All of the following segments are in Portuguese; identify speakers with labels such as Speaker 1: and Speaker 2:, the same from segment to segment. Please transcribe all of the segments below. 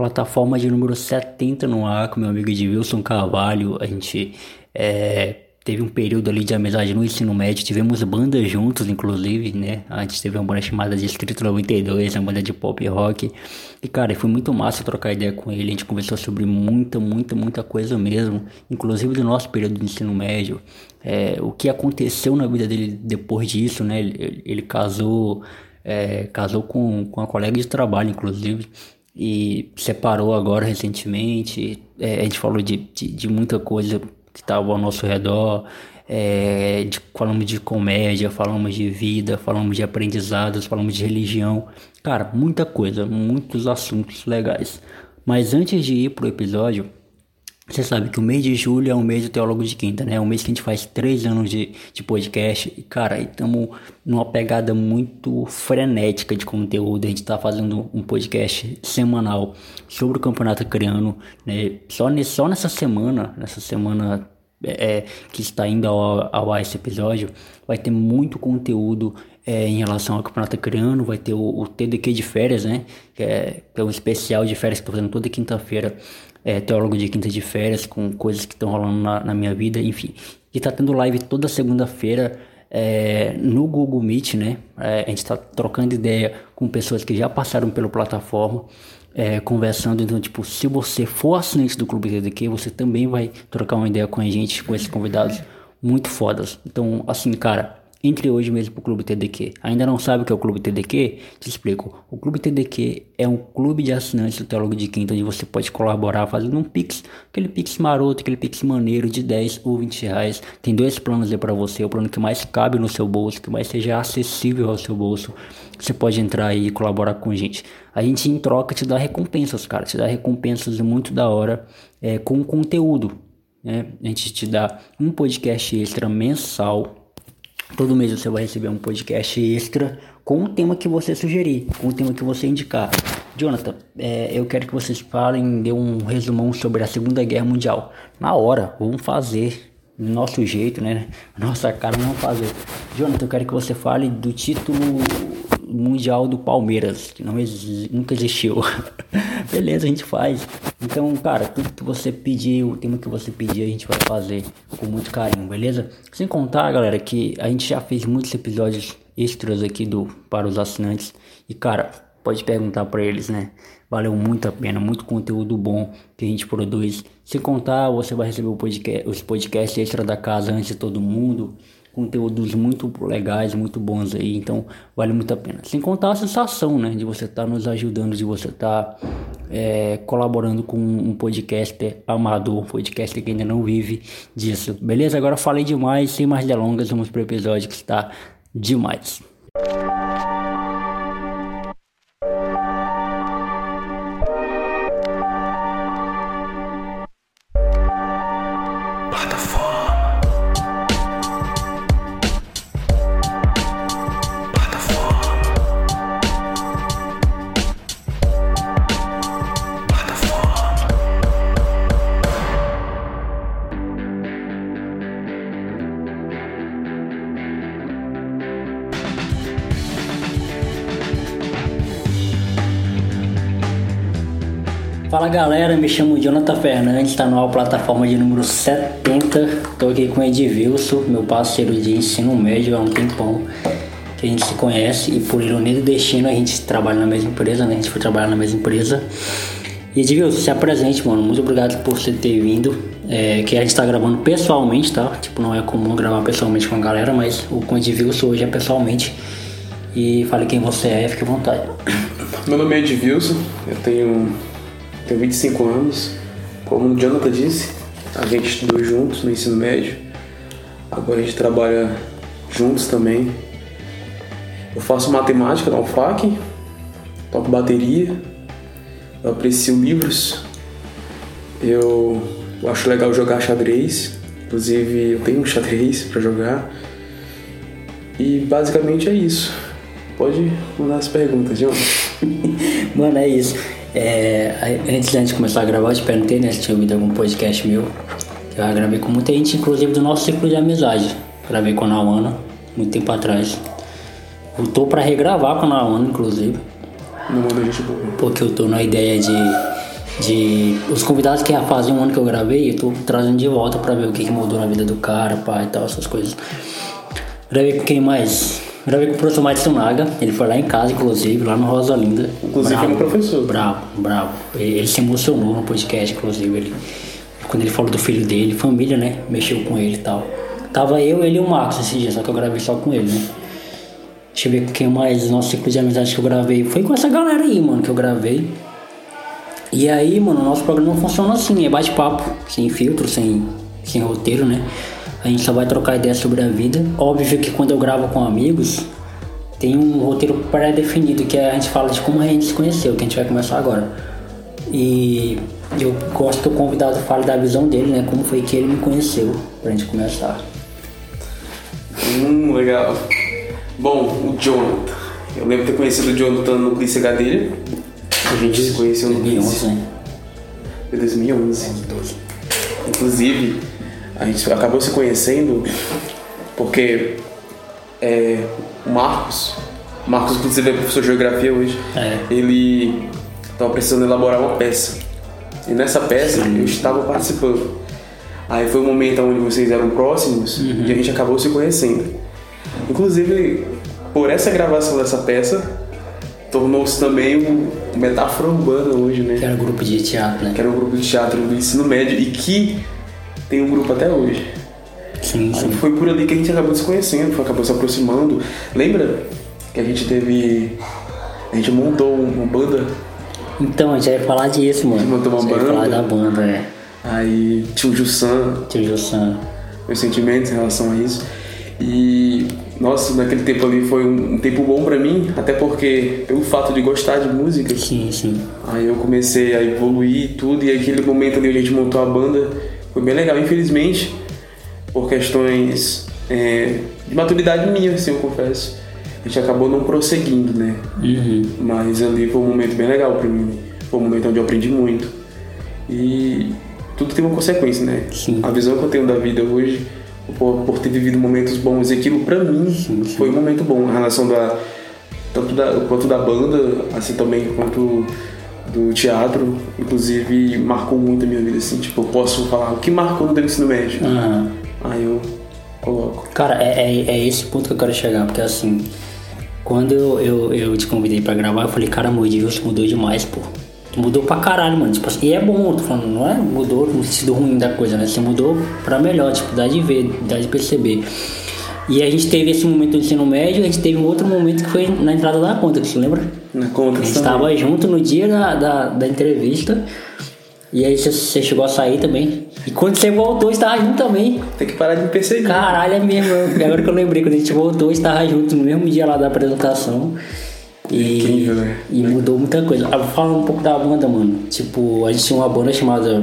Speaker 1: Plataforma de número 70 no ar com meu amigo Edilson Carvalho. A gente é, teve um período ali de amizade no ensino médio. Tivemos bandas juntos, inclusive, né? A gente teve uma banda chamada Distrito 92, uma banda de pop rock. E, cara, foi muito massa trocar ideia com ele. A gente conversou sobre muita, muita, muita coisa mesmo. Inclusive do nosso período de ensino médio. É, o que aconteceu na vida dele depois disso, né? Ele, ele casou... É, casou com, com uma colega de trabalho, inclusive e separou agora recentemente. É, a gente falou de, de, de muita coisa que estava ao nosso redor. É, de, falamos de comédia, falamos de vida, falamos de aprendizados, falamos de religião. Cara, muita coisa, muitos assuntos legais. Mas antes de ir pro episódio, você sabe que o mês de julho é o mês do Teólogo de Quinta, né? É o mês que a gente faz três anos de, de podcast. E, cara, estamos numa pegada muito frenética de conteúdo. A gente está fazendo um podcast semanal sobre o Campeonato Criano, né? Só, só nessa semana, nessa semana é, é, que está indo ao, ao ar esse episódio, vai ter muito conteúdo é, em relação ao Campeonato Criano. Vai ter o, o TDQ de férias, né? Que é, que é um especial de férias que estou fazendo toda quinta-feira é, teólogo de quinta de férias, com coisas que estão rolando na, na, minha vida, enfim. E tá tendo live toda segunda-feira é, no Google Meet, né? É, a gente tá trocando ideia com pessoas que já passaram pela plataforma, é, conversando. Então, tipo, se você for assinante do Clube TDQ, você também vai trocar uma ideia com a gente, com esses convidados muito fodas. Então, assim, cara, entre hoje mesmo pro Clube TDQ. Ainda não sabe o que é o Clube TDQ? Te explico. O Clube TDQ é um clube de assinantes do Teólogo de Quinta, onde você pode colaborar fazendo um Pix, aquele Pix maroto, aquele Pix maneiro de 10 ou 20 reais. Tem dois planos aí para você, o plano que mais cabe no seu bolso, que mais seja acessível ao seu bolso. Você pode entrar aí e colaborar com a gente. A gente em troca te dá recompensas, cara. Te dá recompensas muito da hora é, com conteúdo. Né? A gente te dá um podcast extra mensal Todo mês você vai receber um podcast extra com o tema que você sugerir, com o tema que você indicar. Jonathan, é, eu quero que vocês falem, dê um resumão sobre a Segunda Guerra Mundial. Na hora, vamos fazer nosso jeito, né? Nossa cara, vamos fazer. Jonathan, eu quero que você fale do título mundial do Palmeiras, que não nunca existiu. Beleza, a gente faz. Então, cara, tudo que você pedir, o tema que você pedir, a gente vai fazer com muito carinho, beleza? Sem contar, galera, que a gente já fez muitos episódios extras aqui do para os assinantes. E, cara, pode perguntar para eles, né? Valeu muito a pena, muito conteúdo bom que a gente produz. Sem contar, você vai receber o podcast, os podcasts extra da casa antes de todo mundo conteúdos muito legais, muito bons aí, então vale muito a pena. Sem contar a sensação, né, de você estar tá nos ajudando, de você estar tá, é, colaborando com um podcast amador, um podcast que ainda não vive disso. Beleza? Agora falei demais, sem mais delongas, vamos para o episódio que está demais. Fala galera, me chamo Jonathan Fernandes, está numa plataforma de número 70. Estou aqui com o Edvilson, meu parceiro de ensino médio há um tempão que a gente se conhece e por ironia do destino a gente trabalha na mesma empresa, né? A gente foi trabalhar na mesma empresa. E Edvilson, se apresente, mano. Muito obrigado por você ter vindo. É, que a gente está gravando pessoalmente, tá? Tipo, não é comum gravar pessoalmente com a galera, mas o com o hoje é pessoalmente. E fale quem você é, fique à vontade.
Speaker 2: Meu nome é Edvilson, eu tenho tenho 25 anos. Como o Jonathan disse, a gente estudou juntos no ensino médio. Agora a gente trabalha juntos também. Eu faço matemática na UFAC, toco bateria, eu aprecio livros, eu, acho legal jogar xadrez, inclusive eu tenho um xadrez para jogar. E basicamente é isso. Pode mandar as perguntas, João.
Speaker 1: Mano, é isso. É, antes, antes de começar a gravar, eu te perguntei né, se tinha ouvido algum podcast meu. Eu já gravei com muita gente, inclusive do nosso ciclo de amizade. Gravei com a Nauana, muito tempo atrás. Voltou pra regravar com a Nauana, inclusive.
Speaker 2: Não manda gente boa.
Speaker 1: Porque eu tô na ideia de, De os convidados que fazem um ano que eu gravei, eu tô trazendo de volta pra ver o que, que mudou na vida do cara, pai e tal, essas coisas. Gravei com quem mais? Gravei com o professor Madison Naga, ele foi lá em casa, inclusive, lá no Rosa Linda.
Speaker 2: Inclusive
Speaker 1: bravo,
Speaker 2: é um professor.
Speaker 1: Bravo, bravo. Ele, ele se emocionou no podcast, inclusive, ele, quando ele falou do filho dele, família, né? Mexeu com ele e tal. Tava eu, ele e o Marcos esse dia, só que eu gravei só com ele, né? Deixa eu ver com quem mais, nosso ciclo de amizade que eu gravei. Foi com essa galera aí, mano, que eu gravei. E aí, mano, o nosso programa funciona assim, é bate-papo, sem filtro, sem, sem roteiro, né? A gente só vai trocar ideias sobre a vida. Óbvio que quando eu gravo com amigos, tem um roteiro pré-definido, que a gente fala de como a gente se conheceu, que a gente vai começar agora. E eu gosto que o convidado fale da visão dele, né? Como foi que ele me conheceu, pra gente começar.
Speaker 2: Hum, legal. Bom, o Jonathan. Eu lembro de ter conhecido o Jonathan no Clice Gadelha. A gente se conheceu no
Speaker 1: 2011,
Speaker 2: Clice.
Speaker 1: né?
Speaker 2: Foi 2011. Inclusive, a gente acabou se conhecendo porque é, o Marcos, Marcos inclusive é professor de geografia hoje,
Speaker 1: É.
Speaker 2: ele estava precisando elaborar uma peça. E nessa peça eu estava participando. Aí foi um momento onde vocês eram próximos e a gente acabou se conhecendo. Inclusive, por essa gravação dessa peça, tornou-se também um metáfora urbana hoje, né?
Speaker 1: Que era grupo de teatro, né?
Speaker 2: que era um grupo de teatro do ensino médio e que tem um grupo até hoje.
Speaker 1: Sim,
Speaker 2: Aí
Speaker 1: sim.
Speaker 2: foi por ali que a gente acabou se conhecendo, foi, acabou se aproximando. Lembra que a gente teve. A gente montou uma banda,
Speaker 1: Então, a gente vai falar disso, mano.
Speaker 2: montou uma
Speaker 1: a gente vai falar
Speaker 2: banda.
Speaker 1: da banda, é.
Speaker 2: aí tinha o Jussan,
Speaker 1: Tio Jussan.
Speaker 2: meus sentimentos em relação a isso. E nossa, naquele tempo ali foi um, um tempo bom pra mim, até porque pelo fato de gostar de música,
Speaker 1: Sim, sim.
Speaker 2: Aí eu comecei a evoluir e tudo, e aquele momento ali a gente montou a banda foi bem legal. Infelizmente, por questões é, de maturidade minha, assim, eu confesso, a gente acabou não prosseguindo, né?
Speaker 1: Uhum.
Speaker 2: Mas ali foi um momento bem legal pra mim. Foi um momento onde eu aprendi muito. E tudo tem uma consequência, né?
Speaker 1: Sim.
Speaker 2: A visão que eu tenho da vida hoje, por, por ter vivido momentos bons, e aquilo pra mim foi um momento bom. A relação da. Tanto da, quanto da banda, assim também quanto do teatro, inclusive marcou muito a minha vida, assim, tipo, eu posso falar o que marcou no ensino médio.
Speaker 1: Aham.
Speaker 2: Aí eu coloco.
Speaker 1: Cara, é, é, é esse ponto que eu quero chegar, porque assim, quando eu, eu, eu te convidei pra gravar, eu falei, cara, o Edilson mudou demais, pô. Mudou pra caralho, mano. Tipo assim, e é bom, tô falando, não é mudou no sentido ruim da coisa, né? Você mudou pra melhor, tipo, dá de ver, dá de perceber. E a gente teve esse momento do ensino médio, a gente teve um outro momento que foi na entrada da conta, que você lembra?
Speaker 2: Na conta
Speaker 1: A gente estava junto no dia da, da, da entrevista. E aí você, chegou a sair também. E quando você voltou, estava junto também.
Speaker 2: Tem que parar de me perseguir.
Speaker 1: Caralho, é mesmo. Agora que eu lembrei, quando a gente voltou, estava junto no mesmo dia lá da apresentação. E,
Speaker 2: Incrível, né?
Speaker 1: e mudou muita coisa. Ah, Fala um pouco da banda, mano. Tipo, a gente tinha uma banda chamada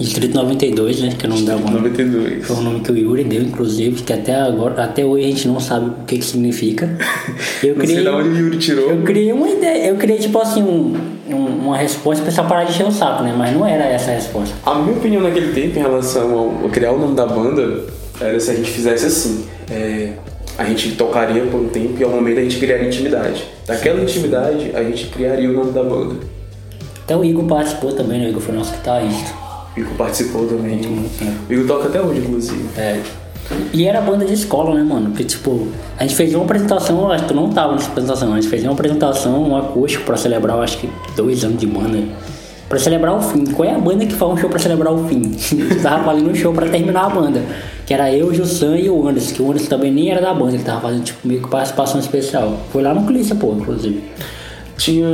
Speaker 1: Distrito 92, né? Que é o nome da banda.
Speaker 2: 92.
Speaker 1: Foi o nome que o Yuri deu, inclusive, que até agora, até hoje a gente não sabe o que que significa. Eu
Speaker 2: Não sei
Speaker 1: criei,
Speaker 2: de onde o Yuri tirou.
Speaker 1: eu criei uma ideia, eu criei tipo assim um, um- uma resposta pra essa parar de encher o saco, né? Mas não era essa a resposta.
Speaker 2: A minha opinião naquele tempo em relação ao, ao criar o nome da banda era se a gente fizesse assim. é, a gente tocaria por um tempo e ao momento a gente criaria intimidade. Daquela intimidade a gente criaria o nome da banda.
Speaker 1: Até o Igor participou também, né? O Igor foi nosso guitarrista.
Speaker 2: Igor participou também. O Igor toca até hoje, inclusive.
Speaker 1: É. E era banda de escola, né, mano? Porque, tipo, a gente fez uma apresentação, eu acho que tu não tava nessa apresentação, a gente fez uma apresentação, um acústico pra celebrar, eu acho que dois anos de banda. Pra celebrar o fim. Qual é a banda que faz um show pra celebrar o fim? A gente tava fazendo um show pra terminar a banda. Que era eu, o Jussan e o Anderson, que o Anderson também nem era da banda, ele tava fazendo, tipo, meio que participação especial. Foi lá no Clícia, pô, inclusive.
Speaker 2: Tinha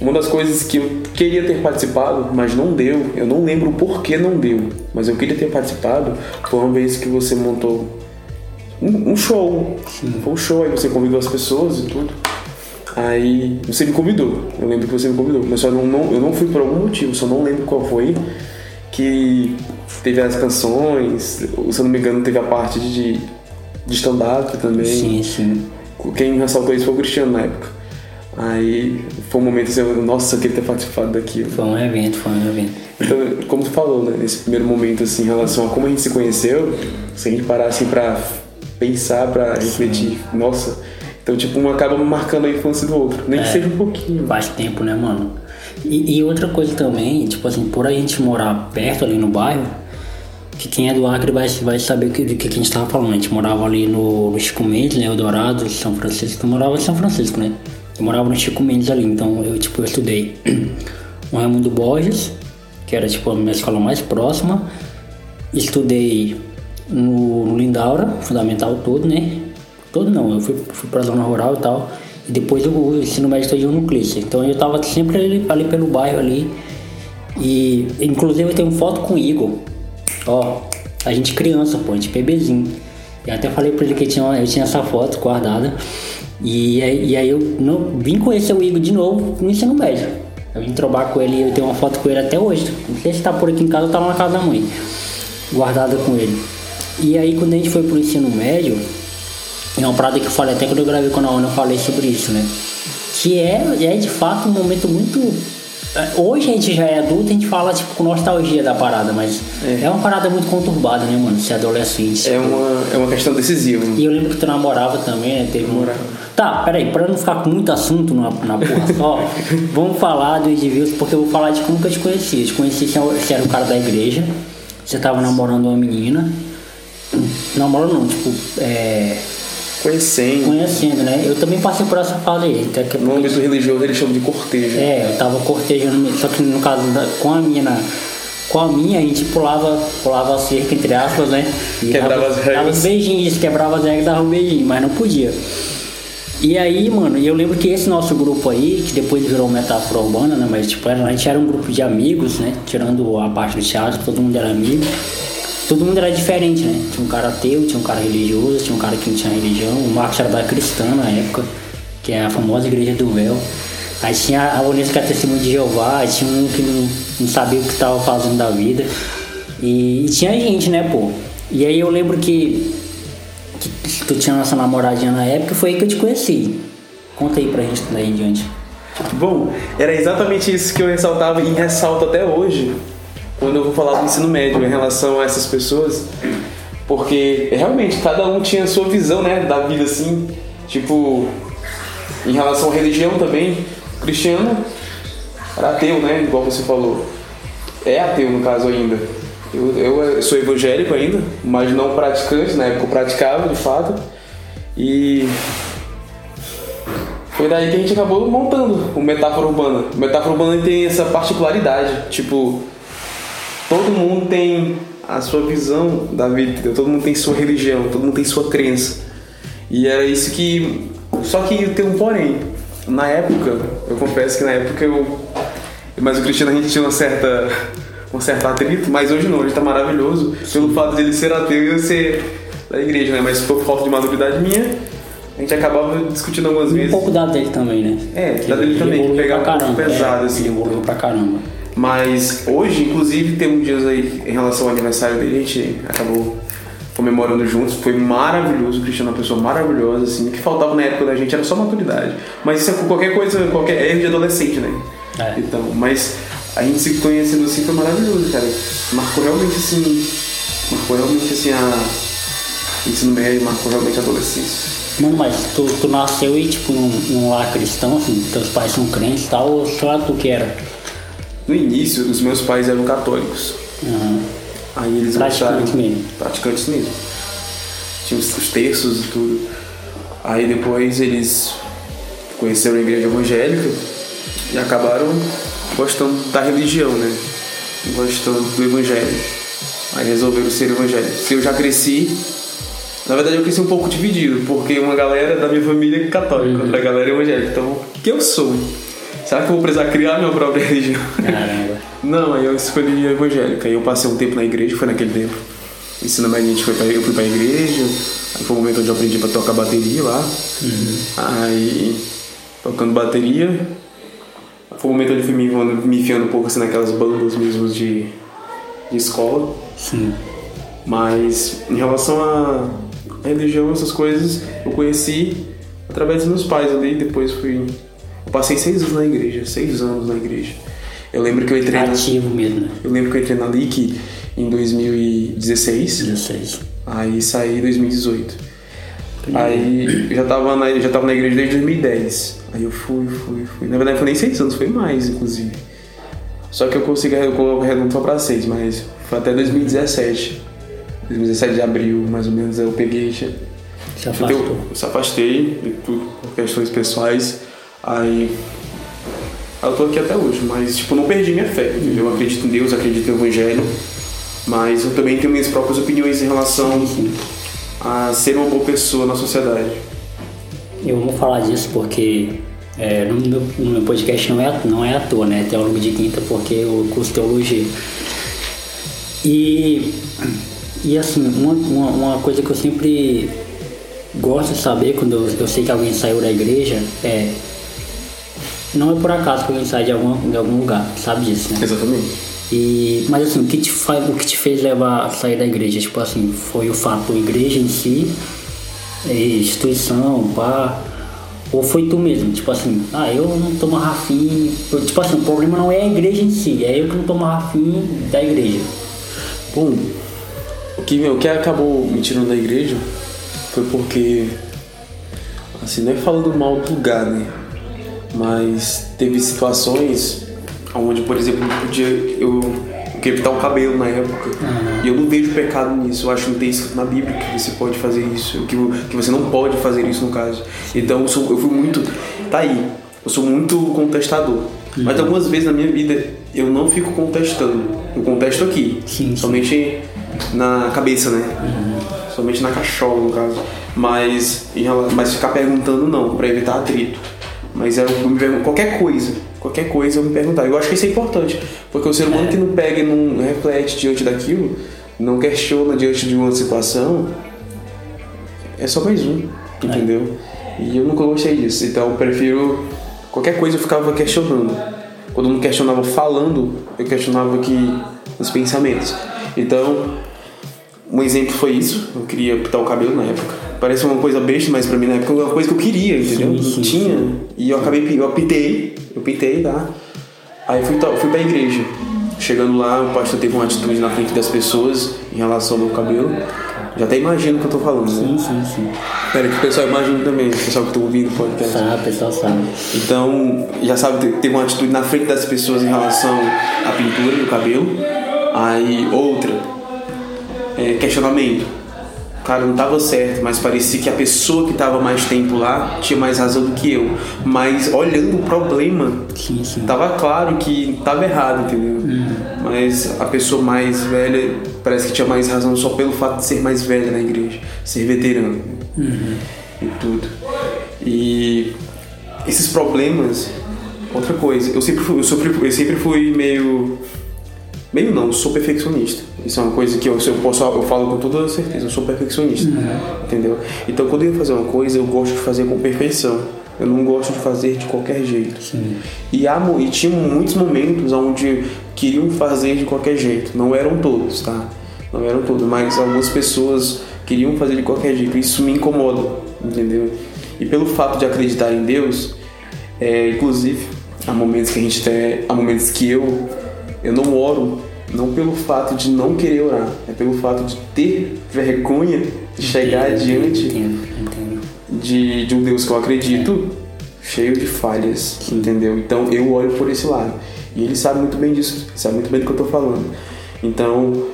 Speaker 2: uma das coisas que eu queria ter participado, mas não deu. Eu não lembro por que não deu, mas eu queria ter participado. Foi uma vez que você montou um, um show. Foi um show, aí você convidou as pessoas e tudo. Aí você me convidou. Eu lembro que você me convidou, mas só não, não- eu não fui por algum motivo, só não lembro qual foi. Que teve as canções, se eu não me engano, teve a parte de, de stand-up também.
Speaker 1: Sim, sim.
Speaker 2: Quem ressaltou isso foi o Cristiano na época. Aí foi um momento assim, nossa, eu queria ter participado daquilo.
Speaker 1: Foi um evento, foi um evento.
Speaker 2: Então, como tu falou, né, nesse primeiro momento, assim, em relação a como a gente se conheceu, se a gente parar assim pra pensar, pra refletir, nossa. Então, tipo, um acaba marcando a infância do outro, nem que
Speaker 1: É.
Speaker 2: seja um pouquinho.
Speaker 1: Faz tempo, né, mano? E, e, outra coisa também, tipo assim, por a gente morar perto ali no bairro, que quem é do Acre vai, vai saber do que, que, que a gente tava falando. A gente morava ali no, no Chico Mendes, né? Eldorado, São Francisco. Eu morava em São Francisco, né? Eu morava no Chico Mendes ali, então eu, tipo, eu estudei no Raimundo Borges, que era, tipo, a minha escola mais próxima. Estudei no, no Lindaura, fundamental todo, né? Todo não, eu fui, fui pra zona rural e tal. E depois o ensino médio todo no Clícia. Então eu tava sempre ali, ali pelo bairro ali. E inclusive eu tenho foto com o Igor. Ó, a gente criança, pô, a gente bebezinho. Eu até falei pra ele que eu tinha, eu tinha essa foto guardada. E, e aí eu vim conhecer o Igor de novo no ensino médio. Eu vim trobar com ele eu tenho uma foto com ele até hoje. Não sei se tá por aqui em casa ou tá na casa da mãe. Guardada com ele. E aí quando a gente foi pro ensino médio, é uma parada que eu falei até quando eu gravei com a Ana, eu falei sobre isso, né? Que é, é de fato um momento muito. É, hoje a gente já é adulto, a gente fala tipo com nostalgia da parada, mas é, é uma parada muito conturbada, né, mano? Ser adolescente.
Speaker 2: É uma, é uma questão decisiva.
Speaker 1: E eu lembro que tu namorava também, né? Teve
Speaker 2: Namorava.
Speaker 1: Tá, peraí, pra não ficar com muito assunto na, na porra só, vamos falar do Edvilson, porque eu vou falar de como que eu te conheci. Eu te conheci, você era o cara da igreja, você tava namorando uma menina. Namoro não, tipo, é
Speaker 2: Conhecendo.
Speaker 1: Conhecendo, né? Eu também passei por essa fase aí. Até que
Speaker 2: no âmbito religioso eles chamam de cortejo.
Speaker 1: É, eu tava cortejando, só que no caso da, com a minha, com a minha a gente pulava, pulava a cerca, entre aspas, né?
Speaker 2: E quebrava
Speaker 1: dava,
Speaker 2: as regras.
Speaker 1: Dava os beijinhos, quebrava as regras, dava um beijinho, mas não podia. E aí, mano, eu lembro que esse nosso grupo aí, que depois virou metáfora urbana, né? Mas tipo, a gente era um grupo de amigos, né? Tirando a parte do teatro, todo mundo era amigo todo mundo era diferente, né? Tinha um cara ateu, tinha um cara religioso, tinha um cara que não tinha religião. O Marcos era da cristã na época, que é a famosa igreja do véu. Aí tinha a Bonita que era testemunho de Jeová, tinha um que não, não sabia o que estava fazendo da vida. E, e, tinha gente, né, pô? E aí eu lembro que, que tu tinha nossa namoradinha na época, foi aí que eu te conheci. Conta aí pra gente daí em diante.
Speaker 2: Bom, era exatamente isso que eu ressaltava e ressalto até hoje quando eu vou falar do ensino médio em relação a essas pessoas, porque realmente cada um tinha a sua visão, né, da vida assim, tipo, em relação à religião também, o cristiano era ateu, né, igual você falou, é ateu no caso ainda. Eu, eu sou evangélico ainda, mas não praticante, na época eu praticava de fato, e foi daí que a gente acabou montando o Metáfora Urbana. O Metáfora Urbana tem essa particularidade, tipo, todo mundo tem a sua visão da vida, entendeu? todo mundo tem sua religião, todo mundo tem sua crença. E era isso que. Só que tem um porém. Na época, eu confesso que na época eu. Mas o Cristiano a gente tinha uma certa. um certo atrito, mas hoje não, hoje tá maravilhoso pelo fato dele ser ateu e eu ser da igreja, né? Mas por falta de maturidade minha, a gente acabava discutindo algumas vezes.
Speaker 1: Um pouco da dele também, né?
Speaker 2: É, da dele também, que pegava um pouco pesado,
Speaker 1: é,
Speaker 2: assim.
Speaker 1: Ele evoluiu pra caramba.
Speaker 2: Mas hoje, inclusive, tem um dias aí em relação ao aniversário dele, a gente acabou comemorando juntos. Foi maravilhoso, o Cristiano é uma pessoa maravilhosa, assim. O que faltava na época da gente era só maturidade. Mas isso é qualquer coisa, qualquer erro de adolescente, né?
Speaker 1: É.
Speaker 2: Então, mas a gente se conhecendo assim foi maravilhoso, cara. Marcou realmente assim. Marcou realmente assim a. Ensino médio, marcou realmente a adolescência.
Speaker 1: Mano, mas tu, tu nasceu e tipo num, num lar cristão, assim, teus pais são crentes e tal, ou só tu que era?
Speaker 2: No início, os meus pais eram católicos.
Speaker 1: Uhum.
Speaker 2: Aí eles
Speaker 1: Praticantes
Speaker 2: gostaram-
Speaker 1: mesmo.
Speaker 2: Praticantes mesmo. Tinha os, os terços e tudo. Aí depois eles conheceram a igreja evangélica e acabaram gostando da religião, né? Gostando do evangelho. Aí resolveram ser evangélicos. Eu já cresci. Na verdade eu cresci um pouco dividido, porque uma galera da minha família é católica, outra galera é evangélica. Então, o que eu sou? Será que eu vou precisar criar minha própria religião?
Speaker 1: Caramba.
Speaker 2: Não, aí eu escolhi a evangélica. Aí eu passei um tempo na igreja, foi naquele tempo. Ensino médio, a gente foi pra, eu fui pra igreja. Aí foi o momento onde eu aprendi pra tocar bateria lá. Aí, tocando bateria. Foi o momento onde eu fui me enfiando, me enfiando um pouco assim naquelas bandas mesmo de, de escola.
Speaker 1: Sim.
Speaker 2: Mas em relação à religião, essas coisas, eu conheci através dos meus pais ali. Depois fui. Eu passei seis anos na igreja, seis anos na igreja. Eu lembro que eu entrei na,
Speaker 1: Ativo mesmo, né?
Speaker 2: eu lembro que eu entrei na LIC em 2016,
Speaker 1: 16.
Speaker 2: aí saí em 2018. Aí eu já tava na, já tava na igreja desde 2010. Aí eu fui, fui, fui. Na verdade foi nem seis anos, foi mais, inclusive. Só que eu consegui arredondar pra seis, mas foi até 2017. 2017 de abril, mais ou menos, eu peguei.
Speaker 1: Se afastou.
Speaker 2: Eu, se afastei por questões pessoais. Aí eu tô aqui até hoje, mas tipo, não perdi minha fé, entendeu? Eu acredito em Deus, acredito no Evangelho, mas eu também tenho minhas próprias opiniões em relação a ser uma boa pessoa na sociedade.
Speaker 1: Eu vou falar disso porque é, no, meu, no, meu, podcast não é, não é à toa, né? Teólogo de quinta, porque eu curso teologia. E, e assim, uma, uma, uma, coisa que eu sempre gosto de saber quando eu, eu sei que alguém saiu da igreja é não é por acaso que alguém sai de algum, de algum lugar, sabe disso, né?
Speaker 2: Exatamente.
Speaker 1: E, mas assim, o que, te faz, o que te fez levar a sair da igreja? Tipo assim, foi o fato da igreja em si, instituição, pá, ou foi tu mesmo? Tipo assim, ah, eu não tomo afim. Tipo assim, o problema não é a igreja em si, é eu que não tomo afim da igreja.
Speaker 2: Bom, o que, o que acabou me tirando da igreja foi porque, assim, não é falando mal do lugar, né? Mas teve situações onde, por exemplo, eu podia, eu, eu queria pintar o cabelo na época. Uhum. E eu não vejo pecado nisso. Eu acho que não tem escrito na Bíblia que você pode fazer isso, que, que você não pode fazer isso no caso. Então eu, sou, eu fui muito. Tá aí. Eu sou muito contestador. Uhum. Mas algumas vezes na minha vida eu não fico contestando. Eu contesto aqui. Sim, somente na cabeça, né? Uhum. Somente na cachola, no caso. Mas, mas ficar perguntando não, para evitar atrito. Mas eu me qualquer coisa, qualquer coisa eu me perguntar. Eu acho que isso é importante, porque o ser humano é. que não pega e não reflete diante daquilo, não questiona diante de uma situação, é só mais um, entendeu? É. E eu nunca gostei disso, então eu prefiro qualquer coisa eu ficava questionando. Quando eu não questionava falando, eu questionava aqui os pensamentos. Então, um exemplo foi isso. Eu queria pintar o cabelo na época. Parece uma coisa besta, mas pra mim na época era uma coisa que eu queria, entendeu? Sim, sim, não tinha. Sim. E eu acabei, eu pintei, eu pintei, tá? Aí fui, fui pra igreja. Chegando lá, o pastor teve uma atitude na frente das pessoas em relação ao meu cabelo. Já até imagino o que eu tô falando,
Speaker 1: né? Sim, sim, sim.
Speaker 2: Espera que o pessoal imagine também, o pessoal que tá ouvindo o podcast.
Speaker 1: Sabe, o pessoal sabe.
Speaker 2: Então, já sabe, teve uma atitude na frente das pessoas em relação à pintura do cabelo. Aí, outra, é, questionamento. Cara, não estava certo, mas parecia que a pessoa que estava mais tempo lá tinha mais razão do que eu. Mas olhando o problema, sim, sim. tava claro que estava errado, entendeu? Uhum. Mas a pessoa mais velha parece que tinha mais razão só pelo fato de ser mais velha na igreja, ser veterano uhum. e tudo. E esses problemas, outra coisa, eu sempre fui, eu sempre, eu sempre fui meio Meio não, sou perfeccionista. Isso é uma coisa que eu, eu posso, eu falo com toda certeza, eu sou perfeccionista. Uhum. Entendeu? Então quando eu ia fazer uma coisa, eu gosto de fazer com perfeição. Eu não gosto de fazer de qualquer jeito. Sim. E, há, e tinha muitos momentos onde queriam fazer de qualquer jeito. Não eram todos, tá? Não eram todos, mas algumas pessoas queriam fazer de qualquer jeito. Isso me incomoda, entendeu? E pelo fato de acreditar em Deus, é, inclusive, há momentos que a gente tem, há momentos que eu eu não oro não pelo fato de não querer orar, é pelo fato de ter vergonha de chegar entendo, diante entendo, entendo. De, de um Deus que eu acredito é. cheio de falhas, entendeu? Então eu olho por esse lado. E ele sabe muito bem disso, sabe muito bem do que eu tô falando. Então,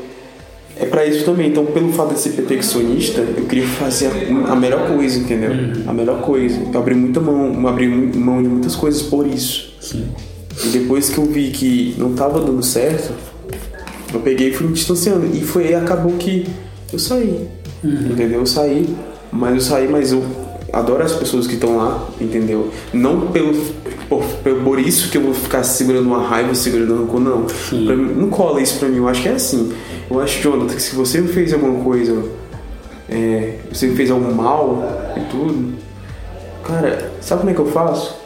Speaker 2: é para isso também. Então, pelo fato de ser perfeccionista, eu queria fazer a, melhor coisa, entendeu? Uhum. A melhor coisa. Eu abri muita mão, abri mão de muitas coisas por isso. Sim. E depois que eu vi que não tava dando certo, eu peguei e fui me distanciando. E foi acabou que eu saí. Uhum. Entendeu? Eu saí, mas eu saí, mas eu adoro as pessoas que estão lá, entendeu? Não pelo por, por, isso que eu vou ficar segurando uma raiva, segurando um rancor, não. Mim, não cola isso pra mim, eu acho que é assim. Eu acho, Jonathan, que se você fez alguma coisa, é, você fez algum mal e tudo, cara, sabe como é que eu faço?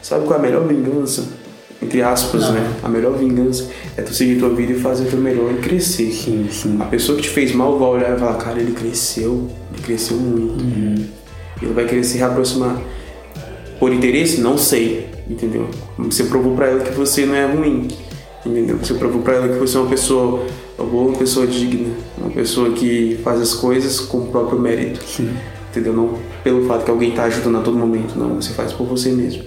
Speaker 2: Sabe qual é a melhor vingança? Entre aspas, não. né? A melhor vingança é tu seguir tua vida e fazer o teu melhor e crescer. Sim, sim. A pessoa que te fez mal vai olhar e falar, cara, ele cresceu, ele cresceu muito. Uhum. Ele vai querer se reaproximar. Por interesse? Não sei, entendeu? Você provou para ela que você não é ruim, entendeu? Você provou para ela que você é uma pessoa boa, uma pessoa digna, uma pessoa que faz as coisas com o próprio mérito. Sim. Entendeu? Não pelo fato que alguém tá ajudando a todo momento, não. Você faz por você mesmo.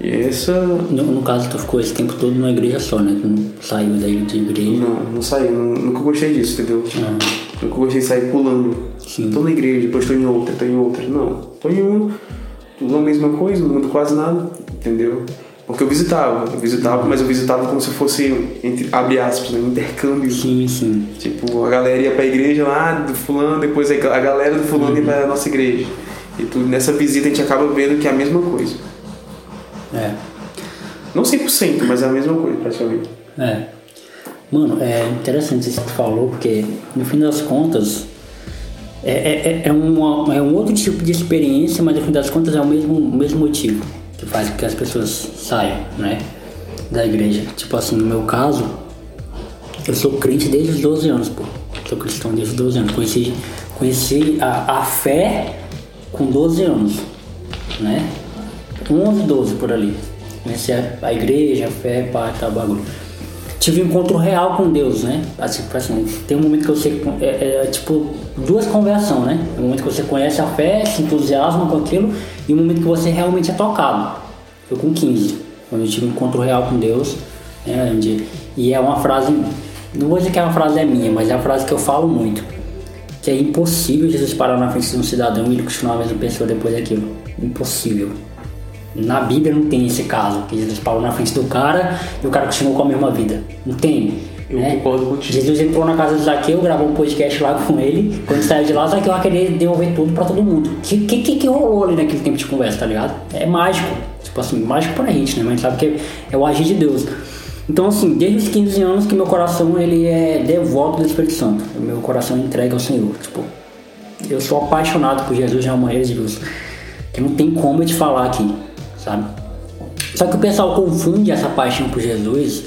Speaker 2: E essa.
Speaker 1: No, no caso, tu ficou esse tempo todo numa igreja só, né? Tu não saiu daí de igreja.
Speaker 2: Não, não saí, não- nunca gostei disso, entendeu?
Speaker 1: Ah,
Speaker 2: Nunca gostei de sair pulando.
Speaker 1: Sim.
Speaker 2: Tô na igreja, depois tô em outra, tô em outra. Não, tô em uma, tudo a mesma coisa, não muda quase nada, entendeu? Porque eu visitava, eu visitava, mas eu visitava como se fosse, entre, abre aspas, né, intercâmbio.
Speaker 1: sim, sim.
Speaker 2: Tipo, a galera ia pra igreja lá do fulano, depois a galera do fulano ia pra nossa igreja. E tudo, nessa visita a gente acaba vendo que é a mesma coisa.
Speaker 1: É.
Speaker 2: Não 100%, mas é a mesma coisa, praticamente.
Speaker 1: É. Mano, é interessante isso que tu falou, porque no fim das contas é, é, é- é, uma, é um outro tipo de experiência, mas no fim das contas é o mesmo, o mesmo motivo que faz com que as pessoas saiam, né? Da igreja. Tipo assim, no meu caso, eu sou crente desde os 12 anos, pô. Sou cristão desde os 12 anos. Conheci, conheci a, a fé com 12 anos, né? 11, 12 por ali. Conheci a, a igreja, a fé, pá, tal bagulho. Tive um encontro real com Deus, né? Assim, assim, tem um momento que você. É, é, é tipo duas conversões, né? Um momento que você conhece a fé, se entusiasma com aquilo, e um momento que você realmente é tocado. Foi com 15, quando eu tive um encontro real com Deus. Né? E é uma frase. Não vou dizer que a frase é minha, mas é uma frase que eu falo muito. Que é impossível Jesus parar na frente de um cidadão e ele continuar a mesma pessoa depois daquilo. Impossível. Na Bíblia não tem esse caso, que Jesus parou na frente do cara e o cara continuou com a mesma vida. Não tem.
Speaker 2: Eu
Speaker 1: né?
Speaker 2: concordo contigo.
Speaker 1: Jesus entrou na casa de Zaqueu, gravou um podcast lá com ele. Quando saiu de lá, Zaqueu vai querer devolver tudo pra todo mundo. O que, que, que, que rolou ali naquele tempo de conversa, tá ligado? É mágico. Tipo assim, mágico pra gente, né? Mas a gente sabe que é o agir de Deus. Então, assim, desde os 15 anos que meu coração ele é devoto do Espírito Santo. O meu coração é entregue ao Senhor. Tipo, eu sou apaixonado por Jesus de uma maneira de Deus. Que não tem como eu te falar aqui, sabe? Só que o pessoal confunde essa paixão por Jesus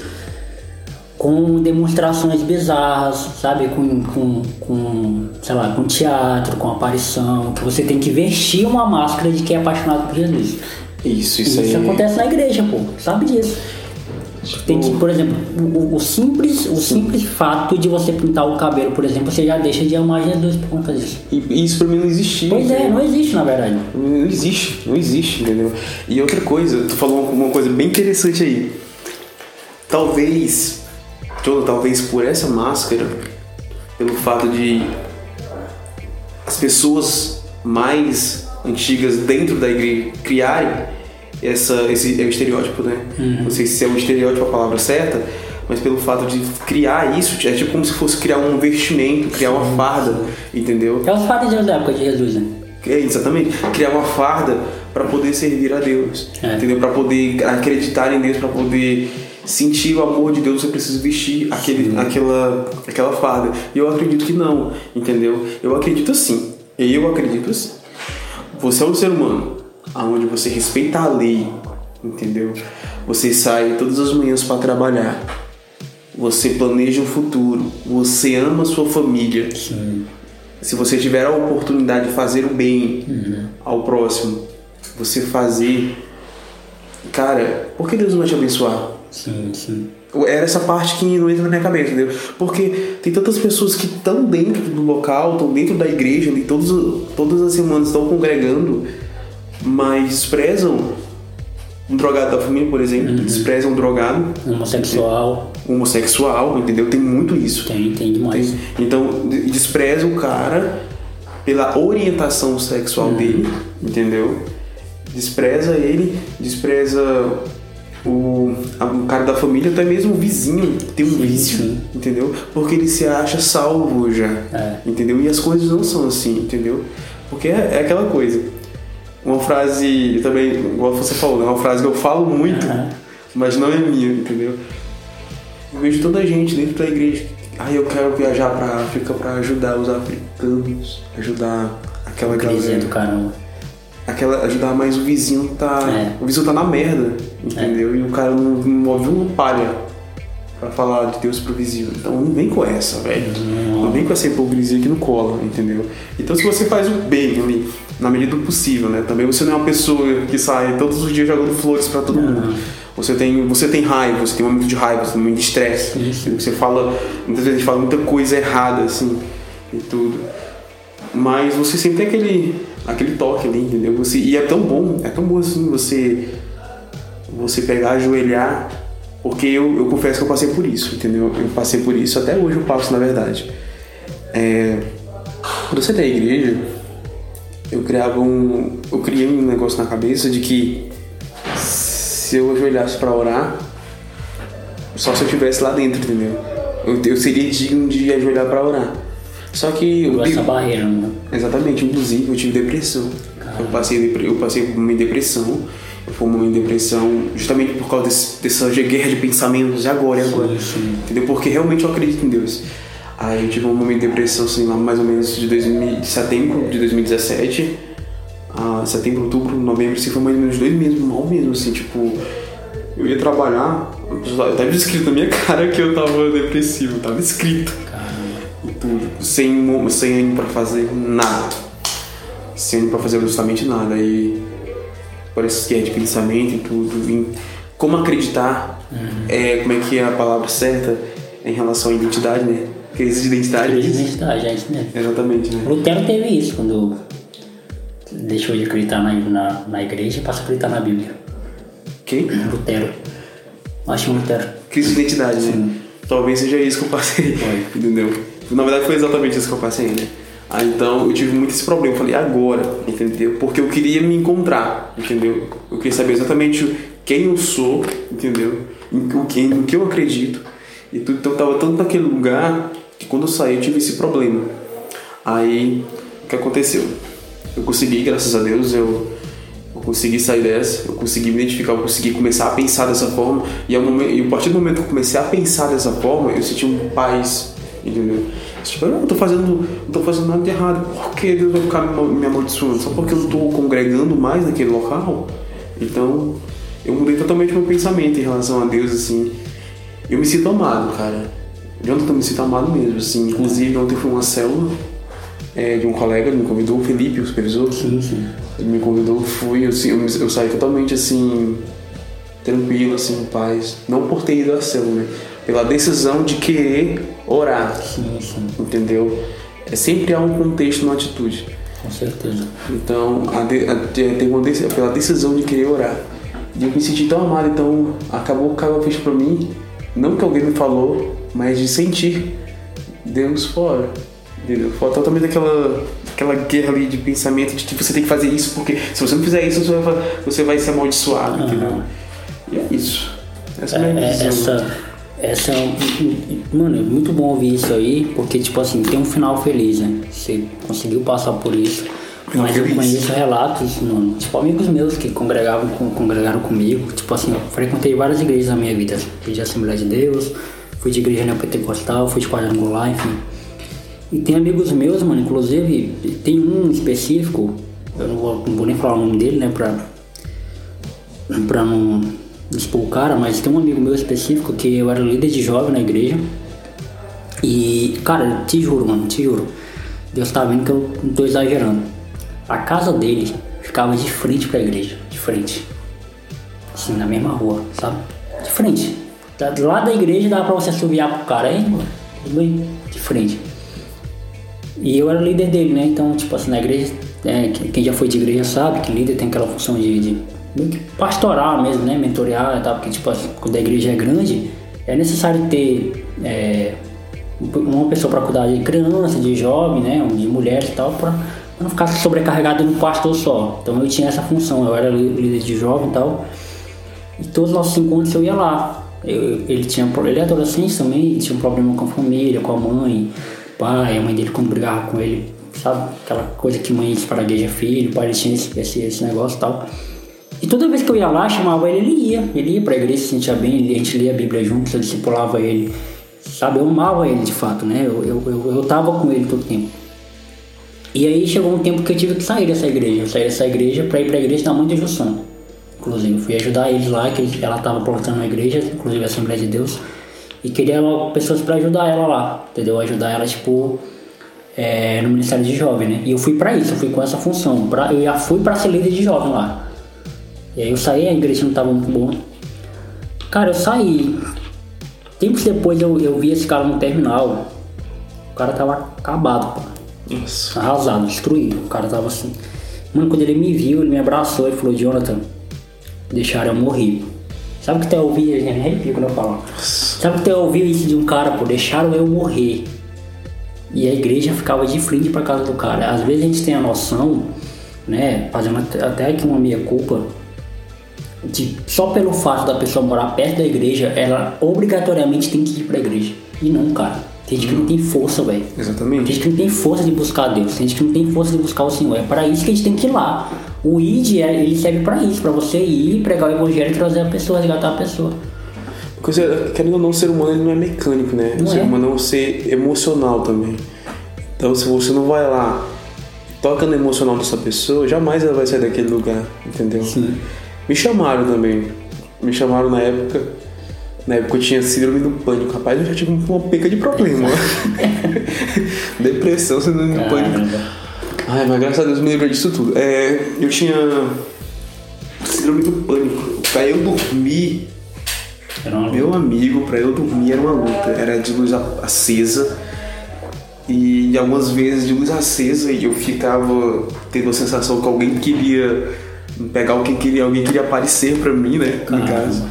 Speaker 1: com demonstrações bizarras, sabe? Com, com, com, sei lá, com teatro, com aparição, que você tem que vestir uma máscara de que é apaixonado por Jesus.
Speaker 2: Isso,
Speaker 1: E
Speaker 2: isso aí.
Speaker 1: Isso acontece na igreja, pô. Sabe disso. Tem que, por exemplo, o, o simples, o simples fato de você pintar o cabelo, por exemplo, você já deixa de amar Jesus por conta disso.
Speaker 2: E isso pra mim não existia.
Speaker 1: Pois é, não existe na verdade.
Speaker 2: Não existe, não existe, entendeu? E outra coisa, tu falou uma coisa bem interessante aí. Talvez, talvez por essa máscara, pelo fato de as pessoas mais antigas dentro da igreja criarem essa, esse é o estereótipo, né? Não sei se é o estereótipo a palavra certa, mas pelo fato de criar isso, é tipo como se fosse criar um vestimento, criar uma farda, entendeu?
Speaker 1: É os fariseus da época de Jesus, né?
Speaker 2: É, exatamente. Criar uma farda para poder servir a Deus.
Speaker 1: É.
Speaker 2: Entendeu? Para poder acreditar em Deus, para poder sentir o amor de Deus, você precisa vestir aquele, aquela, aquela farda. E eu acredito que não, entendeu? Eu acredito assim. Eu acredito assim. Você é um ser humano onde você respeita a lei, entendeu? Você sai todas as manhãs para trabalhar. Você planeja o futuro. Você ama a sua família.
Speaker 1: Sim.
Speaker 2: Se você tiver a oportunidade de fazer o bem ao próximo, você fazer. Cara, por que Deus não vai te abençoar?
Speaker 1: Sim, sim.
Speaker 2: Era essa parte que não entra na minha cabeça, entendeu? Porque tem tantas pessoas que estão dentro do local, estão dentro da igreja, ali, todos, todas as semanas estão congregando, mas desprezam um drogado da família, por exemplo, desprezam um drogado,
Speaker 1: Homossexual,
Speaker 2: homossexual, entendeu? Tem muito isso.
Speaker 1: tem, tem demais.
Speaker 2: Então, de- despreza o cara pela orientação sexual dele, entendeu? Despreza ele, despreza o, a- o cara da família, até mesmo o vizinho tem um
Speaker 1: Sim,
Speaker 2: vício,
Speaker 1: sim.
Speaker 2: entendeu? Porque ele se acha salvo já,
Speaker 1: É.
Speaker 2: entendeu? E as coisas não são assim, entendeu? Porque é, é aquela coisa. Uma frase, também, igual você falou, é uma frase que eu falo muito,
Speaker 1: Aham.
Speaker 2: mas não é minha, entendeu? Eu vejo toda a gente dentro da igreja. Ah, eu quero viajar pra África pra ajudar os africanos, ajudar aquela galera.
Speaker 1: do caramba.
Speaker 2: Aquela, ajudar mais o vizinho tá.
Speaker 1: É.
Speaker 2: O vizinho tá na merda, entendeu? E o cara não, não move uma palha pra falar de Deus pro vizinho. Então não vem com essa, velho. Não vem com essa hipocrisia que não cola, entendeu? Então se você faz o bem ali, na medida do possível, né? Também você não é uma pessoa que sai todos os dias jogando flores pra todo mundo. Você tem, você tem raiva, você tem um momento de raiva, você tem um momento de estresse. Você fala, muitas vezes fala muita coisa errada, assim, e tudo. Mas você sempre tem aquele, aquele toque ali, entendeu? Você, e é tão bom, é tão bom assim você você pegar, ajoelhar, porque eu, eu confesso que eu passei por isso, entendeu? Eu passei por isso, até hoje eu passo, na verdade. É, quando você tem a igreja, eu criava um. Eu criei um negócio na cabeça de que se eu ajoelhasse para orar, só se eu estivesse lá dentro, entendeu? Eu, eu seria digno de ajoelhar para orar. Só que.
Speaker 1: Eu, essa barreira, né?
Speaker 2: Exatamente, inclusive eu tive depressão. Eu passei, eu passei por uma depressão. Eu fui uma depressão justamente por causa desse, dessa guerra de pensamentos, e agora, e agora. Sim, sim. Entendeu? Porque realmente eu acredito em Deus. Aí eu tive um momento de depressão, assim, lá mais ou menos de, 2000, de setembro de 2017. A setembro, outubro, novembro, assim, foi mais ou menos dois meses mal mesmo, assim, tipo. Eu ia trabalhar, tava escrito na minha cara que eu tava depressivo, tava escrito. Caramba. tudo. Sem, sem ânimo pra fazer nada. Sem ânimo pra fazer absolutamente nada. E por esse guerra de pensamento e tudo. Vim. Como acreditar, uhum. é, como é que é a palavra certa em relação à identidade, né? Crise de identidade.
Speaker 1: Crise de identidade, é isso mesmo.
Speaker 2: Exatamente, né?
Speaker 1: Lutero teve isso quando deixou de acreditar na, na, na igreja e passou a acreditar na Bíblia.
Speaker 2: Quem?
Speaker 1: Lutero. Acho que é Lutero.
Speaker 2: Crise de identidade, né? Sim. Talvez seja isso que eu passei. Entendeu? Na verdade foi exatamente isso que eu passei, né? Ah, então eu tive muito esse problema. Eu falei, agora, entendeu? Porque eu queria me encontrar, entendeu? Eu queria saber exatamente quem eu sou, entendeu? Em quem, no que eu acredito. E tudo, então eu tava tanto naquele lugar que quando eu saí eu tive esse problema. Aí, o que aconteceu? Eu consegui, graças a Deus, eu, eu consegui sair dessa, eu consegui me identificar, eu consegui começar a pensar dessa forma. E, ao momento, e a partir do momento que eu comecei a pensar dessa forma, eu senti um paz, entendeu? Tipo, eu não tô fazendo, não tô fazendo nada de errado. Por que Deus vai ficar me amaldiçoando? Só porque eu não tô congregando mais naquele local? Então, eu mudei totalmente meu pensamento em relação a Deus, assim. Eu me sinto amado, cara. Eu me sinto amado mesmo, assim. Inclusive, ontem foi uma célula é, de um colega, ele me convidou, o Felipe, o supervisor.
Speaker 1: Sim, sim.
Speaker 2: Ele me convidou, fui, assim, eu, eu saí totalmente, assim, tranquilo, assim, em paz. Não por ter ido à célula, né? pela decisão de querer orar.
Speaker 1: Sim, sim.
Speaker 2: Entendeu? É sempre há um contexto na atitude.
Speaker 1: Com certeza.
Speaker 2: Então, a de, a, uma pela decisão de querer orar. E eu me senti tão amado, então acabou que a ficha pra mim, não que alguém me falou, mas de sentir Deus fora. Entendeu? Fora totalmente aquela, aquela guerra ali de pensamento de que você tem que fazer isso, porque se você não fizer isso, você vai, você vai ser amaldiçoado, uhum. entendeu? E é isso. Essa é, é,
Speaker 1: é essa essa é mano, é muito bom ouvir isso aí, porque tipo assim, tem um final feliz, né? Você conseguiu passar por isso. Mas eu conheço relatos, mano, tipo amigos meus que congregavam, congregaram comigo. Tipo assim, eu frequentei várias igrejas na minha vida. Fui de Assembleia de Deus, fui de igreja neopentecostal, fui de quadrangular, enfim. E tem amigos meus, mano, inclusive, tem um específico, eu não vou, não vou nem falar o nome dele, né, pra, pra não expor o cara, mas tem um amigo meu específico que eu era líder de jovem na igreja. E, cara, te juro, mano, te juro. Deus tá vendo que eu não tô exagerando. A casa dele ficava de frente pra igreja, de frente. Assim, na mesma rua, sabe? De frente. Lá da igreja dava pra você assoviar pro cara, hein, mano? De frente. E eu era líder dele, né? Então, tipo assim, na igreja, é, quem já foi de igreja sabe que líder tem aquela função de, de pastoral mesmo, né? Mentorear e tal, porque tipo, quando a igreja é grande, é necessário ter é, uma pessoa para cuidar de criança, de jovem, né? De mulheres e tal, para não ficar sobrecarregado no pastor só. Então eu tinha essa função, eu era líder de jovem e tal. E todos os nossos encontros eu ia lá. Eu, ele tinha ele é adolescente também, tinha um problema com a família, com a mãe, pai, a mãe dele quando brigava com ele, sabe? Aquela coisa que mãe espragueja filho, pai ele tinha esse, esse, esse negócio e tal. E toda vez que eu ia lá, chamava ele, ele ia. Ele ia pra igreja, se sentia bem, a gente lia a Bíblia juntos, eu discipulava ele. Sabe, eu amava ele de fato, né? Eu, eu, eu, eu tava com ele todo o tempo. E aí chegou um tempo que eu tive que sair dessa igreja. Eu saí dessa igreja pra ir pra igreja da Mãe de Jussão. Inclusive, fui ajudar eles lá, que ela tava plantando uma igreja, inclusive a Assembleia de Deus. E queria pessoas para ajudar ela lá, entendeu? Ajudar ela, tipo, é, no Ministério de Jovem, né? E eu fui para isso, eu fui com essa função. Pra, eu já fui para ser líder de jovem lá. E aí eu saí, a igreja não tava muito boa. Cara, eu saí. Tempos depois eu, eu vi esse cara no terminal. O cara tava acabado, pô. Arrasado, destruído. O cara tava assim. Mano, quando ele me viu, ele me abraçou e falou, Jonathan, deixaram eu morrer. Sabe que tu ouviu, gente, arrepio quando eu falo. Sabe que tu ouviu isso de um cara, pô, deixaram eu morrer. E a igreja ficava de frente pra casa do cara. Às vezes a gente tem a noção, né, fazendo até aqui uma meia culpa, de só pelo fato da pessoa morar perto da igreja, ela obrigatoriamente tem que ir pra igreja. E não, cara. Tem gente que não tem força, velho.
Speaker 2: Exatamente.
Speaker 1: Tem gente que não tem força de buscar Deus. Tem gente que não tem força de buscar o Senhor. É para isso que a gente tem que ir lá. O ID, é, ele serve para isso, para você ir, pregar o evangelho e trazer a pessoa, resgatar a pessoa.
Speaker 2: Porque, querendo ou não, o ser humano ele não é mecânico, né?
Speaker 1: Não
Speaker 2: o ser
Speaker 1: é.
Speaker 2: humano é um ser emocional também. Então, se você não vai lá, toca no emocional dessa pessoa, jamais ela vai sair daquele lugar, entendeu?
Speaker 1: Sim.
Speaker 2: Me chamaram também. Me chamaram na época. Na época eu tinha síndrome do pânico. Rapaz, eu já tive uma peca de problema. Depressão, síndrome do pânico. Ai, mas graças a Deus me livrei disso tudo. É, eu tinha síndrome do pânico. Pra eu dormir, meu amigo, pra eu dormir era uma luta. Era de luz acesa. E algumas vezes de luz acesa e eu ficava tendo a sensação que alguém queria pegar alguém queria, alguém queria aparecer pra mim, né? No
Speaker 1: Caramba.
Speaker 2: caso.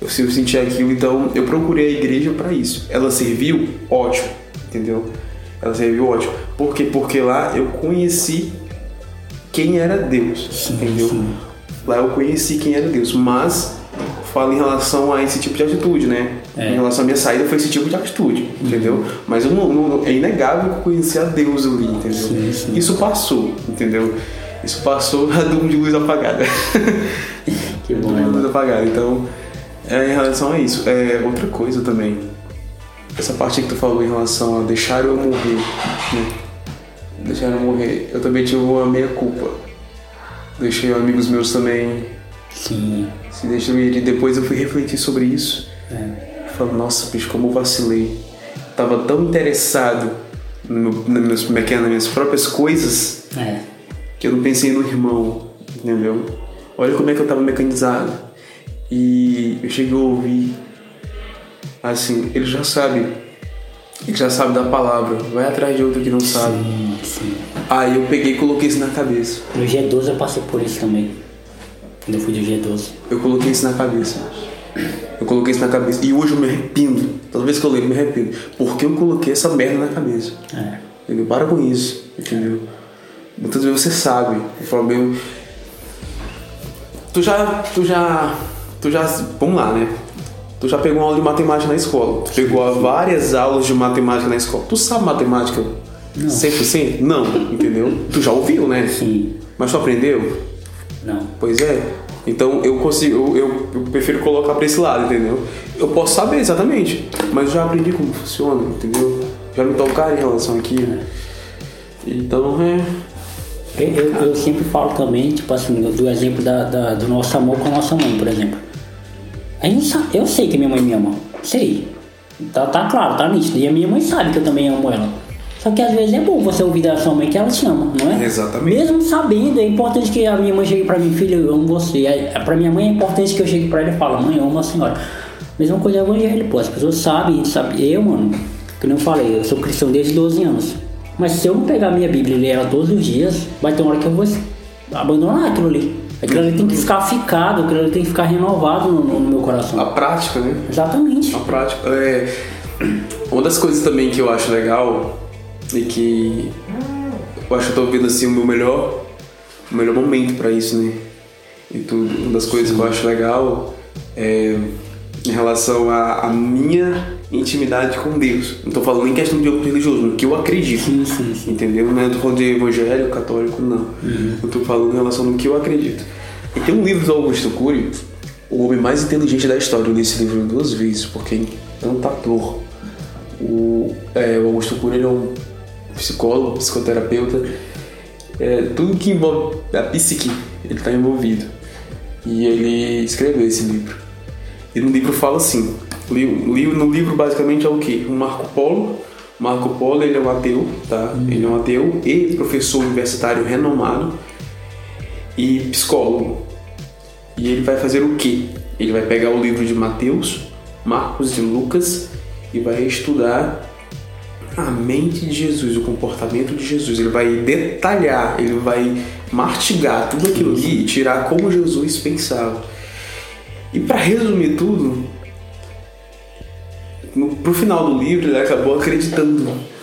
Speaker 2: Eu, eu sentia aquilo, então eu procurei a igreja pra isso. Ela serviu? Ótimo, entendeu? Ela serviu ótimo. Por quê? Porque lá eu conheci quem era Deus, entendeu?
Speaker 1: sim.
Speaker 2: Lá eu conheci quem era Deus, mas falo em relação a esse tipo de atitude, né?
Speaker 1: É.
Speaker 2: Em relação à minha saída foi esse tipo de atitude, entendeu? Mas eu não, não- é inegável que eu conheci a Deus ali, entendeu?
Speaker 1: Sim, sim.
Speaker 2: Isso passou, entendeu? Isso passou a de luz apagada.
Speaker 1: Que bom,
Speaker 2: de luz
Speaker 1: né?
Speaker 2: apagada. Então, é, em relação a isso. É, outra coisa também. Essa parte que tu falou em relação a deixar eu morrer, né? Deixar eu morrer. Eu também tive uma meia culpa. Deixei amigos meus também
Speaker 1: Sim.
Speaker 2: se destruir. E depois eu fui refletir sobre isso.
Speaker 1: É.
Speaker 2: Falei, nossa, bicho, como eu vacilei. Tava tão interessado no meu, nas, minhas, nas minhas próprias coisas
Speaker 1: É.
Speaker 2: que eu não pensei no irmão, entendeu? Olha como é que eu tava mecanizado. E eu cheguei a ouvir, assim, ele já sabe, ele já sabe da palavra, vai atrás de outro que não sabe.
Speaker 1: Sim, sim.
Speaker 2: Aí eu peguei e coloquei isso na cabeça.
Speaker 1: No G12 eu passei por isso também. Quando eu fui do G12.
Speaker 2: Eu coloquei isso na cabeça. Eu coloquei isso na cabeça. E hoje eu me arrependo. Toda vez que eu leio, eu me arrependo. Porque eu coloquei essa merda na cabeça.
Speaker 1: É.
Speaker 2: Entendeu? Para com isso. Entendeu? Muitas vezes você sabe. Eu falo, meu. Tu já. Tu já. Tu já. Vamos lá, né? Tu já pegou uma aula de matemática na escola. Tu pegou várias aulas de matemática na escola. Tu sabe matemática?
Speaker 1: Não.
Speaker 2: 100%? Não, entendeu? Tu já ouviu, né?
Speaker 1: Sim.
Speaker 2: Mas tu aprendeu?
Speaker 1: Não.
Speaker 2: Pois é. Então eu consigo, eu, eu- prefiro colocar pra esse lado, entendeu? Eu posso saber exatamente, mas eu já aprendi como funciona, entendeu? Já me tocaram em relação àquilo. Então é.
Speaker 1: Eu, eu, eu sempre falo também, tipo assim, do exemplo da, da- do nosso amor com a nossa mãe, por exemplo. A gente sa- eu sei que minha mãe me ama. Sei. Tá, tá claro, tá nítido. E a minha mãe sabe que eu também amo ela. Só que às vezes é bom você ouvir da sua mãe que ela te ama, não é?
Speaker 2: Exatamente.
Speaker 1: Mesmo sabendo, é importante que a minha mãe chegue pra mim, filho, eu amo você. Aí, Pra minha mãe é importante que eu chegue pra ela e fale, mãe, eu amo a senhora. Mesma coisa é o evangelho, pô. As pessoas sabem, sabe. Eu, mano, que eu falei, eu sou cristão desde 12 anos. Mas se eu não pegar minha Bíblia e ler ela todos os dias, vai ter uma hora que eu vou abandonar aquilo ali. Aquilo ali tem que ficar ficado, aquilo ali tem que ficar renovado no, no meu coração.
Speaker 2: A prática, né?
Speaker 1: Exatamente.
Speaker 2: A prática. É. Uma das coisas também que eu acho legal e que eu acho que eu tô vendo assim o meu melhor, o melhor momento pra isso, né? E tudo. Uma das coisas que eu acho legal é em relação à, minha intimidade com Deus. Não tô falando em questão de outro religioso, no que eu acredito.
Speaker 1: Sim, sim, sim.
Speaker 2: Entendeu? Não é tô falando de evangélico, católico, não. Eu tô falando em relação no que eu acredito. E tem um livro do Augusto Cury, O Homem Mais Inteligente da História. Eu li esse livro duas vezes, porque é encantador. O, é, o Augusto Cury é um psicólogo, psicoterapeuta. É, tudo que envolve a psique, ele está envolvido. E ele escreveu esse livro. E no livro fala assim, li- li- no livro basicamente é o quê? Um Marco Polo. Marco Polo ele é um ateu, tá? Ele é um ateu e professor universitário renomado e psicólogo. E ele vai fazer o quê? Ele vai pegar o livro de Mateus, Marcos e Lucas e vai estudar a mente de Jesus, o comportamento de Jesus. Ele vai detalhar, ele vai mastigar tudo aquilo ali e tirar como Jesus pensava. E para resumir tudo, no, pro final do livro ele acabou acreditando.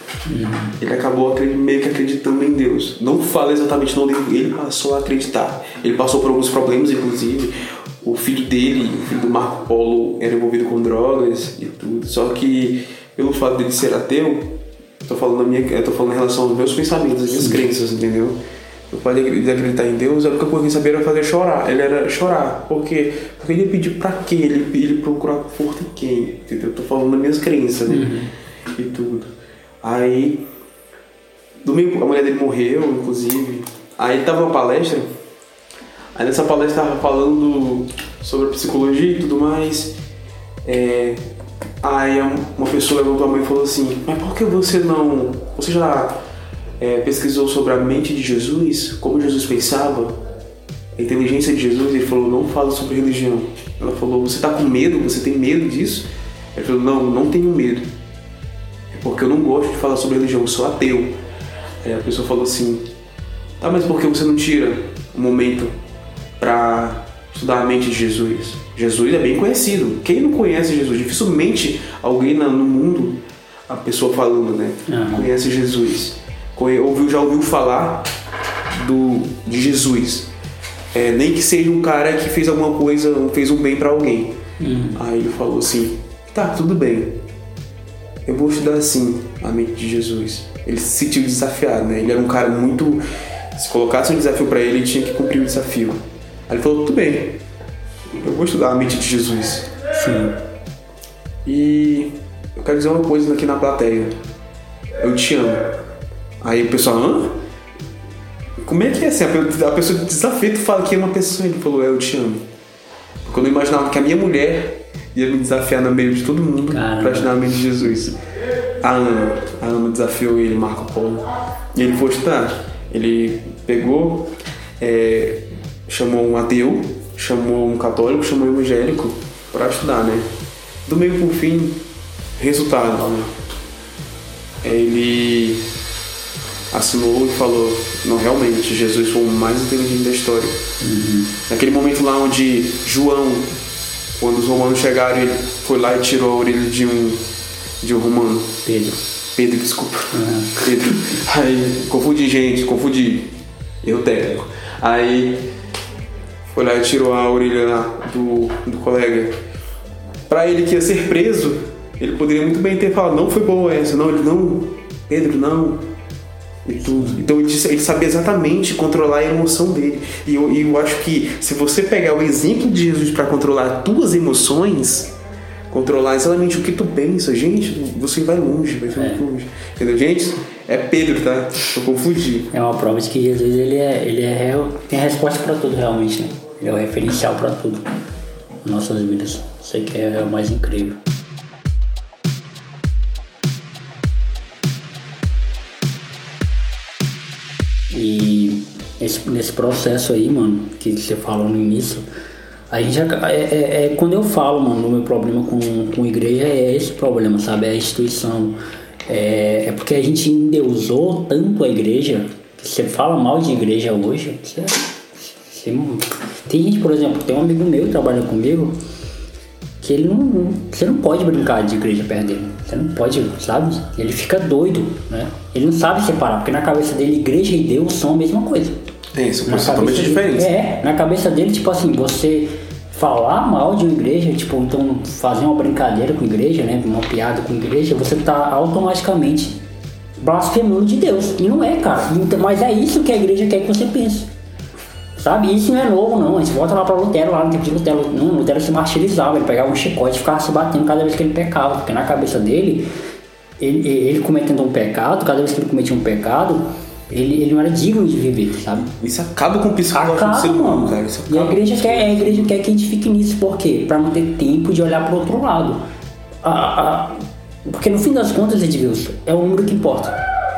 Speaker 2: Ele acabou meio que acreditando em Deus. Não fala exatamente livro, ele passou a acreditar. Ele passou por alguns problemas, inclusive. O filho dele, o filho do Marco Polo, era envolvido com drogas e tudo. Só que, pelo fato dele ser ateu, eu tô falando, minha, eu tô falando em relação aos meus pensamentos, às minhas Sim. crenças, entendeu? O pai de acreditar em Deus, é porque o que sabia era fazer chorar. Ele era chorar. Por quê? Porque ele pediu pra quê? Ele, ele procurar conforto em quem? Entendeu? Eu tô falando das minhas crenças, né? Uhum. E tudo. Aí, domingo, a mulher dele morreu, inclusive. Aí tava uma palestra. Aí nessa palestra tava falando sobre psicologia e tudo mais. É, aí uma pessoa levantou a mão e falou assim: Mas por que você não. Você já é, pesquisou sobre a mente de Jesus, como Jesus pensava, a inteligência de Jesus, ele falou, não fala sobre religião. Ela falou, você está com medo? Você tem medo disso? Ele falou, não, não tenho medo. É porque eu não gosto de falar sobre religião, eu sou ateu. Aí a pessoa falou assim, tá, mas por que você não tira um momento para estudar a mente de Jesus? Jesus é bem conhecido. Quem não conhece Jesus? Dificilmente alguém no mundo, a pessoa falando, né, uhum. conhece Jesus ouviu, já ouviu falar do, de Jesus. É, nem que seja um cara que fez alguma coisa, fez um bem para alguém. Uhum. Aí ele falou assim: tá, tudo bem. Eu vou estudar assim a mente de Jesus. Ele se sentiu desafiado, né? Ele era um cara muito. Se colocasse um desafio para ele, ele tinha que cumprir o desafio. Aí ele falou: tudo bem. Eu vou estudar a mente de Jesus. Sim. E eu quero dizer uma coisa aqui na plateia. Eu te amo. Aí o pessoal, hã? Como é que é assim? A pessoa desafia, tu fala que é uma pessoa. Ele falou, é, eu te amo. Porque eu não imaginava que a minha mulher ia me desafiar no meio de todo mundo Caramba. pra estudar a mente de Jesus. A Ana, a Ana desafiou ele, Marco Polo. E ele foi estudar. Ele pegou, é, chamou um ateu, chamou um católico, chamou um evangélico para estudar, né? Do meio pro fim, resultado, né? Ele assinou e falou: não, realmente, Jesus foi o mais inteligente da história. Uhum. Naquele momento lá onde João, quando os romanos chegaram, ele foi lá e tirou a orelha de um, de um romano.
Speaker 1: Pedro.
Speaker 2: Pedro, desculpa. Uhum. Pedro. Aí, confundi gente, confundi. Eu técnico. Aí, foi lá e tirou a orelha do, do colega. Para ele que ia ser preso, ele poderia muito bem ter falado: não foi boa essa. Não, ele não. Pedro, não e tudo. Então ele, ele sabia exatamente controlar a emoção dele. E eu, eu acho que se você pegar o exemplo de Jesus para controlar tuas emoções, controlar exatamente o que tu pensa, gente, você vai longe, vai é. longe. Entendeu, gente? É Pedro, tá? Eu confundi.
Speaker 1: É uma prova de que Jesus ele é, ele é real, tem a resposta para tudo realmente, né? Ele é o referencial para tudo. Nossas vidas. Isso aí que é o mais incrível. E esse, nesse processo aí, mano, que você falou no início, a gente é, é, é, quando eu falo, mano, o meu problema com, com igreja é esse problema, sabe? É a instituição. É, é porque a gente endeusou tanto a igreja, que você fala mal de igreja hoje, você, você, tem gente, por exemplo, tem um amigo meu que trabalha comigo, que ele não. Você não pode brincar de igreja perto dele. Você não pode, sabe? Ele fica doido, né? Ele não sabe separar, porque na cabeça dele igreja e Deus são a mesma coisa.
Speaker 2: É, isso são totalmente diferentes.
Speaker 1: É, na cabeça dele, tipo assim, você falar mal de uma igreja, tipo, então fazer uma brincadeira com igreja, né? Uma piada com igreja, você tá automaticamente blasfemando de Deus. E não é, cara. Mas é isso que a igreja quer que você pense. Sabe? Isso não é novo, não. A gente volta lá para Lutero, lá no tempo de Lutero. Não, Lutero se martirizava, ele pegava um chicote e ficava se batendo cada vez que ele pecava, porque na cabeça dele, ele, ele cometendo um pecado, cada vez que ele cometia um pecado, ele, ele não era digno de viver, sabe?
Speaker 2: Isso acaba com o psicológico
Speaker 1: acaba, do ser humano, cara. Isso e a igreja, quer, a igreja quer que a gente fique nisso, por quê? Pra não ter tempo de olhar pro outro lado. A, a, porque no fim das contas, Edilson, é o número que importa.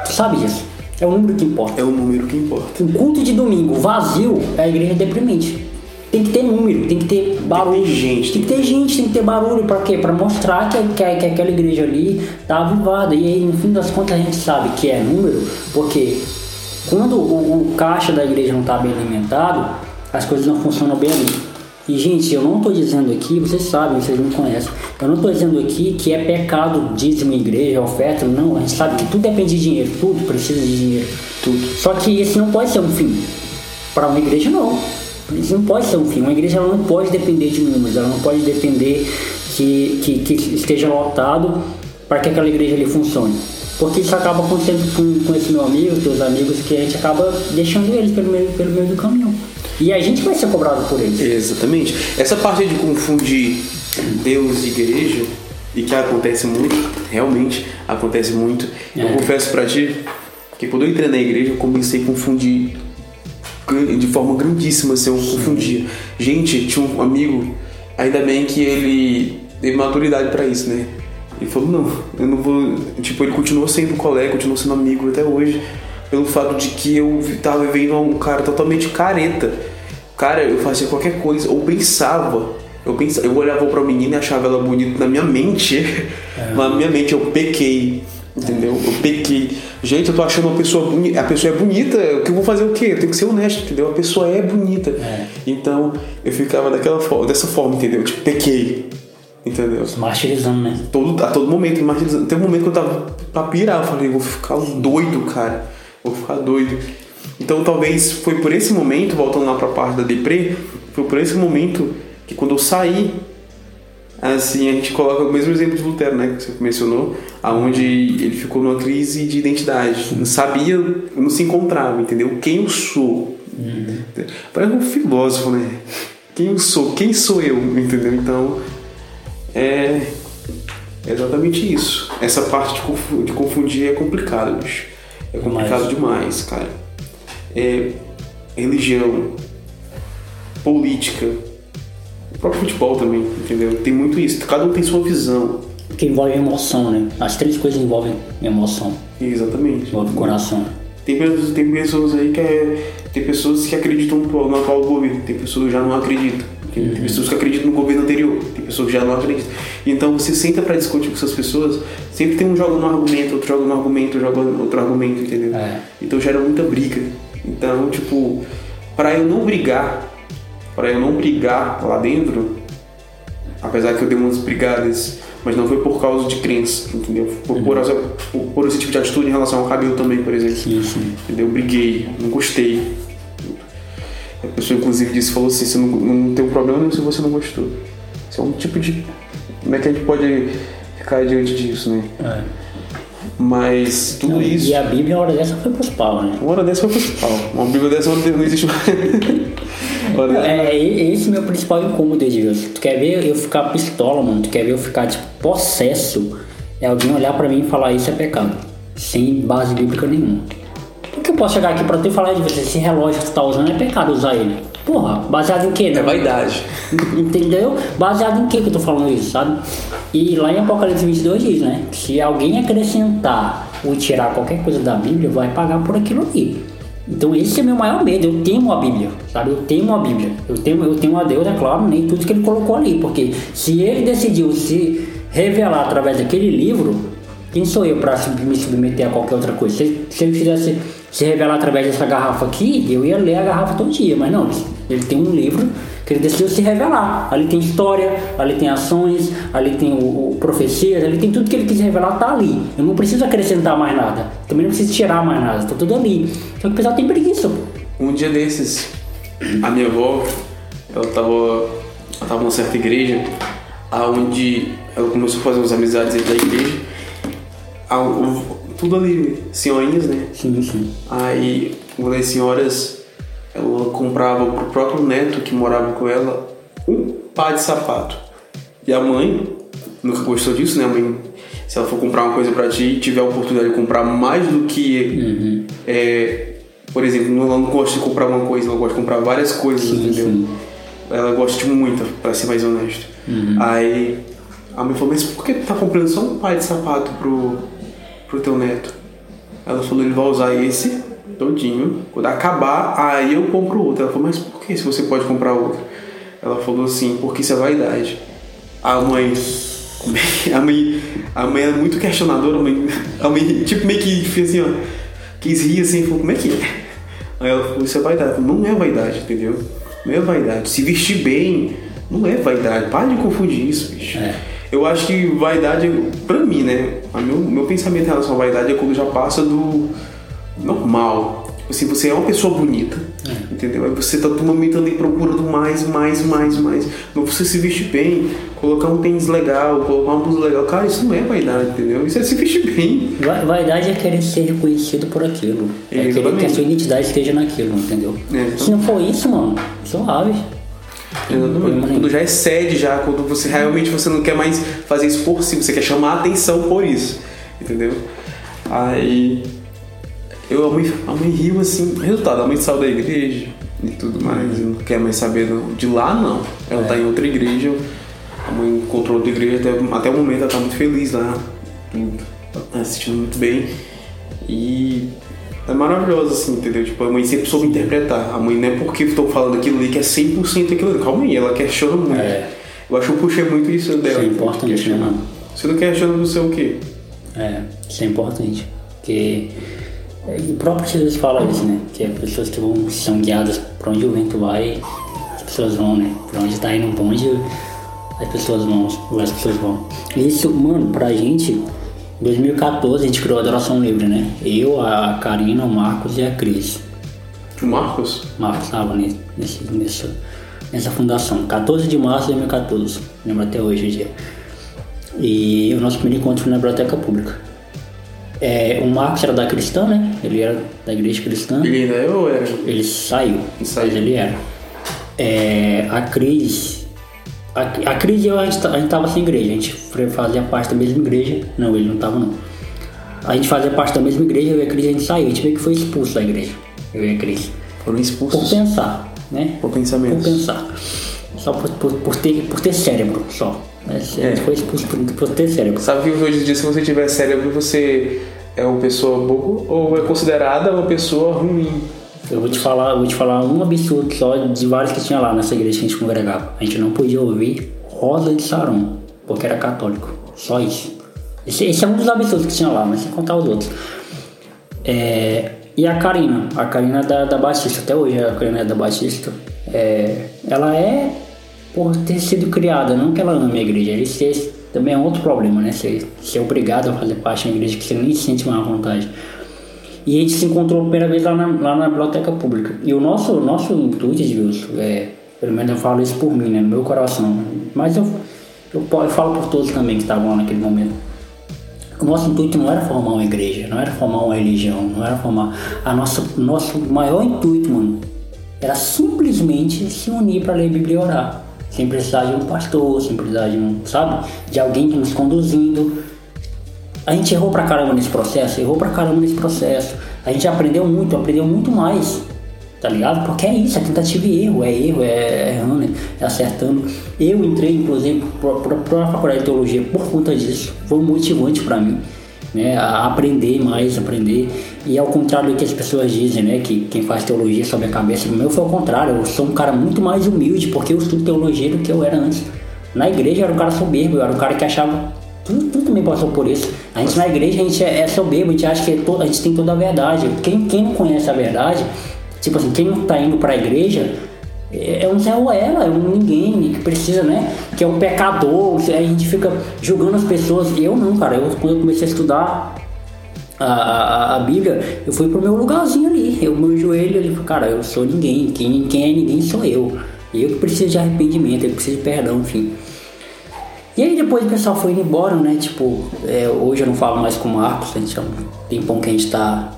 Speaker 1: Tu sabe disso? É o número que importa.
Speaker 2: É o número que importa.
Speaker 1: Um culto de domingo vazio é a igreja deprimente. Tem que ter número, tem que ter barulho. Tem que ter
Speaker 2: gente.
Speaker 1: Tem que ter gente, tem que ter barulho. Pra quê? Pra mostrar que, que, que aquela igreja ali tá avivada. E aí, no fim das contas, a gente sabe que é número, porque quando o, o caixa da igreja não tá bem alimentado, as coisas não funcionam bem ali. E, gente, eu não estou dizendo aqui, vocês sabem, vocês me conhecem, eu não estou dizendo aqui que é pecado dízimo, igreja, oferta, não. A gente sabe que tudo depende de dinheiro, tudo precisa de dinheiro. Tudo. Só que esse não pode ser um fim. Para uma igreja, não. Isso não pode ser um fim. Uma igreja ela não pode depender de números, ela não pode depender que, que, que esteja lotado para que aquela igreja ali funcione. Porque isso acaba acontecendo com, com esse meu amigo, teus amigos, que a gente acaba deixando eles pelo meio, pelo meio do caminho. E a gente vai ser cobrado por eles.
Speaker 2: Exatamente. Essa parte de confundir Deus e igreja, e que acontece muito, realmente acontece muito. É. Eu confesso para ti que quando eu entrei na igreja, eu comecei a confundir de forma grandíssima, assim, eu confundia. Gente, tinha um amigo, ainda bem que ele teve maturidade para isso, né? Ele falou, não, eu não vou. Tipo, ele continuou sendo colega, continuou sendo amigo até hoje, pelo fato de que eu tava vivendo um cara totalmente careta. Cara, eu fazia qualquer coisa, ou pensava. Eu pensava, eu olhava pra menina e achava ela bonita na minha mente. É. Na minha mente eu pequei. Entendeu? Eu pequei. Gente, eu tô achando uma pessoa bonita. A pessoa é bonita, o que eu vou fazer o quê? Eu tenho que ser honesto, entendeu? A pessoa é bonita. É. Então, eu ficava daquela forma, dessa forma, entendeu? Tipo, pequei. Entendeu?
Speaker 1: Martirizando, né?
Speaker 2: Todo, a todo momento, martirizando. Tem um momento que eu tava pra pirar, eu falei, vou ficar doido, cara. Vou ficar doido. Então talvez foi por esse momento, voltando lá pra parte da deprê, foi por esse momento que quando eu saí, assim, a gente coloca o mesmo exemplo de Lutero, né, que você mencionou, aonde ele ficou numa crise de identidade. Não sabia, não se encontrava, entendeu? Quem eu sou. Uhum. Parece um filósofo, né? Quem eu sou? Quem sou eu? Entendeu? Então, é exatamente isso. Essa parte de confundir é complicado, bicho. É complicado demais, cara. É religião, política, o próprio futebol também, entendeu? Tem muito isso. Cada um tem sua visão.
Speaker 1: Que envolve emoção, né? As três coisas envolvem emoção.
Speaker 2: Exatamente.
Speaker 1: Envolve coração.
Speaker 2: Tem, tem pessoas aí que é, tem pessoas que acreditam no atual governo, tem pessoas que já não acreditam. Tem uhum. pessoas que acreditam no governo anterior, tem pessoas que já não acreditam. Então você senta para discutir com essas pessoas, sempre tem um joga no argumento, outro joga no argumento, joga outro argumento, entendeu? É. Então gera muita briga. Então, tipo, para eu não brigar, para eu não brigar lá dentro, apesar que eu dei umas brigadas, mas não foi por causa de crença, entendeu? Por, uhum. por, por, por, esse tipo de atitude em relação ao cabelo também, por exemplo. Sim, sim. Entendeu? Eu briguei, não gostei. A pessoa inclusive disse, falou assim, você não, não tem um problema nenhum se você não gostou. Isso é um tipo de. Como é que a gente pode ficar diante disso, né? É. Mas tudo não, isso.
Speaker 1: E a Bíblia, uma hora dessa foi pros pau, né?
Speaker 2: Uma hora dessa foi pros pau. Uma Bíblia dessa não existe mais.
Speaker 1: é, é esse meu principal incômodo, Edilson. Tu quer ver eu ficar pistola, mano? Tu quer ver eu ficar, tipo, possesso? É alguém olhar pra mim e falar isso é pecado. Sem base bíblica nenhuma que eu posso chegar aqui pra tu e falar de você? Esse relógio que tu tá usando é pecado usar ele. Porra, baseado em quê?
Speaker 2: Né? É vaidade.
Speaker 1: Entendeu? Baseado em quê que eu tô falando isso, sabe? E lá em Apocalipse 22 diz, né? Se alguém acrescentar ou tirar qualquer coisa da Bíblia, vai pagar por aquilo ali. Então esse é meu maior medo, eu temo a Bíblia, sabe? Eu temo a Bíblia. Eu temo, eu temo a Deus, é claro, nem tudo que ele colocou ali, porque se ele decidiu se revelar através daquele livro, quem sou eu para me submeter a qualquer outra coisa? Se, se ele fizesse se revelar através dessa garrafa aqui, eu ia ler a garrafa todo dia, mas não, ele tem um livro que ele decidiu se revelar. Ali tem história, ali tem ações, ali tem o, o profecias, ali tem tudo que ele quis revelar, tá ali. Eu não preciso acrescentar mais nada, também não preciso tirar mais nada, tá tudo ali. Só que o pessoal tem preguiça.
Speaker 2: Um dia desses, a minha avó, ela tava, ela tava numa certa igreja, aonde ela começou a fazer umas amizades dentro da igreja. A, tudo ali, senhorinhas, né?
Speaker 1: Sim, sim.
Speaker 2: Aí uma das senhoras, ela comprava pro próprio neto que morava com ela um par de sapato. E a mãe nunca gostou disso, né? A mãe, se ela for comprar uma coisa para ti, tiver a oportunidade de comprar mais do que. Uhum. É, por exemplo, ela não gosta de comprar uma coisa, ela gosta de comprar várias coisas, sim, entendeu? Sim. Ela gosta de muito, para ser mais honesto. Uhum. Aí a mãe falou, mas por que tu tá comprando só um par de sapato pro, pro teu neto. Ela falou, ele vai usar esse todinho. Quando acabar, aí eu compro outro. Ela falou, mas por que se você pode comprar outro? Ela falou assim, porque isso é vaidade. A mãe. A mãe, a mãe era muito questionadora, a mãe, a mãe tipo meio que fez assim, ó. Quis rir assim, falou, como é que é? Aí ela falou, isso é vaidade. Não é vaidade, entendeu? Não é vaidade. Se vestir bem não é vaidade. Para de confundir isso, bicho.
Speaker 1: É.
Speaker 2: Eu acho que vaidade, pra mim, né? O meu, meu pensamento em relação à vaidade é quando já passa do normal. Assim, você é uma pessoa bonita, entendeu? Aí você tá todo momento ali procurando mais, mais, mais, mais. Mas você se vestir bem, colocar um tênis legal, colocar uma blusa legal. Cara, isso não é vaidade, entendeu? Isso é se vestir bem.
Speaker 1: Va- Vaidade é querer ser reconhecido por aquilo. É querer que a sua identidade esteja naquilo, entendeu?
Speaker 2: É, então-
Speaker 1: Se não for isso, mano, suave.
Speaker 2: Exatamente. Quando já excede, já, quando você realmente você não quer mais fazer isso por si, você quer chamar a atenção por isso. Entendeu? Aí eu a mãe, a mãe riu assim, resultado, a mãe saiu da igreja e tudo mais, não quer mais saber de lá não. Ela tá em outra igreja, a mãe encontrou outra igreja, até, até o momento ela tá muito feliz lá, tudo, tá assistindo muito bem. E é maravilhoso, assim, entendeu? Tipo, a mãe sempre soube interpretar. A mãe não é porque estou falando aquilo ali que é 100% aquilo ali. Calma aí, ela questiona muito.
Speaker 1: É.
Speaker 2: Eu acho que eu puxei muito isso dela.
Speaker 1: Isso é importante, né, mano?
Speaker 2: Você não questiona você o quê?
Speaker 1: É, isso é importante. Porque e o próprio Jesus fala isso, né? Que as pessoas que vão, são guiadas para onde o vento vai, as pessoas vão, né? Para onde tá indo o bonde, as pessoas vão, as pessoas vão. Isso, mano, pra gente, em 2014 a gente criou a Adoração Livre, né? Eu, a Karina, o Marcos e a Cris.
Speaker 2: O Marcos?
Speaker 1: Marcos estava nesse, nessa, nessa fundação. 14 de março de 2014. Lembro até hoje o dia. E o nosso primeiro encontro foi na biblioteca pública. É, o Marcos era da cristã, né? Ele era da igreja cristã.
Speaker 2: Ele ainda é ou era?
Speaker 1: Ele saiu,
Speaker 2: Saiu.
Speaker 1: mas ele era. É, a Cris. A, a Cris e eu, a gente, ta- a gente tava sem igreja, a gente fazia parte da mesma igreja. Não, ele não tava não. A gente fazia parte da mesma igreja, eu e a Cris a gente saiu, a gente meio que foi expulso da igreja. Eu e a Cris.
Speaker 2: Foram
Speaker 1: Por
Speaker 2: expulsos
Speaker 1: pensar, né?
Speaker 2: por pensamentos.
Speaker 1: Por pensar. Só por, por, por ter, por ter cérebro, só. Mas
Speaker 2: É.
Speaker 1: a gente foi expulso por, por ter cérebro.
Speaker 2: Sabe que hoje em dia, se você tiver cérebro, você é uma pessoa boa ou é considerada uma pessoa ruim?
Speaker 1: Eu vou te falar, vou te falar um absurdo só de vários que tinha lá nessa igreja que a gente congregava. A gente não podia ouvir Rosa de Saron, porque era católico. Só isso. Esse, esse é um dos absurdos que tinha lá, mas sem contar os outros. É, e a Karina, a Karina da, da Batista, até hoje a Karina é da Batista. É, ela é por ter sido criada, não que ela ame a igreja. Isso é- também é outro problema, né? Ser, ser obrigado a fazer parte da igreja que você nem se sente mais vontade. E a gente se encontrou a primeira vez lá na, lá na biblioteca pública. E o nosso, nosso intuito, Edilson, é, pelo menos eu falo isso por mim, né, no meu coração. Mas eu, eu, eu falo por todos também que estavam lá naquele momento. O nosso intuito não era formar uma igreja, não era formar uma religião, não era formar. A nossa, nosso maior intuito, mano, era simplesmente se unir para ler a Bíblia e orar. Sem precisar de um pastor, sem precisar de um, sabe? De alguém que nos conduzindo. A gente errou pra caramba nesse processo, errou pra caramba nesse processo. A gente aprendeu muito, aprendeu muito mais, tá ligado? Porque é isso, é tentativa e erro, é erro, é errando, é acertando. Eu entrei, inclusive, pra, pra faculdade de teologia por conta disso. Foi motivante pra mim, né? A aprender mais, aprender. E ao contrário do que as pessoas dizem, né? Que quem faz teologia sobe a cabeça. O meu foi ao contrário, eu sou um cara muito mais humilde porque eu estudo teologia do que eu era antes. Na igreja eu era um cara soberbo, eu era um cara que achava tudo também passou por isso. A gente na igreja, a gente é, é soberbo, a gente acha que é to- a gente tem toda a verdade. Quem, quem não conhece a verdade, tipo assim, quem não tá indo pra igreja, é é um Zé Ruela, é um ninguém que precisa, né? Que é um pecador, a gente fica julgando as pessoas. Eu não, cara, eu, quando eu comecei a estudar a, a, a Bíblia, eu fui pro meu lugarzinho ali, eu meu joelho ali, cara, eu sou ninguém, quem, quem é ninguém sou eu. Eu que preciso de arrependimento, eu que preciso de perdão, enfim. E aí depois o pessoal foi indo embora, né? Tipo, é, hoje eu não falo mais com o Marcos, a gente é um tempão que a gente tá.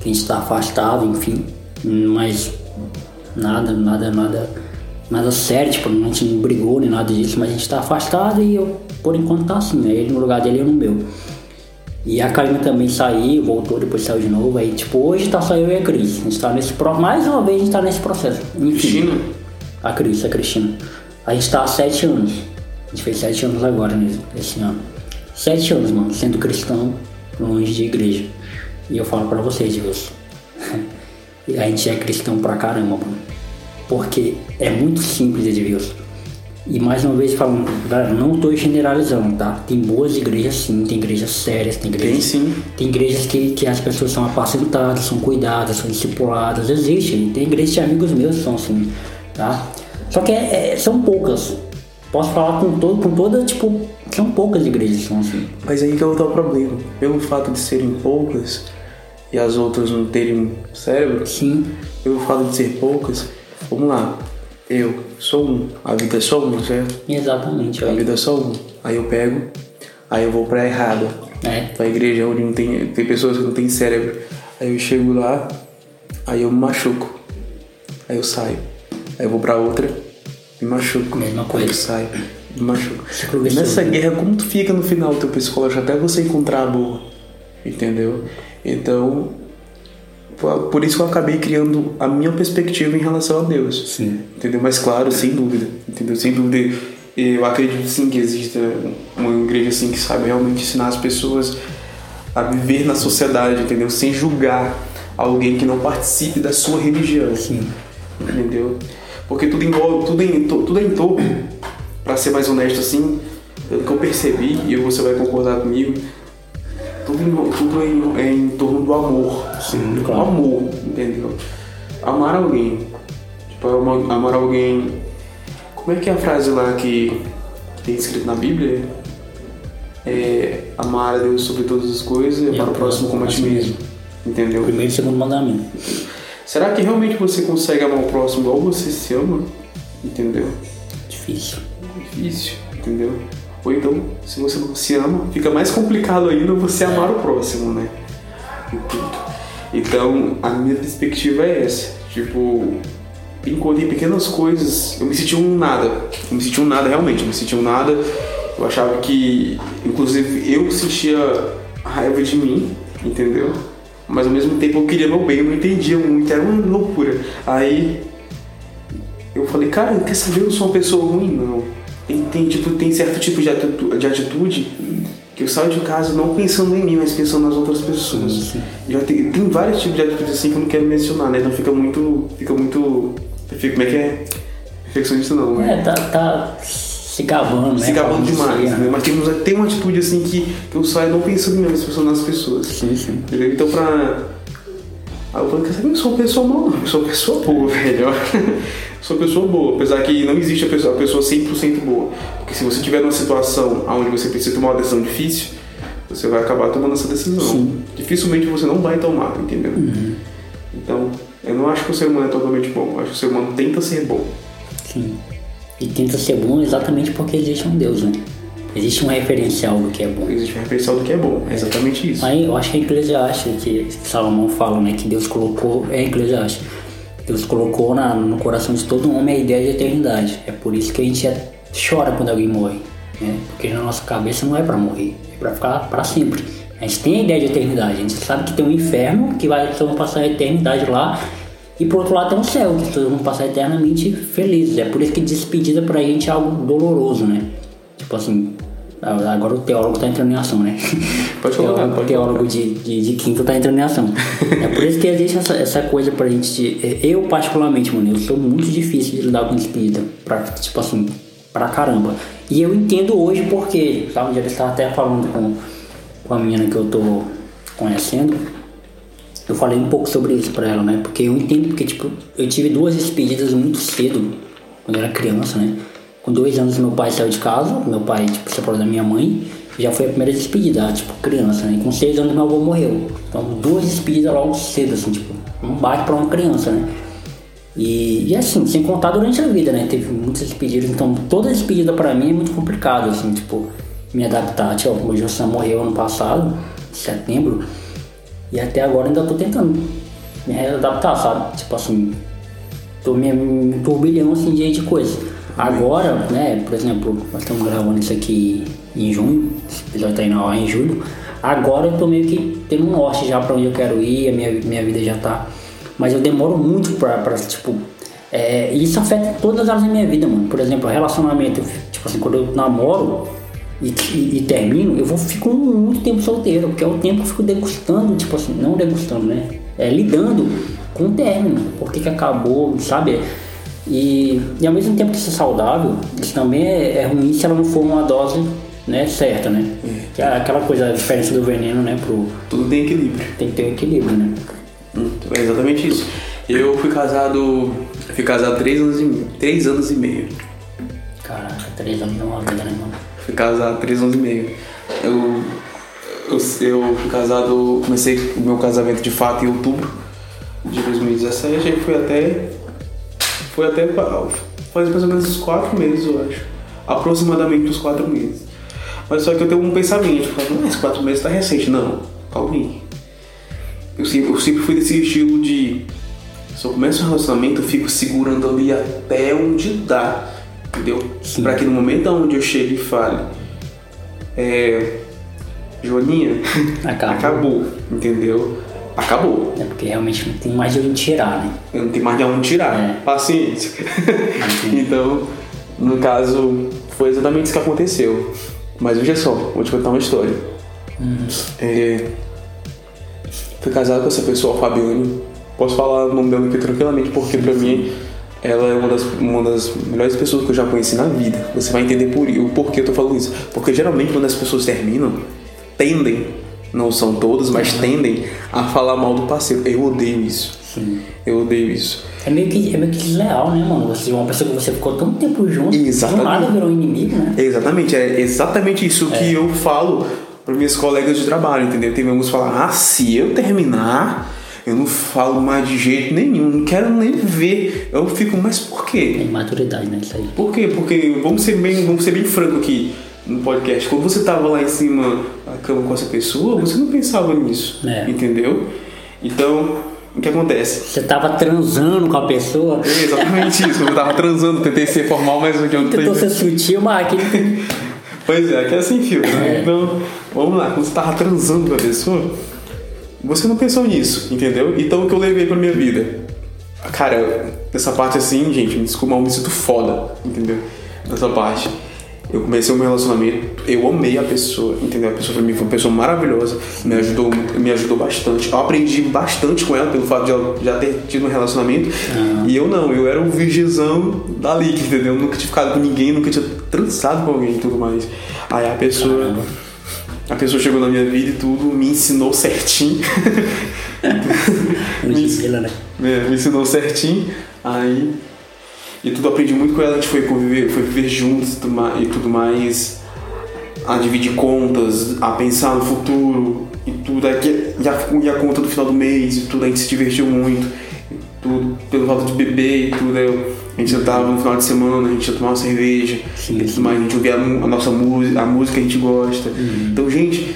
Speaker 1: que a gente tá afastado, enfim. Mas nada, nada, nada. Nada sério, tipo, a gente não brigou nem nada disso, mas a gente tá afastado e eu, por enquanto, tá assim, né? Ele no lugar dele eu no meu. E a Karina também saiu, voltou, depois saiu de novo. Aí, tipo, hoje tá só eu e a Cris. A gente tá nesse pro... Mais uma vez a gente tá nesse processo. Enfim.
Speaker 2: Cristina?
Speaker 1: A Cris, a Cristina. A gente tá há sete anos. A gente fez sete anos agora, né, esse ano. Sete anos, mano, sendo cristão, longe de igreja. E eu falo pra vocês, Wilson. a gente é cristão pra caramba, mano. Porque é muito simples, Edilson. E mais uma vez falando, galera, não tô generalizando, tá? Tem boas igrejas sim, tem igrejas sérias, tem igrejas.
Speaker 2: Tem sim.
Speaker 1: Tem igrejas que, que as pessoas são apacentadas, são cuidadas, são discipuladas, existe. Tem igrejas de amigos meus que são assim. tá? Só que é, é, são poucas. Posso falar com, todo, com toda, tipo, são poucas igrejas que são assim.
Speaker 2: Mas aí que é o problema. Pelo fato de serem poucas e as outras não terem cérebro,
Speaker 1: Sim.
Speaker 2: pelo fato de ser poucas, vamos lá. Eu sou um, a vida é só uma, certo?
Speaker 1: Exatamente.
Speaker 2: A
Speaker 1: Aí,
Speaker 2: vida é só uma. Aí eu pego, aí eu vou pra errada.
Speaker 1: é,
Speaker 2: Pra igreja onde não tem, tem pessoas que não têm cérebro. Aí eu chego lá, aí eu me machuco. Aí eu saio. Aí eu vou pra outra, me machuco.
Speaker 1: Mesma coisa.
Speaker 2: eu saio, me machuco. Nessa guerra, como tu fica no final teu psicológico até você encontrar a boa? Entendeu? Então, por- por isso que eu acabei criando a minha perspectiva em relação a Deus.
Speaker 1: Sim.
Speaker 2: Entendeu? Mas claro, sem dúvida. Entendeu? Sem dúvida. Eu acredito sim que exista uma igreja assim que sabe realmente ensinar as pessoas a viver na sociedade, entendeu? Sem julgar alguém que não participe da sua religião.
Speaker 1: Sim.
Speaker 2: Entendeu? Porque tudo envolve, tudo em, tudo é em torno, pra ser mais honesto assim, pelo que eu percebi, e você vai concordar comigo, tudo, em, tudo é em, é em torno do amor.
Speaker 1: Sim,
Speaker 2: do
Speaker 1: claro.
Speaker 2: amor, entendeu? Amar alguém. Tipo, amar, amar alguém. Como é que é a frase lá que, que tem escrito na Bíblia? É amar a Deus sobre todas as coisas e amar o próximo como a ti mesmo. Entendeu?
Speaker 1: Primeiro e segundo mandamento.
Speaker 2: Será que realmente você consegue amar o próximo igual você se ama? Entendeu?
Speaker 1: Difícil.
Speaker 2: Difícil, entendeu? Ou então, se você não se ama, fica mais complicado ainda você amar o próximo, né? Então, a minha perspectiva é essa. Tipo, encontrei pequenas coisas. Eu me senti um nada. Eu me senti um nada realmente. Eu me senti um nada. Eu achava que, inclusive, eu sentia raiva de mim, entendeu? Mas ao mesmo tempo eu queria meu bem, eu não entendia muito, era uma loucura. Aí eu falei, cara, quer saber? Eu não sou uma pessoa ruim, não. Tem, tem, tipo, tem certo tipo de atitude, de atitude que eu saio de casa não pensando em mim, mas pensando nas outras pessoas. Já tem, tem vários tipos de atitudes assim que eu não quero mencionar, né? Então fica muito. Fica muito. Fica, como é que é? Perfeccionista não, né?
Speaker 1: É, tá, tá se gabando, né?
Speaker 2: Se
Speaker 1: Falando
Speaker 2: demais,
Speaker 1: assim,
Speaker 2: né? Mas tem, tem uma atitude assim que, que eu saio não pensando mas pensando nas pessoas.
Speaker 1: Sim, sim.
Speaker 2: Entendeu? Então pra. Aí eu falei, quer saber? Eu sou uma pessoa mal, não. Eu sou uma pessoa boa, velho. Eu sou uma pessoa boa, apesar que não existe a pessoa, a pessoa 100% boa. Porque se você tiver numa situação onde você precisa tomar uma decisão difícil, você vai acabar tomando essa decisão.
Speaker 1: Sim.
Speaker 2: Dificilmente você não vai tomar, entendeu? Então, eu não acho que o ser humano é totalmente bom. Eu acho que o ser humano tenta ser bom.
Speaker 1: Sim. E tenta ser bom exatamente porque existe um Deus, né? Existe um referencial do que é bom.
Speaker 2: Existe um referencial do que é bom. É exatamente isso.
Speaker 1: Aí eu acho que a Eclesiastes, que Salomão fala, né? Que Deus colocou, é Eclesiastes. Deus colocou na, no coração de todo homem a ideia de eternidade. É por isso que a gente é- chora quando alguém morre, né? Porque na nossa cabeça não é pra morrer, é pra ficar pra sempre. A gente tem a ideia de eternidade, a gente sabe que tem um inferno, que vai, vão passar a eternidade lá, e por outro lado tem um céu, que todos vão passar eternamente felizes. É por isso que despedida pra gente é algo doloroso, né? Tipo assim, agora o teólogo tá entrando em ação, né?
Speaker 2: Pode colocar,
Speaker 1: Teólogo-
Speaker 2: pode
Speaker 1: teólogo de, de, de quinto tá entrando em ação. é por isso que existe essa, essa coisa pra gente. de- eu, particularmente, mano, eu sou muito difícil de lidar com despedida. Pra, tipo assim, pra caramba. E eu entendo hoje porque, sabe, um dia eu estava até falando com, com a menina que eu tô conhecendo. Eu falei um pouco sobre isso pra ela, né? Porque eu entendo, porque, tipo, eu tive duas despedidas muito cedo, quando eu era criança, né? Com dois anos meu pai saiu de casa, meu pai, tipo, se separou da minha mãe, já foi a primeira despedida, tipo, criança, né? E com seis anos meu avô morreu. Então, duas despedidas logo cedo, assim, tipo, não bate pra uma criança, né? E, e assim, sem contar durante a vida, né? Teve muitas despedidas, então toda despedida pra mim é muito complicado, assim, tipo, me adaptar. Tipo, o Jossan morreu ano passado, em setembro, e até agora ainda tô tentando me readaptar, sabe? Tipo assim, tô me, me turbilhão assim de, de coisa. Agora, né, por exemplo, nós estamos gravando isso aqui em junho, esse episódio tá indo ao em julho. Agora eu tô meio que tendo um norte já pra onde eu quero ir, a minha, minha vida já tá. Mas eu demoro muito pra, pra tipo. É, isso afeta todas as áreas da minha vida, mano. Por exemplo, relacionamento, tipo assim, quando eu namoro e, e, e termino, eu vou fico muito tempo solteiro, porque é o tempo que eu fico degustando, tipo assim, não degustando, né? É, lidando com o término, por que acabou, sabe? E, e ao mesmo tempo que isso é saudável, isso também é, é ruim se ela não for uma dose né, certa, né? Que é aquela coisa, a diferença do veneno, né? Pro,
Speaker 2: Tudo tem equilíbrio.
Speaker 1: tem que ter um equilíbrio, né?
Speaker 2: Hum, É exatamente isso. Eu fui casado fui casado três anos e, três anos e meio.
Speaker 1: Caraca, três anos é uma vida, né, mano?
Speaker 2: Fui casado há três anos e meio. Eu, eu, eu fui casado, comecei o meu casamento de fato em outubro de 2017 e fui até. Foi até. Faz mais ou menos uns quatro meses, eu acho. Aproximadamente uns quatro meses. Mas só que eu tenho um pensamento, eu falo, mas quatro meses tá recente. Não, calma. Eu sempre, eu sempre fui desse estilo de. Se eu começo um relacionamento, eu fico segurando ali até onde dá. Entendeu? Pra que no momento onde eu chego e fale. É. Joaninha,
Speaker 1: Acabou.
Speaker 2: acabou. Entendeu? Acabou.
Speaker 1: É porque realmente não tem mais de onde tirar, né?
Speaker 2: Não tenho mais de onde tirar.
Speaker 1: É.
Speaker 2: Paciência. Então, no caso, foi exatamente isso que aconteceu. Mas veja só, vou te contar uma história. É, fui casado com essa pessoa, a Fabiane. Posso falar o nome dela aqui tranquilamente, porque pra mim ela é uma das, uma das melhores pessoas que eu já conheci na vida. Você vai entender por, o porquê eu tô falando isso. Porque geralmente quando as pessoas terminam, tendem, não são todas, mas tendem a falar mal do parceiro. Eu odeio isso.
Speaker 1: Sim.
Speaker 2: Eu odeio isso.
Speaker 1: É meio que, é meio que desleal, né, mano? Você uma pessoa que você ficou tanto tempo junto,
Speaker 2: Exatamente.
Speaker 1: do nada virou inimigo, né?
Speaker 2: Exatamente, é exatamente isso que eu falo para minhas colegas de trabalho, entendeu? Tem alguns que falam, ah, se eu terminar, eu não falo mais de jeito nenhum, não quero nem ver. Eu fico, mas por quê?
Speaker 1: Tem maturidade, né? Isso aí.
Speaker 2: Por quê? Porque vamos ser bem, vamos ser bem franco aqui no podcast. Quando você tava lá em cima da cama com essa pessoa, você não pensava nisso,
Speaker 1: É.
Speaker 2: entendeu? Então, o que acontece?
Speaker 1: Você tava transando com a pessoa,
Speaker 2: É exatamente isso. Eu tava transando, tentei ser formal, mas aqui eu não
Speaker 1: tentou ser sutil, mas aquele...
Speaker 2: Pois é, aqui é sem filtro, né? Então, vamos lá, quando você tava transando com a pessoa, você não pensou nisso, entendeu? Então o que eu levei pra minha vida? Cara, nessa parte assim, gente, me desculpa, eu me sinto foda, entendeu? Nessa parte. Eu comecei um relacionamento, eu amei a pessoa, entendeu? A pessoa pra mim foi uma pessoa maravilhosa, me ajudou, me ajudou bastante. Eu aprendi bastante com ela pelo fato de ela já ter tido um relacionamento. E eu não, eu era um virgizão da liga, entendeu? Nunca tinha ficado com ninguém, nunca tinha transado com alguém e tudo mais. Aí a pessoa. A pessoa chegou na minha vida e tudo, me ensinou certinho.
Speaker 1: Mentira, né?
Speaker 2: É, me ensinou certinho. Aí. E tudo aprendi muito com ela, a gente foi conviver, foi viver juntos e tudo ma- tudo mais. A dividir contas, a pensar no futuro e tudo. Aí, E a, e a conta do final do mês e tudo, a gente se divertiu muito. E tudo, pelo fato de beber e tudo. Eu, a gente sentava no final de semana, a gente ia tomar uma cerveja
Speaker 1: Sim,
Speaker 2: e tudo mais, a gente ouvia a, a nossa música, a música que a gente gosta. Então, gente,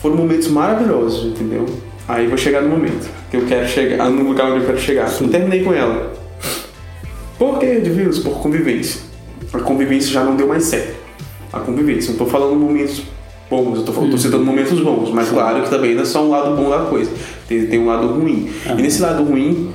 Speaker 2: foram momentos maravilhosos, entendeu? Aí vou chegar no momento que eu quero chegar, no lugar onde eu quero chegar. Eu terminei com ela. Por que, Deus? Por convivência. A convivência já não deu mais certo. A convivência. Não tô falando momentos bons, eu tô, falando- tô citando momentos bons, mas claro que também não é só um lado bom da coisa. Tem, tem um lado ruim. E nesse lado ruim,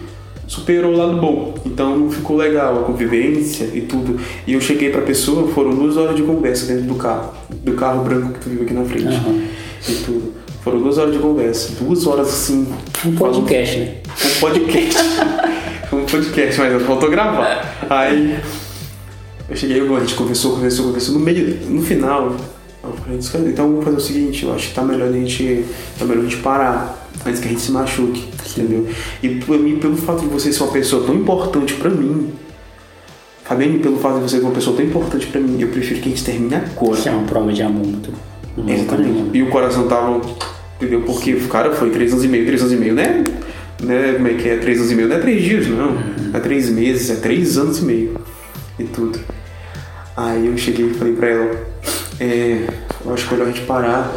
Speaker 2: superou o lado bom. Então não ficou legal a convivência e tudo. E eu cheguei pra pessoa, foram duas horas de conversa dentro do carro. Do carro branco que tu viu aqui na frente.
Speaker 1: Aham.
Speaker 2: E tudo. Foram duas horas de conversa. Duas horas assim.
Speaker 1: Um podcast, né?
Speaker 2: Um podcast. um podcast, mas faltou gravar. Aí eu cheguei, a gente conversou, conversou, conversou. No meio, no final, eu falei, "Desculpa, então vamos fazer o seguinte, eu acho que tá melhor a gente. Tá melhor a gente parar. Antes que a gente se machuque, entendeu? E pra mim, pelo fato de você ser uma pessoa tão importante pra mim, Fabiane, pelo fato de você ser uma pessoa tão importante pra mim, eu prefiro que a gente termine agora.
Speaker 1: Isso é uma prova de amor muito né,
Speaker 2: Exatamente.
Speaker 1: mano?
Speaker 2: E o coração tava. Entendeu? Porque, cara, foi três anos e meio, três anos e meio, né? né? Como é que é? Três anos e meio não é três dias, não. É três meses, é três anos e meio. E tudo. Aí eu cheguei e falei pra ela, é, eu acho que é melhor a gente parar,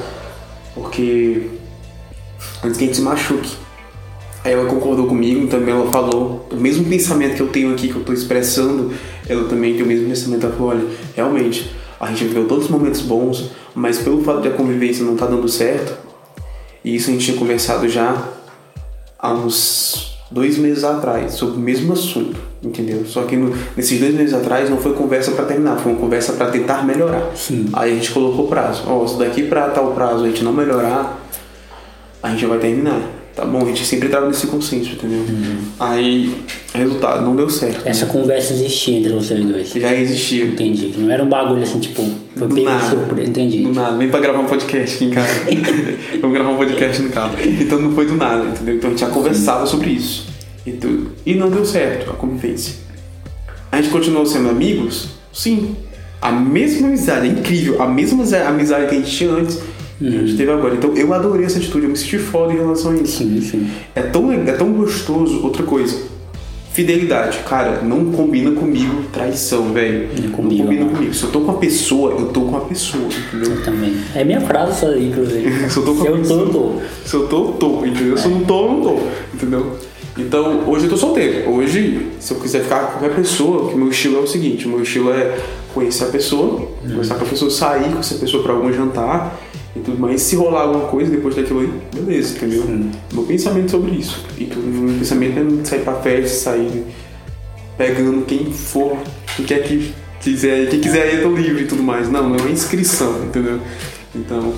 Speaker 2: porque antes que a gente se machuque. Aí ela concordou comigo, também ela falou o mesmo pensamento que eu tenho aqui, que eu tô expressando, ela também tem o mesmo pensamento, ela falou, olha, realmente, a gente viveu todos os momentos bons, mas pelo fato de a convivência não tá dando certo, e isso a gente tinha conversado já há uns dois meses atrás, sobre o mesmo assunto, entendeu? Só que no- nesses dois meses atrás não foi conversa pra terminar, foi uma conversa pra tentar melhorar.
Speaker 1: Sim.
Speaker 2: Aí a gente colocou prazo. Ó, se daqui pra tal prazo a gente não melhorar, a gente já vai terminar. Tá bom? A gente sempre tava nesse consenso, entendeu? Aí, resultado, não deu certo.
Speaker 1: Essa conversa existia entre vocês dois.
Speaker 2: Já existia.
Speaker 1: Entendi. Não era um bagulho assim, tipo, foi
Speaker 2: Do
Speaker 1: de
Speaker 2: nada.
Speaker 1: surpresa. Entendi.
Speaker 2: Do nada, vem pra gravar um podcast aqui em casa. Vamos gravar um podcast no carro. Então não foi do nada, entendeu? Então a gente já conversava sobre isso. E tudo. E não deu certo a convivência. A gente continuou sendo amigos? Sim. A mesma amizade, é incrível. A mesma amizade que a gente tinha antes, a gente teve agora. Então eu adorei essa atitude, eu me senti foda em relação a isso.
Speaker 1: Sim, sim.
Speaker 2: É tão, é tão gostoso. Outra coisa, fidelidade. Cara, não combina comigo traição, velho. Não combina
Speaker 1: não.
Speaker 2: comigo. Se eu tô com a pessoa, eu tô com a pessoa, entendeu?
Speaker 1: Eu também. É minha frase essa aí, inclusive.
Speaker 2: Se eu tô com a
Speaker 1: Se eu tô,
Speaker 2: pessoa-
Speaker 1: eu tô.
Speaker 2: Se eu tô, eu tô, entendeu? Se eu não tô, eu não tô, entendeu? Então, hoje eu tô solteiro. Hoje, se eu quiser ficar com qualquer pessoa, que meu estilo é o seguinte, meu estilo é conhecer a pessoa, conversar com a pessoa, sair com essa pessoa pra algum jantar e tudo mais. Se rolar alguma coisa depois daquilo aí, beleza, entendeu? Meu pensamento sobre isso. E meu pensamento é sair pra festa, sair pegando quem for, quem quer que quiser, quem quiser eu tô livre e tudo mais. Não, não é inscrição, entendeu? Então,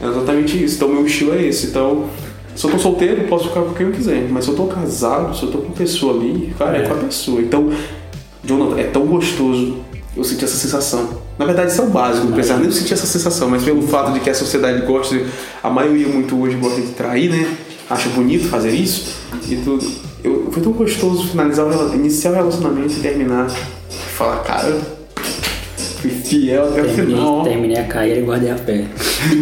Speaker 2: é exatamente isso. Então, meu estilo é esse. Então, se eu tô solteiro, posso ficar com quem eu quiser. Mas se eu tô casado, se eu tô com pessoa ali, cara, é,
Speaker 1: É.
Speaker 2: com a pessoa. Então, Jonathan, é tão gostoso eu sentir essa sensação. Na verdade, isso é o básico, não precisava nem sentir essa sensação, mas pelo fato de que a sociedade gosta, de- a maioria muito hoje gosta de trair, né? Acha bonito fazer isso e tudo. Eu, foi tão gostoso finalizar o iniciar o relacionamento e terminar. Falar, cara, fui fiel até o final.
Speaker 1: terminei a carreira e guardei a fé.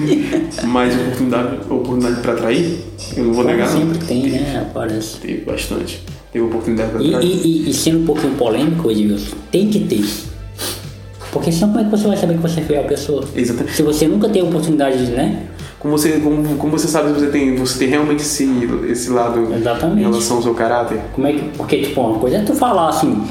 Speaker 2: Mas oportunidade, oportunidade pra trair, eu não vou negar, não.
Speaker 1: Sempre tem, né? Aparece.
Speaker 2: Teve bastante. Teve oportunidade pra
Speaker 1: E,
Speaker 2: trair.
Speaker 1: e, e, e sendo um pouquinho polêmico, Edilson, tem que ter. Porque senão como é que você vai saber que você é fiel à pessoa?
Speaker 2: Exatamente.
Speaker 1: Se você nunca teve oportunidade de, né?
Speaker 2: Como você, como, como você sabe se você tem, você tem realmente esse, esse lado
Speaker 1: Exatamente.
Speaker 2: em relação ao seu caráter?
Speaker 1: Como é que. Porque, tipo, uma coisa é tu falar assim,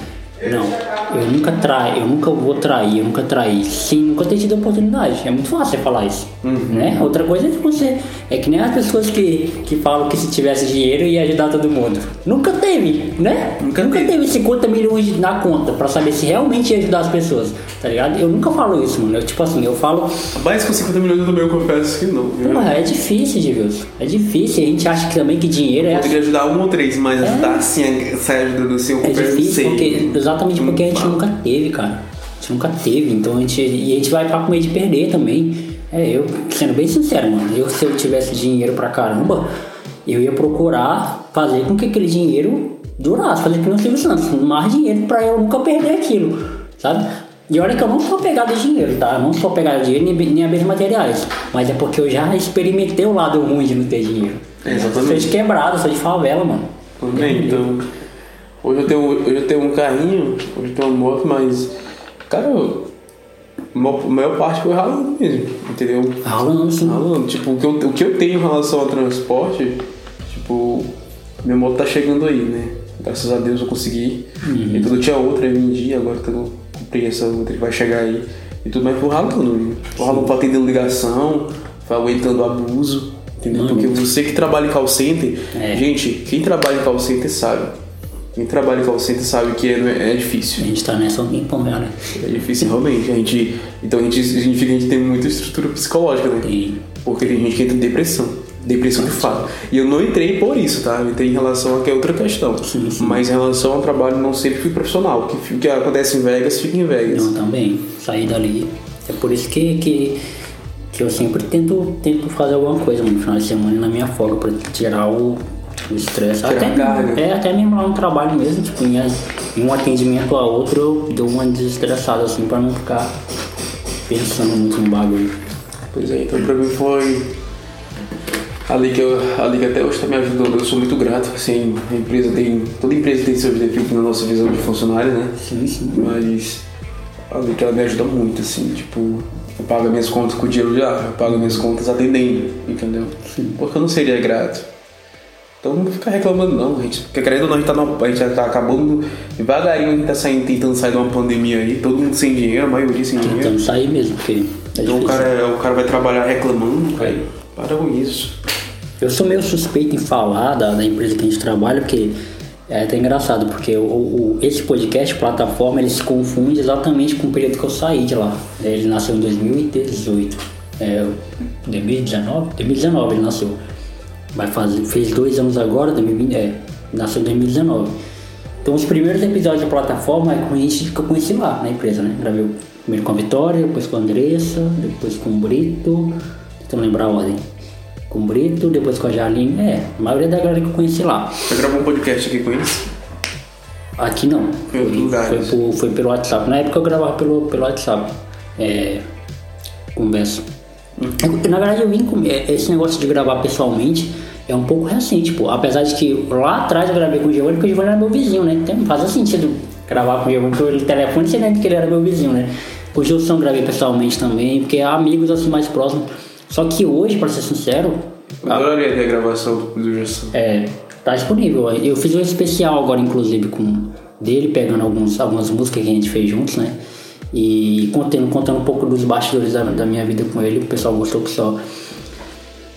Speaker 1: não, eu nunca traio, eu nunca vou trair, eu nunca traí, sem nunca ter tido oportunidade. É muito fácil você falar isso. Né? Outra coisa é que você. É que nem as pessoas que, que falam que se tivesse dinheiro ia ajudar todo mundo. Nunca teve, né?
Speaker 2: Nunca teve.
Speaker 1: teve 50 milhões na conta pra saber se realmente ia ajudar as pessoas. Tá ligado? Eu nunca falo isso, mano. Eu, tipo assim, eu falo.
Speaker 2: Mas com 50 milhões eu também eu confesso que não.
Speaker 1: é difícil, Edilson. É difícil. A gente acha que também que dinheiro é.
Speaker 2: Poderia ajudar um ou três, mas ajudar assim, sair ajudando assim, eu
Speaker 1: É
Speaker 2: confesso
Speaker 1: difícil porque, exatamente porque a gente nunca teve, cara. A gente nunca teve, então a gente. E a gente vai pra com medo de perder também. É, eu, sendo bem sincero, mano, eu se eu tivesse dinheiro pra caramba, eu ia procurar fazer com que aquele dinheiro durasse, fazer que não Silvio Santos, mais dinheiro pra eu nunca perder aquilo, sabe? E olha que eu não sou pegado de dinheiro, tá? Eu não sou pegado de dinheiro nem, nem a bens materiais. Mas é porque eu já experimentei o lado ruim de não ter dinheiro.
Speaker 2: É, exatamente.
Speaker 1: Eu sou de quebrada, sou de favela, mano.
Speaker 2: Também, então. Hoje eu tenho, hoje eu tenho um carrinho, hoje eu tenho uma moto, mas. Cara, eu- a maior parte foi ralando mesmo, entendeu?
Speaker 1: Ralando, sim.
Speaker 2: Ralando. Tipo, o que, eu, o que eu tenho em relação ao transporte, tipo, minha moto tá chegando aí, né? Graças a Deus eu consegui. E tudo eu tinha outra, eu vendi, agora que eu comprei essa outra que vai chegar aí. E tudo mais foi ralando. Foi ralando pra atender ligação, foi aguentando abuso. Entendeu?
Speaker 1: Uhum.
Speaker 2: Porque você que trabalha em call center,
Speaker 1: É.
Speaker 2: gente, quem trabalha em call center sabe. Quem trabalha em call center sabe que é, é difícil.
Speaker 1: A gente tá nessa tempão já, né?
Speaker 2: É difícil realmente. A gente, então a gente significa que a gente tem muita estrutura psicológica, né?
Speaker 1: Tem.
Speaker 2: Porque tem gente que entra em depressão. Depressão de fato. E eu não entrei por isso, tá? Eu entrei em relação a que é outra questão.
Speaker 1: Sim, sim.
Speaker 2: Mas em relação ao trabalho, não sempre fui profissional. O que, que acontece em Vegas, fica em Vegas.
Speaker 1: Eu também. Sair dali. É por isso que, que, que eu sempre tento, tento fazer alguma coisa no final de semana na minha folga pra tirar o o estresse. Até, é, até mesmo lá no trabalho mesmo, tipo, em, um atendimento a outro eu dou uma desestressada assim pra não ficar pensando muito no bagulho.
Speaker 2: Pois é, então pra mim foi ali que, eu, ali que até hoje está me ajudando. Eu sou muito grato. Assim, a empresa tem. Toda empresa tem seus defeitos na nossa visão de funcionário, né?
Speaker 1: Sim, sim.
Speaker 2: Mas ali que ela me ajuda muito, assim, tipo, eu pago minhas contas com o dinheiro já, eu pago minhas contas atendendo, entendeu? Porque eu não seria grato. Então não fica reclamando não, gente, porque querendo ou não, a gente, tá numa- a gente já tá acabando devagarinho, a gente tá saindo, tentando sair de uma pandemia aí, todo mundo sem dinheiro, a maioria sem dinheiro.
Speaker 1: Tentando sair mesmo, porque é
Speaker 2: Então o cara, o cara vai trabalhar reclamando, cara, para com isso.
Speaker 1: Eu sou meio suspeito em falar da, da empresa que a gente trabalha, porque é até engraçado, porque o, o- esse podcast, plataforma, ele se confunde exatamente com o período que eu saí de lá. Ele nasceu em 2018. É, 2019? 2019 ele nasceu. Vai fazer, fez dois anos agora, 2020, é, nasceu em 2019. Então os primeiros episódios da plataforma é com gente que eu conheci lá na empresa, né? Gravei primeiro com a Vitória, depois com a Andressa, depois com o Brito, tentando lembrar a ordem. Com o Brito, depois com a Jarline, é, a maioria da galera que eu conheci lá.
Speaker 2: Você gravou um podcast aqui com eles?
Speaker 1: Aqui não.
Speaker 2: Foi
Speaker 1: Foi, por- foi pelo WhatsApp. Na época eu gravava pelo, pelo WhatsApp. É, conversa. É, Na verdade eu vim com é, esse negócio de gravar pessoalmente é um pouco recente, pô. Apesar de que lá atrás eu gravei com o Giovanni, porque o Giovanni era meu vizinho, né? Então não fazia sentido gravar com o Giovanni pelo telefone, você lembra que ele era meu vizinho, né? O Gilson gravei pessoalmente também, porque é amigos assim mais próximos. Só que hoje, pra ser sincero, a-
Speaker 2: Adoraria ter a gravação do, Gerson.
Speaker 1: é, tá disponível. Eu fiz um especial agora, inclusive, com dele, pegando alguns, algumas músicas que a gente fez juntos, né? E contando, contando um pouco dos bastidores da, da minha vida com ele, o pessoal gostou que só.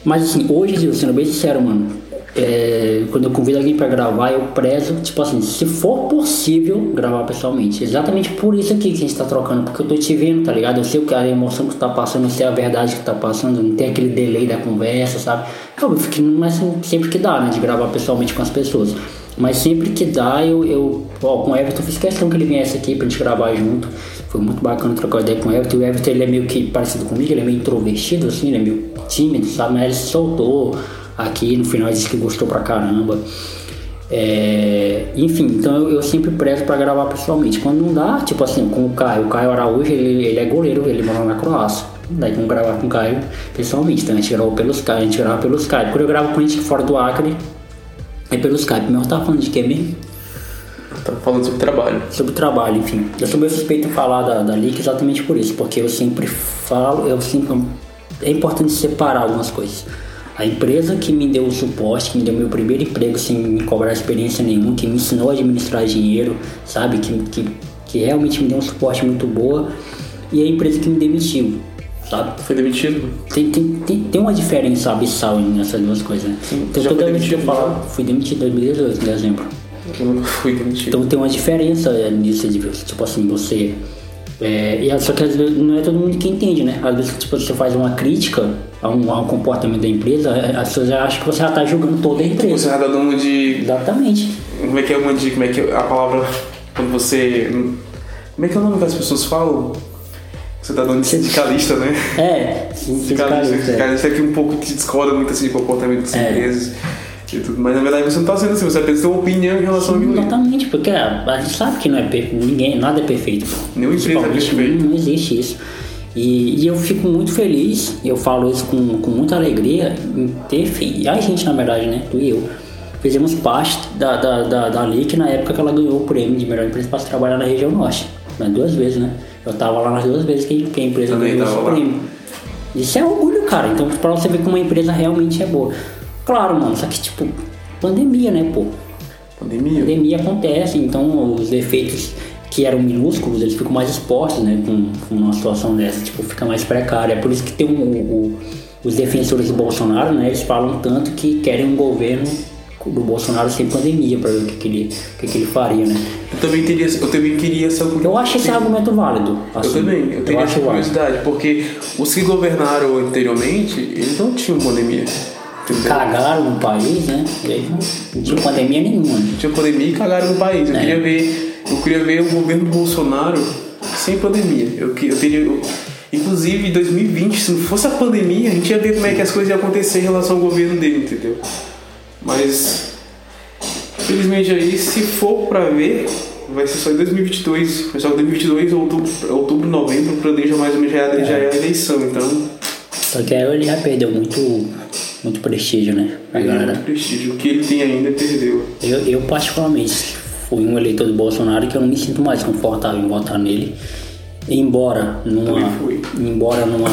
Speaker 1: Mas assim, hoje, sendo bem sincero, mano, é, quando eu convido alguém pra gravar, eu prezo, tipo assim, se for possível, gravar pessoalmente. Exatamente por isso aqui que a gente tá trocando, porque eu tô te vendo, tá ligado? Eu sei o que a emoção que tu tá passando, eu sei a verdade que tá passando, não tem aquele delay da conversa, sabe? É óbvio que não é sempre que dá, né, de gravar pessoalmente com as pessoas. Mas sempre que dá, eu, eu ó, com o Everton, fiz questão que ele viesse aqui pra gente gravar junto. Foi muito bacana trocar ideia com o Everton. O Everton, ele é meio que parecido comigo, ele é meio introvertido, assim, ele é meio tímido, sabe? Mas ele se soltou aqui, no final disse que gostou pra caramba. É, enfim, então eu, eu sempre prezo pra gravar pessoalmente. Quando não dá, tipo assim, com o Caio, o Caio Araújo, ele, ele é goleiro, ele mora na Croácia. Daí vamos gravar com o Caio pessoalmente. Então a gente gravou pelos Skype, a gente grava pelos Skype. Quando eu gravo com gente fora do Acre, é pelo Skype. Meu tá falando de quê mesmo?
Speaker 2: Tá falando sobre trabalho.
Speaker 1: Sobre trabalho, enfim. Eu sou meio suspeito em falar da, da Leak exatamente por isso, porque eu sempre falo, eu sempre. É importante separar algumas coisas. A empresa que me deu o suporte, que me deu meu primeiro emprego sem me cobrar experiência nenhuma, que me ensinou a administrar dinheiro, sabe? Que, que, que realmente me deu um suporte muito boa. E a empresa que me demitiu, sabe?
Speaker 2: Foi demitido?
Speaker 1: Tem, tem, tem, tem uma diferença abissal nessas duas coisas, né? Então
Speaker 2: já foi demitido,
Speaker 1: falo, fui demitido em 2018, em dezembro.
Speaker 2: Eu nunca fui demitido.
Speaker 1: Então tem uma diferença é, nisso de tipo assim, você. É, e só que às vezes não é todo mundo que entende, né? Às vezes tipo, você faz uma crítica a um, a um comportamento da empresa, é, as pessoas acham que você já está julgando toda a
Speaker 2: Você
Speaker 1: empresa.
Speaker 2: já tá dando uma de.
Speaker 1: Exatamente.
Speaker 2: Como é que é uma de. Como é que é a palavra. Quando você. Como é que é o nome que as pessoas falam? Você tá dando de sindicalista, né?
Speaker 1: É,
Speaker 2: Sindicalista,
Speaker 1: sindicalista, é.
Speaker 2: sindicalista é que um pouco te discorda muito assim de comportamento das
Speaker 1: É.
Speaker 2: empresas e tudo. Mas na verdade você não tá sendo assim, você apenas tem uma opinião em relação àquilo ali.
Speaker 1: Exatamente, porque a, a gente sabe que não é per- ninguém, nada é perfeito.
Speaker 2: Nenhuma empresa é perfeita.
Speaker 1: Não, existe isso. E, e eu fico muito feliz, eu falo isso com, com muita alegria, em ter feito. A gente, na verdade, né? Tu e eu. Fizemos parte da, da, da, da LIC na época que ela ganhou o prêmio de melhor empresa para trabalhar na região norte. Né, duas vezes, né? Eu tava lá nas duas vezes que, que a empresa
Speaker 2: Também
Speaker 1: ganhou esse prêmio. Isso é orgulho, cara. Então, pra você ver como uma empresa realmente é boa. Claro, mano, só que, tipo, pandemia, né, pô?
Speaker 2: Pandemia.
Speaker 1: pandemia acontece, então os efeitos que eram minúsculos, eles ficam mais expostos, né, com, com uma situação dessa, tipo, fica mais precária. É por isso que tem um, o- os defensores do Bolsonaro, né, eles falam tanto que querem um governo do Bolsonaro sem pandemia, para ver o que, que, ele, o que, que ele faria, né.
Speaker 2: Eu também teria, eu também queria o
Speaker 1: Eu acho esse argumento válido.
Speaker 2: Eu
Speaker 1: assim,
Speaker 2: também, eu teria
Speaker 1: acho
Speaker 2: essa
Speaker 1: válido.
Speaker 2: curiosidade, porque os que governaram anteriormente, eles não tinham pandemia. Entendeu?
Speaker 1: Cagaram no país, né, e aí não, não tinha pandemia nenhuma. né.
Speaker 2: Tinha pandemia e cagaram no país. Eu
Speaker 1: É.
Speaker 2: queria ver, eu queria ver o governo Bolsonaro sem pandemia. Eu, eu teria, eu- inclusive em 2020, se não fosse a pandemia, a gente ia ver como é que as coisas iam acontecer em relação ao governo dele, entendeu? Mas Infelizmente aí, se for pra ver, vai ser só em 2022. Foi só em 2022, outubro, outubro novembro, planeja mais ou menos já, é- já é a eleição. Então,
Speaker 1: Só que aí ele já perdeu muito, muito prestígio, né, a
Speaker 2: é
Speaker 1: galera.
Speaker 2: muito prestígio. O que ele tem ainda perdeu.
Speaker 1: Eu, eu particularmente fui um eleitor do Bolsonaro que eu não me sinto mais confortável em votar nele. Embora numa, embora numa,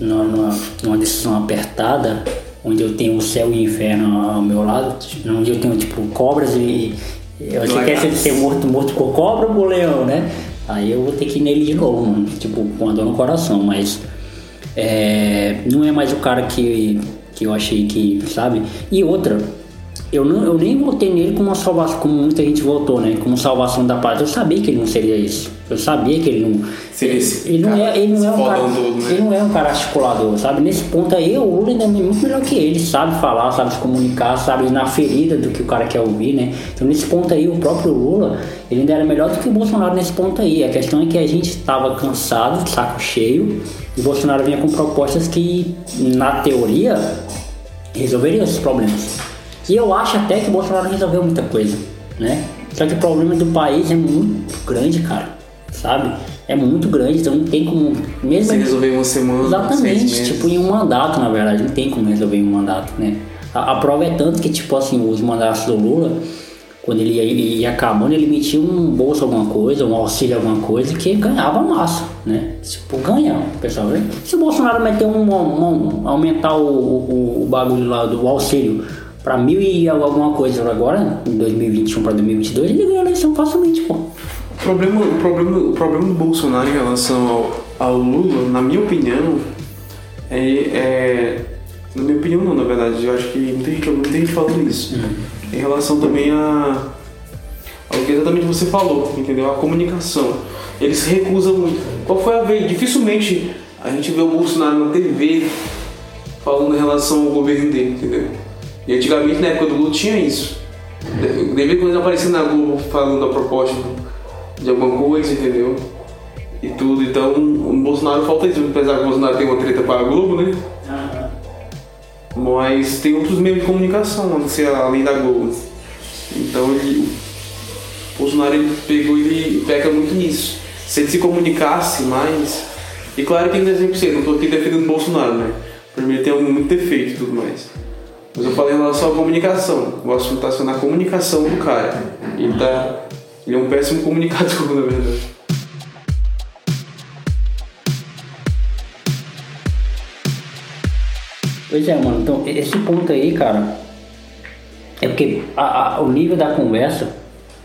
Speaker 1: numa, numa, numa decisão apertada, onde eu tenho o céu e o inferno ao meu lado, onde eu tenho tipo cobras e. Eu achei que ia ser, ser morto, morto por cobra ou por leão, né? Aí eu vou ter que ir nele de novo, mano, tipo, com a dor no coração, mas é, não é mais o cara que, que eu achei que, sabe? E outra, eu, não, eu nem votei nele como uma salvação, como muita gente votou, né? Como salvação da paz. Eu sabia que ele não seria isso. Eu sabia que ele não.
Speaker 2: Seria esse
Speaker 1: ele, não é, ele não é um cara.
Speaker 2: todo, né?
Speaker 1: Ele não é um cara articulador, sabe? Nesse ponto aí, o Lula ainda é muito melhor que ele. Sabe falar, sabe se comunicar, sabe ir na ferida do que o cara quer ouvir, né? Então, nesse ponto aí, o próprio Lula, ele ainda era melhor do que o Bolsonaro nesse ponto aí. A questão é que a gente estava cansado, saco cheio, e o Bolsonaro vinha com propostas que, na teoria, resolveriam esses problemas. E eu acho até que o Bolsonaro resolveu muita coisa, né? Só que o problema do país é muito grande, cara. Sabe? É muito grande, então não tem como. Mesmo
Speaker 2: Se resolver em uma semana,
Speaker 1: Exatamente, tipo em um mandato, na verdade, não tem como resolver em um mandato, né? A, a prova é tanto que, tipo assim, os mandatos do Lula, quando ele ia, ia acabando, ele metia um bolso alguma coisa, um auxílio alguma coisa, que ganhava massa, né? Tipo, ganha, pessoal. Se o Bolsonaro meter um, um- um- aumentar o, o, o bagulho lá do auxílio pra mil e alguma coisa agora, em 2021 pra 2022, ele ganha a eleição facilmente, pô.
Speaker 2: O problema, o, problema, o problema do Bolsonaro em relação ao, ao Lula, na minha opinião, é, é- Na minha opinião não, na verdade, eu acho que muita gente, muita gente falando isso. Em relação também a. ao que exatamente você falou, entendeu? A comunicação. Eles se recusam muito. Qual foi a vez? Dificilmente a gente vê o Bolsonaro na TV falando em relação ao governo dele, entendeu? E antigamente, na época do Lula, tinha isso. De de vez em quando ele aparecia na Globo falando a proposta de alguma coisa, entendeu? E tudo. Então, o Bolsonaro falta isso, apesar que o Bolsonaro tem uma treta para a Globo, né? Mas tem outros meios de comunicação, a não ser além da Globo. Então, ele, o Bolsonaro ele pegou ele peca muito nisso. Se ele se comunicasse mais. E claro que ainda é 100%, não estou aqui defendendo o Bolsonaro, né? Primeiro tem muito defeito e tudo mais. Mas eu falei em relação à comunicação. O assunto está sendo a comunicação do cara. Ele, tá, ele é um péssimo comunicador, na verdade.
Speaker 1: Pois é, mano. Então, esse ponto aí, cara, é porque a- a- o nível da conversa,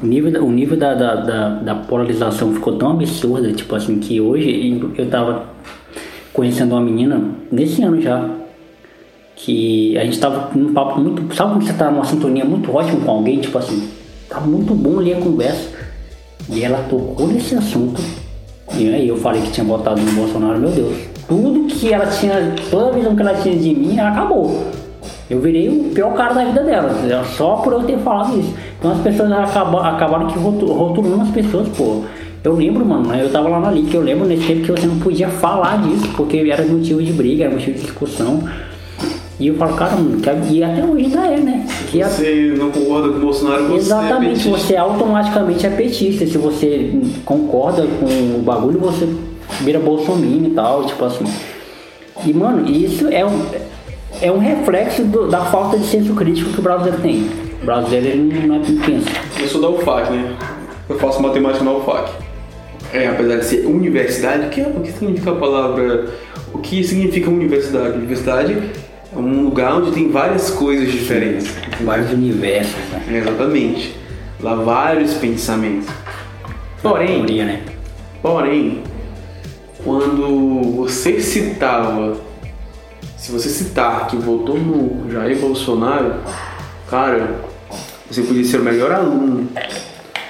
Speaker 1: o nível, o nível da, da, da, da polarização ficou tão absurda, tipo assim, que hoje eu tava conhecendo uma menina, nesse ano já, que a gente tava num papo muito. Sabe quando você tá numa sintonia muito ótima com alguém, tipo assim, tá muito bom ali a conversa. E ela tocou nesse assunto. E aí eu falei que tinha votado no Bolsonaro, meu Deus. Tudo que ela tinha, toda a visão que ela tinha de mim, acabou. Eu virei o pior cara da vida dela, só por eu ter falado isso. Então as pessoas acaba- acabaram que rotu- rotulando as pessoas, pô. Eu lembro, mano, eu tava lá na LIC, eu lembro nesse tempo que você não podia falar disso, porque era motivo de briga, era motivo de discussão. E eu falo, cara, mano, que- e até hoje ainda é, né? Que a-
Speaker 2: Você não concorda com o Bolsonaro, você é
Speaker 1: Exatamente,
Speaker 2: petista.
Speaker 1: você automaticamente é petista. Se você concorda com o bagulho, você vira bolsominion e tal, tipo assim. E mano, isso é um, é um reflexo do- da falta de senso crítico que o brasileiro tem. O brasileiro ele não é pensa.
Speaker 2: Eu sou da UFAC, né? Eu faço matemática na UFAC. É, apesar de ser universidade, o que, o que significa a palavra? O que significa universidade? Universidade é um lugar onde tem várias coisas diferentes.
Speaker 1: Vários universos, né?
Speaker 2: Exatamente. Lá vários pensamentos. Porém,
Speaker 1: Teoria, né?
Speaker 2: Porém, quando você citava, se você citar que votou no Jair Bolsonaro, cara, você podia ser o melhor aluno,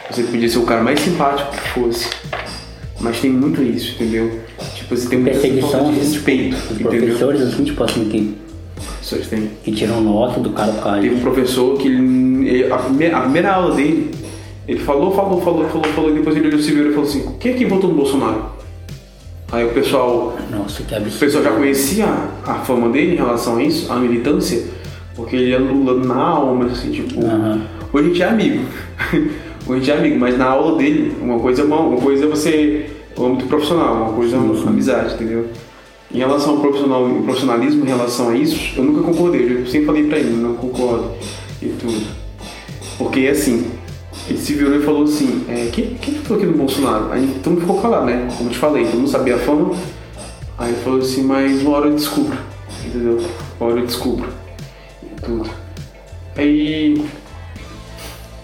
Speaker 2: você podia ser o cara mais simpático que fosse. Mas tem muito isso, entendeu? Tipo, você tem muita
Speaker 1: Perseguição
Speaker 2: de respeito,
Speaker 1: Os
Speaker 2: entendeu?
Speaker 1: professores, assim, tipo assim, que,
Speaker 2: Professores têm.
Speaker 1: que tiram nota do cara por causa
Speaker 2: Teve um professor que ele- a, primeira, a primeira aula dele, ele falou, falou, falou, falou, falou, e depois ele olhou se virou e falou assim, quem é que votou no Bolsonaro? Aí o pessoal
Speaker 1: Nossa, que
Speaker 2: O
Speaker 1: absurdo.
Speaker 2: pessoal já conhecia a fama dele em relação a isso, a militância, porque ele é Lula na alma, assim, tipo.
Speaker 1: Aham.
Speaker 2: Hoje a gente é amigo. Hoje a gente é amigo, mas na aula dele, uma coisa é uma, uma coisa é você. O âmbito profissional, uma coisa é uma amizade, entendeu? Em relação ao profissional, profissionalismo em relação a isso, eu nunca concordei, eu sempre falei pra ele, não concordo e tudo. Porque assim, ele se virou e falou assim, é, quem, quem ficou aqui no Bolsonaro? Aí todo mundo ficou calado, né? Como eu te falei, todo mundo sabia a fama. Aí ele falou assim, mas uma hora eu descubro, entendeu? Uma hora eu descubro. E tudo. Aí.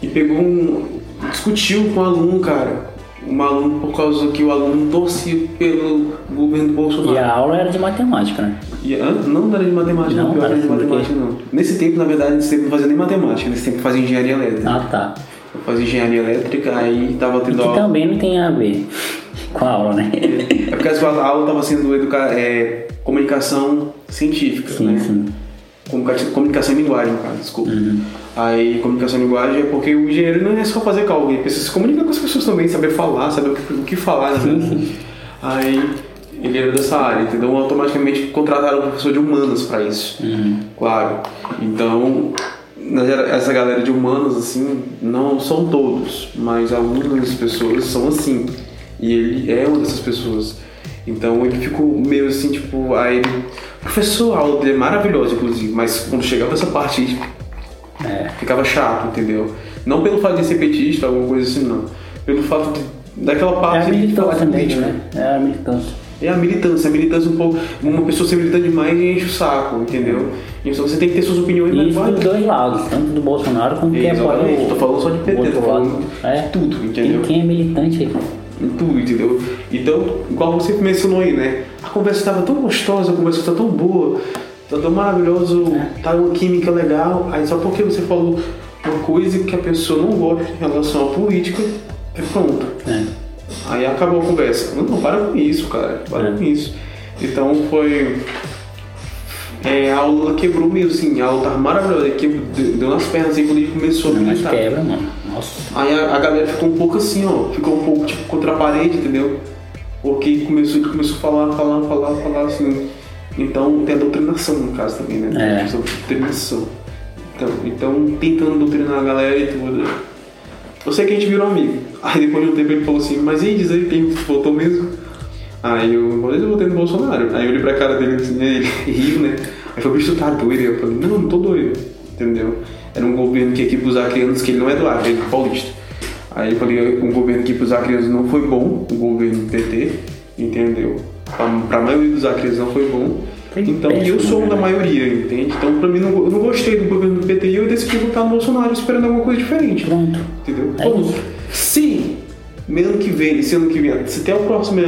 Speaker 2: E pegou um. discutiu com o aluno, cara. Um aluno por causa que o aluno torcia pelo governo do Bolsonaro.
Speaker 1: E a aula era de matemática, né?
Speaker 2: E, não era de matemática,
Speaker 1: Não,
Speaker 2: não,
Speaker 1: cara,
Speaker 2: era de matemática não. Nesse tempo, na verdade, nesse tempo não fazia nem matemática, nesse tempo fazia engenharia elétrica.
Speaker 1: Ah, tá.
Speaker 2: Eu fazia engenharia elétrica, aí tava
Speaker 1: E
Speaker 2: tendo
Speaker 1: que
Speaker 2: aula.
Speaker 1: também não tem a ver com a aula, né?
Speaker 2: É porque a aula tava sendo educa... é, comunicação científica,
Speaker 1: Sim,
Speaker 2: né?
Speaker 1: sim.
Speaker 2: Comunica- Comunicação em linguagem, caso, desculpa.
Speaker 1: Uhum.
Speaker 2: Aí, comunicação em linguagem é porque o engenheiro não é só fazer cálculo, ele precisa se comunicar com as pessoas também, saber falar, saber o que, o que falar, né? Aí, ele era dessa área, entendeu? Automaticamente contrataram um professor de humanas para isso.
Speaker 1: Uhum.
Speaker 2: Claro. Então, essa galera de humanos, assim, não são todos, mas algumas pessoas são assim. E ele é uma dessas pessoas. Então ele ficou meio assim, tipo, aí ele. Professor, a aula dele é maravilhosa, inclusive, mas quando chegava essa parte, é. ficava chato, entendeu? Não pelo fato de ser petista, alguma coisa assim, não. Pelo fato de, daquela parte
Speaker 1: é a militância
Speaker 2: política.
Speaker 1: né? É a militância.
Speaker 2: É a militância, a militância um pouco. Uma pessoa ser militante demais enche o saco, entendeu? Então você tem que ter suas opiniões
Speaker 1: e Isso dos dois lados, tanto do Bolsonaro como quem apoia o.
Speaker 2: Tô falando só de PT, tô falando é. de tudo, entendeu?
Speaker 1: Quem é militante aí
Speaker 2: em tudo, entendeu? Então, igual você mencionou aí, né? A conversa estava tão gostosa, a conversa está tão boa, tá tão maravilhoso, tá uma química legal, aí só porque você falou uma coisa que a pessoa não gosta em relação à política, é pronto. É. Aí acabou a conversa. Não, não para com isso, cara. Para é. com isso. Então foi. É, a aula quebrou mesmo, assim, a aula tava maravilhosa, deu nas pernas assim quando gente começou
Speaker 1: a militar. quebra, mano. Nossa.
Speaker 2: Aí a, a, galera ficou um pouco assim, ó, ficou um pouco tipo contra a parede, entendeu? Porque começou, começou a falar, falar, falar, falar assim. Então tem a doutrinação no caso também, né? É. A doutrinação. Então, então tentando doutrinar a galera e tudo. Eu sei que a gente virou amigo. Aí depois de um tempo ele falou assim, mas e diz aí quem votou mesmo? Aí eu falei, eu votei no Bolsonaro. Aí eu olhei pra cara dele assim, ele riu, né? Aí falou, bicho, tu tá doido? Eu falei, não, não tô doido. Entendeu? Era um governo que aqui usar crianças, que ele não é do Acre, ele é paulista. Aí eu falei, um governo que usar crianças não foi bom, o governo do PT, entendeu? Pra, a maioria dos acreanos não foi bom. Então, e eu sou um da né? maioria, entende? Então, pra mim, não, eu não gostei do governo do PT e eu decidi votar no Bolsonaro esperando alguma coisa diferente.
Speaker 1: Pronto.
Speaker 2: Entendeu? É se, mesmo que vem, esse ano que vem, se até a próxima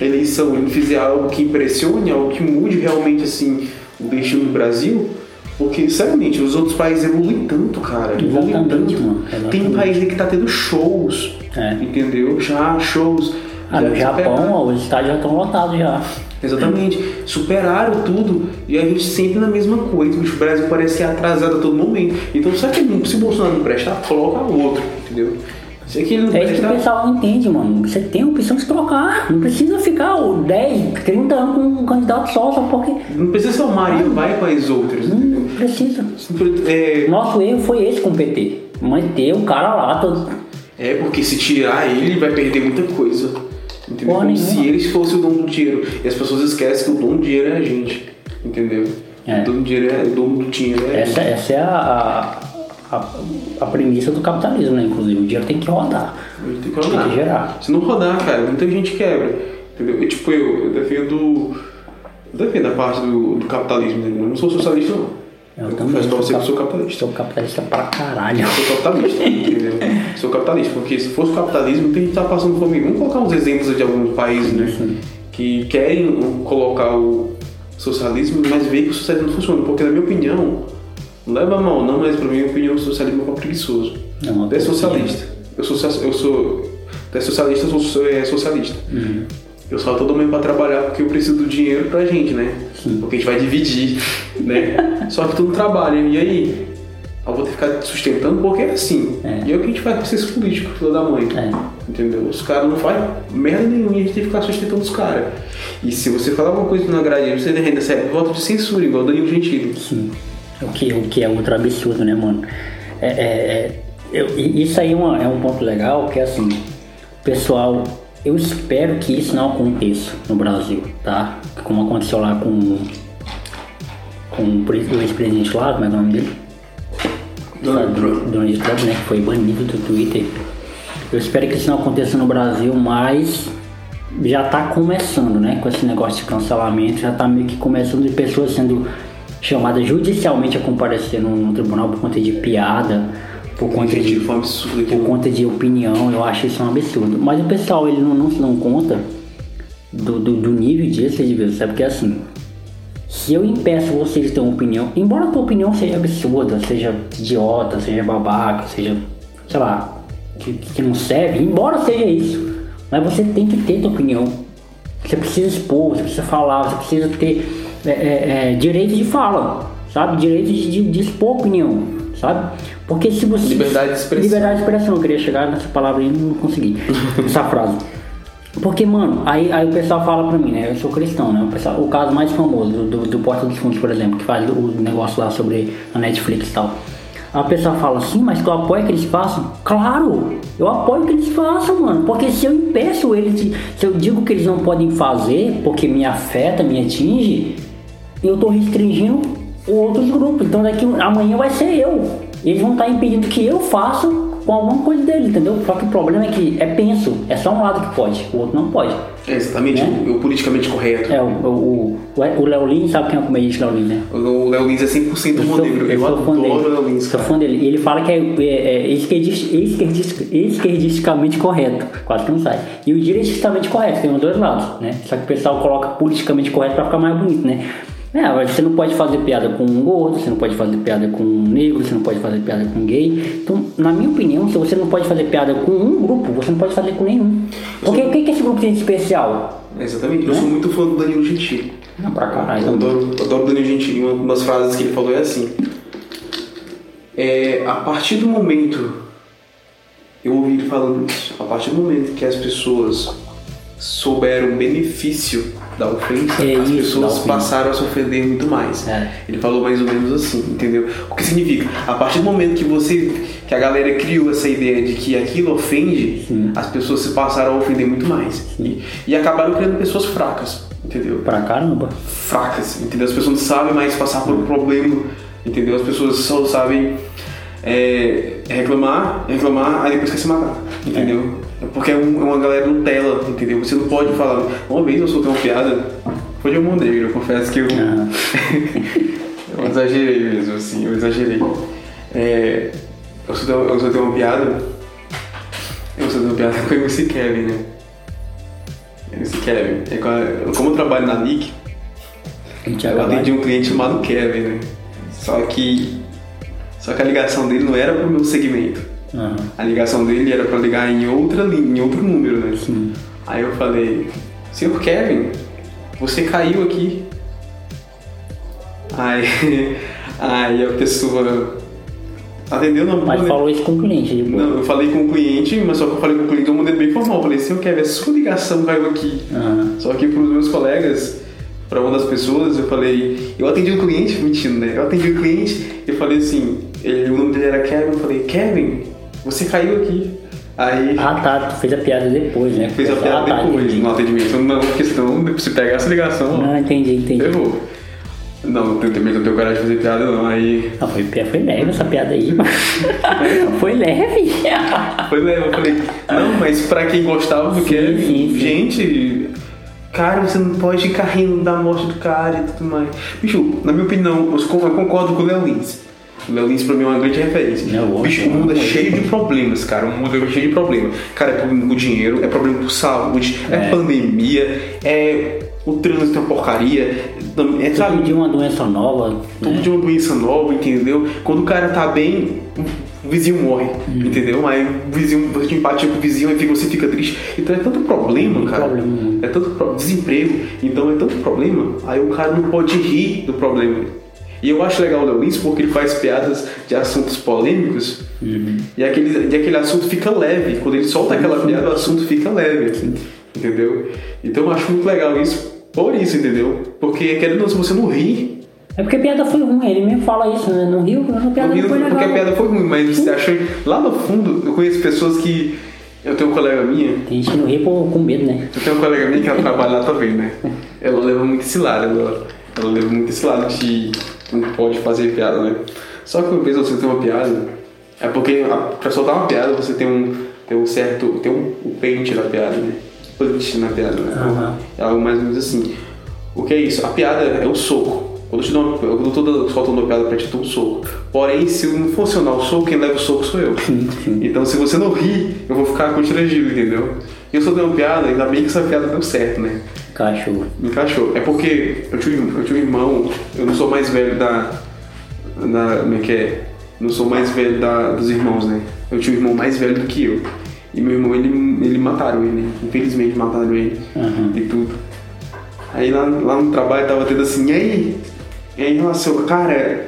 Speaker 2: eleição ele fizer algo que impressione, algo que mude realmente, assim, o destino do Brasil, porque, sinceramente, os outros países evoluem tanto, cara. Evoluem tanto. Mano, Tem um país aí que tá tendo shows. É. Entendeu? Já, shows.
Speaker 1: Ah, no Japão, ó, os estádios já estão lotados já.
Speaker 2: Exatamente. Superaram tudo e a gente sempre na mesma coisa. O Brasil parece ser atrasado a todo momento. Então, sabe que se o Bolsonaro não prestar, coloca outro, entendeu?
Speaker 1: Sei que ele não é isso que o pessoal não entende, mano. Você tem a opção de trocar. Não precisa ficar 10, 30 anos com um candidato só, só porque.
Speaker 2: Não precisa ser o Maria, vai com as outras.
Speaker 1: Não precisa. É... Nosso erro foi esse com o PT. Manter o cara lá todo.
Speaker 2: É, porque se tirar ele, vai perder muita coisa. Entendeu? Como se eles fossem o dono do dinheiro. E as pessoas esquecem que o dono do dinheiro é a gente. Entendeu? É. O dono do dinheiro é o dono do dinheiro. É
Speaker 1: essa, essa é a, a, a, premissa do capitalismo, né? Inclusive, o dinheiro tem que rodar.
Speaker 2: Ele tem que rodar.
Speaker 1: Tem que gerar.
Speaker 2: Se não rodar, cara, muita gente quebra. Entendeu? tipo, eu, eu defendo. Eu defendo a parte do, do capitalismo, né? Eu não sou socialista, não.
Speaker 1: Eu, eu.
Speaker 2: Confesso pra você que sou capitalista.
Speaker 1: Sou capitalista pra caralho.
Speaker 2: Eu sou capitalista, entendeu? Sou capitalista, porque se fosse capitalismo, tem que estar passando fome. Vamos colocar uns exemplos de alguns países, né? Sim. Que querem colocar o socialismo, mas veem que o socialismo não funciona. Porque, na minha opinião, não leva mal, não, mas pra minha opinião, o socialismo é preguiçoso. Não, é socialista. Eu sou, eu sou. É socialista, eu sou é, socialista. Uhum. Eu só tô domingo pra trabalhar porque eu preciso do dinheiro pra gente, né? Sim. Porque a gente vai dividir, né? só que tu não trabalha, e aí? Eu vou ter que ficar sustentando porque é assim. É. E é o que a gente faz com esses políticos, filho da mãe. É. Entendeu? Os caras não fazem merda nenhuma e a gente tem que ficar sustentando os caras. E se você falar alguma coisa que não agrade você recebe voto de censura, igual Danilo Gentili.
Speaker 1: Sim. O que, o que é outro absurdo, né, mano? É, é, é eu, isso aí é, uma, é um ponto legal, que é assim, o pessoal eu espero que isso não aconteça no Brasil, tá? Como aconteceu lá com, com o ex-presidente lá, como é, é o nome dele? Donald Trump. Donald Trump, né? Que foi banido do Twitter. Eu espero que isso não aconteça no Brasil, mas já tá começando, né? Com esse negócio de cancelamento, já tá meio que começando de pessoas sendo chamadas judicialmente a comparecer no, no tribunal por conta de piada por conta de,
Speaker 2: foi um absurdo
Speaker 1: por conta de opinião, eu acho isso um absurdo. Mas o pessoal ele não, não se dão conta do, do, do nível disso, de sabe? Porque assim, se eu impeço vocês de ter uma opinião, embora a tua opinião seja absurda, seja idiota, seja babaca, seja, sei lá, que, que não serve, embora seja isso, mas você tem que ter tua opinião. Você precisa expor, você precisa falar, você precisa ter é, é, é, direito de fala, sabe? Direito de, de, de expor opinião, sabe? Porque se você.
Speaker 2: Liberdade de expressão.
Speaker 1: Liberdade de expressão, eu queria chegar nessa palavra e não consegui. essa frase. Porque, mano, aí, aí o pessoal fala pra mim, né? Eu sou cristão, né? O, pessoal, o caso mais famoso do, do, do Porta dos Fundos, por exemplo, que faz o negócio lá sobre a Netflix e tal. A pessoa fala assim, mas tu apoia que eles façam? Claro, eu apoio que eles façam, mano. Porque se eu impeço eles, se eu digo que eles não podem fazer porque me afeta, me atinge, eu tô restringindo outros grupos. Então daqui amanhã vai ser eu. Eles vão estar impedindo que eu faça com alguma coisa dele, entendeu? Só que o problema é que é penso, é só um lado que pode, o outro não pode.
Speaker 2: É exatamente, né? o, o, politicamente correto.
Speaker 1: É, o, o, o, Léo Lins, sabe quem é o comediante Léo Lins, né?
Speaker 2: O Léo Lins é 100% eu sou, negro, eu, eu adoro o Léo Lins.
Speaker 1: Sou fã dele. E ele fala que é, é, é esquerdist, esquerdist, esquerdisticamente correto, quase que não sai. E o direitisticamente correto, tem os dois lados, né? Só que o pessoal coloca politicamente correto pra ficar mais bonito, né? É, você não pode fazer piada com um gordo, você não pode fazer piada com um negro, você não pode fazer piada com um gay. Então, na minha opinião, se você não pode fazer piada com um grupo, você não pode fazer com nenhum. Porque o que, que esse grupo tem de especial?
Speaker 2: Exatamente, eu sou muito fã do Danilo Gentili.
Speaker 1: Não, pra caralho.
Speaker 2: Eu adoro, adoro o Danilo Gentili. Uma das frases que ele falou é assim: é, A partir do momento, eu ouvi ele falando isso, a partir do momento que as pessoas souberam o benefício da ofensa, é as isso, pessoas passaram a se ofender muito mais. É. Ele falou mais ou menos assim, entendeu? O que significa? A partir do momento que você, que a galera criou essa ideia de que aquilo ofende, Sim. as pessoas se passaram a ofender muito mais. E, e, acabaram criando pessoas fracas, entendeu?
Speaker 1: Pra caramba.
Speaker 2: Fracas, entendeu? As pessoas não sabem mais passar por um problema, entendeu? As pessoas só sabem é, reclamar, reclamar, aí depois quer se matar, entendeu? É. Porque é, um, é uma galera Nutella, entendeu? Você não pode falar. Uma vez eu soltei uma piada, foi de humor negro, eu confesso que eu. Ah. eu exagerei mesmo, assim, eu exagerei. É, eu, soltei, eu soltei uma piada. Eu soltei uma piada com o MC Kevin, né? MC Kevin. É, como eu trabalho na NIC, eu atendi um cliente chamado Kevin, né? Só que. Só que a ligação dele não era pro meu segmento. Uhum. A ligação dele era para ligar em outra em outro número, né? Sim. Aí eu falei, senhor Kevin, você caiu aqui. Aí, aí a pessoa atendeu não.
Speaker 1: Mas falou isso com o cliente,
Speaker 2: Não, eu falei com o cliente, mas só que eu falei com o cliente de um modelo bem formal. Eu falei, senhor Kevin, a sua ligação caiu aqui. Uhum. Só que para os meus colegas, para uma das pessoas, eu falei, eu atendi um cliente, mentindo, né? Eu atendi o um cliente e falei assim, ele, o nome dele era Kevin, eu falei, Kevin, você caiu aqui. Aí.
Speaker 1: Ah tá, tu fez a piada depois, né?
Speaker 2: Fez a piada ah, tá, depois, no atendimento. Não, porque senão se pegar essa ligação.
Speaker 1: Não, entendi, entendi.
Speaker 2: Ferrou. Não, eu também não tenho coragem de fazer piada não, aí.
Speaker 1: Não, foi, foi leve essa piada aí, foi leve.
Speaker 2: foi leve, eu falei, não, mas pra quem gostava do que gente, cara, você não pode ficar rindo da morte do cara e tudo mais. Bicho, na minha opinião, eu concordo com o Léo Lins. Lins pra mim é uma grande referência. Não, o bicho, o mundo é cheio de problemas, cara. O mundo é cheio de problemas. Cara, é problema com dinheiro, é problema com saúde, é, é pandemia, é o trânsito é uma porcaria.
Speaker 1: É, sabe? Tudo de uma doença nova.
Speaker 2: Tudo né? de uma doença nova, entendeu? Quando o cara tá bem, o vizinho morre, hum. entendeu? Aí o vizinho, você tem empatia com o vizinho, aí você fica triste. Então é tanto problema, cara. Problema. Né? É tanto pro... desemprego. Então é tanto problema. Aí o cara não pode rir do problema. E eu acho legal o Léo Lins porque ele faz piadas de assuntos polêmicos uhum. e, aquele, e aquele assunto fica leve. Quando ele solta aquela piada, o assunto fica leve. Entendeu? Então eu acho muito legal isso por isso, entendeu? Porque querendo ou não, se você não ri.
Speaker 1: É porque a piada foi ruim, ele mesmo fala isso, né? Não riu, a piada não,
Speaker 2: não
Speaker 1: foi legal.
Speaker 2: Porque a piada foi ruim, mas você acha. Lá no fundo, eu conheço pessoas que. Eu tenho uma colega minha.
Speaker 1: Tem gente que não ri com medo, né?
Speaker 2: Eu tenho uma colega minha que ela trabalha lá também, né? Ela leva muito esse lado agora. Ela leva muito esse lado de não pode fazer piada, né? Só que uma vez você tem uma piada, é porque pra soltar uma piada você tem um, tem um certo. tem um, o pente da piada, né? Punch na piada, né? Uhum. É algo mais ou menos assim. O que é isso? A piada é o soco. Quando eu, te dou uma, eu tô soltando uma piada pra te, dar um soco. Porém, se não funcionar o soco, quem leva o soco sou eu. Então, se você não rir, eu vou ficar constrangido, entendeu? E eu soltei uma piada, ainda bem que essa piada deu certo, né?
Speaker 1: Encaixou.
Speaker 2: Encaixou. É porque eu tinha, eu tinha um irmão, eu não sou mais velho da. da como é que é? Não sou mais velho da, dos irmãos, né? Eu tinha um irmão mais velho do que eu. E meu irmão, ele, ele mataram ele, infelizmente mataram ele uhum. e tudo. Aí lá, lá no trabalho tava tendo assim, e aí? E aí, nossa, cara,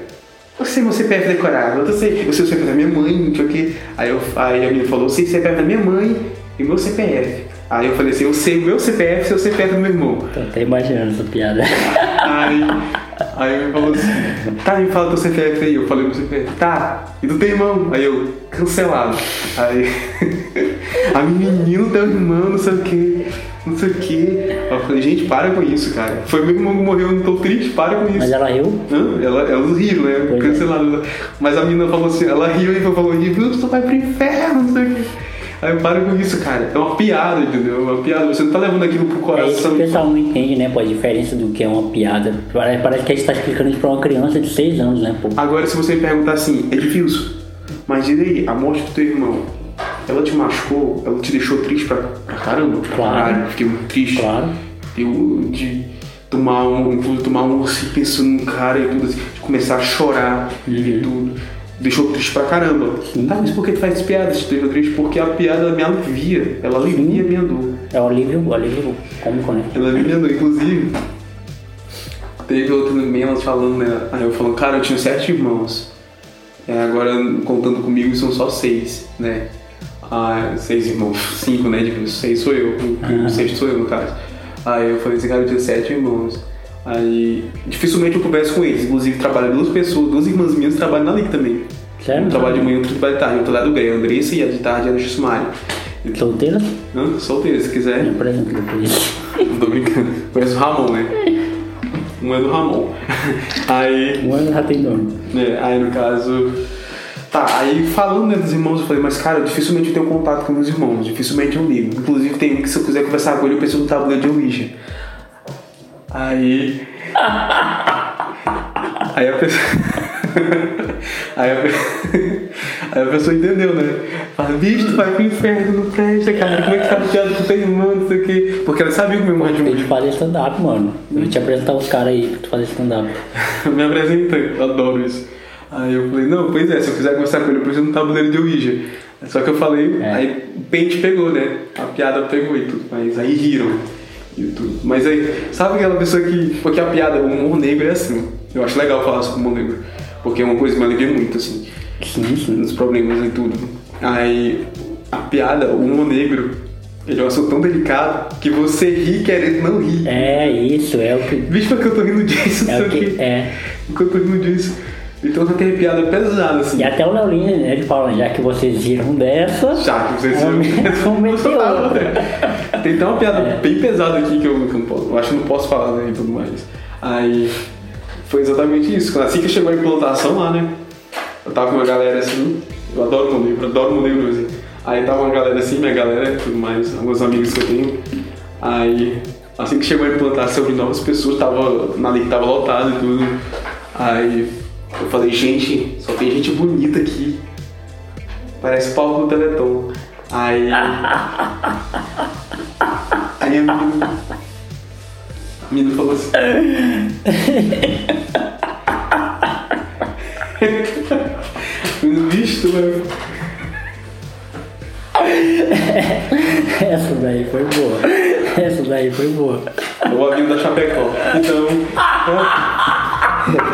Speaker 2: eu sei meu CPF decorado, eu sei, eu sei o CPF da minha mãe, não sei o que. Aí, eu, aí a menina falou, eu sei o CPF da minha mãe e meu CPF. Aí eu falei assim, eu sei o meu CPF, seu CPF do meu irmão.
Speaker 1: Tô até imaginando essa piada.
Speaker 2: Aí, Aí ele falou assim, tá, me fala teu CPF aí. Eu falei pro CPF, tá, e tu tem irmão? Aí eu, cancelado. Aí, a menino teu irmão, não sei o que, não sei o que. Eu falei, gente, para com isso, cara. Foi meu irmão que morreu, eu não tô triste, para com isso.
Speaker 1: Mas ela riu?
Speaker 2: Hã? Ela, ela riu, né?
Speaker 1: Pois é.
Speaker 2: Cancelado. Mas a menina falou assim, ela riu e falou, viu, tu vai pro inferno, não sei o que. Aí eu paro com isso, cara. É uma piada, entendeu? É uma piada. Você não tá levando aquilo pro
Speaker 1: É isso que
Speaker 2: coração.
Speaker 1: o pessoal não entende, né, pô, a diferença do que é uma piada. Parece, parece que a gente tá explicando isso pra uma criança de 6 anos, né, pô.
Speaker 2: Agora, se você me perguntar assim, Edilson, mas diz aí, a morte do teu irmão, ela te machucou? Ela te deixou triste pra, pra caramba? Pra
Speaker 1: Claro.
Speaker 2: caralho, fiquei muito triste.
Speaker 1: Claro.
Speaker 2: Eu, de tomar um, tomar um urso pensando num cara e tudo assim, de começar a chorar
Speaker 1: Uhum.
Speaker 2: e tudo. Deixou triste pra caramba. Tá, mas por que tu faz piadas? Te deixou triste? Porque a piada me alivia. Ela alivia a minha dor.
Speaker 1: É o alívio, o alívio cômico, né?
Speaker 2: Ela me enganou, inclusive. Teve outro menos falando, né? Aí eu falando, cara, eu tinha sete irmãos. É, agora, contando comigo, são só seis, né? Ah, seis irmãos, cinco, né? Tipo, seis sou eu, o sexto sou eu, no caso. Aí eu falei assim, cara, eu tinha sete irmãos. Aí, dificilmente eu converso com eles. Inclusive, trabalham duas pessoas, duas irmãs minhas trabalham na LIC também.
Speaker 1: Sério?
Speaker 2: Um trabalho de manhã, outro trabalho de tarde. Eu tô lá do Grey, a Andressa e a de tarde é a Jusmário.
Speaker 1: Solteira?
Speaker 2: Hã? Solteiro, se quiser.
Speaker 1: Apresenta depois.
Speaker 2: Não tô brincando. Conheço o Ramon, né? Um é do Ramon. Aí,
Speaker 1: Um ano já tem dono.
Speaker 2: né, aí no caso. Tá, aí falando né, dos irmãos, eu falei, mas cara, dificilmente eu tenho contato com meus irmãos, dificilmente eu ligo. Inclusive tem um que se eu quiser conversar com ele, eu preciso do tabuleiro de Ouija. Aí. Aí a pessoa. Aí a, aí a pessoa entendeu, né? Fala, bicho, tu vai pro inferno, não presta, cara. Como é que tá piada com teu irmão, não sei o quê. Porque ela sabia que meu irmão um
Speaker 1: que fazer stand-up, mano. Eu vou te apresentar os caras aí pra tu fazer stand-up.
Speaker 2: me apresenta, eu adoro isso. Aí eu falei, não, pois é, se eu quiser conversar com ele, eu preciso de um tabuleiro de Ouija. Só que eu falei,
Speaker 1: É.
Speaker 2: aí o pente pegou, né? A piada pegou e tudo, mas aí riram e tudo. Mas aí, sabe aquela pessoa que. Porque a piada, o humor negro é assim. Eu acho legal falar sobre o humor negro. Porque é uma coisa que me alivia muito, assim,
Speaker 1: Sim, sim.
Speaker 2: nos problemas e tudo. Aí, a piada, o humor negro, ele é um assunto tão delicado que você ri querendo não rir.
Speaker 1: É isso, é o que.
Speaker 2: Bicho, porque eu tô rindo disso,
Speaker 1: É
Speaker 2: não
Speaker 1: o
Speaker 2: sei o
Speaker 1: que.
Speaker 2: quê.
Speaker 1: É.
Speaker 2: Porque eu tô rindo disso. Então tem piada pesada, assim.
Speaker 1: E até o Leolinho, né, ele fala, já que vocês viram dessa.
Speaker 2: Já que vocês viram.
Speaker 1: meter outra.
Speaker 2: né? Tem até uma piada bem pesada aqui que eu, que eu não posso. Eu acho que não posso falar, né? E tudo mais. Aí. Foi exatamente isso. Assim que chegou a implantação lá, né? Eu tava com uma galera assim. Eu adoro o livro, adoro o livro assim. Aí tava uma galera assim, minha galera e tudo mais, alguns amigos que eu tenho. Aí, assim que chegou a implantação de novas pessoas, tava na lei que tava lotado e tudo. Aí eu falei, gente, só tem gente bonita aqui. Parece palco do Teleton. Aí. aí a menina. A menina falou assim. Bicho, vai.
Speaker 1: Essa daí foi boa. Essa daí foi boa.
Speaker 2: O avião da Chapecó. Então.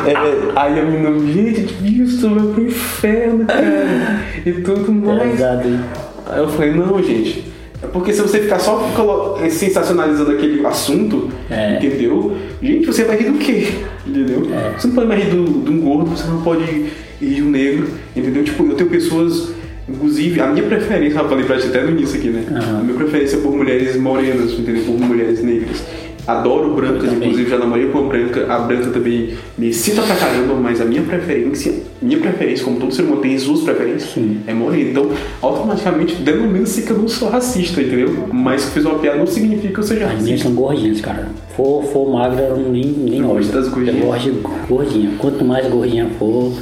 Speaker 2: É, é, aí a menina, gente, tu vai pro inferno, cara. E tudo mais.
Speaker 1: Pesado, hein?
Speaker 2: Aí eu falei, não, gente. É porque se você ficar só eh, sensacionalizando aquele assunto,
Speaker 1: É.
Speaker 2: entendeu? Gente, você vai rir do quê? Entendeu?
Speaker 1: É.
Speaker 2: Você não pode mais rir de um gordo, você não pode rir de um negro, entendeu? Tipo, eu tenho pessoas, inclusive, a minha preferência, eu falei pra ti até no início aqui, né?
Speaker 1: Aham.
Speaker 2: A minha preferência é por mulheres morenas, entendeu? Por mulheres negras. Adoro brancas, inclusive já namorei com uma branca. A branca também me excita pra caramba, mas a minha preferência, minha preferência, como todo ser humano tem suas preferências,
Speaker 1: Sim.
Speaker 2: é morena. Então, automaticamente, denomina-se que eu não sou racista, entendeu? Mas que fez uma piada não significa que eu seja
Speaker 1: As minhas
Speaker 2: racista.
Speaker 1: são gordinhas, cara. For, for magra, eu nem, nem olho.
Speaker 2: gosta das gordinhas?
Speaker 1: Eu gosto gordinha. Quanto mais gordinha for,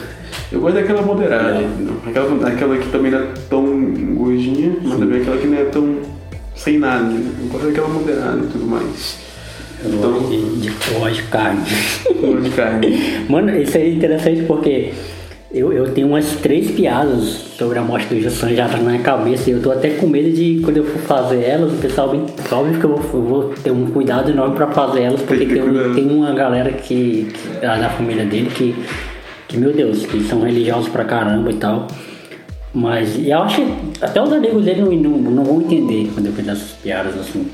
Speaker 2: Eu gosto daquela moderada, aquela, aquela que também não é tão gordinha, mas também aquela que não é tão sem nada. né? Eu gosto daquela moderada e tudo mais. Então,
Speaker 1: de, de, de carne.
Speaker 2: de carne.
Speaker 1: Mano, isso é interessante porque eu, eu tenho umas três piadas sobre a morte do Jussan já tá na minha cabeça e eu tô até com medo de quando eu for fazer elas, o pessoal bem. Óbvio que eu vou, eu vou ter um cuidado enorme pra fazer elas, porque
Speaker 2: Tem
Speaker 1: tem, tem uma galera que, que da família dele que, que, meu Deus, que são religiosos pra caramba e tal. Mas e eu acho que até os amigos dele não, não, não vão entender quando eu fizer essas piadas assim.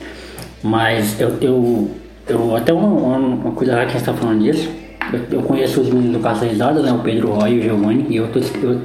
Speaker 1: Mas eu, eu, eu até uma, uma, uma coisa lá que a gente tá falando disso, eu, eu conheço os meninos do Caça Risada, né? O Pedro Roy e o Giovanni, e eu, tô, eu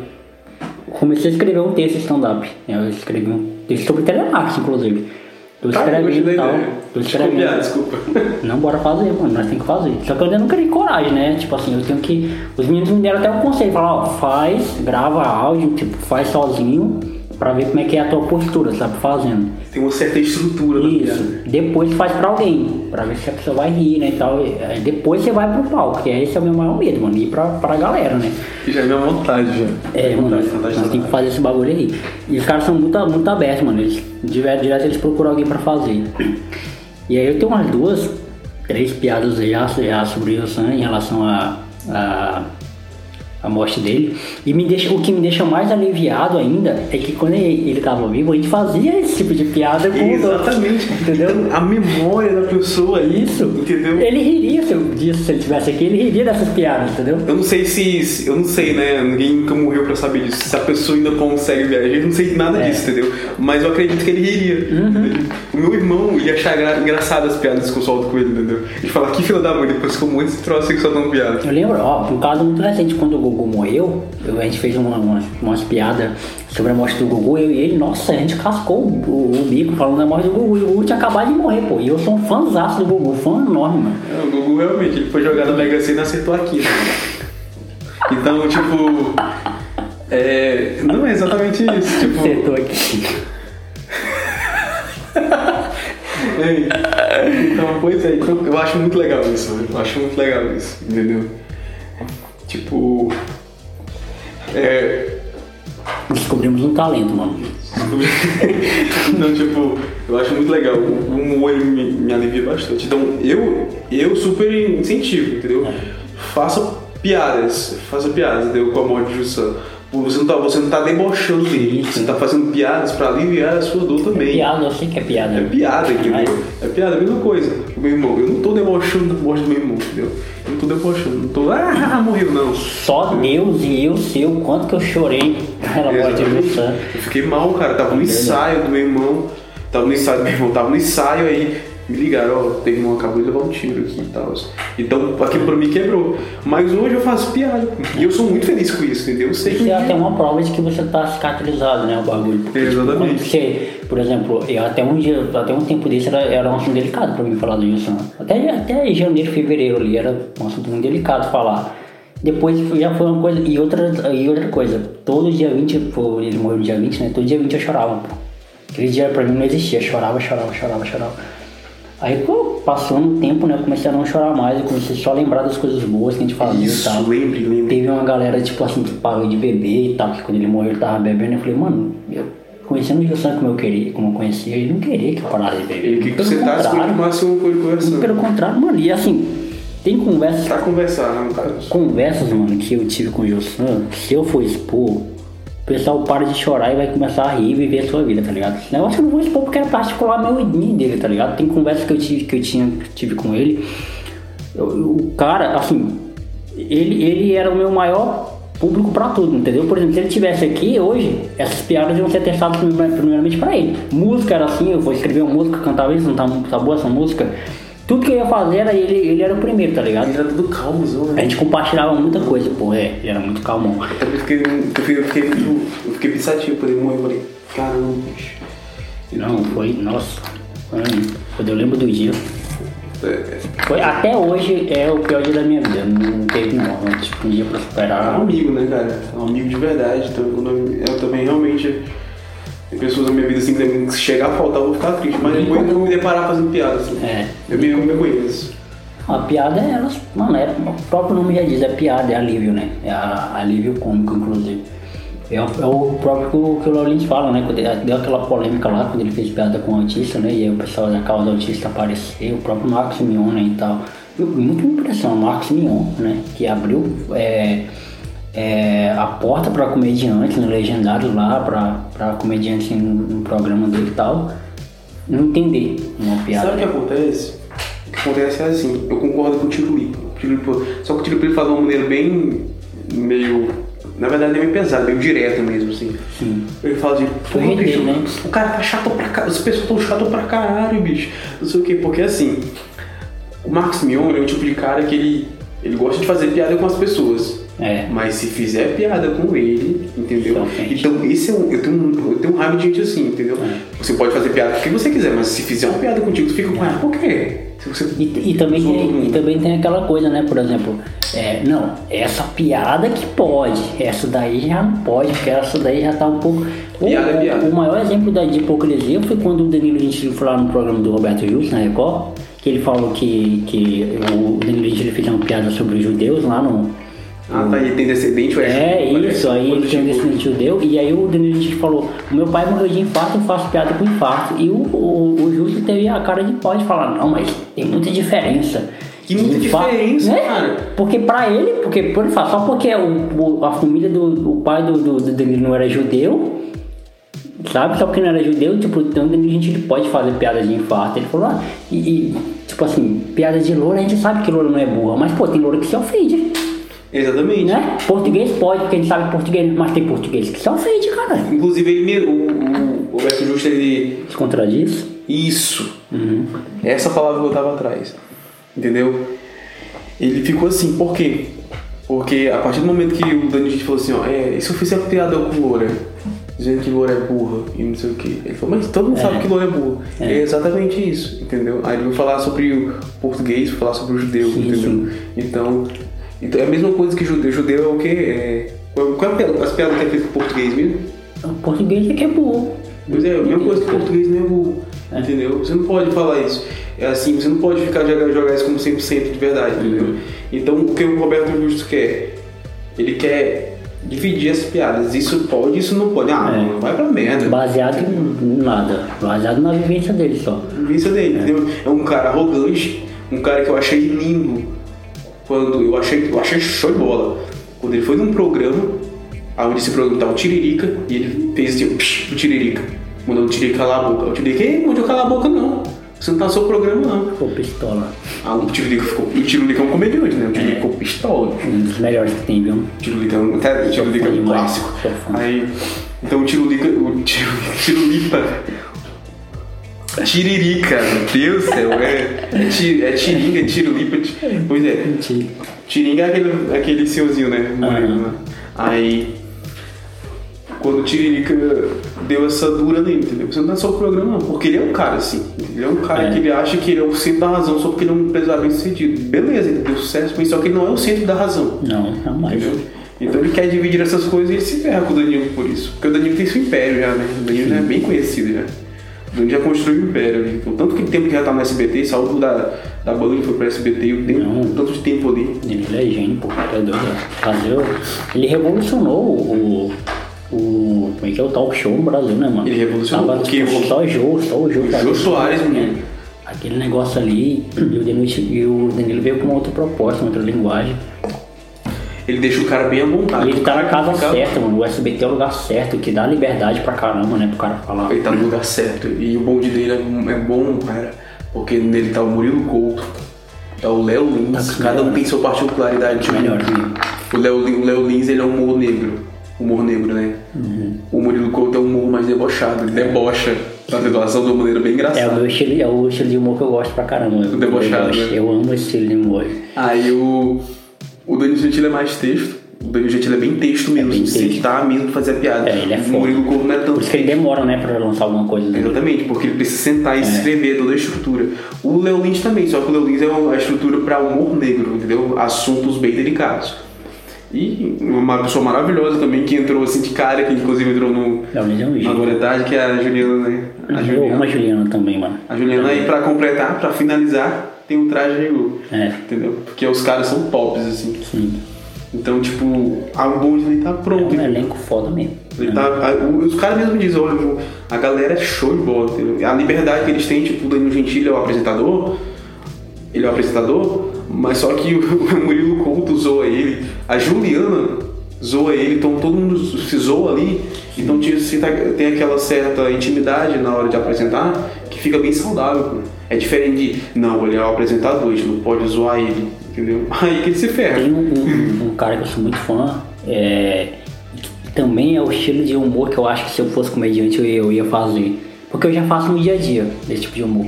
Speaker 1: comecei a escrever um texto stand-up. Eu escrevi um texto sobre telemarketing, inclusive. Tô
Speaker 2: Tá,
Speaker 1: escrevendo e tal. Tô
Speaker 2: Desculpa,
Speaker 1: escrevendo.
Speaker 2: desculpa.
Speaker 1: Não, bora fazer, mano, nós temos que fazer. Só que eu ainda não criei coragem, né? Tipo assim, eu tenho que. Os meninos me deram até um conselho, falaram, ó, faz, grava áudio, tipo, faz sozinho, pra ver como é que é a tua postura, sabe? Fazendo.
Speaker 2: Tem uma certa estrutura
Speaker 1: Isso.
Speaker 2: piada.
Speaker 1: Depois faz pra alguém, pra ver se a pessoa vai rir, né? E tal. E, aí Depois você vai pro palco, que esse é o meu maior medo, mano, ir pra, pra galera, né?
Speaker 2: Que já é minha vontade, já.
Speaker 1: É, mano,
Speaker 2: vontade, vontade
Speaker 1: nós temos que fazer esse bagulho aí. E os caras são muito, muito abertos, mano. Eles, direto, direto eles procuram alguém pra fazer. E aí eu tenho umas duas, três piadas já, já sobre o Sam em relação a, a, a morte dele. E me deixa, o que me deixa mais aliviado ainda é que quando ele, ele tava vivo, a gente fazia esse tipo de piada com.
Speaker 2: Exatamente.
Speaker 1: Entendeu?
Speaker 2: A memória da pessoa
Speaker 1: Isso.
Speaker 2: entendeu?
Speaker 1: Ele riria se, eu, disso, se ele estivesse aqui, ele riria dessas piadas, entendeu?
Speaker 2: Eu não sei se, Eu não sei, né? Ninguém nunca morreu pra saber disso. Se a pessoa ainda consegue viajar, eu não sei nada
Speaker 1: É.
Speaker 2: disso, entendeu? Mas eu acredito que ele riria.
Speaker 1: Uhum.
Speaker 2: O meu irmão ia achar gra- engraçadas as piadas que eu solto com ele, entendeu? Ele fala, que filho da mãe, depois como esse troço que soltando piada.
Speaker 1: Eu lembro, ó, um caso muito recente, quando o Gugu morreu, eu- a gente fez uma, umas, umas piadas sobre a morte do Gugu, eu e ele, nossa, a gente cascou o, o, o bico falando da morte do Gugu, e o Gugu tinha acabado de morrer, pô, e eu sou um fãzaço do Gugu, fã enorme, mano.
Speaker 2: É, o Gugu realmente, ele foi jogar na Mega Sena e acertou aqui. Né? Então, tipo. É, não é exatamente isso. Tipo,
Speaker 1: Acertou aqui.
Speaker 2: Então, pois é, então, eu acho muito legal isso, eu acho muito legal isso, entendeu? Tipo. É.
Speaker 1: Descobrimos um talento, mano.
Speaker 2: Não, tipo, eu acho muito legal. O humor me, me alivia bastante. Então, eu, eu super incentivo, entendeu? Faça piadas, faça piadas, entendeu? Com a morte de Jussan. Você não tá, você não tá debochando dele, você tá fazendo piadas pra aliviar a sua dor também.
Speaker 1: Piada, eu sei que é piada.
Speaker 2: É piada, entendeu? É piada, a mesma coisa. O meu irmão, eu não tô debochando da morte do meu irmão, entendeu? Eu não tô debochando, não tô, ah, morreu, não.
Speaker 1: Só Deus e eu sei o quanto que eu chorei pela morte do
Speaker 2: Exatamente.
Speaker 1: Sam.
Speaker 2: Eu fiquei mal, cara. Tava no ensaio do meu irmão. Tava no ensaio do meu irmão, tava no ensaio aí. Me ligaram, ó, teu irmão acabou de levar um tiro aqui e tal. Então aquilo pra mim quebrou. Mas hoje eu faço piada. E eu sou muito feliz com isso, entendeu? Eu sei que.
Speaker 1: Isso é até uma prova de que você tá cicatrizado, né, o bagulho. Porque, tipo,
Speaker 2: Exatamente.
Speaker 1: quando você, por exemplo, eu até um dia, até um tempo desse era, era um assunto delicado pra mim falar do Wilson. Até, até janeiro, fevereiro ali, era um assunto muito delicado falar. Depois já foi uma coisa. E outra, e outra coisa, todo dia 20, pô, ele morreu no dia 20, né? Todo dia 20 eu chorava, pô. Aquele dia pra mim não existia, chorava, chorava, chorava, chorava. Aí, passando o tempo, né, eu comecei a não chorar mais, eu comecei só a lembrar das coisas boas que a gente fazia
Speaker 2: Isso,
Speaker 1: e tal.
Speaker 2: lembre, lembre.
Speaker 1: Teve uma galera, tipo assim, que parou de beber e tal, que quando ele morreu ele tava bebendo. Eu falei, mano, eu conhecendo o Gilson como eu queria, como eu conhecia, ele não queria que eu parasse de beber.
Speaker 2: E o que, que você tá se continuasse uma coisa
Speaker 1: Pelo
Speaker 2: conversando?
Speaker 1: contrário, mano, e assim, tem conversas,
Speaker 2: Tá conversando, no caso.
Speaker 1: conversas, mano, que eu tive com o Gilson, se eu for expor, pessoal para de chorar e vai começar a rir e viver a sua vida, tá ligado? Esse negócio eu não vou expor porque é particular meu idinho dele, tá ligado? Tem conversas que eu tive, que eu tinha, tive com ele. Eu- o cara, assim, ele, ele era o meu maior público pra tudo, entendeu? Por exemplo, se ele tivesse aqui hoje, essas piadas iam ser testadas prime- primeiramente pra ele. Música era assim, eu vou escrever uma música, cantava isso, não tá, tá boa essa música. Tudo que eu ia fazer era ele, ele era o primeiro, tá ligado?
Speaker 2: Ele era tudo calmozão,
Speaker 1: A
Speaker 2: né?
Speaker 1: gente compartilhava muita coisa, pô, é, ele era muito calmão.
Speaker 2: Eu fiquei, eu fiquei, eu fiquei, eu fiquei pensativo quando ele morreu. Eu falei, caramba, bicho.
Speaker 1: Não, foi, nossa, foi, quando eu lembro do dia.
Speaker 2: É,
Speaker 1: Foi, até hoje é o pior dia da minha vida, não teve não, tipo, um dia pra
Speaker 2: é um
Speaker 1: superar.
Speaker 2: amigo, né, cara? É um amigo de verdade. Então, eu também realmente. Tem pessoas na minha vida assim que se chegar a faltar, eu vou ficar triste. Mas depois eu vou me deparar fazendo piada, assim.
Speaker 1: É.
Speaker 2: Eu me, eu me conheço.
Speaker 1: A piada é elas, mano, é, o próprio nome já diz, é piada, é alívio, né? É a- alívio cômico, inclusive. É, o- é o próprio que o- que o Laurins fala, né? Quando ele- deu aquela polêmica lá, quando ele fez piada com o autista, né? E aí o pessoal da causa autista apareceu, o próprio Marcos Mion, né? E tal. Eu- Muito impressão, Marcos Mion, né? Que abriu é, é, a porta para comediantes, no legendário lá, para comediantes no, no programa dele e tal, não entender uma piada.
Speaker 2: Sabe o que acontece? O que acontece é assim, eu concordo com o Tiro Lipo. Só que o Tiro Lipo fala de uma maneira bem. meio. Na verdade, é meio pesada, meio direta mesmo, assim.
Speaker 1: Sim.
Speaker 2: Ele fala de. "Pô, bicho,
Speaker 1: né?
Speaker 2: O cara tá chato pra caralho. As pessoas tão chato pra caralho, bicho. Não sei o quê. Porque assim. O Marcos Mion ele é o tipo de cara que ele. Ele gosta de fazer piada com as pessoas.
Speaker 1: É.
Speaker 2: Mas se fizer piada com ele, entendeu?
Speaker 1: Então.
Speaker 2: Então, esse é um, eu tenho um, eu tenho um raiva de gente assim, entendeu?
Speaker 1: É.
Speaker 2: Você pode fazer piada com quem você quiser, mas se fizer uma piada contigo, tu fica com ela, por quê? Você
Speaker 1: E, e também tem, e também tem aquela coisa, né? Por exemplo, é, não, essa piada que pode, essa daí já não pode, porque essa daí já tá um pouco. O,
Speaker 2: Piada é piada.
Speaker 1: o maior exemplo da, de hipocrisia foi quando o Danilo Gentili foi lá no programa do Roberto Justo, na Record, que ele falou que, que o Danilo Gentili fez uma piada sobre os judeus lá no.
Speaker 2: Ah, tá, ele tem descendente, ué.
Speaker 1: É isso, aí ele tem um descendente judeu, e aí o Danilo Gentili falou, meu pai morreu de infarto, eu faço piada com infarto. E o, o, o Justo teve a cara de pau de falar, não, mas tem muita diferença.
Speaker 2: Que muita
Speaker 1: Infarto-
Speaker 2: diferença,
Speaker 1: né?
Speaker 2: cara.
Speaker 1: Porque pra ele, porque por ele fala, só porque o, o- a família do o pai do, do, do Danilo não era judeu, sabe? Só porque não era judeu, tipo, então o Danilo Gentili pode fazer piada de infarto. Ele falou, ah, e, e, tipo assim, piada de loura, a gente sabe que loura não é burra, mas pô, tem loura que se ofende.
Speaker 2: Exatamente.
Speaker 1: Né? Português pode, porque a gente sabe português, mas tem português que se ofende, cara.
Speaker 2: Inclusive, ele mesmo, o, o Roberto Justo, ele.
Speaker 1: Se contradiz.
Speaker 2: Isso.
Speaker 1: Uhum.
Speaker 2: Essa palavra que eu tava atrás. Entendeu? Ele ficou assim, por quê? Porque a partir do momento que o Dani falou assim, ó, é, e se eu fizer piada com Loura? Dizendo que Loura é burra e não sei o quê. Ele falou, mas todo mundo sabe que Loura é burra. É. exatamente isso, entendeu? Aí ele vai falar sobre o português, falar sobre o judeu,
Speaker 1: Sim,
Speaker 2: entendeu?
Speaker 1: sim.
Speaker 2: Então, então é a mesma coisa que judeu. Judeu é o quê? É, qual é a piada- as piadas que é feita com português mesmo?
Speaker 1: O português é que é burro.
Speaker 2: Pois é, a mesma coisa que português não é burro. Entendeu? Você não pode falar isso. É assim, você não pode ficar jogar, jogar isso como 100% de verdade, entendeu? Então, o que o Roberto Justo quer? Ele quer dividir as piadas. Isso pode, isso não pode. Ah,
Speaker 1: É.
Speaker 2: mano, vai pra merda.
Speaker 1: Baseado em nada. Baseado na vivência dele só.
Speaker 2: Isso dele, entendeu? É um cara arrogante, um cara que eu achei lindo. Quando eu achei, eu achei show de bola. Quando ele foi num programa, onde esse programa tava o Tiririca, e ele fez assim, psh, o Tiririca. Mandou o Tiririca calar a boca. O Tiririca, ei, mandou calar a boca não. Você não tá no seu programa não.
Speaker 1: Pô, pistola.
Speaker 2: Ah, o Tiririca ficou. O Tiririca é um comediante, né? O Tiririca ficou pistola.
Speaker 1: Um dos melhores que tem, viu?
Speaker 2: O Tiririca é um, até, o Tiririca é um clássico. Aí, então o Tiririca, o Tiririca, Tiririca meu Deus do céu, é, é, ti- é tiringa, é tirulipa, ti- pois é, tiringa é aquele, aquele senhorzinho, né, moreno,
Speaker 1: Aham.
Speaker 2: né? Aí, quando o Tiririca deu essa dura nele, entendeu? Você não tá só o programa não, porque ele é um cara assim, ele é um cara
Speaker 1: É.
Speaker 2: que ele acha que ele é o centro da razão só porque ele é um empresário bem sucedido. Beleza, ele deu sucesso com isso, só que ele não é o centro da razão.
Speaker 1: Não, jamais.
Speaker 2: Entendeu? Então ele quer dividir essas coisas e ele se ferra com o Danilo por isso. Porque o Danilo tem seu império já, né? O Danilo já é bem conhecido já. O Danilo já construiu um império ali. O tanto que tempo que já tá no SBT, saiu da, da Band e foi pro SBT, e o tempo,
Speaker 1: Não.
Speaker 2: o tanto de tempo ali.
Speaker 1: Ele é gênio, pô. É doido. Fazer o- Ele revolucionou o. o como é que é o talk show no Brasil, né, mano?
Speaker 2: Ele revolucionou,
Speaker 1: Tava,
Speaker 2: porque
Speaker 1: tipo,
Speaker 2: o-
Speaker 1: só Jô, só o Jô.
Speaker 2: o. Jô Soares, menino.
Speaker 1: É. Aquele negócio ali, e o, Danilo, e o Danilo veio com uma outra proposta, uma outra linguagem.
Speaker 2: Ele deixa o cara bem à vontade.
Speaker 1: Ele tá na casa
Speaker 2: fica-
Speaker 1: certa, mano. O SBT é o lugar certo, que dá liberdade pra caramba, né, pro cara falar.
Speaker 2: Ele tá no lugar certo. E o bonde dele é, é bom, cara. Porque nele tá o Murilo Couto, tá o Léo Lins.
Speaker 1: Tá
Speaker 2: cada um tem sua particularidade. tipo,
Speaker 1: Melhor que
Speaker 2: O Léo, Lins, ele é um humor negro. Humor negro, né?
Speaker 1: Uhum.
Speaker 2: O Murilo Couto é um humor mais debochado. Ele debocha na situação de uma maneira bem
Speaker 1: É o
Speaker 2: engraçada.
Speaker 1: meu estilo, é o estilo de humor que eu gosto pra caramba.
Speaker 2: Debochado,
Speaker 1: eu,
Speaker 2: né?
Speaker 1: eu amo esse estilo de humor.
Speaker 2: Aí o, o Danilo Gentili é mais texto. O Danilo Gentili é bem texto mesmo.
Speaker 1: bem
Speaker 2: você
Speaker 1: texto.
Speaker 2: tá mesmo pra fazer a piada.
Speaker 1: É, ele é
Speaker 2: o
Speaker 1: foda.
Speaker 2: Murilo Couto não é tanto
Speaker 1: Por isso que ele demora, né, pra lançar alguma coisa. Né?
Speaker 2: Exatamente, porque ele precisa sentar
Speaker 1: É.
Speaker 2: e escrever toda a estrutura. O Léo Lins também, só que o Léo Lins é uma estrutura para humor negro, entendeu? Assuntos bem delicados. E uma pessoa maravilhosa também que entrou assim de cara, que inclusive entrou no,
Speaker 1: é
Speaker 2: na novidade, que é a Juliana, né? A
Speaker 1: Eu amo
Speaker 2: Juliana.
Speaker 1: a Juliana também, mano.
Speaker 2: A Juliana aí pra completar, pra finalizar, tem o traje Regu.
Speaker 1: É,
Speaker 2: Entendeu? Porque os caras são tops, assim.
Speaker 1: sim.
Speaker 2: Então, tipo, a bonde ali tá
Speaker 1: É
Speaker 2: pronto.
Speaker 1: um elenco foda mesmo.
Speaker 2: Ele tá, a- os caras mesmo dizem, olha, a galera é show de bola, entendeu? A liberdade que eles têm, tipo, o Danilo Gentili é o apresentador, ele é o apresentador, mas só que o, Murilo Couto zoa ele, a Juliana zoa ele, então todo mundo se zoa ali, então tinha- se tá- tem aquela certa intimidade na hora de apresentar que fica bem saudável, pô. É diferente de, não, ele é o apresentador, a gente não pode zoar ele, entendeu? Aí que ele se ferra.
Speaker 1: Tem um, um- um cara que eu sou muito fã, é, que também é o estilo de humor que eu acho que se eu fosse comediante eu ia, eu ia fazer. Porque eu já faço no dia a dia esse tipo de humor.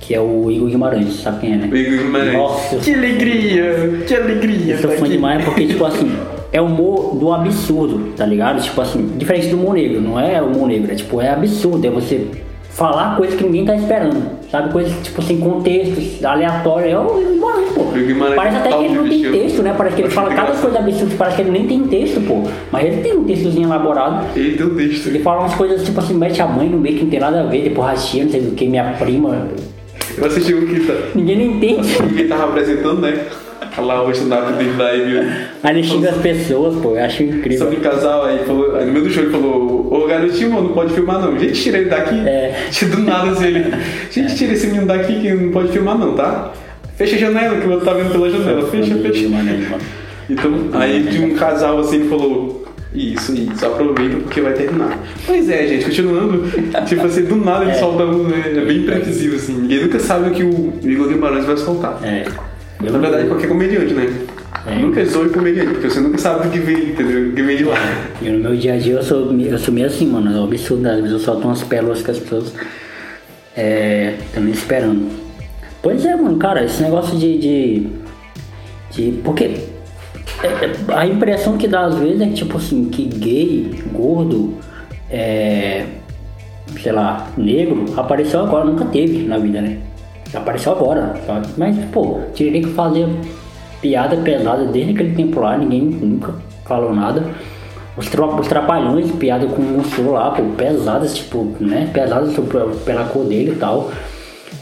Speaker 1: que é o Igor Guimarães, sabe quem é, né?
Speaker 2: O Igor Guimarães.
Speaker 1: Nossa,
Speaker 2: Que alegria! Que alegria!
Speaker 1: eu sou
Speaker 2: tá
Speaker 1: fã
Speaker 2: aqui.
Speaker 1: demais porque, tipo assim, é humor do absurdo, tá ligado? Tipo assim, diferente do humor negro, não é humor negro, é tipo, é absurdo, é você falar coisas que ninguém tá esperando, sabe? Coisas, tipo, sem contexto, aleatório, é o Igor Guimarães, pô.
Speaker 2: Guimarães
Speaker 1: Parece até que
Speaker 2: total
Speaker 1: ele não tem texto, né? Parece que ele
Speaker 2: Acho
Speaker 1: fala
Speaker 2: muito
Speaker 1: cada coisa absurda, parece que ele nem tem texto, pô. Mas ele tem um textozinho elaborado.
Speaker 2: Ele deu texto.
Speaker 1: Ele fala umas coisas tipo assim, mete a mãe no meio que não tem nada a ver, depois rachia, não sei do que, minha prima.
Speaker 2: Eu assisti um que tá,
Speaker 1: Ninguém nem entende.
Speaker 2: que ele tava apresentando, né? Lá o stand-up dele da Ivy.
Speaker 1: Aí ele xinga as pessoas, pô, eu acho incrível.
Speaker 2: Sobre casal, aí, falou, aí no meio do show ele falou, ô garotinho, mano, não pode filmar não. Gente, tira ele daqui.
Speaker 1: É.
Speaker 2: Do nada assim, ele. Gente, tira esse menino daqui que não pode filmar não, tá? Fecha a janela, que o outro tá vendo pela janela. Fecha, fecha. Então, aí tinha um casal assim que falou. Isso, isso, aproveita porque vai terminar. Pois é, gente, continuando. tipo assim, do nada ele solta um, né? É bem imprevisível, assim. Ninguém nunca sabe o que o Igor Guimarães vai soltar.
Speaker 1: É.
Speaker 2: Na verdade, qualquer comediante, né?
Speaker 1: É.
Speaker 2: Nunca sou comediante, porque você nunca sabe o que vem, entendeu? O que vem de lá.
Speaker 1: Eu, no meu dia a dia eu sou, eu sou meio assim, mano. É um absurdo. Às vezes eu solto umas pérolas que as pessoas é, estão me esperando. Pois é, mano, cara, esse negócio de. de, de- porque é, é, a impressão que dá às vezes é que, tipo assim, que gay, gordo, é, sei lá, negro, apareceu agora, nunca teve na vida, né? Apareceu agora, sabe? Mas, pô, que fazer piada pesada desde aquele tempo lá, ninguém nunca falou nada. Os, tra os trapalhões, piada com o monstro lá, pô, pesadas, tipo, né? Pesadas pela cor dele e tal.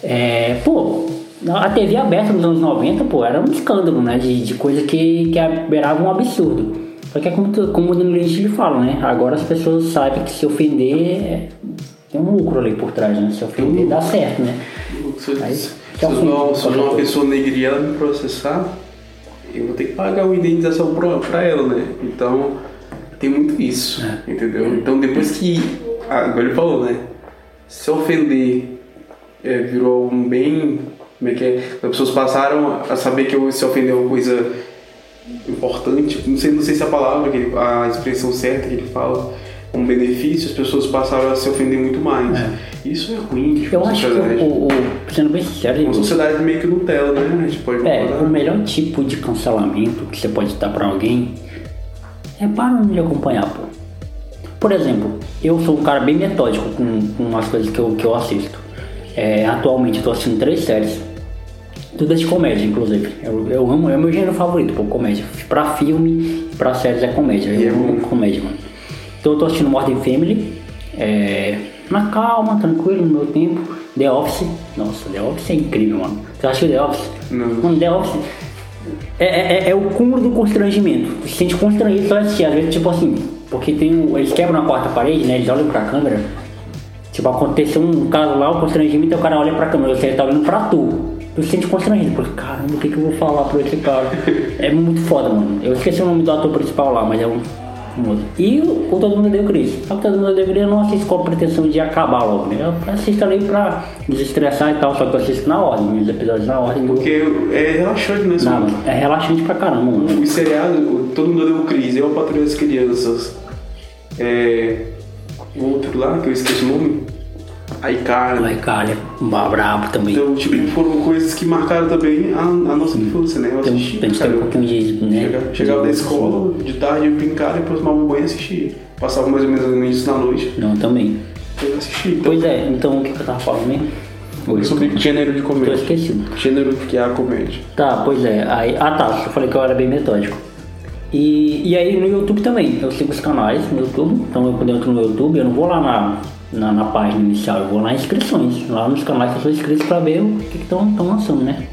Speaker 1: É, pô, a TV aberta nos anos 90, pô, era um escândalo, né? De, de coisa que, que beirava um absurdo. Só que é como, como o Gentili fala, né? Agora as pessoas sabem que se ofender é- tem um lucro ali por trás, né? Se ofender dá certo, né?
Speaker 2: Se,
Speaker 1: Aí,
Speaker 2: se,
Speaker 1: é
Speaker 2: se
Speaker 1: o
Speaker 2: eu
Speaker 1: fim.
Speaker 2: sou- se eu sou uma pessoa negra e ela me processar, eu vou ter que pagar uma indenização pra, pra ela, né? Então, tem muito isso,
Speaker 1: É.
Speaker 2: entendeu? Então, depois que. ah, Agora ele falou, né? Se ofender é, virou um bem. Como é que é? As pessoas passaram a saber que eu- se ofender é uma coisa importante, não sei, não sei se é a palavra, a expressão certa que ele fala, um benefício, as pessoas passaram a se ofender muito mais. Isso é ruim, tipo,
Speaker 1: Eu acho que o, o, sendo bem sincero,
Speaker 2: Uma sociedade meio que Nutella, né? A gente pode
Speaker 1: É, o melhor tipo de cancelamento que você pode dar pra alguém é para de acompanhar, pô. Por exemplo, eu sou um cara bem metódico com, com as coisas que eu, que eu assisto. É, atualmente eu tô assistindo três séries. Tudo é de comédia, inclusive. Eu, eu amo, é o meu gênero favorito, pô, comédia. Pra filme, pra séries é comédia.
Speaker 2: E é
Speaker 1: Eu amo comédia, mano. Então eu tô assistindo Modern Family, é, na calma, tranquilo, no meu tempo. The Office, nossa, The Office é incrível, mano. Você acha que The Office?
Speaker 2: Não.
Speaker 1: Mano, The Office é, é, é o cúmulo do constrangimento. Você se sente constrangido só assistir. Às vezes, tipo assim, porque tem um, eles quebram a quarta parede, né? Eles olham pra câmera. Tipo, aconteceu um caso lá, o constrangimento, e o cara olha pra câmera, você tá olhando pra tu. Tu se sente constrangido, porque caramba, o que, que eu vou falar pra esse cara? é muito foda, mano. Eu esqueci o nome do ator principal lá, mas é um E o, Todo Mundo o Chris. Só que Todo Mundo o Chris eu não assisto com a pretensão de acabar logo, né? Eu assisto ali pra desestressar e tal, só que eu assisto na ordem, os episódios na ordem do.
Speaker 2: Porque é relaxante, né?
Speaker 1: Não, é relaxante pra caramba, mano.
Speaker 2: O seriado, todo mundo deu crise. Eu, a Patrulha das Crianças. É. O outro lá, que eu esqueci o nome. Aí, cara.
Speaker 1: Ai, cara, é brabo também.
Speaker 2: Então, tipo, foram coisas que marcaram também a, a nossa infância, né? Eu
Speaker 1: Tem,
Speaker 2: assisti,
Speaker 1: tem, tem
Speaker 2: cara.
Speaker 1: um pouquinho de. Né,
Speaker 2: Chegava, chegava da escola, de tarde eu brincar, depois tomava um banho e assistia. Passava mais ou menos no início da noite,
Speaker 1: Não, também.
Speaker 2: eu assistia. Então,
Speaker 1: Pois é, então o que, que eu tava falando mesmo? Oi,
Speaker 2: sobre gênero de
Speaker 1: Tô
Speaker 2: comédia.
Speaker 1: esquecido.
Speaker 2: Gênero que é a comédia.
Speaker 1: Tá, pois é. Aí, ah tá, eu falei que eu era bem metódico. E, e aí no YouTube também, eu sigo os canais no YouTube, então eu, quando eu entro no YouTube, eu não vou lá na, na, na página inicial, eu vou lá em inscrições, lá nos canais que eu sou inscrito pra ver o que estão lançando, né?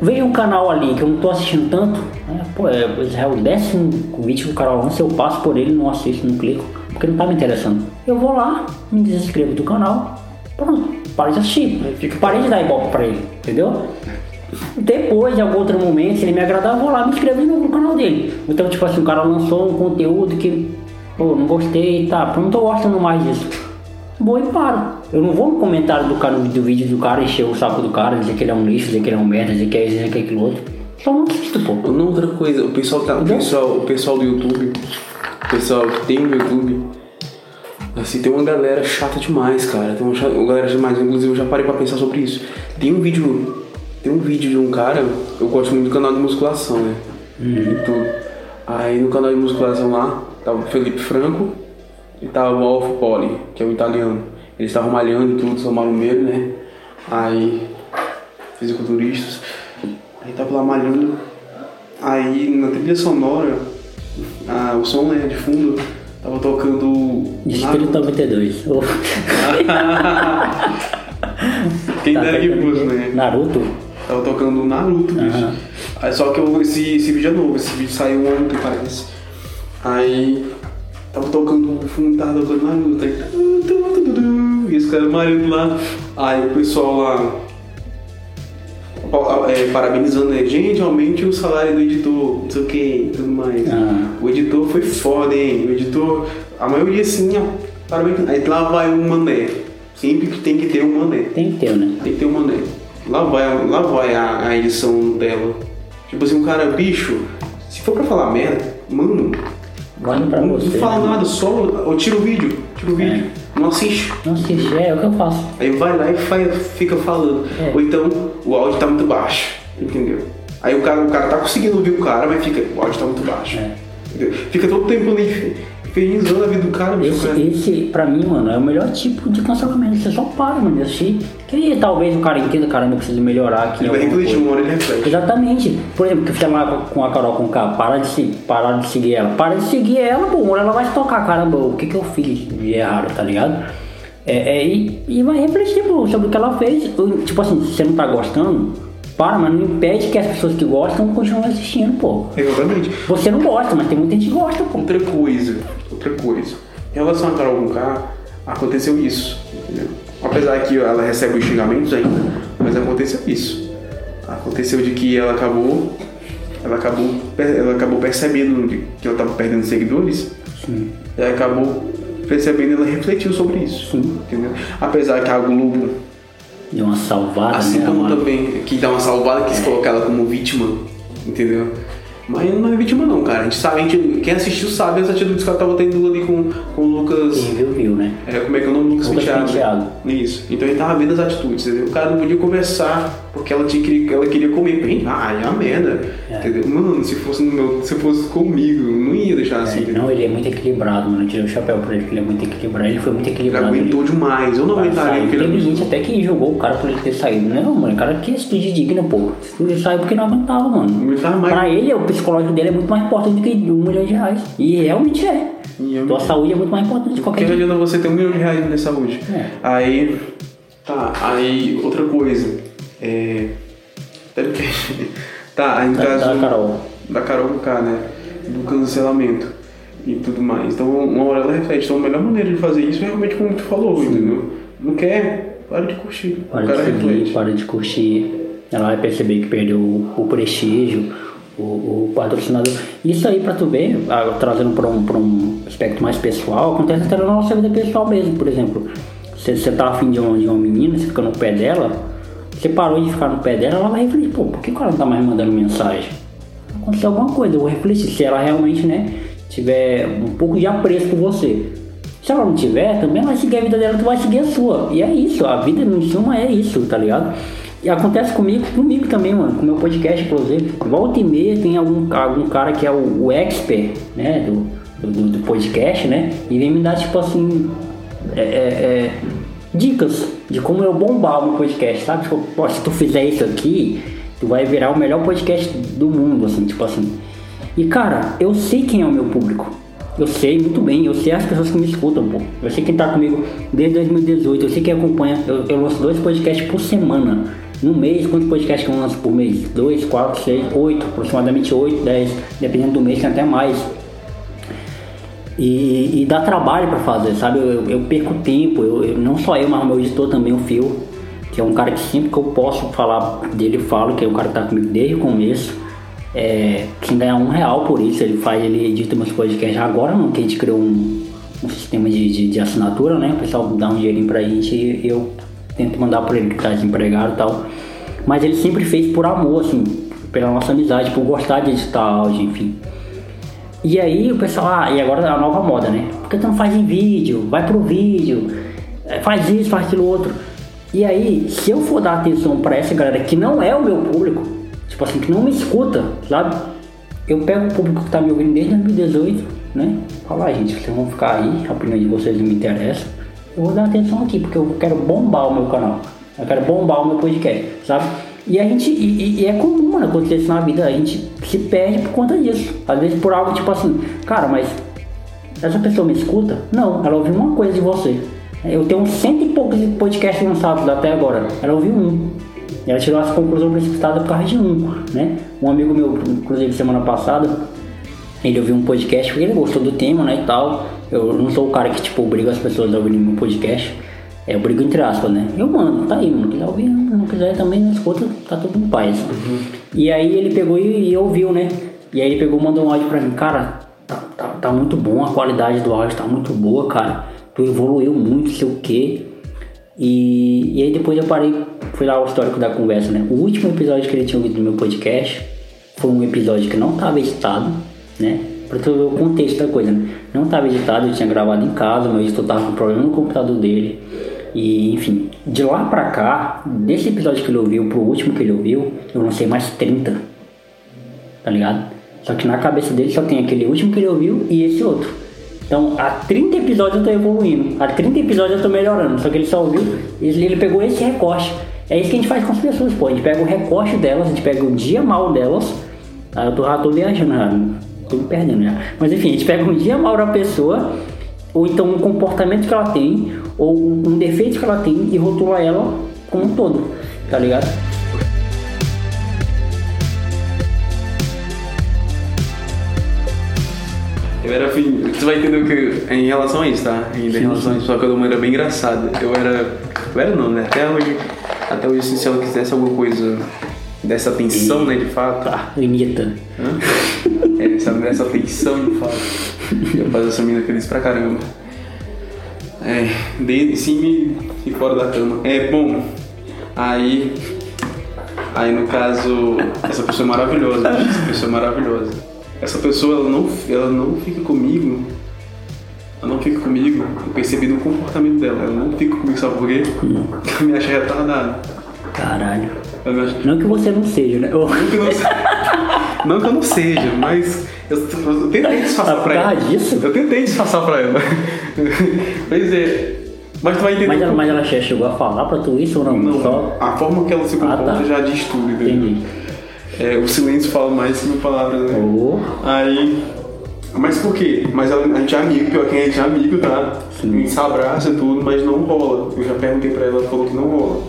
Speaker 1: Veio um canal ali que eu não tô assistindo tanto, né? pô, é, é o décimo vídeo que o cara lança, eu passo por ele, não assisto, não clico, porque não tá me interessando. Eu vou lá, me desinscrevo do canal, pronto, parei de assistir, fico, parei de dar ibope pra ele, entendeu? Depois, em algum outro momento, se ele me agradar, eu vou lá me inscrever no canal dele. Então, tipo assim, o cara lançou um conteúdo que, pô, não gostei, tá, não tô gostando mais disso. Vou e paro. Eu não vou no comentário do, cara, do vídeo do cara encher o saco do cara, dizer que ele é um lixo, dizer que ele é um merda, dizer que é isso, dizer que é aquilo outro. Só não assisto, pô.
Speaker 2: Não, outra coisa, o pessoal, tá, o, pessoal, o pessoal do YouTube, o pessoal que tem o YouTube, Assim, tem uma galera chata demais, cara. Tem uma, chata, uma galera demais. Inclusive, eu já parei pra pensar sobre isso. Tem um vídeo. Tem um vídeo de um cara. Eu gosto muito do canal de musculação, né? E tudo. Aí no canal de musculação lá, tava o Felipe Franco e tava o Alfo Poli, que é o italiano. Eles estavam malhando e tudo, são maromeiros, né? Aí, fisiculturistas. Aí tava lá malhando. Aí na trilha sonora, ah, o som né, de fundo tava tocando.
Speaker 1: Distrito 92. Oh.
Speaker 2: Quem
Speaker 1: Tá,
Speaker 2: dera que fosse, né?
Speaker 1: Naruto?
Speaker 2: Tava tocando Naruto, bicho.
Speaker 1: Aham.
Speaker 2: Aí só que eu, esse, esse vídeo é novo, esse vídeo saiu ontem, parece. Aí tava tocando o fundo, tava tocando Naruto. Tu, e esse cara marido lá. Aí o pessoal lá é, parabenizando ele. Gente, aumente o salário do editor, não sei o que e tudo mais.
Speaker 1: Ah.
Speaker 2: O editor foi foda, hein? O editor, a maioria assim, ó, parabéns. Aí lá vai um mané. Sempre que tem que ter um mané.
Speaker 1: Tem que ter, né?
Speaker 2: Tem que ter um mané. Lá vai, lá vai a, a edição dela. Tipo assim, um cara, bicho, se for pra falar merda, mano,
Speaker 1: Pra
Speaker 2: não,
Speaker 1: você.
Speaker 2: não fala nada, só eu tiro o vídeo, tiro o vídeo, não assiste.
Speaker 1: Não assiste, é, é o que eu faço.
Speaker 2: Aí vai lá e faz, fica falando.
Speaker 1: É.
Speaker 2: Ou então o áudio tá muito baixo, entendeu? Aí o cara, o cara tá conseguindo ouvir o cara, mas fica, o áudio tá muito baixo.
Speaker 1: É.
Speaker 2: Entendeu? Fica todo tempo ali vida do cara, bicho.
Speaker 1: Esse,
Speaker 2: cara.
Speaker 1: esse, pra mim, mano, é o melhor tipo de cancelamento. Você só para, mano, assistir. Que aí, talvez o cara entenda, caramba, eu preciso melhorar aqui.
Speaker 2: Ele vai refletir, uma hora ele reflete.
Speaker 1: Exatamente. Por exemplo, que fica lá com a Carol com K, para de, se, parar de seguir ela. Para de seguir ela, pô, uma hora ela vai se tocar, caramba, o que que eu fiz de errado, tá ligado? É, é, e, e vai refletir pô, sobre o que ela fez. Tipo assim, se você não tá gostando, para, mas não impede que as pessoas que gostam continuem assistindo, pô.
Speaker 2: Exatamente.
Speaker 1: Você não gosta, mas tem muita gente que gosta, pô.
Speaker 2: Outra coisa, outra coisa. Em relação a Carol Conká, aconteceu isso, entendeu? Apesar que ela recebe os xingamentos ainda, mas aconteceu isso. Aconteceu de que ela acabou, ela acabou, ela acabou percebendo que ela estava perdendo seguidores.
Speaker 1: Sim.
Speaker 2: Ela acabou percebendo e ela refletiu sobre isso,
Speaker 1: Sim.
Speaker 2: entendeu? Apesar que a Globo,
Speaker 1: Deu uma salvada,
Speaker 2: assim
Speaker 1: né?
Speaker 2: como também que dá uma salvada, quis colocar ela como vítima, entendeu? Mas não é vítima não, cara. A gente sabe, a gente, quem assistiu sabe as atitudes que ela tava tendo ali com, com o Lucas.
Speaker 1: Quem viu, viu, né?
Speaker 2: É, como é que é o nome? Lucas,
Speaker 1: Lucas
Speaker 2: Penteado.
Speaker 1: Penteado.
Speaker 2: Isso. Então ele tava vendo as atitudes, entendeu? O cara não podia conversar porque ela, tinha, ela queria comer. Bem, ah, é uma merda.
Speaker 1: É.
Speaker 2: Entendeu? Mano, se fosse, no meu, se fosse comigo, eu não ia deixar assim,
Speaker 1: É,
Speaker 2: entendeu?
Speaker 1: não, ele é muito equilibrado, mano. Eu tirei o chapéu pra ele, que ele é muito equilibrado. Ele foi muito
Speaker 2: Ele
Speaker 1: equilibrado.
Speaker 2: aguentou demais. Eu não
Speaker 1: Ele
Speaker 2: aguentaria, porque ele
Speaker 1: Teve gente até que julgou o cara por ele ter saído. Não, mano, o cara que atitude digna, pô. Ele saiu porque não aguentava, mano.
Speaker 2: Não aguentava mais.
Speaker 1: Pra ele, o psicológico dele é muito mais importante do que um milhão de reais. E realmente é.
Speaker 2: E eu-
Speaker 1: Tua saúde é muito mais importante de
Speaker 2: Porque
Speaker 1: qualquer jeito.
Speaker 2: adianta você ter um milhão de reais na saúde.
Speaker 1: É.
Speaker 2: Aí. Tá, aí outra coisa. É. Tá, aí no
Speaker 1: Da,
Speaker 2: caso.
Speaker 1: da Carol.
Speaker 2: da Carol K, né? Do cancelamento e tudo mais. Então, uma hora ela reflete. Então, a melhor maneira de fazer isso é realmente como tu falou, entendeu? Não quer? Para de curtir.
Speaker 1: Para
Speaker 2: o cara
Speaker 1: de seguir,
Speaker 2: reflete.
Speaker 1: para de curtir. Ela vai perceber que perdeu o prestígio, o, o patrocinador. Isso aí, pra tu ver, trazendo para um, pra um aspecto mais pessoal, acontece até na nossa vida pessoal mesmo. Por exemplo, se você tá afim de uma, de uma menina, você fica no pé dela, você parou de ficar no pé dela, ela vai refletir, pô, por que, que ela não tá mais mandando mensagem? Aconteceu alguma coisa, eu vou refletir. Se ela realmente, né, tiver um pouco de apreço por você. Se ela não tiver, também ela vai seguir a vida dela, tu vai seguir a sua. E é isso, a vida em suma é isso, tá ligado? E acontece comigo, comigo também, mano, com o meu podcast, inclusive. Volta e meia tem algum, algum cara que é o, o expert, né, do, do, do podcast, né? E vem me dar, tipo assim, é, é, é, dicas de como eu bombar o meu podcast, sabe? Tipo, pô, se tu fizer isso aqui, tu vai virar o melhor podcast do mundo, assim, tipo assim. E cara, eu sei quem é o meu público. Eu sei muito bem, eu sei as pessoas que me escutam, pô. Eu sei quem tá comigo desde 2018, eu sei quem acompanha. Eu, eu lanço dois podcasts por semana. No mês, quantos podcasts que eu lanço por mês? Dois, quatro, seis, oito, aproximadamente oito, dez, dependendo do mês, tem até mais. E, e dá trabalho pra fazer, sabe? Eu, eu- eu perco tempo, eu, eu- não só eu, mas meu editor também, o Phil, que é um cara que sempre que eu posso falar dele, eu falo, que é um cara que tá comigo desde o começo. É, sem ganhar um real por isso, ele faz, ele edita meus podcasts. Agora não, que a gente criou um, um sistema de, de, de assinatura, né? O pessoal dá um dinheirinho pra gente e eu tento mandar pra ele que tá desempregado e tal. Mas ele sempre fez por amor, assim, pela nossa amizade, por gostar de editar áudio, enfim. E aí o pessoal, ah, e agora é a nova moda, né? Por que tu não faz em vídeo? Vai pro vídeo, é, faz isso, faz aquilo outro. E aí, se eu for dar atenção para essa galera que não é o meu público, tipo assim, que não me escuta, sabe? Eu pego o público que tá me ouvindo desde 2018, né? Fala, ah, gente, vocês vão ficar aí, a opinião de vocês não me interessa. Eu vou dar atenção aqui, porque eu quero bombar o meu canal. Eu quero bombar o meu podcast, sabe? E a gente, e, e é comum mano, acontecer isso na vida, a gente se perde por conta disso. Às vezes por algo tipo assim, cara, mas essa pessoa me escuta? Não, ela ouviu uma coisa de você. Eu tenho cento e poucos podcasts lançados até agora. Ela ouviu um. Ela tirou essa conclusão precipitada por causa de um, né? Um amigo meu, inclusive semana passada, ele ouviu um podcast porque ele gostou do tema, né, e tal. Eu não sou o cara que, tipo, obriga as pessoas a ouvirem meu podcast. É, eu brigo entre aspas, né? Eu mando, tá aí, mano. Quiser ouvir, não quiser também, não escuta, tá tudo em paz. Uhum. E aí ele pegou e, e, ouviu, né? E aí ele pegou e mandou um áudio pra mim. Cara, tá, tá, tá muito bom, a qualidade do áudio tá muito boa, cara. Tu evoluiu muito, sei o quê. E, e aí depois eu parei, fui lá o histórico da conversa, né? O último episódio que ele tinha ouvido no meu podcast foi um episódio que não estava editado, né? Tu ver o contexto da coisa, né? Não estava editado, eu tinha gravado em casa, meu editor tava com problema no computador dele. E enfim, de lá pra cá, desse episódio que ele ouviu pro último que ele ouviu, eu lancei mais 30. Tá ligado? Só que na cabeça dele só tem aquele último que ele ouviu e esse outro. Então, há 30 episódios eu tô evoluindo, há 30 episódios eu tô melhorando. Só que ele só ouviu, ele, ele pegou esse recorte. É isso que a gente faz com as pessoas, pô. A gente pega o recorte delas, a gente pega o dia mal delas. Tá? Eu tô, já tô viajando, tô me perdendo já. Mas enfim, a gente pega um dia mal da pessoa, ou então um comportamento que ela tem, ou um defeito que ela tem e rotula ela como um todo, tá ligado?
Speaker 2: Eu era assim, você vai entender o que em relação a isso, tá? Em relação a isso, só que eu era bem engraçada. Eu era. Eu era não, né? Até hoje, até hoje assim, se ela quisesse alguma coisa dessa tensão, e... né, de fato.
Speaker 1: Tá, limita.
Speaker 2: Hã? É, sabe, dessa tensão de fato. Eu fazer essa menina feliz pra caramba. É, dentro, em cima e fora da cama. É bom. Aí. Aí no caso, essa pessoa é maravilhosa. Essa pessoa é maravilhosa. Essa pessoa ela não, ela não fica comigo. Ela não fica comigo. Eu percebi no comportamento dela. Ela não fica comigo, sabe por quê? Hum. Ela me acha retardado.
Speaker 1: Caralho. Não que você não seja, né? Não que, não,
Speaker 2: não que eu não seja, mas eu, eu tentei disfarçar pra ela.
Speaker 1: Disso?
Speaker 2: Eu tentei disfarçar pra ela. pois é. Mas tu vai entender.
Speaker 1: Mas ela, mas ela chegou a falar pra tu isso ou não?
Speaker 2: Não, Só... a forma que ela se comporta ah, tá. já diz tudo, entendeu? Entendi. É, o silêncio fala mais que mil palavras, né? Oh. Aí. Mas por quê? Mas a, gente é amigo, pior que a gente é amigo, tá? Sim. A gente se abraça e tudo, mas não rola. Eu já perguntei pra ela, ela falou que não rola.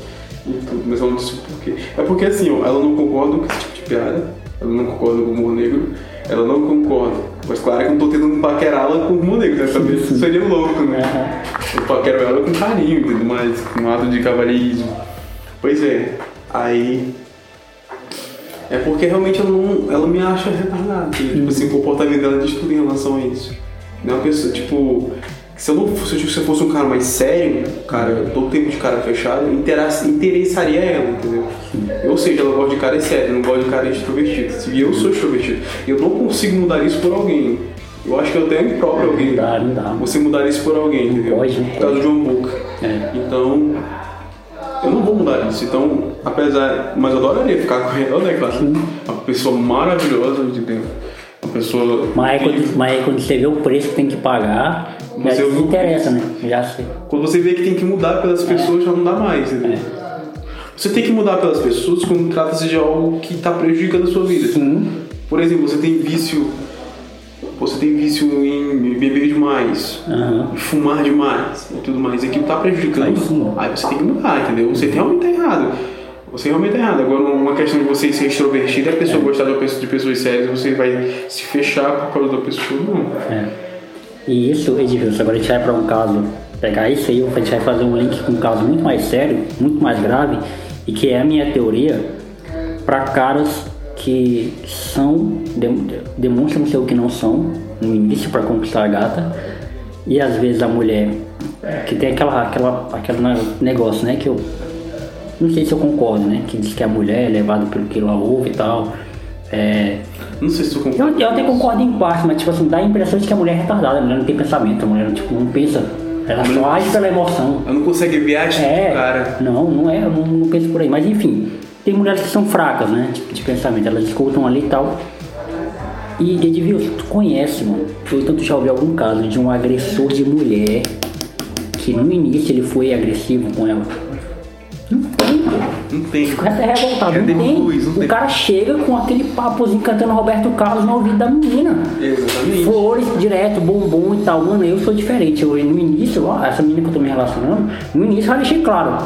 Speaker 2: E tudo, mas ela não disse por quê. É porque assim, ó, ela não concorda com esse tipo de piada, ela não concorda com o humor negro, ela não concorda. Mas claro que eu não tô tentando paquerá-la com o humor negro, dessa vez seria louco, né? Eu paquero ela com carinho tudo mais, com um ato de cavalheirismo. Pois é, aí é porque realmente ela, não, ela me acha retardada. Tipo assim, o comportamento dela diz tudo em relação a isso. Não é uma pessoa, tipo. Se eu, não, se eu fosse um cara mais sério, cara, todo tempo de cara fechado, interessaria ela, entendeu? Ou seja, ela gosta de cara sério, não gosta de cara extrovertido. E eu sou extrovertido. Eu não consigo mudar isso por alguém. Eu acho que eu tenho próprio alguém.
Speaker 1: Não dá, não dá.
Speaker 2: Você mudar isso por alguém, entendeu?
Speaker 1: Pode,
Speaker 2: Por causa de uma boca. É. Então, eu não vou mudar isso. Então, apesar. Mas eu adoraria ficar com ela, né, claro? Uma pessoa maravilhosa, entendeu? Uma pessoa.
Speaker 1: Mas quando, mas quando você vê o preço que tem que pagar, já você não interessa, né? Já sei.
Speaker 2: Quando você vê que tem que mudar pelas pessoas, é. já não dá mais, entendeu? É. Você tem que mudar pelas pessoas quando trata-se de algo que está prejudicando a sua vida.
Speaker 1: Sim.
Speaker 2: Por exemplo, você tem vício você tem vício em beber demais, uhum. fumar demais e tudo mais, aquilo está prejudicando. Aí você tem que mudar, entendeu? Você realmente está errado. Você realmente está errado. Agora, uma questão de você ser extrovertido, a pessoa é. gostar de pessoas sérias, você vai se fechar por causa da pessoa, não.
Speaker 1: É. E isso, Edilson, agora a gente vai para um caso, pegar isso aí, a gente vai fazer um link com um caso muito mais sério, muito mais grave, e que é a minha teoria para caras que são demonstram ser o que não são no início para conquistar a gata e às vezes a mulher que tem aquela aquela aquele negócio né que eu não sei se eu concordo né que diz que a mulher é levada pelo que ela ouve e tal É,
Speaker 2: Não sei se tu
Speaker 1: eu,
Speaker 2: concorda.
Speaker 1: eu até concordo em parte, mas tipo assim, dá a impressão de que a mulher é retardada, a mulher não tem pensamento, a mulher tipo, não pensa. Ela só age pela emoção.
Speaker 2: Eu não consigo ver a atitude
Speaker 1: É,
Speaker 2: do cara.
Speaker 1: não, não é, eu não, não penso por aí. Mas enfim, tem mulheres que são fracas, né? De, de pensamento, elas escutam ali e tal. E Edvilson, tu conhece, mano. Ou então tu já ouviu algum caso de um agressor de mulher que no início ele foi agressivo com ela? Não tem, pô.
Speaker 2: Não tem.
Speaker 1: O cara é revoltado, não
Speaker 2: depois, não
Speaker 1: tem.
Speaker 2: tem.
Speaker 1: O cara chega com aquele papozinho cantando Roberto Carlos no ouvido da menina.
Speaker 2: Exatamente.
Speaker 1: Flores direto, bombom e tal. Mano, eu sou diferente. Eu, no início, ó, essa menina que eu tô me relacionando, no início eu deixei claro.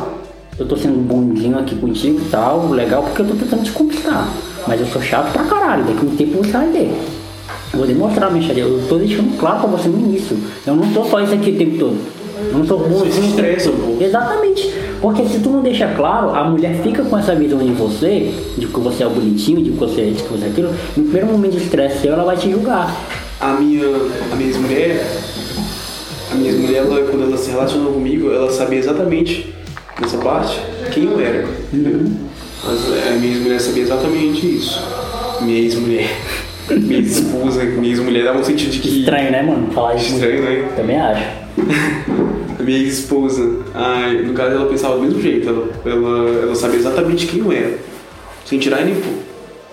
Speaker 1: Eu tô sendo bonzinho aqui contigo e tal, legal, porque eu tô tentando te conquistar. Mas eu sou chato pra caralho, daqui um tempo você vai ver. Eu vou demonstrar, minha xaria. Eu tô deixando claro pra você no início. Eu não sou só isso aqui o tempo todo. Não sou bonzinho.
Speaker 2: se
Speaker 1: o tempo
Speaker 2: estressa
Speaker 1: todo.
Speaker 2: um pouco.
Speaker 1: Exatamente. Porque se tu não deixa claro, a mulher fica com essa visão de você, de que você é o bonitinho, de que você é isso, que você é aquilo. No primeiro momento de estresse seu, ela vai te julgar.
Speaker 2: A minha, a minha ex-mulher, a minha ex-mulher, ela, quando ela se relacionou comigo, ela sabia exatamente, nessa parte, quem eu era. entendeu? Mas a minha ex-mulher sabia exatamente isso. Minha ex-mulher. Minha esposa, minha ex-mulher dava um sentido de que.
Speaker 1: Estranho, né, mano? Falar isso.
Speaker 2: Estranho, né?
Speaker 1: Também acho.
Speaker 2: A minha ex-esposa, ai, no caso ela pensava do mesmo jeito, ela, ela, ela sabia exatamente quem eu era. Sem tirar nem pôr.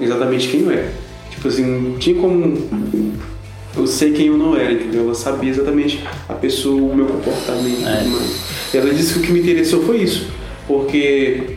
Speaker 2: Exatamente quem eu era. Tipo assim, não tinha como eu sei quem eu não era, entendeu? Ela sabia exatamente a pessoa, o meu comportamento e mais. E ela disse que o que me interessou foi isso. Porque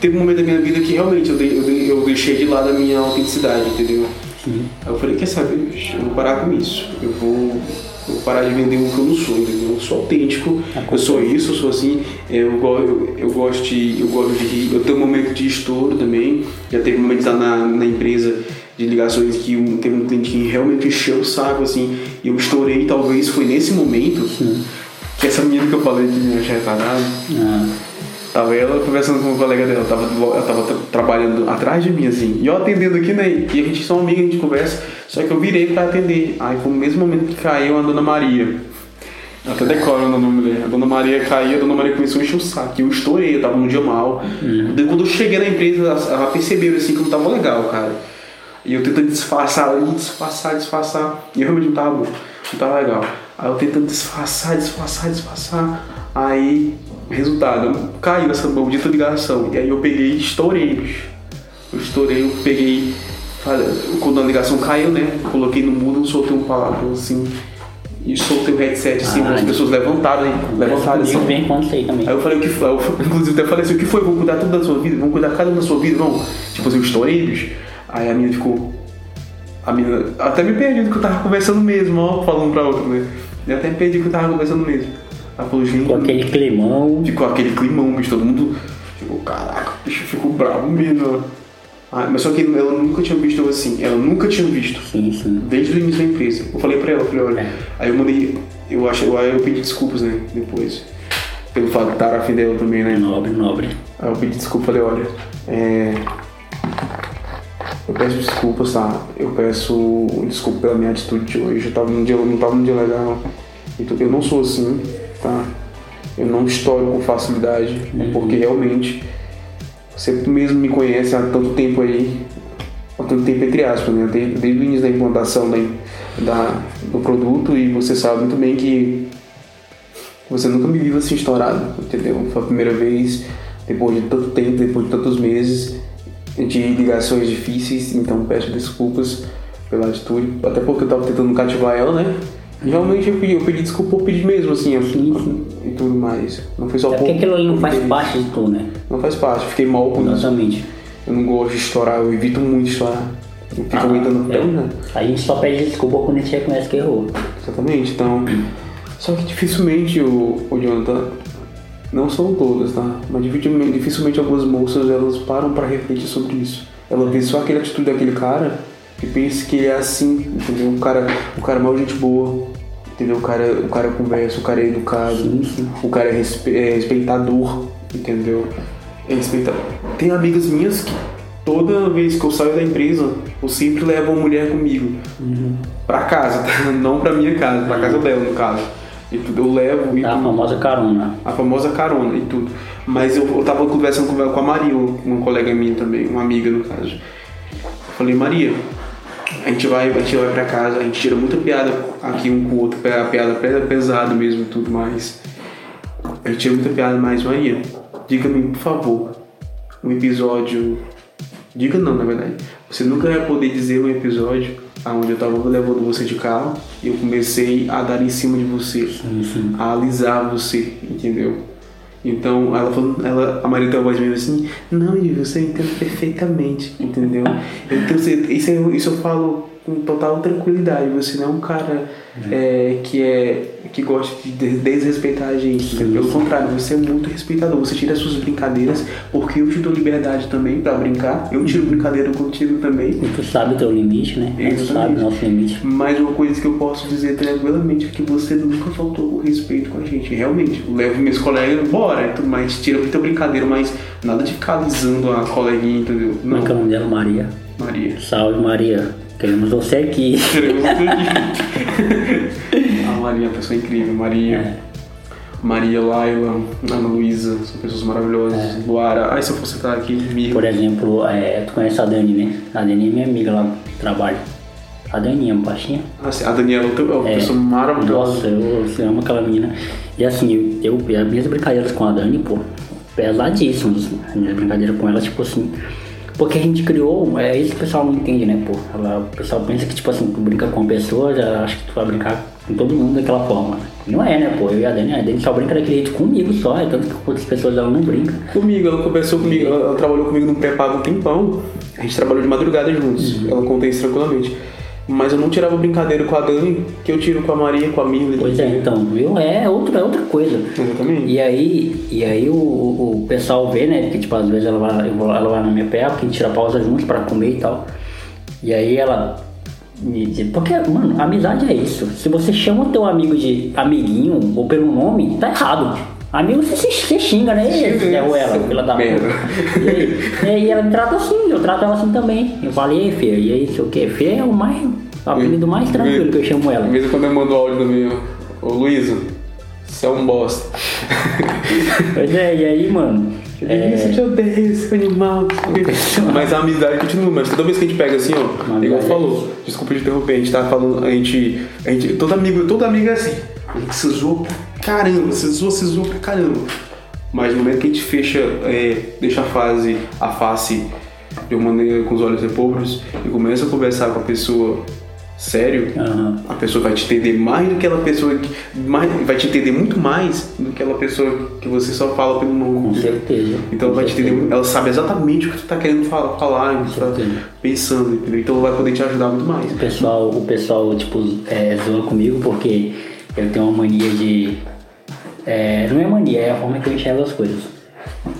Speaker 2: teve um momento da minha vida que realmente eu, dei- eu, dei- eu deixei de lado a minha autenticidade, entendeu?
Speaker 1: Sim.
Speaker 2: Aí eu falei, quer saber, eu vou parar com isso. Eu vou, eu vou parar de vender o que eu não sou, entendeu? Eu sou autêntico, eu sou isso, eu sou assim, eu, eu, eu gosto de. Eu gosto de rir, eu tenho um momento de estouro também. Já teve momentos lá na, na empresa de ligações que um, teve um cliente que realmente encheu o saco, assim, e eu estourei, talvez foi nesse momento que essa menina que eu falei que me retardado.
Speaker 1: Ah,
Speaker 2: Tava ela conversando com um colega dela, tava, ela tava tra- trabalhando atrás de mim, assim, e eu atendendo aqui, né? E a gente são amigos, a gente conversa, só que eu virei pra atender. Aí foi no mesmo momento que caiu a dona Maria. Até decoro o nome da mulher. A dona Maria caiu, a dona Maria começou a encher o saco. Eu estourei, eu tava num dia mal. Daí quando eu cheguei na empresa, ela, percebeu assim que eu não tava legal, cara. E eu tentando disfarçar disfarçar, disfarçar. E eu realmente não tava bom, não tava legal. Aí eu tentando disfarçar, disfarçar, disfarçar. Aí, resultado, caiu essa maldita ligação. E aí eu peguei e estourei. Eu estourei, eu peguei. Quando a ligação caiu, né? Coloquei no mudo, soltei um palavrão assim. E soltei o headset assim,
Speaker 1: Ah,
Speaker 2: as pessoas levantaram, hein? Levantaram assim.
Speaker 1: quando sei também.
Speaker 2: Aí eu falei, o que foi? Eu, inclusive até falei assim, o que foi? Vamos cuidar tudo da sua vida? Vamos cuidar cada um da sua vida? Não. Tipo assim, eu estourei, bicho. Aí a menina ficou... A menina... Até me perdi do que eu tava conversando mesmo, ó, falando pra outra, né? Eu até me perdi do que eu tava conversando mesmo. Falou, gente...
Speaker 1: Com aquele climão.
Speaker 2: Ficou aquele climão, bicho, todo mundo ficou, caraca, o bicho ficou bravo mesmo. Ah, mas só que ela nunca tinha visto eu assim, ela nunca tinha visto.
Speaker 1: Sim, sim.
Speaker 2: Desde o início da empresa. Eu falei pra ela, eu falei, olha,
Speaker 1: É.
Speaker 2: aí eu mandei, eu acho, aí eu pedi desculpas, né, depois. Pelo fato de estar afim dela também, né.
Speaker 1: Nobre, nobre.
Speaker 2: Aí eu pedi desculpa, falei, olha, é... Eu peço desculpas, tá? Eu peço desculpa pela minha atitude de hoje. Eu tava num dia, não tava num dia legal. Então, eu não sou assim, tá? Eu não estouro com facilidade, é porque realmente você mesmo me conhece há tanto tempo aí, há tanto tempo entre aspas, né? Desde, desde o início da implantação da, da- do produto e você sabe muito bem que você nunca me viu assim estourado, entendeu? Foi a primeira vez, depois de tanto tempo, depois de tantos meses, de ligações difíceis, então peço desculpas pela atitude, até porque eu tava tentando cativar ela, né? Realmente eu pedi, eu pedi desculpa, eu pedi mesmo, assim, assim e tudo mais. Não foi só
Speaker 1: É porque
Speaker 2: por-
Speaker 1: aquilo ali não faz parte de tu, né?
Speaker 2: Não faz parte, fiquei mal com isso.
Speaker 1: Exatamente.
Speaker 2: Eu não gosto de estourar, eu evito muito estourar. Eu fico
Speaker 1: Ah,
Speaker 2: aguentando
Speaker 1: é.
Speaker 2: né?
Speaker 1: A gente só pede desculpa quando a gente reconhece que errou.
Speaker 2: Exatamente, então. Só que dificilmente o, o Jonathan, não são todas, tá? Mas dificilmente, dificilmente algumas moças elas param pra refletir sobre isso. Ela vê só aquela atitude daquele cara e pensa que ele é assim, entendeu? O cara, o cara é mal gente boa, entendeu? O cara, o cara conversa, o cara é educado, o cara é, respe- é respeitador, entendeu? É respeitador. Tem amigas minhas que toda vez que eu saio da empresa, eu sempre levo uma mulher comigo. Pra casa, tá? Não pra minha casa, pra casa dela, no caso. E tudo, eu levo e
Speaker 1: A
Speaker 2: tudo.
Speaker 1: famosa carona.
Speaker 2: A famosa carona e tudo. Mas eu, eu tava conversando com, com a Maria, uma colega minha também, uma amiga no caso. Falei, Maria, a gente vai, a gente vai pra casa, a gente tira muita piada aqui um com o outro, a piada pesada mesmo e tudo mais. A gente tira muita piada, mas Maria, diga-me, por favor, um episódio. Diga não, na verdade. Você nunca vai poder dizer um episódio onde eu tava levando você de carro e eu comecei a dar em cima de você,
Speaker 1: Sim, sim.
Speaker 2: a alisar você, entendeu? Então ela falou, ela, a Maria tem uma voz meio assim, não, Ivo, você entende perfeitamente, entendeu? Então, isso, eu- isso eu falo com total tranquilidade. Você não é um cara é, que é que gosta de des- desrespeitar a gente. né? Pelo contrário, você é muito respeitador. Você tira as suas brincadeiras, porque eu te dou liberdade também pra brincar. Eu tiro brincadeira contigo também.
Speaker 1: E tu sabe o teu limite, né? Tu
Speaker 2: Exatamente.
Speaker 1: sabe o nosso limite.
Speaker 2: Mas uma coisa que eu posso dizer tranquilamente é que você nunca faltou o respeito com a gente. Realmente, eu levo meus colegas embora mais, tira muita brincadeira, mas nada de ficar alisando a coleguinha, entendeu?
Speaker 1: Como é que é o nome dela? Maria.
Speaker 2: Maria.
Speaker 1: Salve, Maria. Queremos você aqui.
Speaker 2: Queremos aqui. a Maria é uma pessoa incrível. Maria. Maria, Laila, Ana Luísa, são pessoas maravilhosas. Luara, ai se eu fosse estar aqui, Mir.
Speaker 1: Por exemplo, é, tu conhece a Dani, né? A Dani é minha amiga lá do trabalho. A Dani é uma baixinha.
Speaker 2: Assim, a Daniela é uma pessoa maravilhosa.
Speaker 1: Nossa, eu, eu amo aquela menina. E assim, eu, eu, as minhas brincadeiras com a Dani, pô, pesadíssimas. As minhas brincadeiras com ela, tipo assim. Porque a gente criou, é isso que o pessoal não entende, né, pô? Ela, o pessoal pensa que, tipo assim, tu brinca com uma pessoa, já acha que tu vai brincar com todo mundo daquela forma. Não é, né, pô? Eu e a Dani, a Dani só brinca daquele jeito comigo só, é tanto que com outras pessoas ela não brinca.
Speaker 2: Comigo, ela conversou comigo, ela, ela trabalhou comigo no pré-pago um tempão. A gente trabalhou de madrugada juntos. Ela conta isso tranquilamente. Mas eu não tirava brincadeira com a Dani, que eu tiro com a Maria, com a Mirna.
Speaker 1: Pois é, então, viu? É outra, é outra coisa.
Speaker 2: Exatamente.
Speaker 1: E aí, e aí o, o, pessoal vê, né? Porque tipo, às vezes ela vai, eu vou- ela vai na minha pé, porque a gente tira pausa juntos pra comer e tal. E aí ela me diz, porque, mano, amizade é isso. Se você chama o teu amigo de amiguinho ou pelo nome, tá errado. Amigo você, se- você xinga, né?
Speaker 2: Xinga,
Speaker 1: Esse é ela, pela da
Speaker 2: merda.
Speaker 1: E aí, e ela me trata assim, eu trato ela assim também. Eu falei, ei, filha, e aí, sei o que? Fê é o mais. O apelido mais tranquilo que eu chamo ela.
Speaker 2: De em quando eu mando áudio também, ó. Ô Luísa, você é um bosta.
Speaker 1: Pois é, e aí, mano.
Speaker 2: É... Isso te odeio, seu animal. Mas a amizade continua, mas toda vez que a gente pega assim, ó,
Speaker 1: Amizade
Speaker 2: igual
Speaker 1: é
Speaker 2: falou, desculpa te interromper, a gente tá falando, a gente. A gente todo amigo, todo amigo é assim. A gente se zoa pra caramba, se zoa, se zoa pra caramba. Mas no momento que a gente fecha, é, deixa a fase, a face de uma maneira com os olhos repobros e começa a conversar com a pessoa sério,
Speaker 1: Aham.
Speaker 2: a pessoa vai te entender mais do que aquela pessoa que. Mais, vai te entender muito mais do que aquela pessoa que você só fala pelo nome.
Speaker 1: Com certeza.
Speaker 2: Então ela vai te entender, ela sabe exatamente o que tu tá querendo falar, falar o que tu tá
Speaker 1: certeza.
Speaker 2: pensando, entendeu? Então ela vai poder te ajudar muito mais.
Speaker 1: O pessoal, o pessoal tipo, é, zoa comigo porque eu tenho uma mania de. é, não é mania, é a forma que eu enxergo as coisas.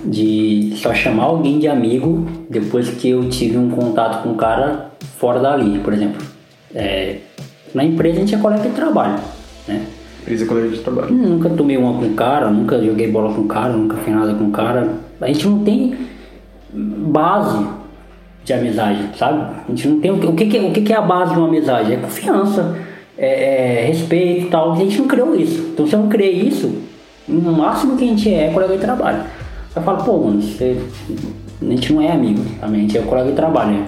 Speaker 1: De só chamar alguém de amigo depois que eu tive um contato com um cara fora dali, por exemplo. É, na empresa a gente é colega de trabalho, né?
Speaker 2: Empresa colega de trabalho.
Speaker 1: Nunca tomei uma com cara, nunca joguei bola com cara, nunca fiz nada com cara. A gente não tem base de amizade, sabe? A gente não tem. O que, que, é- o que é a base de uma amizade? É confiança, é, é respeito e tal. A gente não criou isso. Então se eu não criei isso, no máximo que a gente é é colega de trabalho. Eu falo, pô, mano, você, a gente não é amigo a gente é colega de trabalho, né?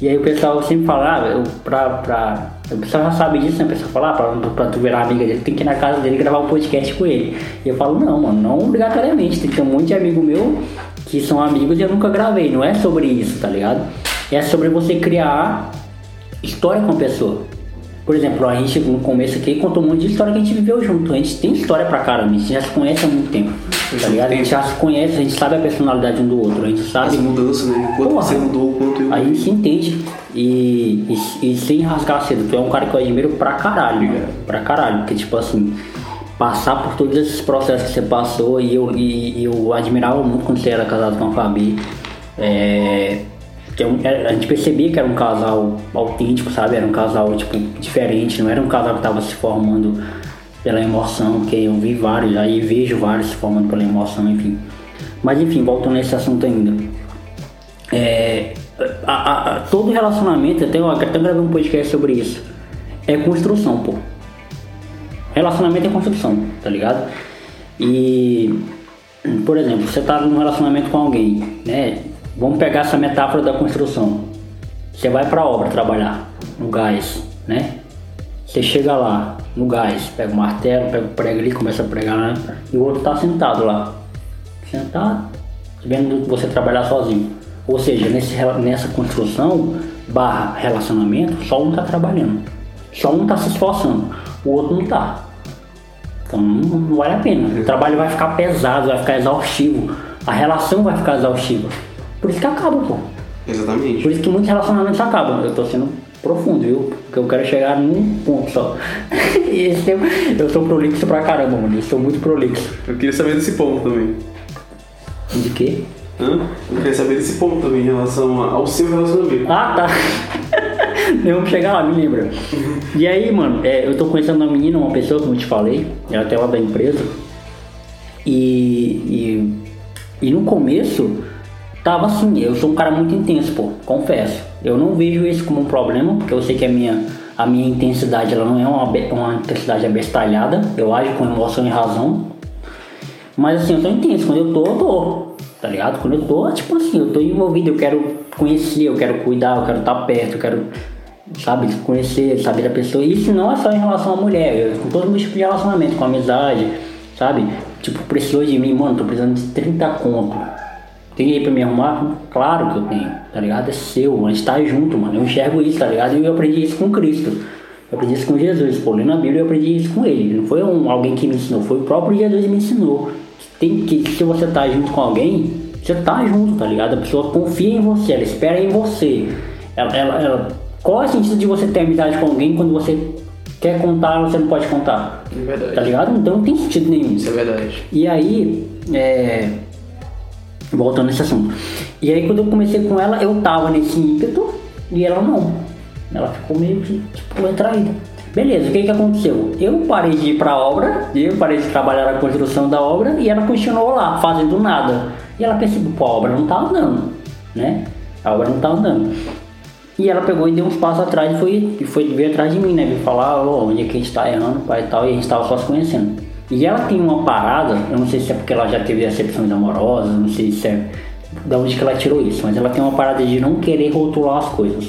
Speaker 1: E aí o pessoal sempre fala, ah, eu, pra, pra, o pessoal já sabe disso, né? O pessoal fala, ah, pra, pra tu virar amiga dele, tem que ir na casa dele gravar um podcast com ele. E eu falo, não, mano, não obrigatoriamente. Tem um monte de amigo meu que são amigos e eu nunca gravei. Não é sobre isso, tá ligado? É sobre você criar história com a pessoa. Por exemplo, a gente no começo aqui contou um monte de história que a gente viveu junto. A gente tem história pra caramba, a gente já se conhece há muito tempo. Tá ligado? A gente já se conhece, a gente sabe a personalidade um do outro, a gente sabe.
Speaker 2: Essa mudança, né? Quanto
Speaker 1: Porra.
Speaker 2: você mudou, quanto eu.
Speaker 1: A gente se entende. E, e, e sem rasgar cedo, tu é um cara que eu admiro pra caralho, mano. Pra caralho. Porque, tipo assim, passar por todos esses processos que você passou e eu, e, e eu admirava muito quando você era casado com a Fabi. É, um- é- a gente percebia que era um casal autêntico, sabe? Era um casal, tipo, diferente. Não era um casal que tava se formando pela emoção, porque eu vi vários, aí vejo vários se formando pela emoção, enfim. Mas enfim, voltando nesse assunto ainda. É, a- a- a- todo relacionamento, até, eu até gravei um podcast sobre isso, é construção, pô. Relacionamento é construção, tá ligado? E, por exemplo, você tá num relacionamento com alguém, né? Vamos pegar essa metáfora da construção. Você vai pra obra trabalhar no gás, né? Você chega lá no gás, pega o martelo, pega o prego ali, começa a pregar, né? E o outro tá sentado lá. Sentado, vendo você trabalhar sozinho. Ou seja, nesse, nessa construção barra relacionamento, só um tá trabalhando. Só um tá se esforçando, o outro não tá. Então não, não vale a pena. O trabalho vai ficar pesado, vai ficar exaustivo. A relação vai ficar exaustiva. Por isso que acaba, pô.
Speaker 2: Exatamente.
Speaker 1: Por isso que muitos relacionamentos acabam. Eu tô sendo profundo, viu? Porque eu quero chegar num ponto só. Esse eu, eu sou prolixo pra caramba, mano. Eu sou muito prolixo.
Speaker 2: Eu queria saber desse ponto também.
Speaker 1: De quê?
Speaker 2: Hã? Eu queria saber desse ponto também em relação ao seu relacionamento.
Speaker 1: Ah, tá. Eu vou chegar lá, me lembra. E aí, mano, é, eu tô conhecendo uma menina, uma pessoa, como eu te falei, ela até lá da empresa. E, e, e no começo, tava assim, eu sou um cara muito intenso, pô, confesso. Eu não vejo isso como um problema, porque eu sei que a minha, a minha intensidade, ela não é uma, uma intensidade abestalhada. Eu ajo com emoção e razão. Mas assim, eu sou intenso, quando eu tô, eu tô tá ligado? Quando eu tô, tipo assim, eu tô envolvido, eu quero conhecer, eu quero cuidar, eu quero estar tá perto, eu quero, sabe, conhecer, saber da pessoa. E isso não é só em relação à mulher, eu, com todo tipo de relacionamento, com amizade, sabe? Tipo, precisou de mim, mano, tô precisando de 30 conto. Tem aí pra me arrumar? Claro que eu tenho, tá ligado? É seu, gente tá junto, mano. Eu enxergo isso, tá ligado? E eu aprendi isso com Cristo. Eu aprendi isso com Jesus, pô, lendo a Bíblia eu aprendi isso com ele. Não foi um, alguém que me ensinou, foi o próprio Jesus que me ensinou tem que, se você tá junto com alguém, você tá junto, tá ligado? A pessoa confia em você, ela espera em você. Ela, ela, ela, qual é o sentido de você ter amizade com alguém quando você quer contar você não pode contar?
Speaker 2: É verdade.
Speaker 1: Tá ligado? Então não tem sentido nenhum.
Speaker 2: Isso é verdade.
Speaker 1: E aí, é... voltando nesse assunto. E aí quando eu comecei com ela, eu tava nesse ímpeto e ela não. Ela ficou meio que, tipo, retraída. Beleza, o que que aconteceu? Eu parei de ir para a obra, eu parei de trabalhar na construção da obra e ela continuou lá, fazendo nada. E ela percebeu, pô, a obra não tá andando, né? A obra não tá andando. E ela pegou e deu uns passos atrás e foi, e foi vir atrás de mim, né? Vir falar, oh, onde é que a gente tá errando, pai e tal, e a gente tava só se conhecendo. E ela tem uma parada, eu não sei se é porque ela já teve decepções amorosas, não sei se é da onde que ela tirou isso, mas ela tem uma parada de não querer rotular as coisas.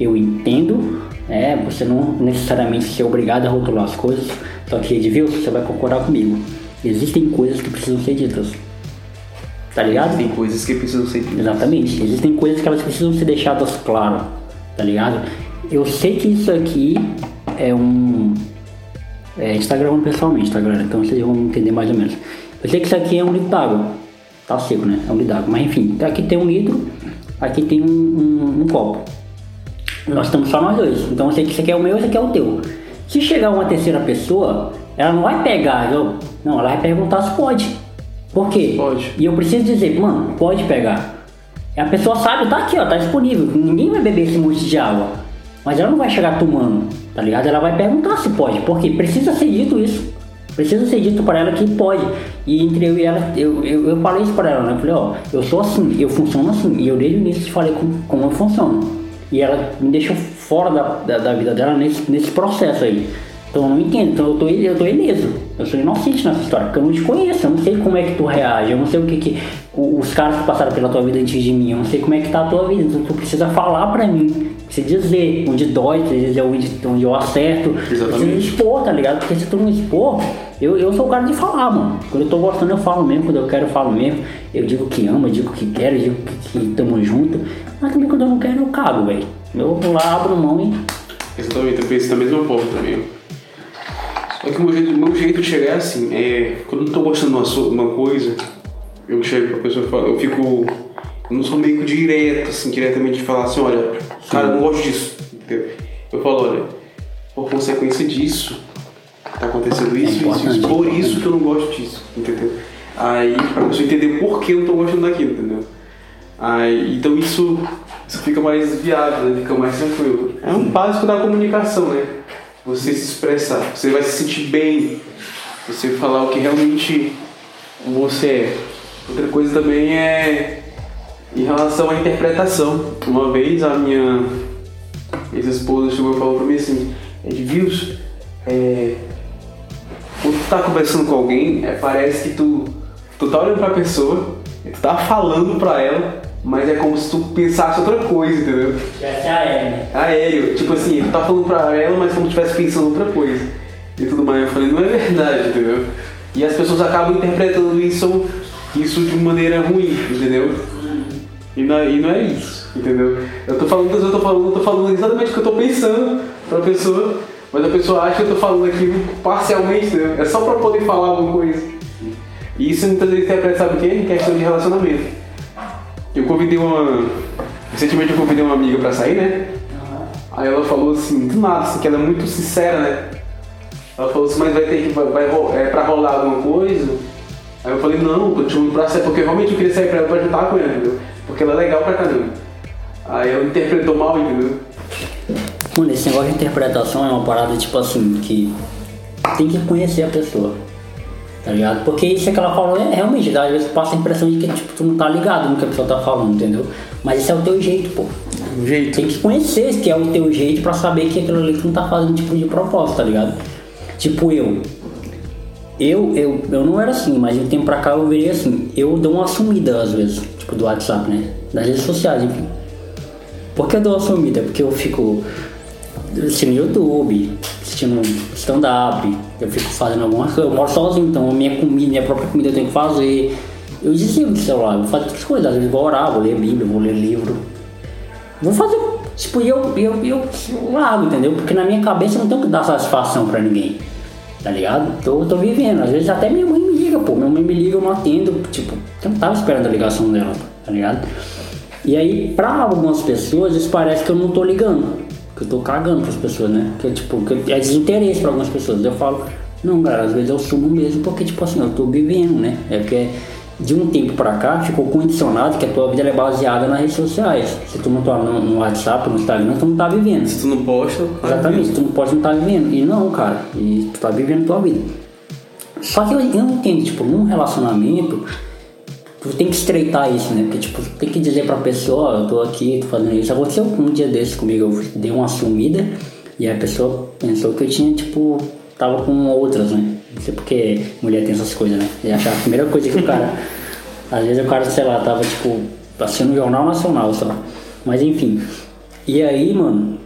Speaker 1: Eu entendo é, você não necessariamente ser obrigado a rotular as coisas, só que Edvilson, você vai concordar comigo. Existem coisas que precisam ser ditas. Tá ligado?
Speaker 2: Tem coisas que precisam ser ditas.
Speaker 1: Exatamente. Existem coisas que elas precisam ser deixadas claras. Tá ligado? Eu sei que isso aqui é um. É, a gente tá gravando pessoalmente, tá galera? Então vocês vão entender mais ou menos. Eu sei que isso aqui é um litro d'água. Tá seco, né? É um litro d'água. Mas enfim, aqui tem um litro, aqui tem um, um, um copo. Nós estamos só nós dois. Então eu sei que esse aqui é o meu, esse aqui é o teu. Se chegar uma terceira pessoa, ela não vai pegar, eu, não, ela vai perguntar se pode. Por quê?
Speaker 2: Pode.
Speaker 1: E eu preciso dizer, mano, pode pegar. E a pessoa sabe, tá aqui, ó, tá disponível. Ninguém vai beber esse monte de água. Mas ela não vai chegar tomando, tá ligado? Ela vai perguntar se pode. Porque precisa ser dito isso. Precisa ser dito para ela que pode. E entre eu e ela, eu, eu, eu falei isso para ela, né? Eu falei, ó, eu sou assim, eu funciono assim. E eu desde o início falei como, como eu funciono. E ela me deixou fora da, da, da vida dela nesse, nesse processo aí. Então eu não entendo, então eu tô, eu tô ileso. Eu sou inocente nessa história, porque eu não te conheço, eu não sei como é que tu reage, eu não sei o que que. Os caras que passaram pela tua vida antes de mim, eu não sei como é que tá a tua vida. Então tu precisa falar pra mim, precisa dizer onde dói, precisa dizer onde, onde eu acerto.
Speaker 2: Exatamente.
Speaker 1: Precisa expor, tá ligado? Porque se tu não expor, eu, eu sou o cara de falar, mano. Quando eu tô gostando, eu falo mesmo, quando eu quero, eu falo mesmo. Eu digo que amo, eu digo que quero, eu digo que, que tamo junto. Mas também quando eu não quero, eu cago, velho. Eu vou lá, abro mão e.
Speaker 2: Exatamente, eu penso da mesma forma também. Só que o meu jeito, o meu jeito de chegar é assim, é, quando eu não tô gostando de uma, uma coisa, eu chego pra pessoa e falo, eu fico. Eu não sou meio que direto, assim, diretamente de falar assim, olha, cara, eu não gosto disso. Entendeu? Eu falo, olha, por consequência disso, tá acontecendo isso, isso, isso,
Speaker 1: importante.
Speaker 2: por isso que eu não gosto disso, entendeu? Aí, pra pessoa entender por que eu não tô gostando daquilo, entendeu? Aí, então isso, isso fica mais viável, né? fica mais tranquilo. É um básico da comunicação, né? Você se expressar, você vai se sentir bem, você falar o que realmente você é. Outra coisa também é em relação à interpretação. Uma vez a minha ex-esposa chegou e falou pra mim assim, Edvilson, é, quando tu tá conversando com alguém, é, parece que tu, tu tá olhando pra pessoa, tu tá falando pra ela mas é como se tu pensasse outra coisa, entendeu?
Speaker 1: Tivesse aéreo, né?
Speaker 2: Aéreo, tipo assim, tu tá falando pra ela, mas como se estivesse pensando outra coisa. E tudo mais. Eu falei, não é verdade, entendeu? E as pessoas acabam interpretando isso, isso de maneira ruim, entendeu? E não, é- e não é isso, entendeu? Eu tô falando, eu tô falando, eu tô falando exatamente o que eu tô pensando pra pessoa, mas a pessoa acha que eu tô falando aquilo parcialmente, entendeu? É só pra poder falar alguma coisa. E isso muitas vezes interpreta, sabe o quê? Em questão de relacionamento. Eu convidei uma. Recentemente eu convidei uma amiga pra sair, né? Aí ela falou assim, do nada, assim, que ela é muito sincera, né? Ela falou assim, mas vai ter que. Vai, vai, é pra rolar alguma coisa? Aí eu falei, não, tô te chamando pra sair, porque realmente eu queria sair pra ela pra juntar com ela, entendeu? Porque ela é legal pra caramba. Aí ela interpretou mal, entendeu?
Speaker 1: Mano, esse negócio de interpretação é uma parada tipo assim, que tem que conhecer a pessoa. Tá ligado? Porque isso é que ela falou é realmente, às vezes passa a impressão de que tipo, tu não tá ligado no que a pessoa tá falando, entendeu? Mas esse é o teu jeito, pô.
Speaker 2: Um jeito.
Speaker 1: Tem que conhecer esse que é o teu jeito pra saber que aquilo ali tu não tá fazendo tipo de propósito, tá ligado? Tipo eu. Eu, eu, eu não era assim, mas de um tempo pra cá eu virei assim. Eu dou uma sumida às vezes, tipo do WhatsApp, né? Das redes sociais, enfim. Por que eu dou uma sumida? Porque eu fico assistindo YouTube, assistindo stand-up, eu fico fazendo algumas coisas, eu moro sozinho, então a minha comida, minha própria comida eu tenho que fazer. Eu desligo do celular, vou fazer outras coisas, às vezes vou orar, vou ler Bíblia, vou ler livro. Vou fazer, tipo, eu, eu, eu, eu largo, entendeu? Porque na minha cabeça eu não tenho que dar satisfação pra ninguém, tá ligado? Tô, tô vivendo, às vezes até minha mãe liga, pô, minha mãe me liga, eu não atendo, tipo, eu não tava esperando a ligação dela, tá ligado? E aí, pra algumas pessoas, isso parece que eu não tô ligando, que eu tô cagando pras pessoas, né? Que, tipo, que é desinteresse pra algumas pessoas. Eu falo, não, cara, às vezes eu sumo mesmo porque, tipo assim, eu tô vivendo, né? É porque de um tempo pra cá ficou condicionado que a tua vida é baseada nas redes sociais. Se tu não tá no, no WhatsApp, no Instagram, tu não tá vivendo.
Speaker 2: Se tu não posta,
Speaker 1: Exatamente, tu não pode não estar vivendo. E não, cara, e tu tá vivendo tua vida. Só que eu, eu entendo, tipo, num relacionamento, tu tem que estreitar isso, né? Porque, tipo, tu tem que dizer pra pessoa, ó, eu tô aqui, tô fazendo isso. Aconteceu um dia desse comigo, eu dei uma sumida e a pessoa pensou que eu tinha, tipo, tava com outras, né? Não sei porque mulher tem essas coisas, né? E achar a primeira coisa que o cara. às vezes o cara, sei lá, tava, tipo, assistindo o Jornal Nacional, lá. Mas enfim. E aí, mano,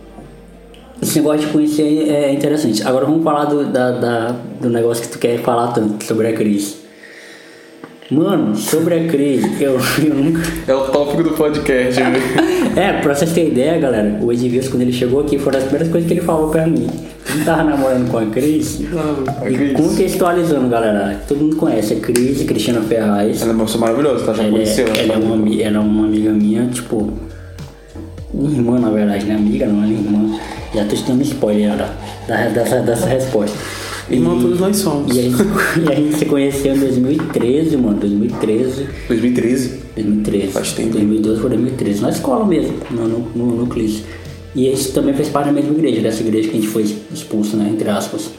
Speaker 1: esse negócio de conhecer é interessante. Agora vamos falar do, da, da- do negócio que tu quer falar tanto, sobre a crise. Mano, sobre a crise, eu, eu nunca.
Speaker 2: É o tópico do podcast, né?
Speaker 1: É, pra vocês terem ideia, galera, o Edilson, quando ele chegou aqui, foram as primeiras coisas que ele falou pra mim. Ele tava namorando com a Cris.
Speaker 2: a
Speaker 1: E
Speaker 2: Cris.
Speaker 1: contextualizando, galera, todo mundo conhece a Cris, Cristina Ferraz.
Speaker 2: Ela é uma pessoa maravilhosa, tá? Já
Speaker 1: Ela é,
Speaker 2: conheceu?
Speaker 1: ela, é uma, ami- ela é uma amiga minha, tipo. Minha irmã, na verdade, né? Amiga, não é minha irmã. Já tô dando spoiler da, dessa, dessa resposta.
Speaker 2: Irmão, todos nós somos.
Speaker 1: E a, gente, e a gente se conheceu em 2013, mano. 2013.
Speaker 2: 2013?
Speaker 1: 2013.
Speaker 2: Faz tempo.
Speaker 1: 2012 foi 2013. Na escola mesmo, no, no, no, no CLIS. E a gente também fez parte da mesma igreja, dessa igreja que a gente foi expulso, né? Entre aspas.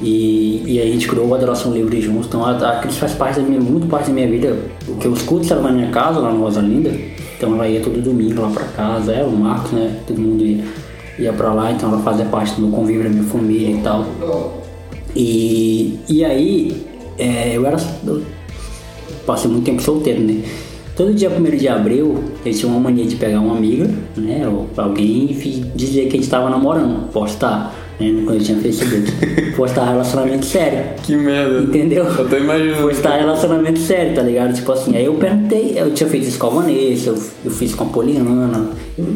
Speaker 1: E, e a gente criou o Adoração Livre juntos. Então a, a Cris faz parte da minha, muito parte da minha vida. O que eu escuto ela na minha casa, lá no Rosa Linda. Então ela ia todo domingo lá pra casa, ela, o Marcos, né? Todo mundo ia, ia pra lá, então ela fazia parte do meu convívio da minha família e tal. E, e aí, é, eu era. Eu passei muito tempo solteiro, né? Todo dia 1 de abril, eu tinha uma mania de pegar uma amiga, né? Ou alguém e dizer que a gente tava namorando, postar, né? Quando eu tinha Facebook. postar relacionamento sério.
Speaker 2: Que merda.
Speaker 1: Entendeu?
Speaker 2: Eu tô imaginando.
Speaker 1: Postar relacionamento sério, tá ligado? Tipo assim, aí eu perguntei, eu tinha feito isso com a Vanessa, eu, eu fiz com a Poliana. eu-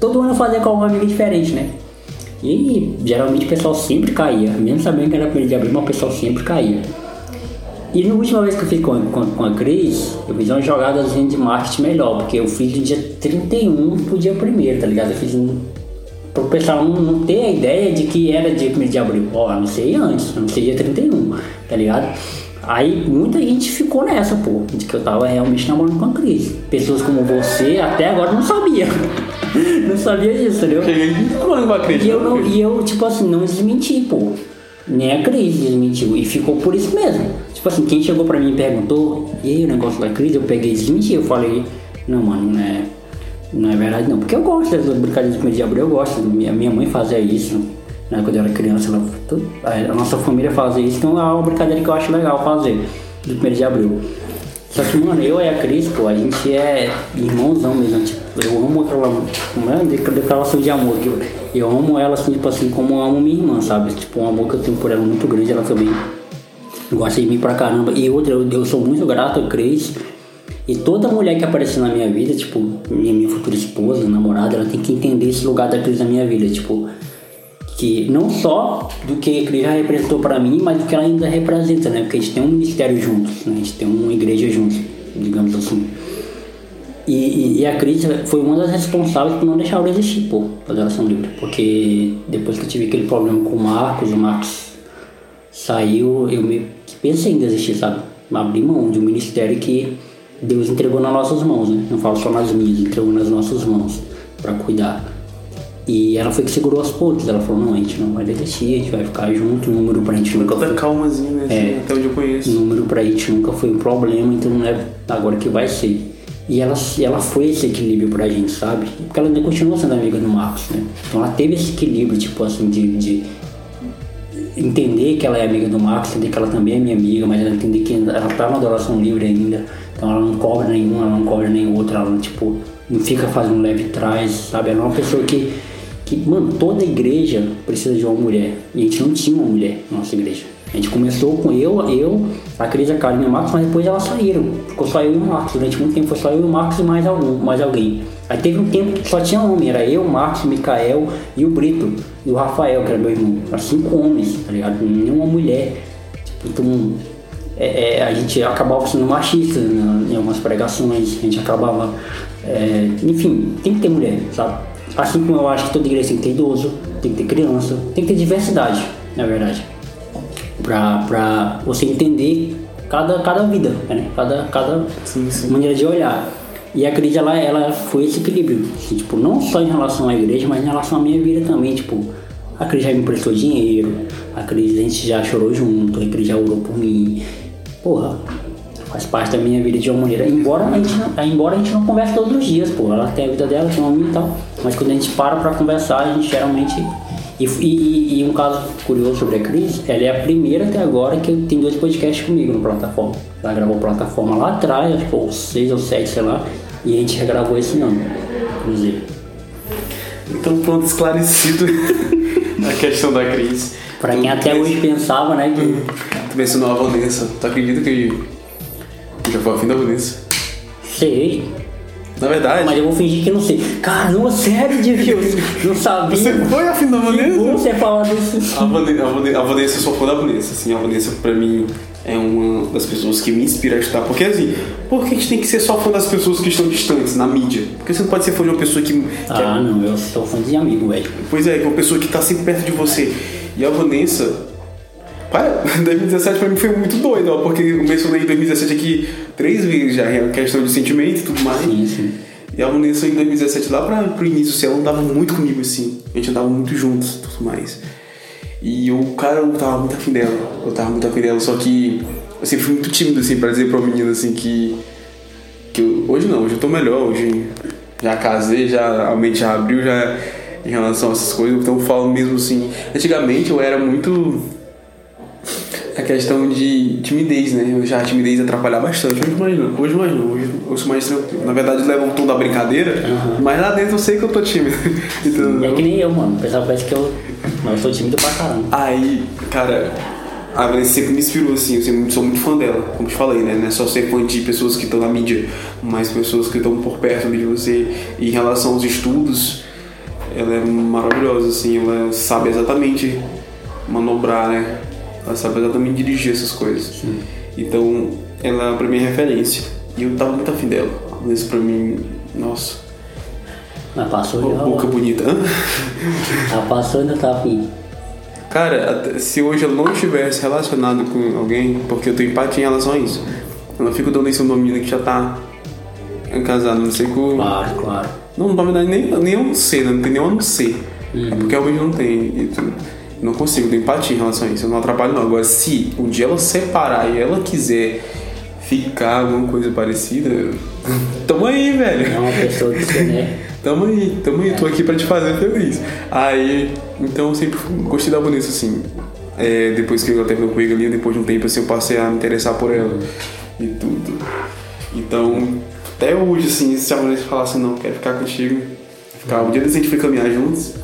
Speaker 1: todo ano eu fazia com uma amiga diferente, né? E geralmente o pessoal sempre caía, mesmo sabendo que era 1 de abril, mas o pessoal sempre caía. E na última vez que eu fiz com, com, com a Cris, eu fiz uma jogada de marketing melhor, porque eu fiz do dia 31 pro dia 1 tá ligado? Eu fiz um. Pro pessoal não, não ter a ideia de que era dia 1 de abril. Ó, não sei antes, não sei dia 31, tá ligado? Aí muita gente ficou nessa, pô, de que eu tava realmente namorando com a Cris. Pessoas como você até agora não sabia. não sabia disso, entendeu?
Speaker 2: Falando com a Cris.
Speaker 1: E eu, não, e eu, tipo assim, não desmenti, pô. Nem a Cris desmentiu. E ficou por isso mesmo. Tipo assim, quem chegou pra mim e perguntou, e aí o negócio da Cris, eu peguei e desmenti. Eu falei, não, mano, não é, não é verdade não. Porque eu gosto dessas brincadeiras de 1 de abril, eu gosto. Minha, minha mãe fazia isso. Né, quando eu era criança, ela, a nossa família fazia isso. Então é uma brincadeira que eu acho legal fazer, do 1 de abril. Só que, mano, eu e a Cris, pô, a gente é irmãozão mesmo. Tipo, eu amo aquela. Mano, declaração de amor. Eu, eu amo ela, assim, tipo assim, como eu amo minha irmã, sabe? Tipo, um amor que eu tenho por ela muito grande, ela também gosta de mim pra caramba. E outra, eu, eu sou muito grato a Cris. E toda mulher que aparecer na minha vida, tipo, minha, minha futura esposa, namorada, ela tem que entender esse lugar da Cris na minha vida. Tipo, que não só do que a Cris já representou para mim, mas do que ela ainda representa, né? Porque a gente tem um ministério juntos, né? a gente tem uma igreja juntos, digamos assim. E, e, e a Cris foi uma das responsáveis por não deixar eu existir, pô, a adoração livre. Porque depois que eu tive aquele problema com o Marcos, o Marcos saiu, eu me pensei em desistir, sabe? Abri mão de um ministério que Deus entregou nas nossas mãos, né? Não falo só nas minhas, entregou nas nossas mãos para cuidar. E ela foi que segurou as pontas. Ela falou: não, a gente não vai desistir, a gente vai ficar junto. O número pra gente
Speaker 2: nunca. Foi... calmazinha, né? É, até onde eu conheço.
Speaker 1: O número pra gente nunca foi um problema, então não é agora que vai ser. E ela, ela foi esse equilíbrio pra gente, sabe? Porque ela ainda continua sendo amiga do Marcos, né? Então ela teve esse equilíbrio, tipo assim, de, de entender que ela é amiga do Marcos, entender que ela também é minha amiga, mas ela entender que ela tá na adoração livre ainda. Então ela não cobra nenhum, ela não cobra nem outra, ela tipo, não fica fazendo leve trás, sabe? Ela é uma pessoa que que, mano, toda igreja precisa de uma mulher. E a gente não tinha uma mulher na nossa igreja. A gente começou com eu, eu, a Cris, a Karen e o Marcos, mas depois elas saíram. Ficou só eu e o Marcos. Durante muito tempo foi só eu e o Marcos e mais, algum, mais alguém. Aí teve um tempo que só tinha homem, era eu, Marcos, o Mikael e o Brito. E o Rafael, que era meu irmão. Eram cinco homens, tá ligado? Nenhuma mulher. Tipo, então, é, é, a gente acabava sendo machista né, em algumas pregações, a gente acabava. É, enfim, tem que ter mulher, sabe? Assim como eu acho que toda igreja tem que ter idoso, tem que ter criança, tem que ter diversidade, na verdade. Pra, pra você entender cada, cada vida, né? cada, cada sim, sim. maneira de olhar. E a Cris, ela, ela foi esse equilíbrio, assim, tipo, não só em relação à igreja, mas em relação à minha vida também, tipo, a Cris já me emprestou dinheiro, a Cris a gente já chorou junto, a Cris já orou por mim. Porra, faz parte da minha vida de uma maneira. Embora a gente não, embora a gente não converse todos os dias, pô. Ela tem a vida dela, tem uma minha e tal. Mas quando a gente para pra conversar, a gente geralmente. E, e, e um caso curioso sobre a Cris, ela é a primeira até agora que tem dois podcasts comigo no plataforma. Ela gravou plataforma lá atrás, acho que seis ou sete, sei lá, e a gente regravou esse ano, inclusive.
Speaker 2: Então pronto, esclarecido a questão da Cris.
Speaker 1: Pra quem até hoje pensava, né, que...
Speaker 2: Tu mencionou a Vanessa, tu acredita que já foi afim da Vanessa?
Speaker 1: Sei.
Speaker 2: Na verdade.
Speaker 1: Mas eu vou fingir que não sei. Cara, não, sério, Deus. Não sabia.
Speaker 2: Você foi afim da Vanessa?
Speaker 1: Como você fala disso?
Speaker 2: A Vanessa, a a Vanessa só foi da Vanessa, assim. A Vanessa, pra mim, é uma das pessoas que me inspira a estudar. Porque, assim, por que a gente tem que ser só fã das pessoas que estão distantes na mídia? Porque você não pode ser fã de uma pessoa que. que
Speaker 1: ah, é... não, eu sou fã de amigo, velho.
Speaker 2: Pois é, uma pessoa que tá sempre perto de você. E a Vanessa, Pai, 2017 pra mim foi muito doido, ó, porque eu mencionei 2017 aqui três vezes já, é questão de sentimento e tudo mais.
Speaker 1: Sim, sim.
Speaker 2: E a Vanessa em 2017, lá pra, pro início, assim, ela andava muito comigo, assim. A gente andava muito juntos e tudo mais. E o cara, eu tava muito afim dela. Eu tava muito afim dela, só que eu sempre fui muito tímido, assim, pra dizer pra uma menina, assim, que... que eu, hoje não, hoje eu tô melhor, hoje já casei, já a mente já abriu, já em relação a essas coisas. Então eu falo mesmo assim... Antigamente eu era muito a questão de timidez, né? Eu já a timidez atrapalhar bastante. Hoje mais não, hoje mais não. Hoje eu sou mais tranquilo. Na verdade, leva um tom da brincadeira, uhum. mas lá dentro eu sei que eu tô tímido.
Speaker 1: então, é que nem eu, mano. O pessoal parece que eu. Mas eu sou tímido pra caramba.
Speaker 2: Aí, cara, a Vanessa sempre me inspirou, assim. Eu sempre sou muito fã dela, como te falei, né? Não é só ser fã de pessoas que estão na mídia, mas pessoas que estão por perto de você. E em relação aos estudos, ela é maravilhosa, assim. Ela sabe exatamente manobrar, né? Ela sabe exatamente dirigir essas coisas. Sim. Então, ela pra mim é referência. E eu tava muito afim dela. Isso pra mim, nossa.
Speaker 1: Mas passou
Speaker 2: já. Boca bonita.
Speaker 1: Ela passou e ainda tá afim.
Speaker 2: Cara, se hoje ela não estivesse relacionado com alguém, porque eu tenho empatia em relação a isso, eu não fico dando isso uma menina que já tá casada, não sei com.
Speaker 1: Claro, claro.
Speaker 2: Não, na verdade, nem, nem eu não sei, não tem nem eu não sei. Uhum. É porque realmente não tem. E, não consigo ter empatia em relação a isso, eu não atrapalho não. Agora, se um dia ela separar e ela quiser ficar alguma coisa parecida, tamo aí, velho.
Speaker 1: É uma pessoa que você, né?
Speaker 2: tamo aí, tamo aí, é. tô aqui pra te fazer feliz. Aí, então eu sempre gostei da Vanessa, assim. É, depois que ela terminou comigo ali, depois de um tempo assim, eu passei a me interessar por ela. e tudo. Então, até hoje, assim, se a mulher falar assim, não, quero ficar contigo, ficar, um dia a gente foi caminhar juntos,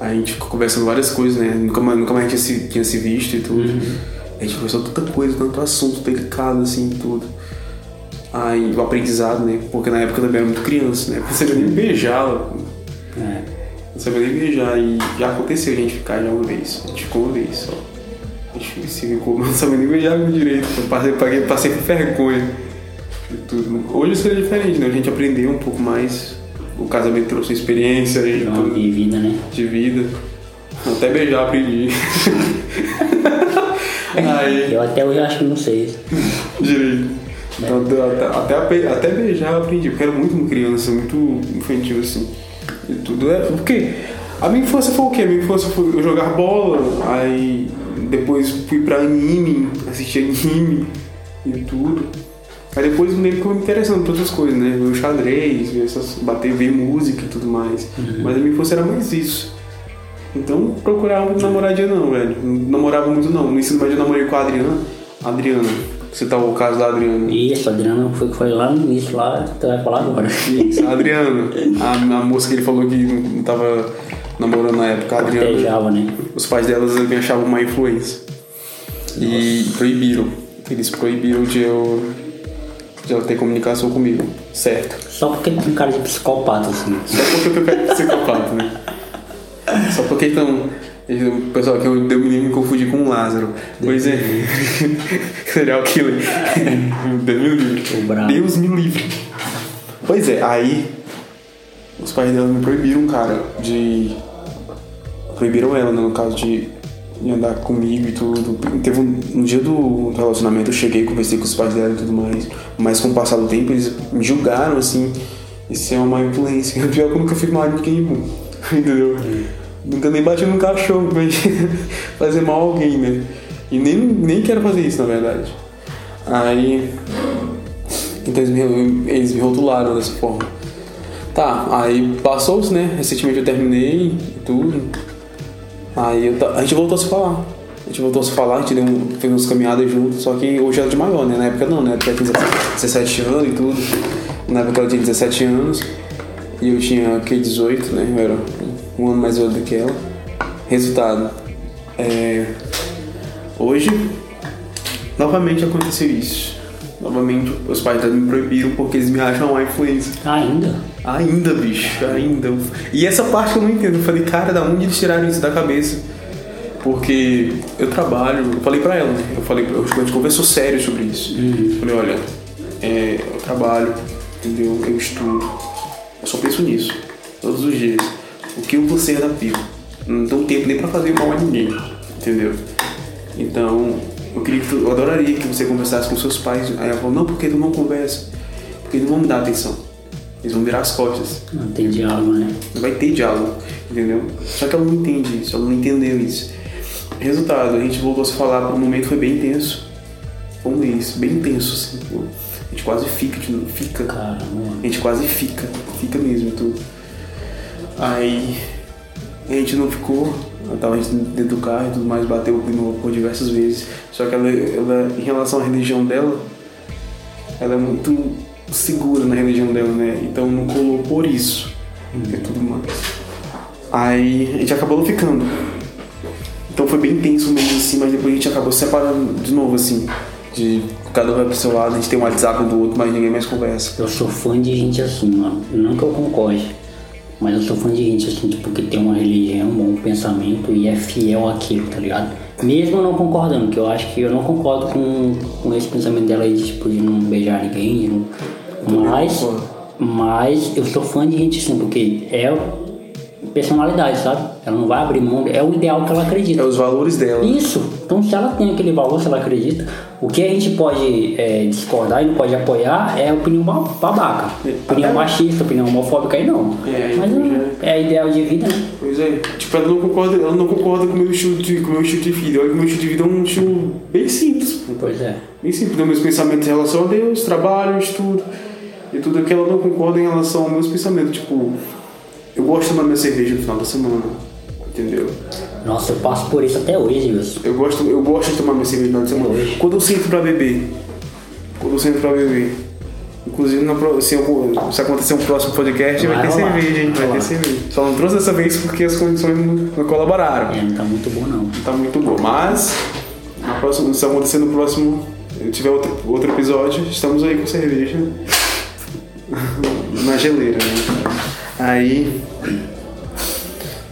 Speaker 2: a gente ficou conversando várias coisas, né? Nunca, mais- nunca mais tinha se, tinha se visto e tudo. A gente conversou tanta coisa, tanto assunto delicado, assim, tudo. Aí, o aprendizado, né? Porque na época eu também era muito criança, né? Não sabia nem beijar,
Speaker 1: É.
Speaker 2: não sabia nem beijar. E já aconteceu a gente ficar já uma vez. A gente ficou uma vez só. A gente se ficou, mas não sabia nem beijar direito. Eu passei, passei, passei por vergonha. E tudo. Hoje seria diferente, né? A gente aprendeu um pouco mais. O casamento trouxe experiência e tudo
Speaker 1: vida, né?
Speaker 2: de vida. Até beijar aprendi. Aí,
Speaker 1: Eu até hoje acho que não sei.
Speaker 2: direito. Então, até, até, até, beijar eu aprendi, porque era muito criança, muito infantil assim. E tudo é. Porque a minha infância foi o quê? A minha infância foi eu jogar bola, aí depois fui pra anime, assistir anime e tudo. Aí depois lembro que eu me interessando por outras coisas, né? Ver o xadrez, ver essas, bater, ver música e tudo mais. Mas a minha infância era mais isso. Então procurava namoradinha não, velho. Não namorava muito não. No ensino médio eu namorei com a Adriana. Adriana. Você tá o caso da Adriana.
Speaker 1: Isso, Adriano foi que foi lá no início, lá, tu vai falar agora.
Speaker 2: Isso, a Adriana. A, a moça que ele falou que não tava namorando na época, a Adriana.
Speaker 1: Tejava, né?
Speaker 2: Os pais delas me achavam uma influência. E proibiram. Eles proibiram de eu, de eu ter comunicação comigo. Certo.
Speaker 1: Só porque ele tem cara de psicopata, assim.
Speaker 2: Só porque eu tenho cara de psicopata, né? Só porque então. O pessoal que eu deu me confundir com o Lázaro. Pois é. Serial killer. Deus me livre. Deus me livre. Pois é, aí. Os pais dela me proibiram, cara, de. Proibiram ela, né, no caso de, de andar comigo e tudo. Teve um, no dia do relacionamento eu cheguei, conversei com os pais dela e tudo mais. Mas com o passar do tempo eles me julgaram assim. Isso é uma má influência. Pior que eu nunca fui mal de ninguém, pô. Entendeu? Nunca nem bati num cachorro pra gente fazer mal a alguém, né? E nem, nem quero fazer isso, na verdade. Aí. Então eles me, eles me rotularam dessa forma. Tá, aí passou-se, né? Recentemente eu terminei e tudo. Aí eu a gente voltou a se falar. A gente voltou a se falar, a gente deu fez umas caminhadas juntos, só que hoje ela é de maior, né? Na época não, né? Na época tinha 17 anos e tudo. Na época ela tinha 17 anos e eu tinha que 18, né? Eu era um ano mais velho do que ela. Resultado. É, hoje, novamente aconteceu isso. Novamente os pais me proibiram porque eles me acham uma influência.
Speaker 1: Ainda?
Speaker 2: Ainda, bicho, ainda. E essa parte eu não entendo. Eu falei, cara, da onde eles tiraram isso da cabeça? Porque eu trabalho, eu falei pra ela, né? Eu falei, eu- a gente conversou sério sobre isso. Eu falei, olha, é, eu trabalho, entendeu? Eu estudo. Eu só penso nisso, todos os dias. O que eu vou ser da pipa? Não tenho tempo nem pra fazer mal a ninguém, entendeu? Então, eu queria que tu- eu adoraria que você conversasse com seus pais. Aí ela falou, não, porque tu não conversa? Porque eles não vão me dar atenção. Eles vão virar as costas.
Speaker 1: Não tem diálogo, né?
Speaker 2: Não vai ter diálogo, entendeu? Só que ela não entende isso, ela não entendeu isso. Resultado, a gente voltou a se falar, o momento foi bem intenso. Foi um mês, bem intenso, assim. pô. A gente quase fica, novo, fica.
Speaker 1: Caramba.
Speaker 2: A gente quase fica, fica mesmo tudo. Aí a gente não ficou, ela tava dentro do carro e tudo mais, bateu por diversas vezes. Só que ela, ela, em relação à religião dela, ela é muito segura na religião dela, né? Então não colou por isso e tudo mais. Aí a gente acabou ficando. Então foi bem tenso mesmo assim, mas depois a gente acabou se separando de novo, assim. De cada um vai pro seu lado, a gente tem um WhatsApp do outro, mas ninguém mais conversa.
Speaker 1: Eu sou fã de gente assim, mano. Não que eu concorde, mas eu sou fã de gente assim, tipo, que tem uma religião, um bom pensamento e é fiel àquilo, tá ligado? Mesmo não concordando, que eu acho que eu não concordo com, com esse pensamento dela aí, de, tipo, de não beijar ninguém, de não... Mas, mas eu sou fã de gente assim, porque é personalidade, sabe? Ela não vai abrir mão, é o ideal que ela acredita.
Speaker 2: É os valores dela.
Speaker 1: Isso. Então, se ela tem aquele valor, se ela acredita, o que a gente pode é, discordar e não pode apoiar é a opinião ba- babaca. Opinião
Speaker 2: Até-
Speaker 1: machista, opinião homofóbica, aí não.
Speaker 2: É,
Speaker 1: Mas
Speaker 2: aí
Speaker 1: não, é ideal de vida, né?
Speaker 2: Pois é, tipo, ela não concorda, ela não concorda com o meu estilo de, com meu estilo de vida. Olha que o meu estilo de vida é um estilo bem simples.
Speaker 1: Pois é.
Speaker 2: Bem simples, meus pensamentos em relação a Deus, trabalho, estudo. E tudo que ela não concorda em relação aos meus pensamentos. Tipo, eu gosto de tomar minha cerveja no final da semana. Entendeu?
Speaker 1: Nossa, eu passo por isso até hoje, Wilson.
Speaker 2: Eu gosto, eu gosto de tomar minha cerveja no final de semana. Quando eu sinto pra beber, do centro pra beber. Inclusive, se, eu- se acontecer um próximo podcast, vai,
Speaker 1: Vai
Speaker 2: ter
Speaker 1: rolar,
Speaker 2: cerveja, hein?
Speaker 1: vai
Speaker 2: Vai ter cerveja. Só não trouxe dessa vez porque as condições não, colaboraram.
Speaker 1: É, não tá muito bom não.
Speaker 2: Não tá muito bom. Mas, na próxima, se acontecer no próximo, eu tiver outro, outro episódio, estamos aí com cerveja na geleira, né? Aí.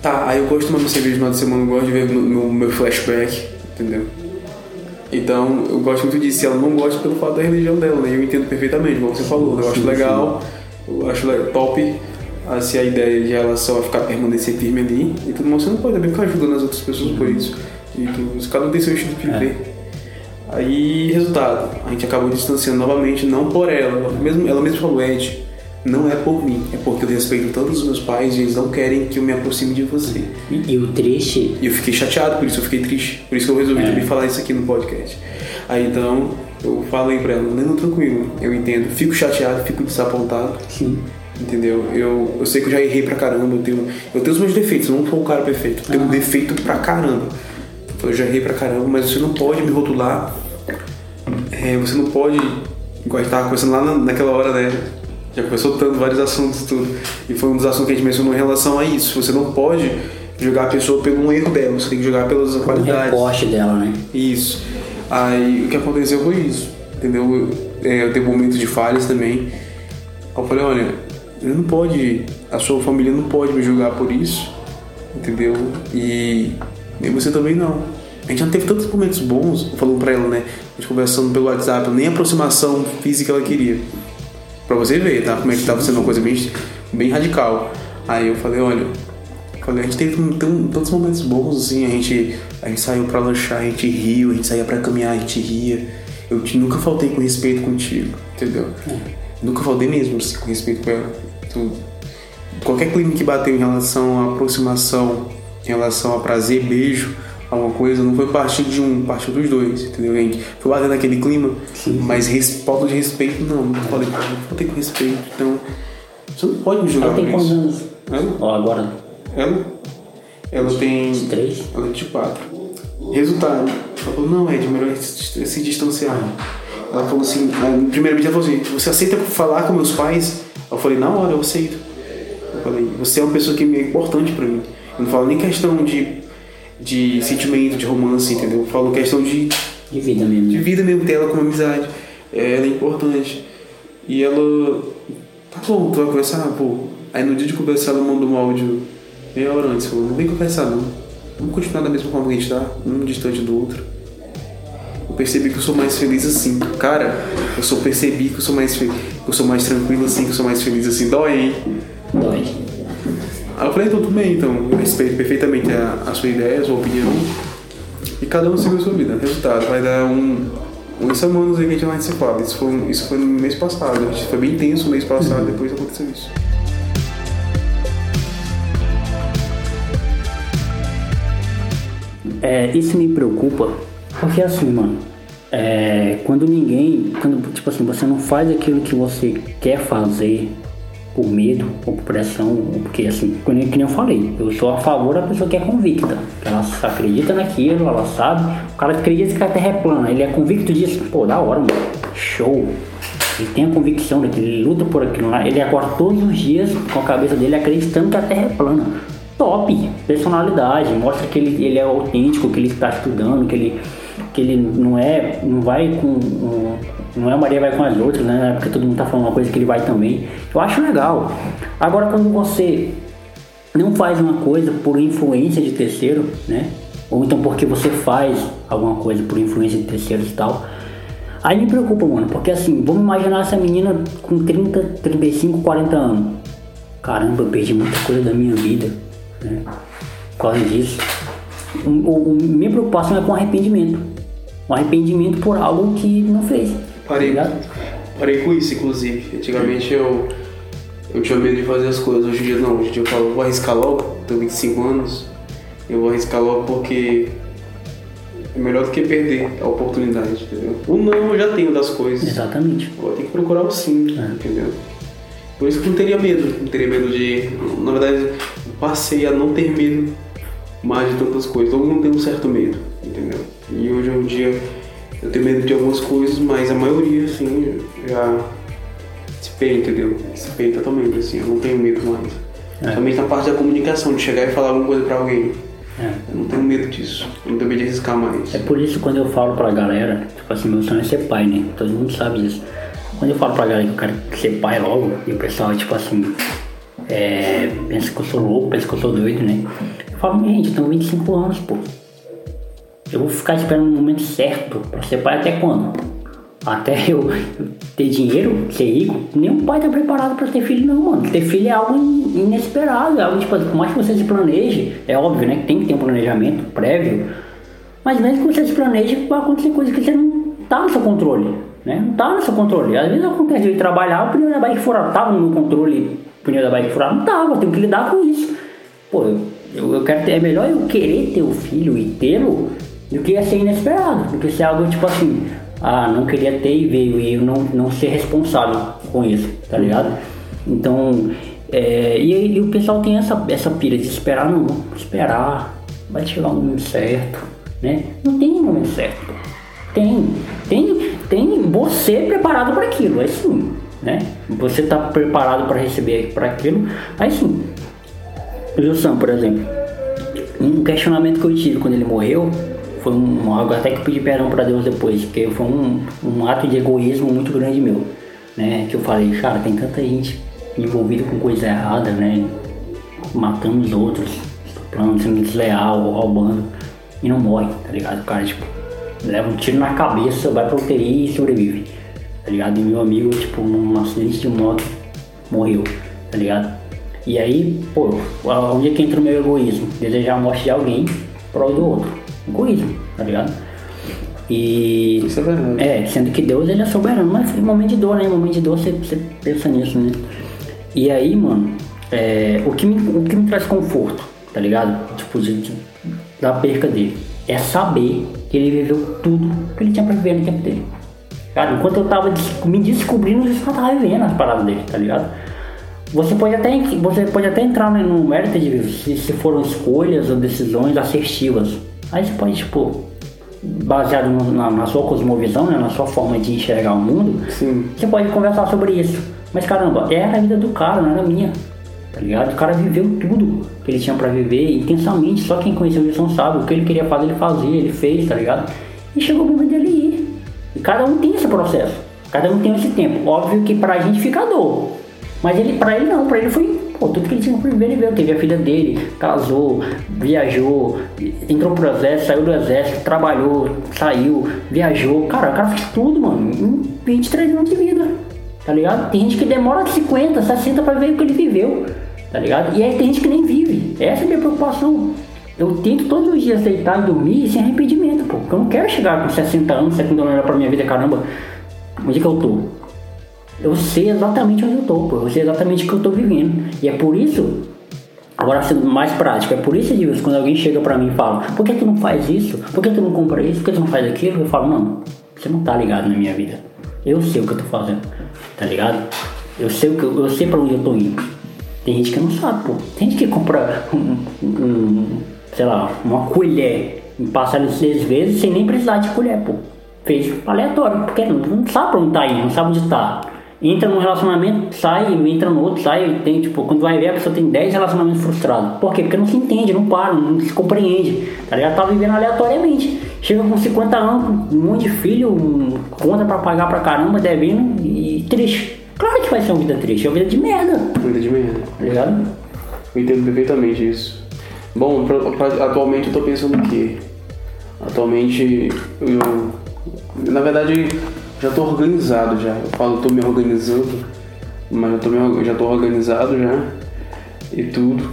Speaker 2: Tá, aí eu gosto de tomar minha cerveja no final de semana, eu gosto de ver meu, meu, flashback, entendeu? Então, eu gosto muito disso. E ela não gosta pelo fato da religião dela, né? Eu entendo perfeitamente, como você falou. Eu acho
Speaker 1: Sim,
Speaker 2: legal, eu acho top assim, a ideia de relação a ficar permanecer firme ali e tudo mais. Você não pode também ficar ajudando as outras pessoas por isso. E tudo. Cada um tem seu estilo de viver. Aí, resultado, a gente acabou distanciando novamente, não por ela. Ela mesmo, ela mesma falou, Ed, não é por mim, é porque eu respeito todos os meus pais e eles não querem que eu me aproxime de você.
Speaker 1: E, o triste,
Speaker 2: E eu fiquei chateado por isso, eu fiquei triste. Por isso que eu resolvi
Speaker 1: É.
Speaker 2: também falar isso aqui no podcast. Aí então, eu falei pra ela, Leno, tranquilo, eu entendo. Fico chateado, fico desapontado,
Speaker 1: sim,
Speaker 2: entendeu? Eu, eu sei que eu já errei pra caramba, eu tenho, eu tenho os meus defeitos, eu não sou um cara perfeito. Eu tenho um defeito pra caramba. Eu já errei pra caramba, mas você não pode me rotular. É, você não pode, igual a gente tava conversando lá na- naquela hora, né? Já conversou tanto, vários assuntos, tudo. E foi um dos assuntos que a gente mencionou em relação a isso. Você não pode jogar a pessoa pelo erro dela, você tem que jogar pelas
Speaker 1: o
Speaker 2: qualidades.
Speaker 1: recorte dela, né?
Speaker 2: Isso. Aí o que aconteceu foi isso. Entendeu? Eu, é, eu tenho momentos de falhas também. Eu falei, olha, eu não pode. A sua família não pode me julgar por isso. Entendeu? E nem você também não. A gente não teve tantos momentos bons, falando pra ela, né? A gente conversando pelo WhatsApp, nem a aproximação física ela queria. Pra você ver, tá? Como é que tava sendo uma coisa bem, bem radical. Aí eu falei, olha, Falei, a gente teve tem tantos momentos bons, assim, a gente, a gente saiu pra lanchar, a gente riu, a gente saía pra caminhar, a gente ria. Eu te- nunca faltei com respeito contigo, entendeu? Nunca faltei mesmo, assim, com respeito com ela. Então, qualquer clima que bateu em relação à aproximação, em relação a prazer, beijo, alguma coisa, não foi partir de um, partiu dos dois, entendeu? A gente foi bater naquele clima, mas res, falta de respeito, não, não falei, não faltei com respeito, então você não pode me julgar
Speaker 1: Ela tem quantos anos?
Speaker 2: Ela?
Speaker 1: Ó, agora,
Speaker 2: Ela, ela tem.
Speaker 1: 23?
Speaker 2: Ela é de 4. Resultado. Ela falou, não, Ed, melhor se se distanciar. Ela falou assim, aí, primeiramente ela falou assim, você aceita falar com meus pais? Eu falei, na hora, eu aceito. Eu falei, você é uma pessoa que é importante pra mim. Eu não falo nem questão de, de sentimento, de romance, entendeu? Eu falo questão de,
Speaker 1: de vida mesmo.
Speaker 2: de vida mesmo, ter ela como amizade. É, Ela é importante. E ela. Tá bom, tu vai conversar? Pô. Aí no dia de conversar ela mandou um áudio meia hora antes. Falou, não vem conversar não. Vamos continuar da mesma forma que a gente tá, um distante do outro. Eu percebi que eu sou mais feliz assim. Cara, eu só percebi que eu sou mais feliz. Que eu sou mais tranquilo assim, que eu sou mais feliz assim. Dói, hein?
Speaker 1: Dói.
Speaker 2: Aí eu falei, então tudo bem, então. Eu respeito perfeitamente a, a sua ideia, a sua opinião. E cada um segue a sua vida. Resultado, vai dar um. Uns semanas aí que a gente não se fala. Isso foi, isso foi no mês passado. Foi bem intenso no mês passado, depois aconteceu isso.
Speaker 1: É, isso me preocupa, porque assim, mano, é, quando ninguém, quando, tipo assim, você não faz aquilo que você quer fazer por medo ou por pressão, porque assim, que nem eu falei, eu sou a favor da pessoa que é convicta, que ela acredita naquilo, ela sabe, o cara acredita que a terra é plana, ele é convicto disso, pô, da hora, mano, show. Ele tem a convicção daquilo, ele luta por aquilo lá, ele acorda todos os dias com a cabeça dele acreditando que a terra é plana. Top, personalidade, mostra que ele, ele é autêntico, que ele está estudando, que ele, que ele não é, não vai com, um, não é Maria vai com as outras, né? Porque todo mundo tá falando uma coisa que ele vai também. Eu acho legal. Agora quando você não faz uma coisa por influência de terceiro, né? Ou então porque você faz alguma coisa por influência de terceiros e tal. Aí me preocupa, mano, porque assim, vamos imaginar essa menina com 30, 35, 40 anos. Caramba, eu perdi muita coisa da minha vida né? Por causa disso. O, o, minha preocupação é com arrependimento. Um arrependimento por algo que não fez.
Speaker 2: Parei,
Speaker 1: Tá
Speaker 2: parei com isso, inclusive. Antigamente eu, eu tinha medo de fazer as coisas. Hoje em dia não. Hoje em dia eu falo, vou arriscar logo. Tenho 25 anos. Eu vou arriscar logo porque é melhor do que perder a oportunidade, entendeu? O não eu já tenho das coisas.
Speaker 1: Exatamente.
Speaker 2: Agora tem que procurar o sim, entendeu? Por isso que eu não teria medo. Não teria medo de. Na verdade, eu passei a não ter medo mais de tantas coisas. Todo mundo tem um certo medo, entendeu? E hoje em dia Eu tenho medo de algumas coisas, mas a maioria, assim, já espelha, entendeu? Espelha totalmente, assim, eu não tenho medo mais. É. Também na parte da comunicação, de chegar e falar alguma coisa pra alguém. É. Eu não tenho medo disso, eu não tenho medo de arriscar mais.
Speaker 1: É por isso quando eu falo pra galera, tipo assim, meu sonho é ser pai, né? Todo mundo sabe disso. Quando eu falo pra galera que eu quero ser pai logo, e o pessoal, tipo assim, é, pensa que eu sou louco, pensa que eu sou doido, né? Eu falo, gente, eu tenho 25 anos, pô. Eu vou ficar esperando o momento certo pra ser pai até quando? Até eu ter dinheiro, ser rico, nenhum pai tá preparado para ter filho não, mano. Ter filho é algo inesperado, é algo tipo, por mais que você se planeje, é óbvio, né, que tem que ter um planejamento prévio, mas mesmo que você se planeje, vai acontecer coisas que você não tá no seu controle, né? Não tá no seu controle. Às vezes acontece de trabalhar, o pneu da bike furado tava no meu controle, o pneu da bike furado não tava, eu tenho que lidar com isso. Pô, eu, eu quero ter, é melhor eu querer ter o filho e tê-lo do que ser inesperado, do que ser algo tipo assim, ah, não queria ter e veio e eu não, não ser responsável com isso, tá ligado? Então, é, e, e, o pessoal tem essa, essa pira de esperar, não, esperar, vai chegar o momento certo, né? Não tem momento certo. Tem, tem, tem você preparado para aquilo, aí sim, né? Você tá preparado para receber para aquilo, aí sim. O Sam, por exemplo, um questionamento que eu tive quando ele morreu foi um, algo até que eu pedi perdão para Deus depois, porque foi um, um ato de egoísmo muito grande meu, né? Que eu falei, cara, tem tanta gente envolvida com coisa errada, né? Matando os outros, estuprando, sendo desleal, roubando, e não morre, tá ligado? O cara, tipo, leva um tiro na cabeça, vai pra UTI e sobrevive, tá ligado? E meu amigo, tipo, num acidente de moto, morreu, tá ligado? E aí, pô, onde é que entra o meu egoísmo? Desejar a morte de alguém prol do outro egoísmo, tá ligado? E.
Speaker 2: Isso é verdade.
Speaker 1: É, sendo que Deus ele é soberano, mas em momento de dor, né? Em momento de dor você, você pensa nisso, né? E aí, mano, é, o, que me, o que me traz conforto, tá ligado? Tipo, de, de, da perca dele, é saber que ele viveu tudo que ele tinha pra viver no tempo dele. Cara, enquanto eu tava me descobrindo, eu só tava vivendo as paradas dele, tá ligado? Você pode até, você pode até entrar no mérito de se, se foram escolhas ou decisões assertivas Aí você pode, tipo, baseado no, na, na, sua cosmovisão, né, na sua forma de enxergar o mundo,
Speaker 2: Sim.
Speaker 1: você pode conversar sobre isso. Mas caramba, era a vida do cara, não era a minha. Tá ligado? O cara viveu tudo que ele tinha para viver intensamente. Só quem conheceu o Wilson sabe. O que ele queria fazer, ele fazia, ele fez, tá ligado? E chegou o momento dele ir. E cada um tem esse processo. Cada um tem esse tempo. Óbvio que pra gente fica dor. Mas ele, pra ele não, pra ele foi Pô, tudo que ele tinha primeiro ele veio, teve a filha dele, casou, viajou, entrou pro exército, saiu do exército, trabalhou, saiu, viajou. Cara, o cara fez tudo, mano, em 23 anos de vida, tá ligado? Tem gente que demora 50, 60 pra ver o que ele viveu, tá ligado? E aí tem gente que nem vive. Essa é a minha preocupação. Eu tento todos os dias deitar e dormir sem arrependimento, pô. Porque eu não quero chegar com 60 anos, 70 anos pra minha vida, caramba, onde é que eu tô? Eu sei exatamente onde eu tô, pô. Eu sei exatamente o que eu tô vivendo. E é por isso, agora sendo mais prático, é por isso, Edilson, quando alguém chega pra mim e fala, por que tu não faz isso? Por que tu não compra isso? Por que tu não faz aquilo? Eu falo, não, você não tá ligado na minha vida. Eu sei o que eu tô fazendo, tá ligado? Eu sei o que eu, eu sei pra onde eu tô indo. Tem gente que não sabe, pô. Tem gente que compra um, um sei lá, uma colher e passa ali seis vezes sem nem precisar de colher, pô. Fez aleatório, porque não, não sabe pra onde tá indo, não sabe onde tá entra num relacionamento, sai, entra no outro, sai, tem, tipo, quando vai ver a pessoa tem 10 relacionamentos frustrados. Por quê? Porque não se entende, não para, não se compreende, tá ligado? Tá vivendo aleatoriamente. Chega com 50 anos, um monte de filho, um, conta pra pagar pra caramba, devendo e triste. Claro que vai ser uma vida triste, é uma vida de merda.
Speaker 2: Vida de merda.
Speaker 1: Tá ligado?
Speaker 2: Eu entendo perfeitamente isso. Bom, pra, pra, atualmente eu tô pensando o quê? Atualmente eu. Na verdade, já tô organizado já. Eu falo, tô me organizando, mas eu tô me, já tô organizado já e tudo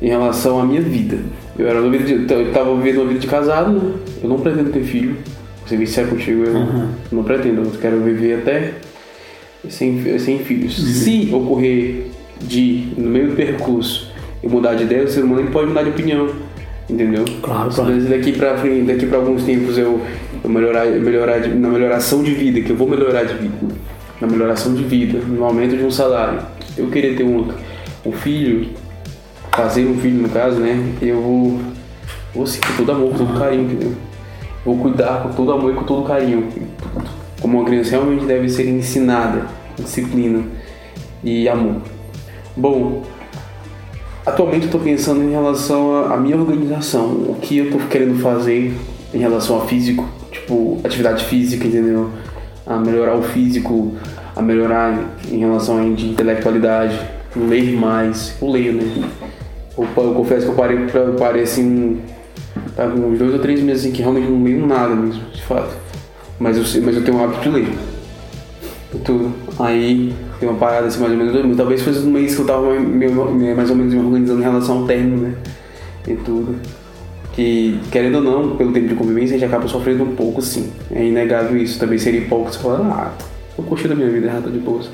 Speaker 2: em relação à minha vida. Eu era vida de, eu tava vivendo uma vida de casado, né? Eu não pretendo ter filho. Você ser sincero contigo, eu uhum. não pretendo. Eu quero viver até sem, sem filhos. Uhum. Se ocorrer de, no meio do percurso, eu mudar de ideia, o ser humano pode mudar de opinião. Entendeu?
Speaker 1: Claro, claro.
Speaker 2: Mas daqui pra frente, daqui pra alguns tempos eu, eu melhorar, melhorar de, na melhoração de vida, que eu vou melhorar de vida, na melhoração de vida, no aumento de um salário. Eu queria ter um, um filho, fazer um filho no caso, né? Eu vou, vou sim, com todo amor, com todo carinho, entendeu? vou cuidar com todo amor e com todo carinho. Como uma criança realmente deve ser ensinada, disciplina e amor. Bom, atualmente eu estou pensando em relação à minha organização, o que eu estou querendo fazer em relação ao físico, tipo atividade física, entendeu? A melhorar o físico, a melhorar em relação de intelectualidade, ler mais, eu leio, né? Eu, eu confesso que eu parei, eu parei assim Tá uns dois ou três meses em que realmente não leio nada mesmo, de fato. Mas eu, mas eu tenho o hábito de ler. Tudo. Aí tem uma parada assim mais ou menos dois meses. Talvez fosse um mês que eu tava mais ou menos me organizando em relação ao término, né? E tudo. Que, querendo ou não, pelo tempo de convivência, a gente acaba sofrendo um pouco, sim. É inegável isso. Também seria hipócrita falar, ah, tô curtindo a minha vida, já tô de bolsa.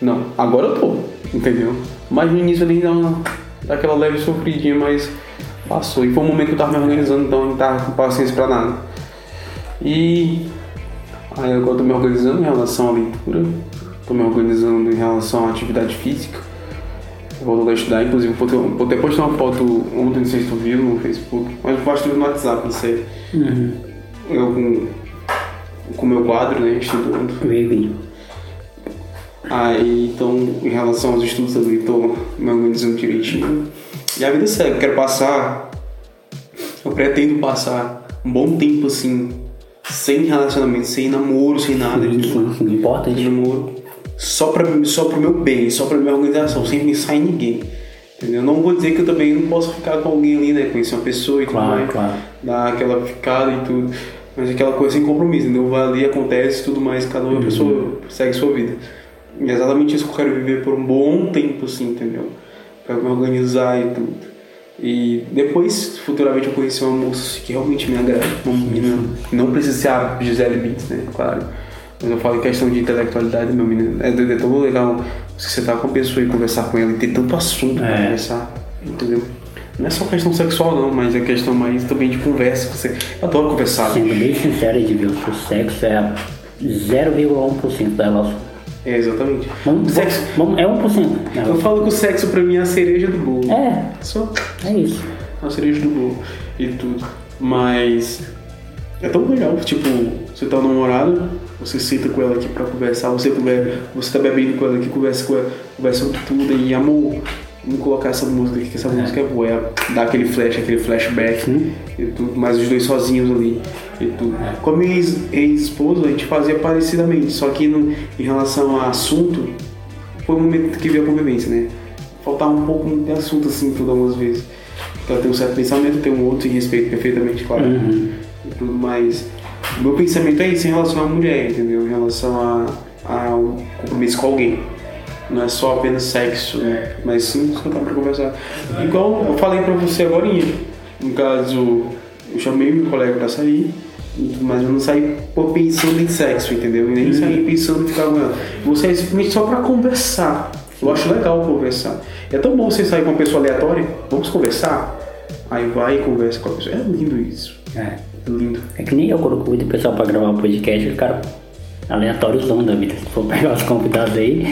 Speaker 2: Não, agora eu tô, entendeu? Mas no início ali dá, uma, dá aquela leve sofridinha, mas passou. E foi um momento que eu tava me organizando, então não tava com paciência pra nada. E aí agora eu tô me organizando em relação à leitura, tô me organizando em relação à atividade física. Eu vou a estudar, inclusive vou até postar uma foto ontem, não sei se tu viu no Facebook, mas eu posto no WhatsApp, não sei. Uhum. Eu com com meu quadro, né, estudando.
Speaker 1: Vi,
Speaker 2: Aí, então, em relação aos estudos também, tô me organizando direitinho. E a vida segue, eu quero passar, eu pretendo passar um bom tempo assim, sem relacionamento, sem namoro, sem nada.
Speaker 1: Sim, sim, sim. importante.
Speaker 2: Sem namoro. Só, pra, só pro meu bem, só pra minha organização, sem pensar em ninguém. Entendeu? Não vou dizer que eu também não posso ficar com alguém ali, né? Conhecer uma pessoa e tudo
Speaker 1: claro,
Speaker 2: mais.
Speaker 1: Claro.
Speaker 2: Dar aquela ficada e tudo. Mas aquela coisa sem compromisso, entendeu? Vai ali, acontece tudo mais, cada uma uhum. pessoa segue sua vida. E é exatamente isso que eu quero viver por um bom tempo, assim, entendeu? para me organizar e tudo. E depois, futuramente, eu conheci uma moça que realmente me agrada, uma menina não precisa ser a Gisele Bint, né? Claro. Mas eu falo em questão de intelectualidade, meu menino. É, é tão legal você estar com a pessoa e conversar com ela e ter tanto assunto é. para conversar, entendeu? Não é só questão sexual, não, mas é questão mais também de conversa. Você... Eu adoro conversar.
Speaker 1: Sendo bem sincero, Edilson, o sexo é 0,1% da relação.
Speaker 2: É, exatamente.
Speaker 1: Vamos, sexo, vamos, é 1%. Né?
Speaker 2: Eu falo que o sexo pra mim é a cereja do bolo.
Speaker 1: É.
Speaker 2: Só.
Speaker 1: É isso.
Speaker 2: A cereja do bolo e tudo. Mas. É tão legal. Tipo, você tá namorado, você senta com ela aqui pra conversar, você, você tá bebendo com ela aqui, conversa com ela, conversa tudo e amor Vamos colocar essa música aqui, que essa é. música é boa. É, dá aquele flash, aquele flashback Sim. e tudo, mas os dois sozinhos ali e tudo. É. Com a minha ex-esposa, a gente fazia parecidamente, só que no, em relação ao assunto, foi o momento que veio a convivência, né? Faltava um pouco de assunto assim, tudo algumas vezes. Ela tem um certo pensamento, tem um outro e respeito perfeitamente, claro. Uhum. E tudo, mas o meu pensamento é isso em relação à mulher, entendeu? Em relação a, ao compromisso com alguém não é só apenas sexo, né? mas sim sentar para conversar. Igual eu falei para você agora, no caso, eu chamei meu colega para sair, mas eu não saí pensando em sexo, entendeu? E nem uhum. saí pensando em ficar ela. Você é simplesmente só para conversar. Eu acho legal conversar. É tão bom você sair com uma pessoa aleatória, vamos conversar? Aí vai e conversa com a pessoa. É lindo isso.
Speaker 1: É.
Speaker 2: é lindo.
Speaker 1: É que nem eu quando convido o pessoal para gravar um podcast, o cara aleatóriozão da vida. Se for pegar os convidados aí,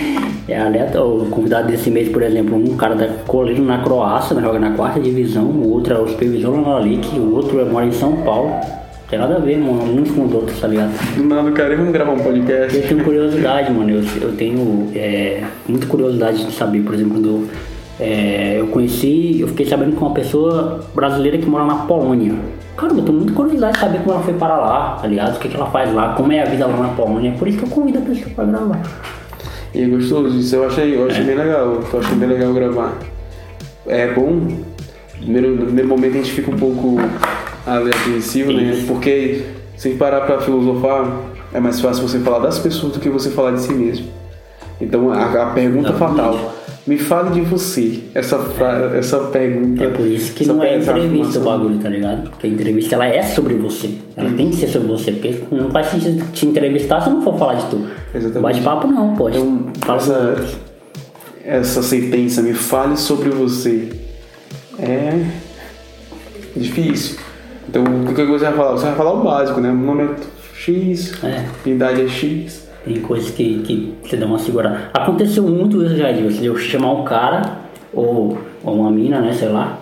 Speaker 1: é aleatório. O convidado desse mês, por exemplo, um cara da Colino na Croácia, joga na quarta divisão, o outro é o supervisor na Lick, o outro é, mora em São Paulo. Tem nada a ver, mano, uns com os outros, tá ligado?
Speaker 2: Do nada, cara, vamos gravar um podcast.
Speaker 1: Eu tenho curiosidade, mano, eu, eu tenho é, muita curiosidade de saber, por exemplo, quando é, eu conheci, eu fiquei sabendo que uma pessoa brasileira que mora na Polônia. Cara, eu tenho muita curiosidade de saber como ela foi para lá, tá ligado? O que, que ela faz lá, como é a vida lá na Polônia. Por isso que eu convido a pessoa pra gravar.
Speaker 2: E é gostoso, isso eu achei, eu achei é. bem legal. Eu achei bem legal gravar. É bom, primeiro, no primeiro momento a gente fica um pouco apreensivo, né? Porque se parar pra filosofar, é mais fácil você falar das pessoas do que você falar de si mesmo. Então a, a pergunta fatal me fale de você. Essa, essa pergunta.
Speaker 1: É por isso que não é entrevista o bagulho, tá ligado? Porque a entrevista ela é sobre você. Ela hum. tem que ser sobre você. Porque não faz sentido te entrevistar se não for falar de tu. Exatamente. Bate-papo não, pode. Então,
Speaker 2: essa, essa sentença, me fale sobre você. É difícil. Então, o que você vai falar? Você vai falar o básico, né? O nome é X, é. idade é X.
Speaker 1: Tem coisas que, que você dá uma segurada. Aconteceu muito isso já, de eu chamar um cara, ou, ou uma mina, né, sei lá,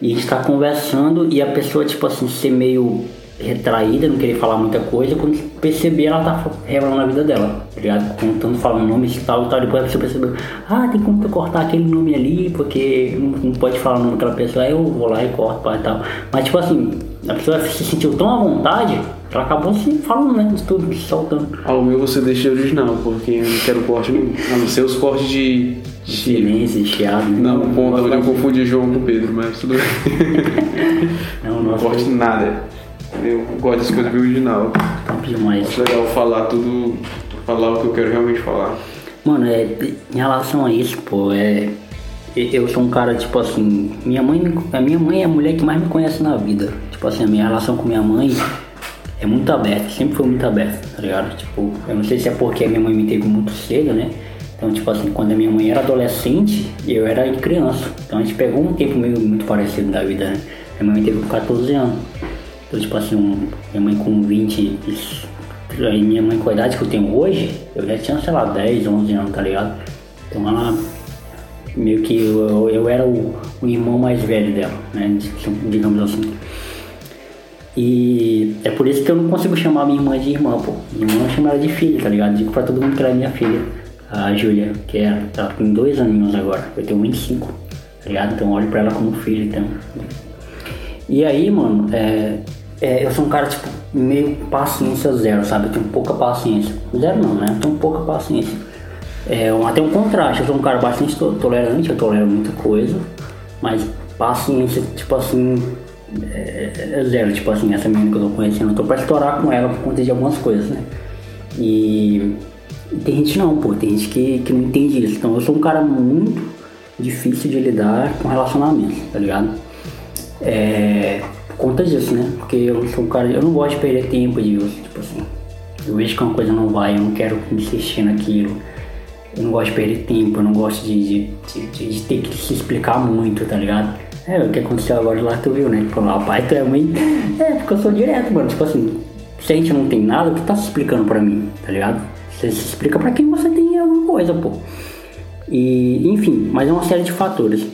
Speaker 1: e gente tá conversando e a pessoa, tipo assim, ser meio retraída, não querer falar muita coisa, quando perceber ela tá revelando a vida dela, tá ligado? Contando, falando nomes e tal e tal, depois a pessoa percebeu, ah, tem como tu cortar aquele nome ali, porque não, não pode falar o nome daquela pessoa, aí eu vou lá e corto e tal. Mas tipo assim, a pessoa se sentiu tão à vontade, ela acabou se falando, né? De tudo, se soltando.
Speaker 2: Ao meu você deixa original, porque eu não quero corte nenhum. A não ser os cortes de. de...
Speaker 1: Silêncio, chiado. né?
Speaker 2: Não, ponto, eu não confundi João com Pedro, mas tudo bem.
Speaker 1: Não,
Speaker 2: Não
Speaker 1: nossa,
Speaker 2: corte nada. Eu gosto das coisas bem original.
Speaker 1: top demais.
Speaker 2: Acho legal falar tudo, falar o que eu quero realmente falar.
Speaker 1: Mano, é, em relação a isso, pô, é. Eu sou um cara, tipo assim, minha mãe, a minha mãe é a mulher que mais me conhece na vida. Tipo assim, a minha relação com minha mãe é muito aberta, sempre foi muito aberta, tá ligado? Tipo, eu não sei se é porque a minha mãe me teve muito cedo, né? Então, tipo assim, quando a minha mãe era adolescente, eu era criança. Então a gente pegou um tempo meio muito parecido da vida, né? Minha mãe me teve com 14 anos. Então, tipo assim, minha mãe com 20, e- aí minha mãe com a idade que eu tenho hoje, eu já tinha, sei lá, 10, 11 anos, tá ligado? Então ela, meio que eu, eu era o, o irmão mais velho dela, né? Digamos assim. E é por isso que eu não consigo chamar minha irmã de irmã, pô. Minha irmã eu chamo ela de filha, tá ligado? Digo pra todo mundo que ela é minha filha. A Júlia, que é, ela tem dois aninhos agora, eu tenho 25, tá ligado? Então eu olho pra ela como filha, então. E aí, mano, é, é, eu sou um cara, tipo, meio paciência zero, sabe? Eu tenho pouca paciência. Zero não, né? Eu tenho pouca paciência. É até um contraste, eu sou um cara bastante to- tolerante, eu tolero muita coisa, mas paciência, tipo assim, é, é zero. Tipo assim, essa menina que eu tô conhecendo, eu tô pra estourar com ela por conta de algumas coisas, né? E, tem gente não, pô, tem gente que, que não entende isso. Então eu sou um cara muito difícil de lidar com relacionamentos, tá ligado? É, conta disso, né? Porque eu sou um cara, eu não gosto de perder tempo de tipo assim. Eu vejo que uma coisa não vai, eu não quero insistir naquilo. Eu não gosto de perder tempo, eu não gosto de, de, de- de- ter que se explicar muito, tá ligado? É, o que aconteceu agora lá, tu viu, né? Tipo, pai, tu é mãe. É, porque eu sou direto, mano. Tipo assim, se a gente não tem nada, que tá se explicando pra mim, tá ligado? Você se explica pra quem você tem alguma coisa, pô. E, enfim, mas é uma série de fatores.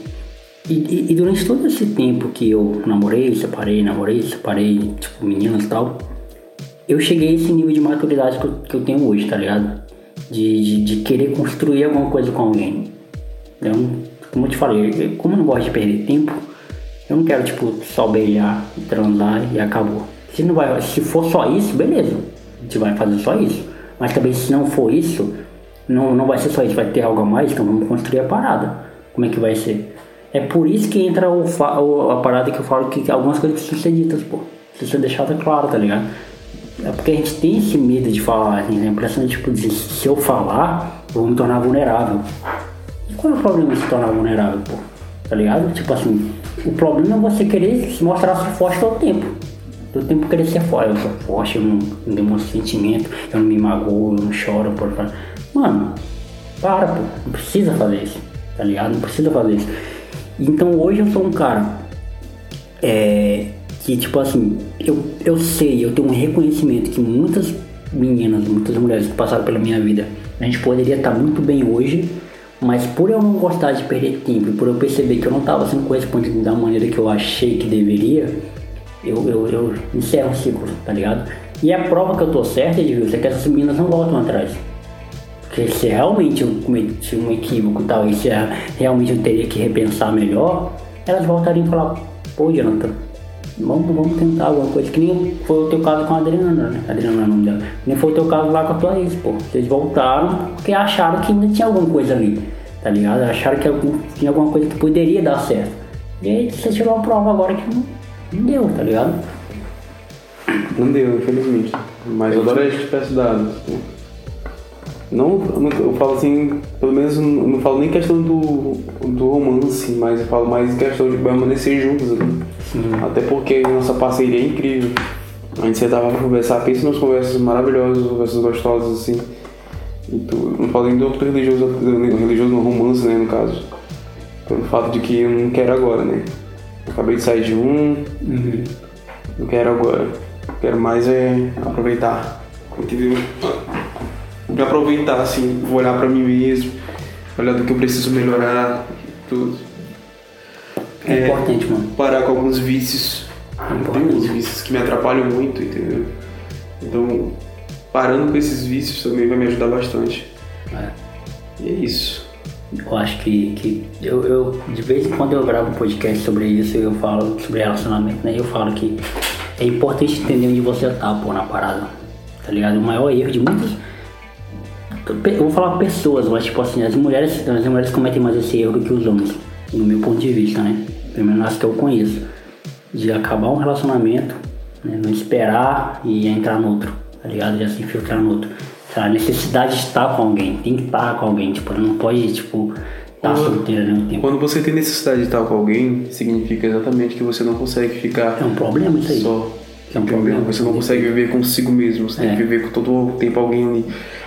Speaker 1: E, e- e durante todo esse tempo que eu namorei, separei, namorei, separei, tipo, meninas e tal, eu cheguei a esse nível de maturidade que eu, que eu tenho hoje, tá ligado? De, de, de querer construir alguma coisa com alguém. Então, como eu te falei, eu- como eu não gosto de perder tempo, eu não quero, tipo, só beijar, transar e acabou. Se, não vai, se for só isso, beleza. A gente vai fazer só isso. Mas também se não for isso, não, não vai ser só isso, vai ter algo a mais, então vamos construir a parada. Como é que vai ser? É por isso que entra o, o- a parada que eu falo que algumas coisas precisam ser ditas, pô. Precisa ser deixada claro, tá ligado? É porque a gente tem esse medo de falar, assim, a impressão de, tipo, de se eu falar, eu vou me tornar vulnerável. E qual é o problema de se tornar vulnerável, pô? Tá ligado? Tipo assim, o problema é você querer se mostrar forte todo tempo. Todo tempo querer ser forte. Eu sou forte, eu não, não demonstro sentimento, eu não me magoo, eu não choro, por. Mano, para, pô. Não precisa fazer isso. Tá ligado? Não precisa fazer isso. Então hoje eu sou um cara é, que tipo assim, eu, eu sei, eu tenho um reconhecimento que muitas meninas, muitas mulheres que passaram pela minha vida, a gente poderia estar muito bem hoje, mas por eu não gostar de perder tempo por eu perceber que eu não estava sendo correspondido da maneira que eu achei que deveria, eu, eu, eu encerro o ciclo, tá ligado? E a prova que eu tô certa, Edilson, é que essas meninas não voltam atrás. Porque se realmente eu cometi um equívoco e tal, e se é- realmente eu teria que repensar melhor, elas voltariam e falar, pô, Jonathan, vamos, vamos tentar alguma coisa. Que nem foi o teu caso com a Adriana, né? Adriana é o nome dela. Nem foi o teu caso lá com a tua ex, pô. Vocês voltaram porque acharam que ainda tinha alguma coisa ali, tá ligado? Acharam que algum- tinha alguma coisa que poderia dar certo. E aí você tirou uma prova agora que não, não deu, tá ligado?
Speaker 2: Não deu, infelizmente. Mas eu adoraria que tivesse dado. Não, eu não- eu falo assim, pelo menos não, não falo nem questão do, do romance, mas eu falo mais questão de permanecer juntos. né? Até porque nossa parceria é incrível. A gente sentava pra conversar, pensa nas conversas maravilhosas, conversas gostosas assim. E tu, não falo nem do outro religioso, religioso no romance, né, no caso. Pelo fato de que eu não quero agora, né? Eu acabei de sair de um, não quero agora. Quero mais é aproveitar. Entendeu? Me aproveitar, assim, vou olhar pra mim mesmo, olhar do que eu preciso melhorar, tudo.
Speaker 1: É, importante, mano.
Speaker 2: Parar com alguns vícios Eu tenho uns vícios que me atrapalham muito, entendeu? Então, parando com esses vícios também vai me ajudar bastante.
Speaker 1: É.
Speaker 2: E é isso.
Speaker 1: Eu acho que, que eu, eu, de vez em quando eu gravo um podcast sobre isso eu falo sobre relacionamento, né? Eu falo que é importante entender onde você tá, pô, na parada. Tá ligado? O maior erro de muitos. Eu vou falar pessoas, mas tipo assim, as mulheres, as mulheres cometem mais esse erro do que os homens, no meu ponto de vista, né? Pelo menos as que eu conheço. De acabar um relacionamento, né? não esperar e entrar no outro, tá ligado? Já se infiltrar no outro. A necessidade de estar com alguém, tem que estar com alguém, tipo, não pode, tipo, estar
Speaker 2: Quando-
Speaker 1: solteiro mesmo tempo.
Speaker 2: Quando você tem necessidade de estar com alguém, significa exatamente que você não consegue ficar
Speaker 1: É um problema isso aí.
Speaker 2: só.
Speaker 1: É um problema.
Speaker 2: Você não consegue viver consigo mesmo, você tem
Speaker 1: É.
Speaker 2: que viver com todo o tempo alguém ali.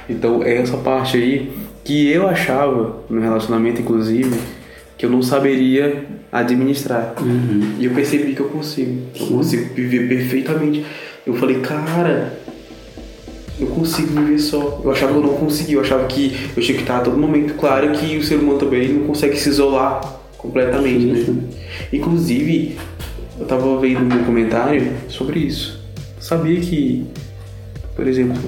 Speaker 2: Então é essa parte aí que eu achava no relacionamento, inclusive, que eu não saberia administrar.
Speaker 1: Uhum.
Speaker 2: E eu percebi que eu consigo. Eu consigo viver perfeitamente. Eu falei, cara, eu consigo viver só. Eu achava que eu não conseguia, eu achava que eu tinha que estar a todo momento. Claro que o ser humano também não consegue se isolar completamente, né? Inclusive, eu tava vendo um documentário sobre isso. Sabia que, por exemplo,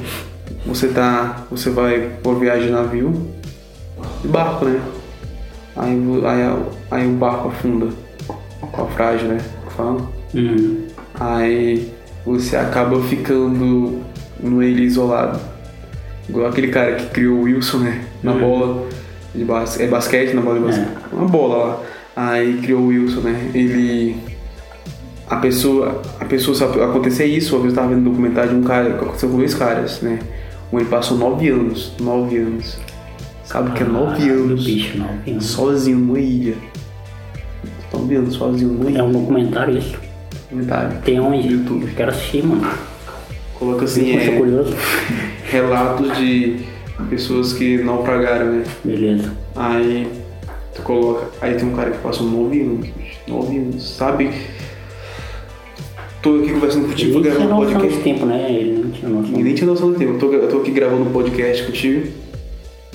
Speaker 2: você tá. Você vai por viagem de navio, de barco, né? Aí, aí, aí o barco afunda. Com a frágil, né? Fala.
Speaker 1: Uhum.
Speaker 2: Aí você acaba ficando no ele isolado. Igual aquele cara que criou o Wilson, né? Na bola de basquete. É basquete na bola de basquete. Uma bola lá. Aí criou o Wilson, né? Ele. A pessoa. A pessoa sabe acontecer isso, eu tava vendo um documentário de um cara que aconteceu com dois caras, né? Ele passou nove anos. Nove anos. Sabe o que é nove anos?
Speaker 1: bicho, nove anos.
Speaker 2: Sozinho numa ilha. Nove anos sozinho numa
Speaker 1: É
Speaker 2: ilha.
Speaker 1: um documentário isso.
Speaker 2: Documentário.
Speaker 1: Tem onde?
Speaker 2: No YouTube.
Speaker 1: Eu quero assistir, mano.
Speaker 2: Coloca assim,
Speaker 1: Eu
Speaker 2: é,
Speaker 1: curioso.
Speaker 2: relatos de pessoas que naufragaram, né?
Speaker 1: Beleza.
Speaker 2: Aí tu coloca. Aí tem um cara que passou nove anos, bicho. Nove anos, sabe? Tô aqui conversando contigo,
Speaker 1: Ele
Speaker 2: gravando um
Speaker 1: noção
Speaker 2: podcast.
Speaker 1: desse tempo, né? Ele não tinha noção.
Speaker 2: Nem tinha noção do tempo. Eu tô, eu tô aqui gravando um podcast contigo.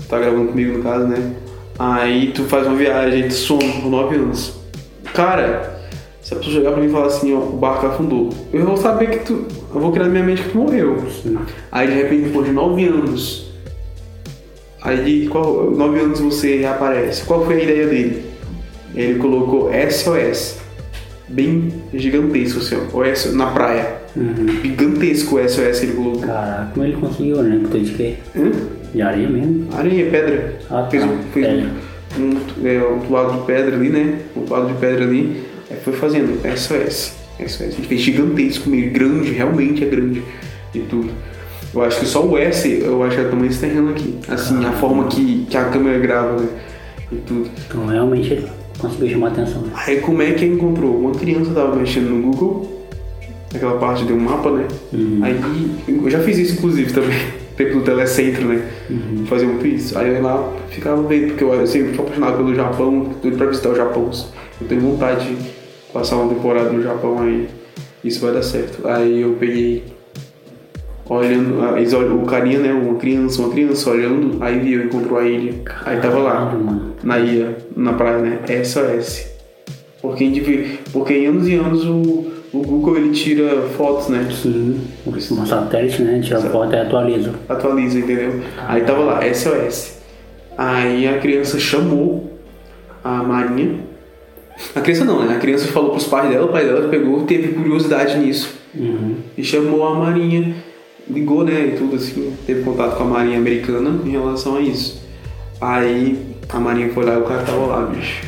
Speaker 2: Tá gravando comigo no caso, né? Aí tu faz uma viagem, tu some por nove anos. Cara, se a pessoa chegar pra mim e falar assim, ó, o barco afundou, eu vou saber que tu. Eu vou criar na minha mente que tu morreu.
Speaker 1: Sim.
Speaker 2: Aí de repente, depois de nove anos, aí qual, nove anos você reaparece. Qual foi a ideia dele? Ele colocou SOS. Bem gigantesco, assim, ó. OS na praia.
Speaker 1: Uhum.
Speaker 2: Gigantesco o SOS ele colocou.
Speaker 1: Caraca, como ele conseguiu, né? Botou de quê?
Speaker 2: Hã?
Speaker 1: De areia mesmo?
Speaker 2: Areia, pedra.
Speaker 1: Ah, tá.
Speaker 2: Fez, um, fez um, é, um lado de pedra ali, né? Um lado de pedra ali. Aí foi fazendo SOS. SOS. Ele fez gigantesco mesmo, grande, realmente é grande. E tudo. Eu acho que só o S, eu acho que é o tamanho desse terreno aqui. Assim, a forma que, que a câmera grava, né? E tudo.
Speaker 1: Então realmente ele conseguiu chamar a atenção.
Speaker 2: Aí como é que ele encontrou? Uma criança tava mexendo no Google, naquela parte de um mapa, né?
Speaker 1: Uhum.
Speaker 2: Aí eu já fiz isso inclusive também, tempo do telecentro, né?
Speaker 1: Uhum.
Speaker 2: Fazia muito isso. Aí eu ia lá ficava vendo, porque eu sempre fui apaixonado pelo Japão, doido pra visitar o Japão. Eu tenho vontade de passar uma temporada no Japão aí. Isso vai dar certo. Aí eu peguei olhando, ah, o carinha, né? Uma criança, uma criança olhando, aí viu, encontrou a ilha. Aí tava lá na ilha, na praia, né? SOS. Porque, em divi- porque em anos e anos o, o Google ele tira fotos, né?
Speaker 1: Sim. Um satélite, né? Tira foto e atualiza.
Speaker 2: Atualiza, entendeu? Aí tava lá, SOS. Aí a criança chamou a Marinha. A criança não, né? A criança falou pros pais dela, o pai dela pegou, teve curiosidade nisso.
Speaker 1: Uhum.
Speaker 2: E chamou a Marinha. Ligou, né? E tudo assim, teve contato com a Marinha Americana em relação a isso. Aí a Marinha foi lá e o cara tava lá, bicho.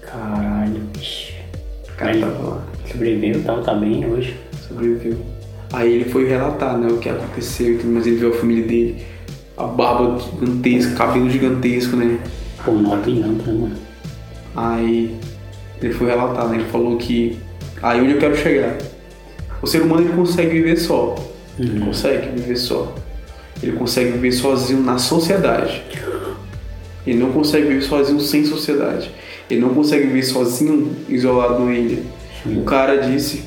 Speaker 1: Caralho, bicho.
Speaker 2: O cara tava lá.
Speaker 1: sobreviveu, tá, tá bem hoje.
Speaker 2: sobreviveu. Aí ele foi relatar, né, o que aconteceu e tudo, mas ele viu a família dele, a barba gigantesca, cabelo gigantesco, né?
Speaker 1: Pô, nove anos, né, mano?
Speaker 2: Aí ele foi relatar, né? Ele falou que aí onde eu quero chegar. O ser humano ele consegue viver só. Ele consegue viver só. Ele consegue viver sozinho na sociedade. Ele não consegue viver sozinho sem sociedade. Ele não consegue viver sozinho isolado numa ilha. O cara disse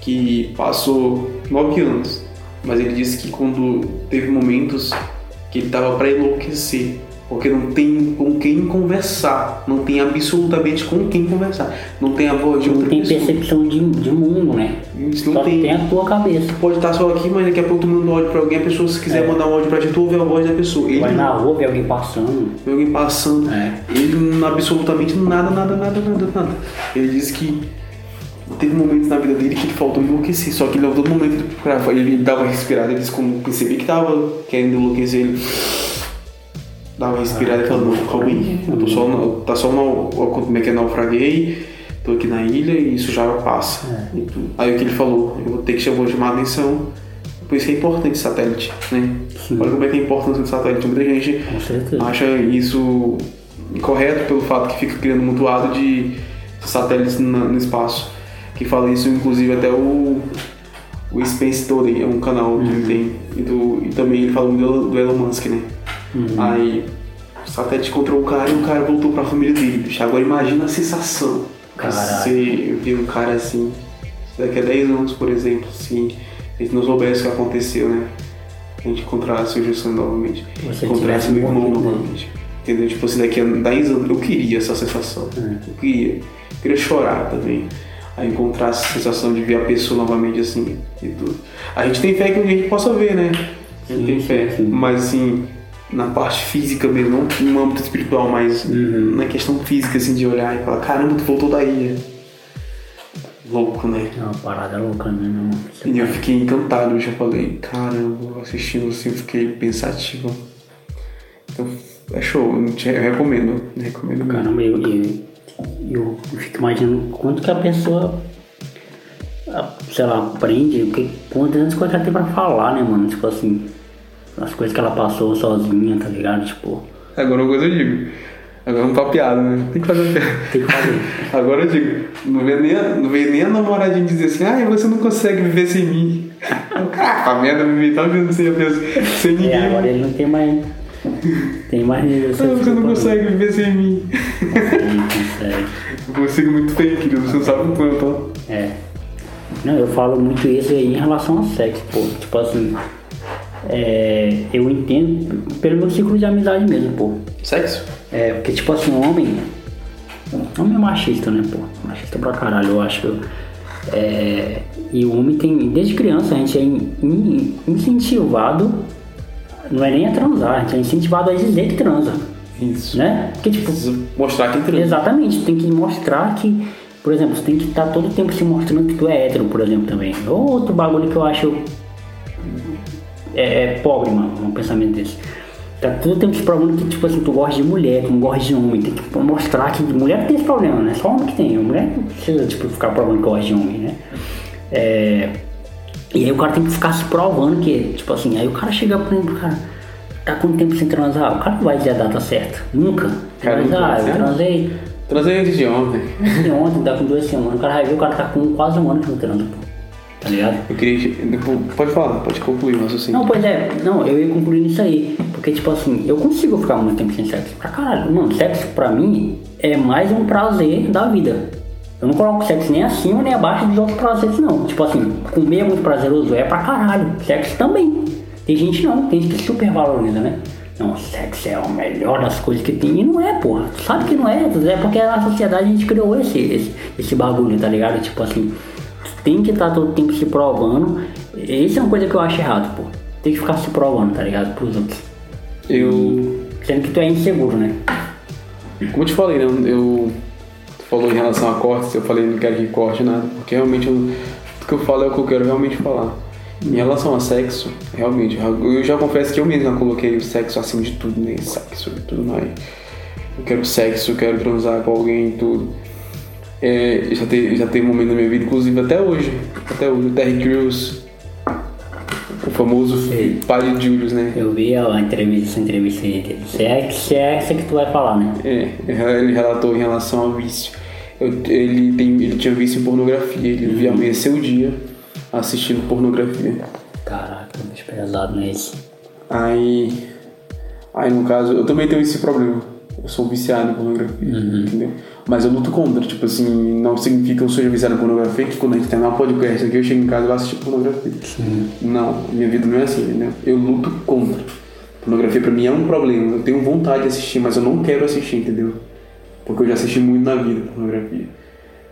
Speaker 2: que passou nove anos, mas ele disse que quando teve momentos que ele tava para enlouquecer, Porque não tem com quem conversar. Não tem absolutamente com quem conversar. Não tem a voz de
Speaker 1: Não
Speaker 2: outra
Speaker 1: tem
Speaker 2: pessoa.
Speaker 1: percepção de, de mundo, né?
Speaker 2: Isso não
Speaker 1: Só
Speaker 2: tem.
Speaker 1: tem a tua cabeça.
Speaker 2: Pode estar só aqui, mas daqui a pouco tu manda um áudio pra alguém, a pessoa se quiser
Speaker 1: É.
Speaker 2: mandar um áudio pra ti, tu ouve a voz da pessoa. Ele
Speaker 1: Vai
Speaker 2: não.
Speaker 1: na rua, vê alguém passando.
Speaker 2: Vê alguém passando.
Speaker 1: É.
Speaker 2: Ele não absolutamente nada, nada, nada, nada, nada. Ele disse que teve momentos na vida dele que ele faltou enlouquecer, só que ele, a todo momento ele, dava respirada, ele disse como percebia que tava querendo enlouquecer ele. Dava uma respirada e falava, não, calma aí, eu tô só, tá só no, como é que é, naufraguei, tô aqui na ilha e isso já passa. E tu- Aí o que ele falou, eu vou ter que chamar, chamar a atenção, por isso que é importante satélite, né?
Speaker 1: Sim.
Speaker 2: Olha como é que é a importância do satélite, muita gente acha isso incorreto pelo fato que fica criando um mutuado de satélites na- no espaço. Que fala isso, inclusive, até o, o Space Today, é um canal que ele tem. E, do, e também ele fala muito do, do Elon Musk, né? Aí o satélite encontrou o cara e o cara voltou pra família dele. bicho. Agora imagina a sensação. Você ver um cara assim, daqui a 10 anos, por exemplo, se a gente não soubesse o que aconteceu, né? A gente encontrasse o Gilson novamente.
Speaker 1: Você
Speaker 2: encontrasse meu irmão
Speaker 1: né?
Speaker 2: novamente. Entendeu? Tipo assim, daqui a 10 anos eu queria essa sensação. Eu queria. Eu queria chorar também. Aí encontrasse a sensação de ver a pessoa novamente assim e tudo. A gente tem fé que a gente possa ver, né? A gente
Speaker 1: Sim,
Speaker 2: tem fé.
Speaker 1: sim.
Speaker 2: Mas assim, na parte física mesmo, não no âmbito espiritual, mas
Speaker 1: Uhum.
Speaker 2: na questão física, assim, de olhar e falar, caramba, tu voltou da ilha. Louco, né?
Speaker 1: É uma parada louca, né, meu irmão? Você
Speaker 2: E eu fiquei encantado, eu já falei, caramba, assistindo assim, eu fiquei pensativo. Então, é show, eu te eu recomendo, recomendo mesmo.
Speaker 1: Caramba, eu, eu, eu fico imaginando quanto que a pessoa, sei lá, aprende, o que, quantas coisas ela tem pra falar, né, mano? Tipo assim, as coisas que ela passou sozinha, tá ligado? Tipo,
Speaker 2: Agora uma coisa eu digo, agora não tá piada, né? Tem que fazer piada.
Speaker 1: tem que fazer.
Speaker 2: Agora eu digo, não vem nem a, não vem nem a namoradinha dizer assim, ai, você não consegue viver sem mim. Caraca, a merda, me tá vivendo sem, a pessoa- sem ninguém.
Speaker 1: É, agora ele não tem mais. Tem mais
Speaker 2: Ah, você não consegue viver sem mim.
Speaker 1: Consegue.
Speaker 2: Eu consigo muito bem, querido, você não sabe o quanto.
Speaker 1: É. Não, eu falo muito isso aí em relação ao sexo, pô. Tipo assim, é, eu entendo pelo meu ciclo de amizade mesmo, pô.
Speaker 2: Sexo?
Speaker 1: É, porque tipo assim, o homem. Homem é machista, né, pô? Machista pra caralho, eu acho. É, e o homem tem. Desde criança a gente é in- in- incentivado. Não é nem a transar, a gente é incentivado a dizer que transa.
Speaker 2: Isso.
Speaker 1: Né? Porque tipo.
Speaker 2: Mostrar quem transa.
Speaker 1: Exatamente, tem que mostrar que, por exemplo, você tem que estar todo tempo se mostrando que tu é hétero, por exemplo, também. Outro bagulho que eu acho é, é pobre, mano, um pensamento desse. Tá todo tempo se provando que, tipo assim, tu gosta de mulher, tu não gosta de homem. Tem que mostrar que mulher não tem esse problema, né? Só homem que tem. Mulher não precisa, tipo, ficar provando que gosta de homem, né? É... E aí o cara tem que ficar se provando que, tipo assim, aí o cara chega por exemplo, cara, tá quanto tempo sem transar? O cara não vai dizer a data certa. Nunca.
Speaker 2: Cara, nunca,
Speaker 1: ah, eu transei
Speaker 2: Transei antes de ontem.
Speaker 1: e ontem, dá com duas semanas, o cara vai ver, o cara tá com quase um ano que não transa, pô. Tá ligado?
Speaker 2: Eu queria. depois- Pode falar, pode concluir o raciocínio.
Speaker 1: Não, pois é, não, eu ia concluir nisso aí. Porque, tipo assim, eu consigo ficar muito tempo sem sexo. Pra caralho. Mano, sexo pra mim é mais um prazer da vida. Eu não coloco sexo nem acima nem abaixo dos outros prazeres, não. Tipo assim, comer é muito prazeroso, é pra caralho. Sexo também. Tem gente não, tem gente que super valoriza, né? Não, sexo é o melhor das coisas que tem. E não é, porra. Tu sabe que não é, é porque na sociedade a gente criou esse, esse, esse bagulho, tá ligado? Tipo assim, tem que estar todo tempo se provando. Isso é uma coisa que eu acho errado, pô. Tem que ficar se provando, tá ligado? Pros outros.
Speaker 2: Eu.
Speaker 1: Sendo que tu é inseguro, né?
Speaker 2: Como eu te falei, né? Eu. Tu falou em relação a cortes, eu falei não quero que corte nada, porque realmente eu, o que eu falo é o que eu quero realmente falar. Em relação a sexo, realmente, eu já confesso que eu mesmo coloquei o sexo acima de tudo, né? Sexo e tudo mais. Eu quero sexo, eu quero transar com alguém e tudo. É, já teve, já teve um momento na minha vida, inclusive até hoje, até hoje, o Terry Crews, o famoso
Speaker 1: Sei.
Speaker 2: pai de Julius, né?
Speaker 1: Eu vi a entrevista, essa entrevista aí dele. Se é, se é essa que tu vai falar, né?
Speaker 2: É, ele relatou em relação ao vício. Eu- ele, tem, ele tinha vício em pornografia, ele via amanhecer o dia assistindo pornografia.
Speaker 1: Caraca, bicho pesado, né? Esse.
Speaker 2: Aí, aí no caso, eu também tenho esse problema. Eu sou viciado em pornografia, entendeu? Mas eu luto contra, tipo assim, não significa que eu seja viciado em pornografia que quando a gente terminar o podcast aqui eu chego em casa e vou assistir pornografia. Não, minha vida não é assim, entendeu? Eu luto contra. Pornografia pra mim é um problema. Eu tenho vontade de assistir, mas eu não quero assistir, entendeu? Porque eu já assisti muito na vida pornografia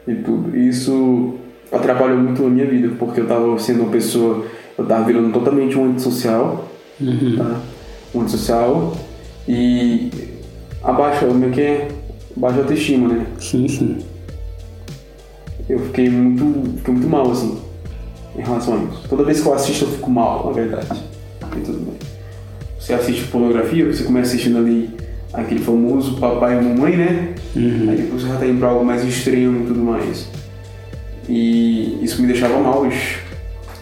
Speaker 2: e tudo. E isso atrapalhou muito a minha vida, porque eu tava sendo uma pessoa. Eu tava virando totalmente um antissocial.
Speaker 1: Uhum.
Speaker 2: Tá? Um antissocial. E abaixa, o meu que é? Baixa autoestima, né?
Speaker 1: Sim, sim.
Speaker 2: Eu fiquei muito, fiquei muito mal, assim, em relação a isso. Toda vez que eu assisto, eu fico mal, na verdade. E tudo bem. Você assiste pornografia, você começa assistindo ali aquele famoso papai e mamãe, né?
Speaker 1: Uhum.
Speaker 2: Aí depois você já tá indo pra algo mais extremo e tudo mais. E isso me deixava mal, bicho.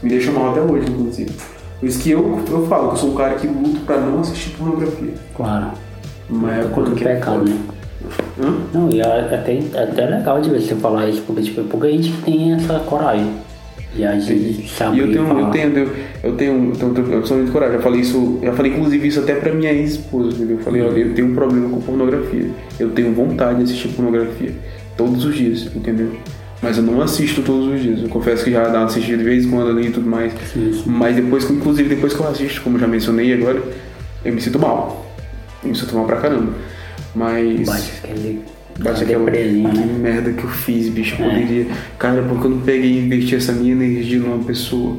Speaker 2: Me deixa mal até hoje, inclusive. Por isso que eu, eu falo que eu sou um cara que luto pra não assistir pornografia.
Speaker 1: Claro.
Speaker 2: Uma época
Speaker 1: Contra o
Speaker 2: que-
Speaker 1: pecado, né?
Speaker 2: Hã?
Speaker 1: Não, e é até, é até legal de você falar isso, porque tipo, é pouca gente que tem essa coragem de agir, de
Speaker 2: E
Speaker 1: saber
Speaker 2: eu tenho,
Speaker 1: falar.
Speaker 2: eu tenho, eu tenho, eu tenho, eu tenho, eu muito coragem. Já falei isso, já falei inclusive isso até pra minha ex-esposa, entendeu? Eu falei, olha, eu tenho um problema com pornografia. Eu tenho vontade de assistir pornografia todos os dias, entendeu? Mas eu não assisto todos os dias. Eu confesso que já dá uma assistida de vez em quando ali e tudo mais.
Speaker 1: Sim, sim.
Speaker 2: Mas depois, inclusive depois que eu assisto, como já mencionei agora, eu me sinto mal. Eu me sinto mal pra caramba. Mas.
Speaker 1: Bate aquele.
Speaker 2: Bate
Speaker 1: aquela depresinha,
Speaker 2: que
Speaker 1: né?
Speaker 2: merda que eu fiz, bicho. Eu poderia. Cara, porque eu não peguei e investi essa minha energia numa pessoa.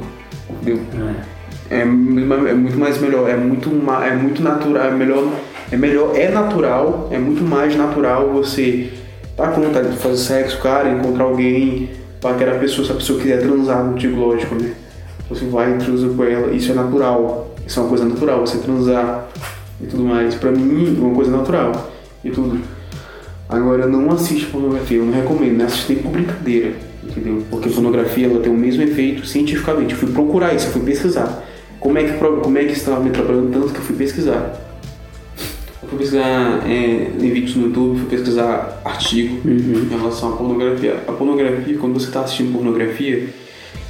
Speaker 2: Entendeu?
Speaker 1: É.
Speaker 2: É, é muito mais melhor, é muito, é muito natural, é melhor, é melhor, é natural, é muito mais natural você tá com vontade de fazer sexo, cara, encontrar alguém, para aquela pessoa, se a pessoa quiser transar contigo, lógico, né? Você vai e transa com ela, isso é natural, isso é uma coisa natural, você transar e tudo mais. Pra mim, é uma coisa natural e tudo. Agora, não assiste pornografia, eu não recomendo, não assiste nem por brincadeira, entendeu? Porque pornografia ela tem o mesmo efeito cientificamente. Eu fui procurar isso, eu fui pesquisar. Como é que, como é que estava me atrapalhando tanto que eu fui pesquisar. Eu fui pesquisar é, em vídeos no YouTube, fui pesquisar artigo em relação à pornografia. A pornografia, quando você está assistindo pornografia,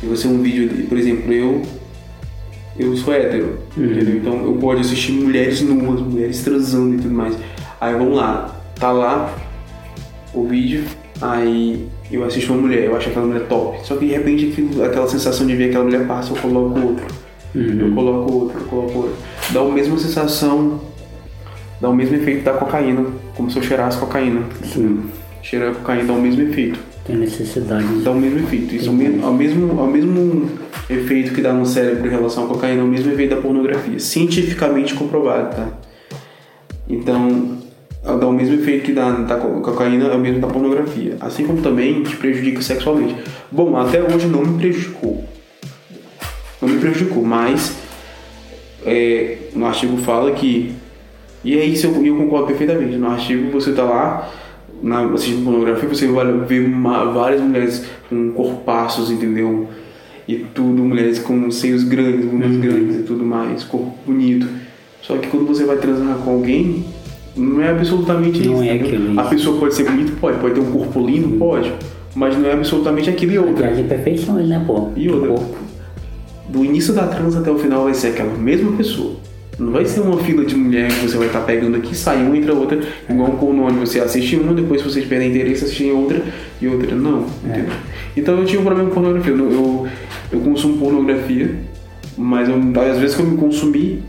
Speaker 2: e você é um vídeo, de- por exemplo, eu eu sou hétero, entendeu? Então eu gosto de assistir mulheres nuas, mulheres transando e tudo mais. Aí vamos lá, tá lá o vídeo, aí eu assisto uma mulher, eu acho aquela mulher top. Só que de repente aquilo- aquela sensação de ver aquela mulher passa, eu coloco outra. Eu coloco outra, eu coloco outra. Dá a mesma sensação, dá o mesmo efeito da cocaína, como se eu cheirasse cocaína.
Speaker 1: Sim.
Speaker 2: Cheirar cocaína dá o mesmo efeito
Speaker 1: Tem necessidade de.
Speaker 2: dá o mesmo efeito. Isso é o mesmo, ao mesmo, ao mesmo efeito que dá no cérebro em relação à cocaína, é o mesmo efeito da pornografia. Cientificamente comprovado, tá? Então, dá o mesmo efeito que dá da co- cocaína, é o mesmo da pornografia. Assim como também te prejudica sexualmente. Bom, até hoje não me prejudicou. Não me prejudicou, mas é, no artigo fala que. E é isso eu, eu concordo perfeitamente. No artigo você tá lá na, assistindo pornografia, você vai ver uma- várias mulheres com corpaços, entendeu? E tudo, mulheres com seios grandes, bundas grandes e tudo mais, corpo bonito. Só que quando você vai transar com alguém, não é absolutamente
Speaker 1: Não
Speaker 2: isso.
Speaker 1: é aquilo,
Speaker 2: A pessoa pode ser bonita? Pode. Pode ter um corpo lindo? Pode. Mas não é absolutamente aquilo e outra.
Speaker 1: As imperfeições, né, pô?
Speaker 2: E outra, do início da transa até o final vai ser aquela mesma pessoa. Não vai ser uma fila de mulher que você vai estar pegando aqui, sai uma, entra outra, igual um pornô onde você assiste uma, depois se vocês perderem interesse, assistem outra e outra. Não, entendeu? Então eu tinha um problema com pornografia. Eu, eu, eu consumo pornografia, mas eu, às vezes que eu me consumi,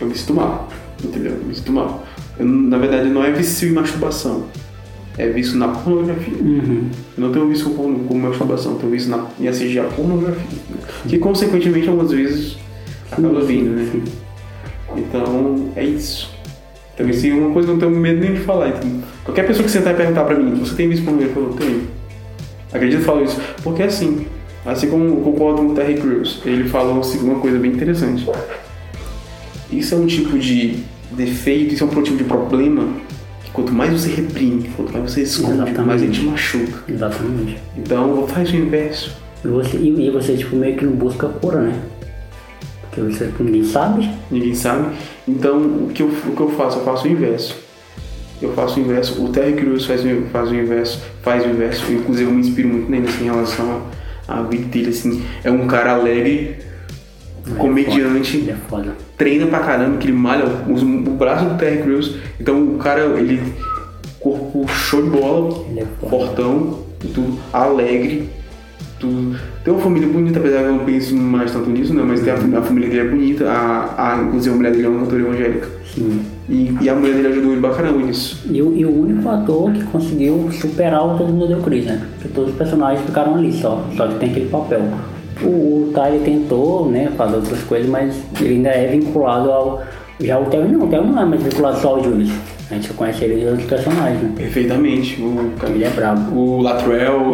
Speaker 2: eu me sinto mal. Entendeu? Eu me sinto mal. Na verdade, não é vício em masturbação. É vício na pornografia.
Speaker 1: Uhum.
Speaker 2: Eu não tenho vício com, com masturbação, tenho vício na, em assistir a pornografia. Que consequentemente algumas vezes acaba vindo, né? Então é isso. Então isso é uma coisa que eu não tenho medo nem de falar. Então, qualquer pessoa que sentar e perguntar pra mim, você tem visto pornografia? Eu falo, tenho. Acredito que eu falo isso. Porque assim, assim como eu concordo com o Terry Crews, ele falou assim, uma coisa bem interessante. Isso é um tipo de defeito, isso é um tipo de problema que quanto mais você reprime, quanto mais você esconde,
Speaker 1: Exatamente.
Speaker 2: mais ele te machuca.
Speaker 1: Exatamente.
Speaker 2: Então faz o inverso.
Speaker 1: E você, e, você, tipo, meio que não busca cura, né? Porque você ninguém sabe.
Speaker 2: Ninguém sabe. Então o que eu, o que eu faço? Eu faço o inverso. Eu faço o inverso. O Terry Crews faz, o- faz o inverso. Faz o inverso. Eu, inclusive eu me inspiro muito nele assim, em relação à vida dele. Assim. É um cara alegre, comediante,
Speaker 1: Ele é foda.
Speaker 2: Treina pra caramba, que ele malha usa o braço do Terry Crews. Então o cara, ele. Corpo show de bola,
Speaker 1: Ele é
Speaker 2: fortão e tudo, alegre. tu tem uma família bonita, apesar que eu não penso mais tanto nisso, né? Mas tem a, a família dele é bonita, a, a, inclusive a mulher dele é uma cantora evangélica.
Speaker 1: Sim.
Speaker 2: E, e a mulher dele ajudou ele pra caramba nisso.
Speaker 1: E, o- e o único ator que conseguiu superar o Todo Mundo Deu Cris, né? Porque todos os personagens ficaram ali só, só que tem aquele papel. O, o Tyler tentou, né, fazer outras coisas, mas ele ainda é vinculado ao. Já o Theo não, o Theo não é mais vinculado só ao Julius. A gente conhece ele de outros personagens, né?
Speaker 2: Perfeitamente. O,
Speaker 1: Ele é brabo.
Speaker 2: o Latrell.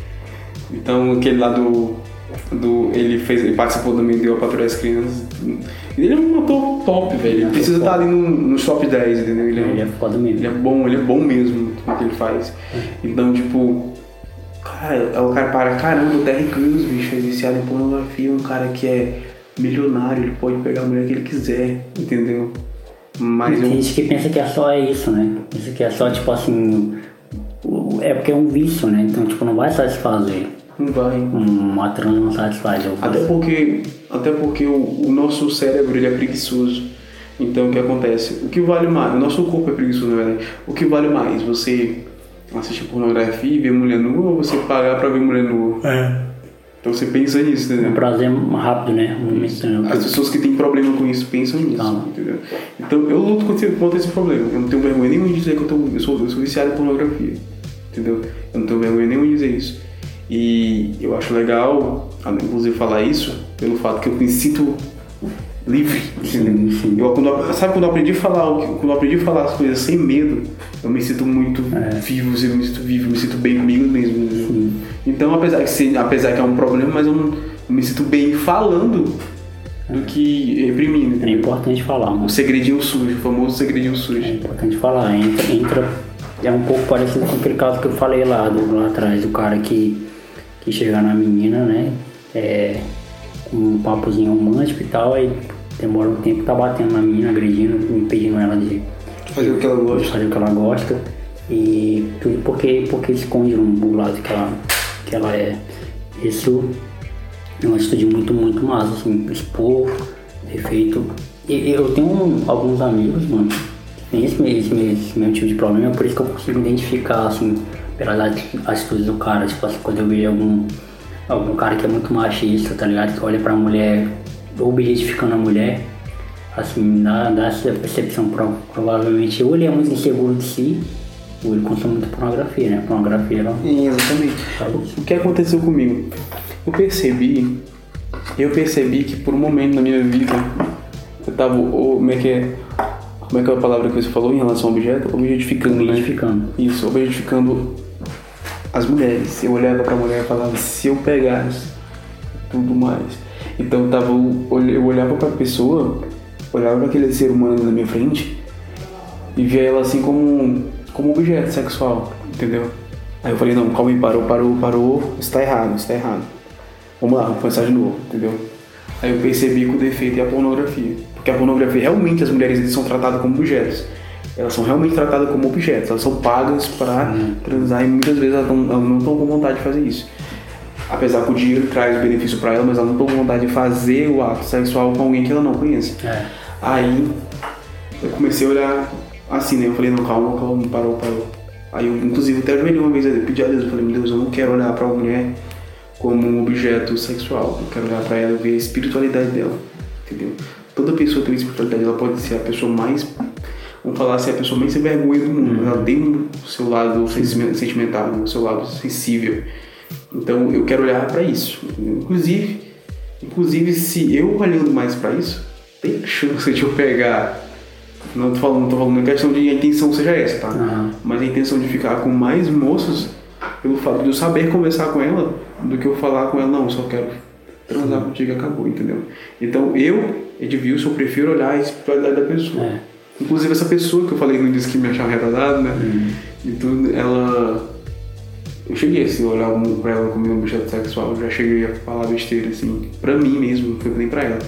Speaker 2: então aquele lá do. do ele, fez, ele participou também de Eu Patrulho as Crianças. Ele é um ator top, velho. Ele precisa estar ali no, no top 10, entendeu? Ele é,
Speaker 1: Ele é foda mesmo.
Speaker 2: ele é bom, ele é bom mesmo no que ele faz. Então, tipo. Cara, o cara para, caramba, o Terry Crews, bicho, é viciado em pornografia, um cara que é milionário, ele pode pegar a mulher que ele quiser, entendeu? Mas
Speaker 1: Tem gente que pensa que é só isso, né? Pensa que é só, tipo assim. É porque é um vício, né? Então, tipo, não vai satisfazer.
Speaker 2: não vai.
Speaker 1: Uma trans não satisfaz.
Speaker 2: Até porque, até porque o, o nosso cérebro ele é preguiçoso. Então o que acontece? O que vale mais? O nosso corpo é preguiçoso, na verdade. O que vale mais? Você assistir pornografia e ver mulher nua ou você pagar pra ver mulher nua? Então você pensa nisso,
Speaker 1: É um
Speaker 2: entendeu?
Speaker 1: prazer rápido, né? Momentâneo.
Speaker 2: As pessoas que têm problema com isso pensam nisso,
Speaker 1: Tá.
Speaker 2: entendeu? Então eu luto contra, contra esse problema. Eu não tenho vergonha nenhuma de dizer que eu, tô, eu, sou, eu sou viciado em pornografia, entendeu? Eu não tenho vergonha nenhuma de dizer isso. E eu acho legal, inclusive, falar isso pelo fato que eu me sinto livre?
Speaker 1: Sim, sim.
Speaker 2: Eu, quando, eu- sabe quando eu aprendi a falar, o quando eu aprendi a falar as coisas sem medo, eu me sinto muito
Speaker 1: É.
Speaker 2: vivo, eu me sinto vivo, eu me sinto bem comigo mesmo. entendeu? Então, apesar que, apesar que é um problema, mas eu, eu me sinto bem falando do que reprimindo.
Speaker 1: É importante falar,
Speaker 2: O
Speaker 1: mano.
Speaker 2: segredinho sujo, o famoso segredinho sujo.
Speaker 1: É importante falar. Entra, entra. É um pouco parecido com aquele caso que eu falei lá, do, lá atrás, do cara que, que chega na menina, né? É, com um papozinho romântico e tal, aí demora um tempo, tá batendo na menina, agredindo, impedindo ela de
Speaker 2: Fazer o que ela
Speaker 1: de
Speaker 2: gosta.
Speaker 1: fazer o que ela gosta. E tudo porque, porque esconde um lado que ela, que ela é. Isso é uma atitude muito, muito massa, assim, expor defeito. E eu tenho alguns amigos, mano, que tem esse, esse, esse mesmo tipo de problema, por isso que eu consigo identificar, assim, pelas ati- atitudes do cara, tipo assim, quando eu vejo algum, algum cara que é muito machista, tá ligado? Que olha pra mulher, objetificando a mulher, assim, dá, dá essa percepção, pro- provavelmente, ou ele é muito inseguro de si, ou ele consome muita pornografia, né? Pornografia, ela
Speaker 2: Exatamente.
Speaker 1: faz isso.
Speaker 2: O que aconteceu comigo? Eu percebi, eu percebi que por um momento na minha vida eu tava, ou, como é que é, como é que é a palavra que você falou em relação ao objeto? Objetificando, né?
Speaker 1: Objetificando.
Speaker 2: Isso, objetificando as mulheres. Eu olhava pra mulher e falava, se eu pegasse tudo mais. Então eu tava, eu olhava pra pessoa, olhava pra aquele ser humano na minha frente e via ela assim como, como objeto sexual, entendeu? Aí eu falei, não, calma aí, parou, parou, parou, isso tá errado, isso tá errado. Vamos lá, vamos começar de novo, entendeu? Aí eu percebi que o defeito é a pornografia. Porque a pornografia, realmente, as mulheres são tratadas como objetos. Elas são realmente tratadas como objetos. Elas são pagas para transar e muitas vezes elas não, elas não estão com vontade de fazer isso. Apesar que o dinheiro traz benefício para elas, mas elas não com vontade de fazer o ato sexual com alguém que ela não conhece.
Speaker 1: É.
Speaker 2: Aí eu comecei a olhar assim, né? Eu falei, não, calma, calma, parou, parou. Aí eu, inclusive, até ajoelhei uma vez, eu pedi a Deus, eu falei, meu Deus, eu não quero olhar pra uma mulher como um objeto sexual. Eu quero olhar pra ela e ver a espiritualidade dela, entendeu? Toda pessoa tem uma espiritualidade, ela pode ser a pessoa mais, vamos falar assim, a pessoa mais sem vergonha do mundo. Ela tem o seu lado sentimental, o seu lado sensível. Então eu quero olhar pra isso. Inclusive, inclusive se eu olhando mais pra isso, tem chance de eu pegar não tô falando, não tô falando em questão de a intenção seja essa, tá?
Speaker 1: Aham.
Speaker 2: Mas a intenção de ficar com mais moças pelo fato de eu saber conversar com ela do que eu falar com ela, não, só quero transar contigo e acabou, entendeu? Então eu, Edvilson, eu prefiro olhar a espiritualidade da pessoa.
Speaker 1: É.
Speaker 2: Inclusive essa pessoa que eu falei no início que me achava retardado, né? E tudo, ela. Eu cheguei assim, a olhar pra ela como um objeto sexual, eu já cheguei a falar besteira, assim, pra mim mesmo, não foi nem pra ela.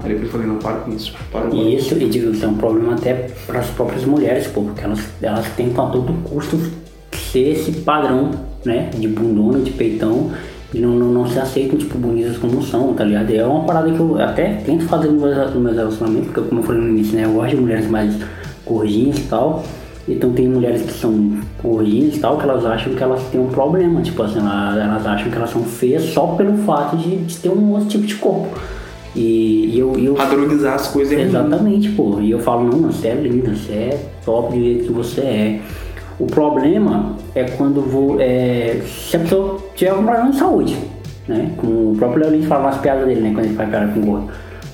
Speaker 2: Aí depois eu falei, não, para com isso, para com
Speaker 1: E isso, e digo, isso é um problema até para as próprias mulheres, pô, porque elas, elas tentam a todo custo ser esse padrão, né, de bundona, de peitão, e não, não, não se aceitam, tipo, bonitas como são, tá ligado? E é uma parada que eu até tento fazer no meu, no meu relacionamento, porque como eu falei no início, né, eu gosto de mulheres mais gordinhas e tal, Então tem mulheres que são ruins e tal, que elas acham que elas têm um problema, tipo assim, elas, elas acham que elas são feias só pelo fato de, de ter um outro tipo de corpo. E, e eu, eu.
Speaker 2: Padronizar as coisas é
Speaker 1: Exatamente, pô. E eu falo, não, você é linda, você é top do jeito que você é. O problema é quando vou. É, se a pessoa tiver um problema de saúde, né? Como o próprio Leolins fala nas piadas dele, né? Quando ele faz piada com gordo.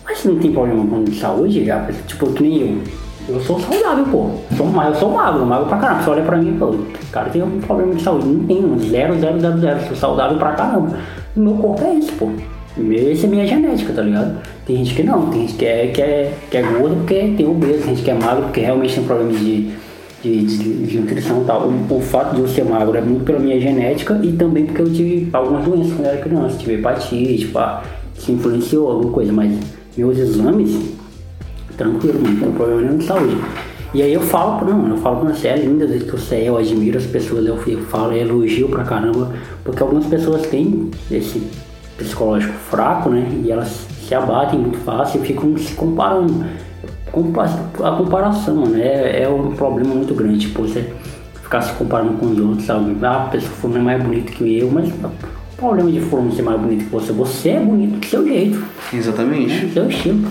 Speaker 1: Mas se não tem problema de saúde, já, tipo, que nem eu. Eu sou saudável, pô. Sou, eu sou magro, magro pra caramba. Você olha pra mim e fala, cara tem um problema de saúde. Não tenho, zero, zero, zero, zero. Sou saudável pra caramba. O meu corpo é isso, pô. Essa é minha genética, tá ligado? Tem gente que não, tem gente que é, que é, que é gordo porque tem obeso, tem gente que é magro porque realmente tem problemas de, de, de, de nutrição e tal. O, o, fato de eu ser magro é muito pela minha genética e também porque eu tive algumas doenças quando eu era criança. Tive hepatite, pá, que influenciou alguma coisa, mas meus exames, tranquilo, não tem problema nenhum de saúde. E aí eu falo, não, eu falo pra você é linda desde que você é, eu admiro as pessoas, eu, falo, eu elogio pra caramba, porque algumas pessoas têm esse psicológico fraco, né? E elas se abatem muito fácil e ficam se comparando. A comparação, né? É, um problema muito grande. Tipo, você ficar se comparando com os outros, sabe? Ah, a pessoa fulano é mais bonita que eu, mas o problema de fulano ser mais bonito que você, você é bonito do seu jeito.
Speaker 2: Exatamente.
Speaker 1: Né? Seu estilo.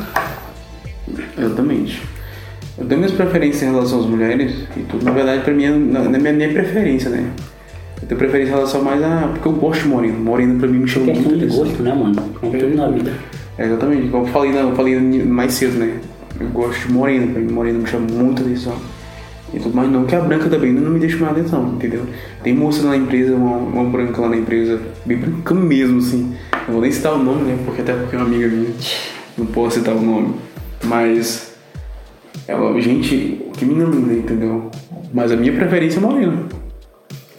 Speaker 2: Exatamente. Eu tenho minhas preferências em relação às mulheres e tudo, na verdade, pra mim, não é minha, minha preferência, né? Eu tenho preferência em relação mais a. Porque eu gosto de moreno. Moreno pra mim me chama muito
Speaker 1: de gosto, né, mano? Como tudo na vida.
Speaker 2: É, exatamente. Como eu falei, não, eu falei mais cedo, né? Eu gosto de moreno, pra mim moreno me chama muito atenção. E tudo mais, não que a branca também não me deixa mais atenção, entendeu? Tem moça lá na empresa, uma, uma branca lá na empresa, bem branca mesmo, assim. Não vou nem citar o nome, né? Porque até porque é uma amiga minha. Não posso citar o nome. Mas. Ela, gente, que menina linda, entendeu? Mas a minha preferência é morena.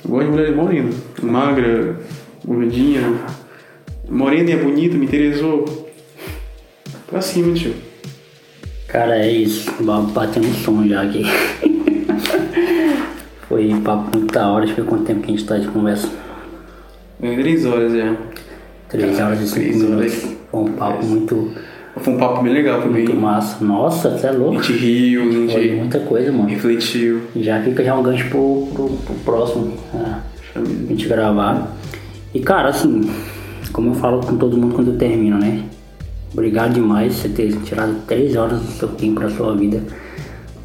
Speaker 2: Eu gosto de mulher morena. Magra, gordinha. Morena é bonita, me interessou. Pra cima, tio.
Speaker 1: Cara, é isso. Batendo som já aqui. Foi papo muito da hora. Eu ver quanto tempo que a gente tá de conversa.
Speaker 2: É três horas já.
Speaker 1: Três horas e cinco minutos. Foi um papo muito
Speaker 2: foi um papo bem legal também.
Speaker 1: Muito massa. Nossa, você é louco.
Speaker 2: A gente riu, a gente.
Speaker 1: Foi muita coisa, mano.
Speaker 2: Refletiu.
Speaker 1: Já fica já um gancho pro, pro, pro próximo. Né? A gente gravar. E cara, assim, como eu falo com todo mundo quando eu termino, né? Obrigado demais por você ter tirado três horas do seu tempo pra sua vida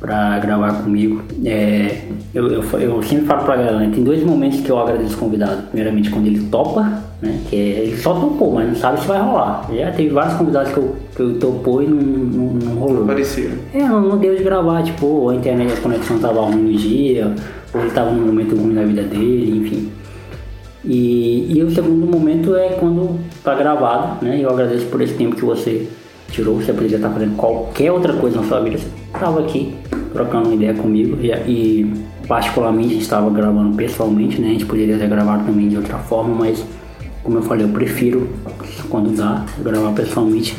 Speaker 1: para gravar comigo. É, eu, eu, eu, sempre falo pra galera, né, tem dois momentos que eu agradeço o convidado. Primeiramente quando ele topa, né? Que é, ele só topou, mas não sabe se vai rolar. Já teve vários convidados que eu, que eu topou e não, não, não rolou.
Speaker 2: Apareceram.
Speaker 1: É, não, não deu de gravar, tipo, ou a internet, a conexão tava ruim no dia, ou ele tava num momento ruim na vida dele, enfim. E, e o segundo momento é quando tá gravado, né? Eu agradeço por esse tempo que você tirou, você poderia estar fazendo qualquer outra coisa na sua vida, estava aqui trocando uma ideia comigo e, e particularmente estava gravando pessoalmente, né? A gente poderia ter gravado também de outra forma, mas como eu falei, eu prefiro quando dá gravar pessoalmente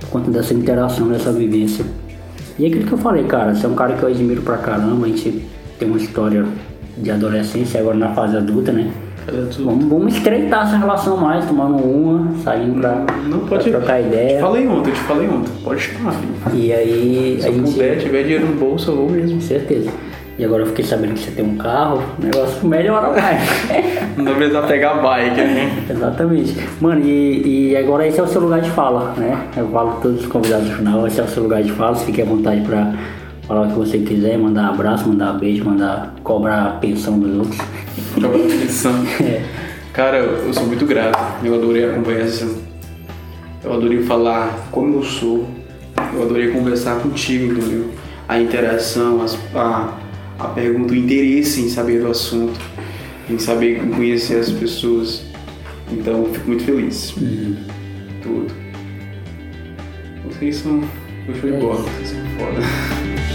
Speaker 1: por conta dessa interação, dessa vivência. E é aquilo que eu falei, cara, você é um cara que eu admiro pra caramba, a gente tem uma história de adolescência agora na fase adulta, né? Vamos, vamos estreitar essa relação mais, tomando uma, saindo pra,
Speaker 2: não, pode,
Speaker 1: pra trocar ideia.
Speaker 2: Te falei ontem, eu te falei ontem. Pode chamar, filho.
Speaker 1: E aí.
Speaker 2: Se a eu gente... puder, tiver dinheiro no bolso, eu vou mesmo.
Speaker 1: Certeza. E agora eu fiquei sabendo que você tem um carro, o negócio melhora mais.
Speaker 2: não dá precisar pegar bike, né?
Speaker 1: Exatamente. Mano, e, e agora esse é o seu lugar de fala, né? Eu falo todos os convidados no final, esse é o seu lugar de fala, fique à vontade pra falar o que você quiser, mandar abraço, mandar beijo, mandar cobrar a pensão dos outros.
Speaker 2: Cobrar a pensão. é. Cara, eu sou muito grato. Eu adorei a conversa. Eu adorei falar como eu sou. Eu adorei conversar contigo, entendeu? A interação, as, a, a pergunta, o interesse em saber do assunto, em saber conhecer as pessoas. Então, fico muito feliz. Uhum. Tudo. Vocês são. Eu fui embora, vocês são foda.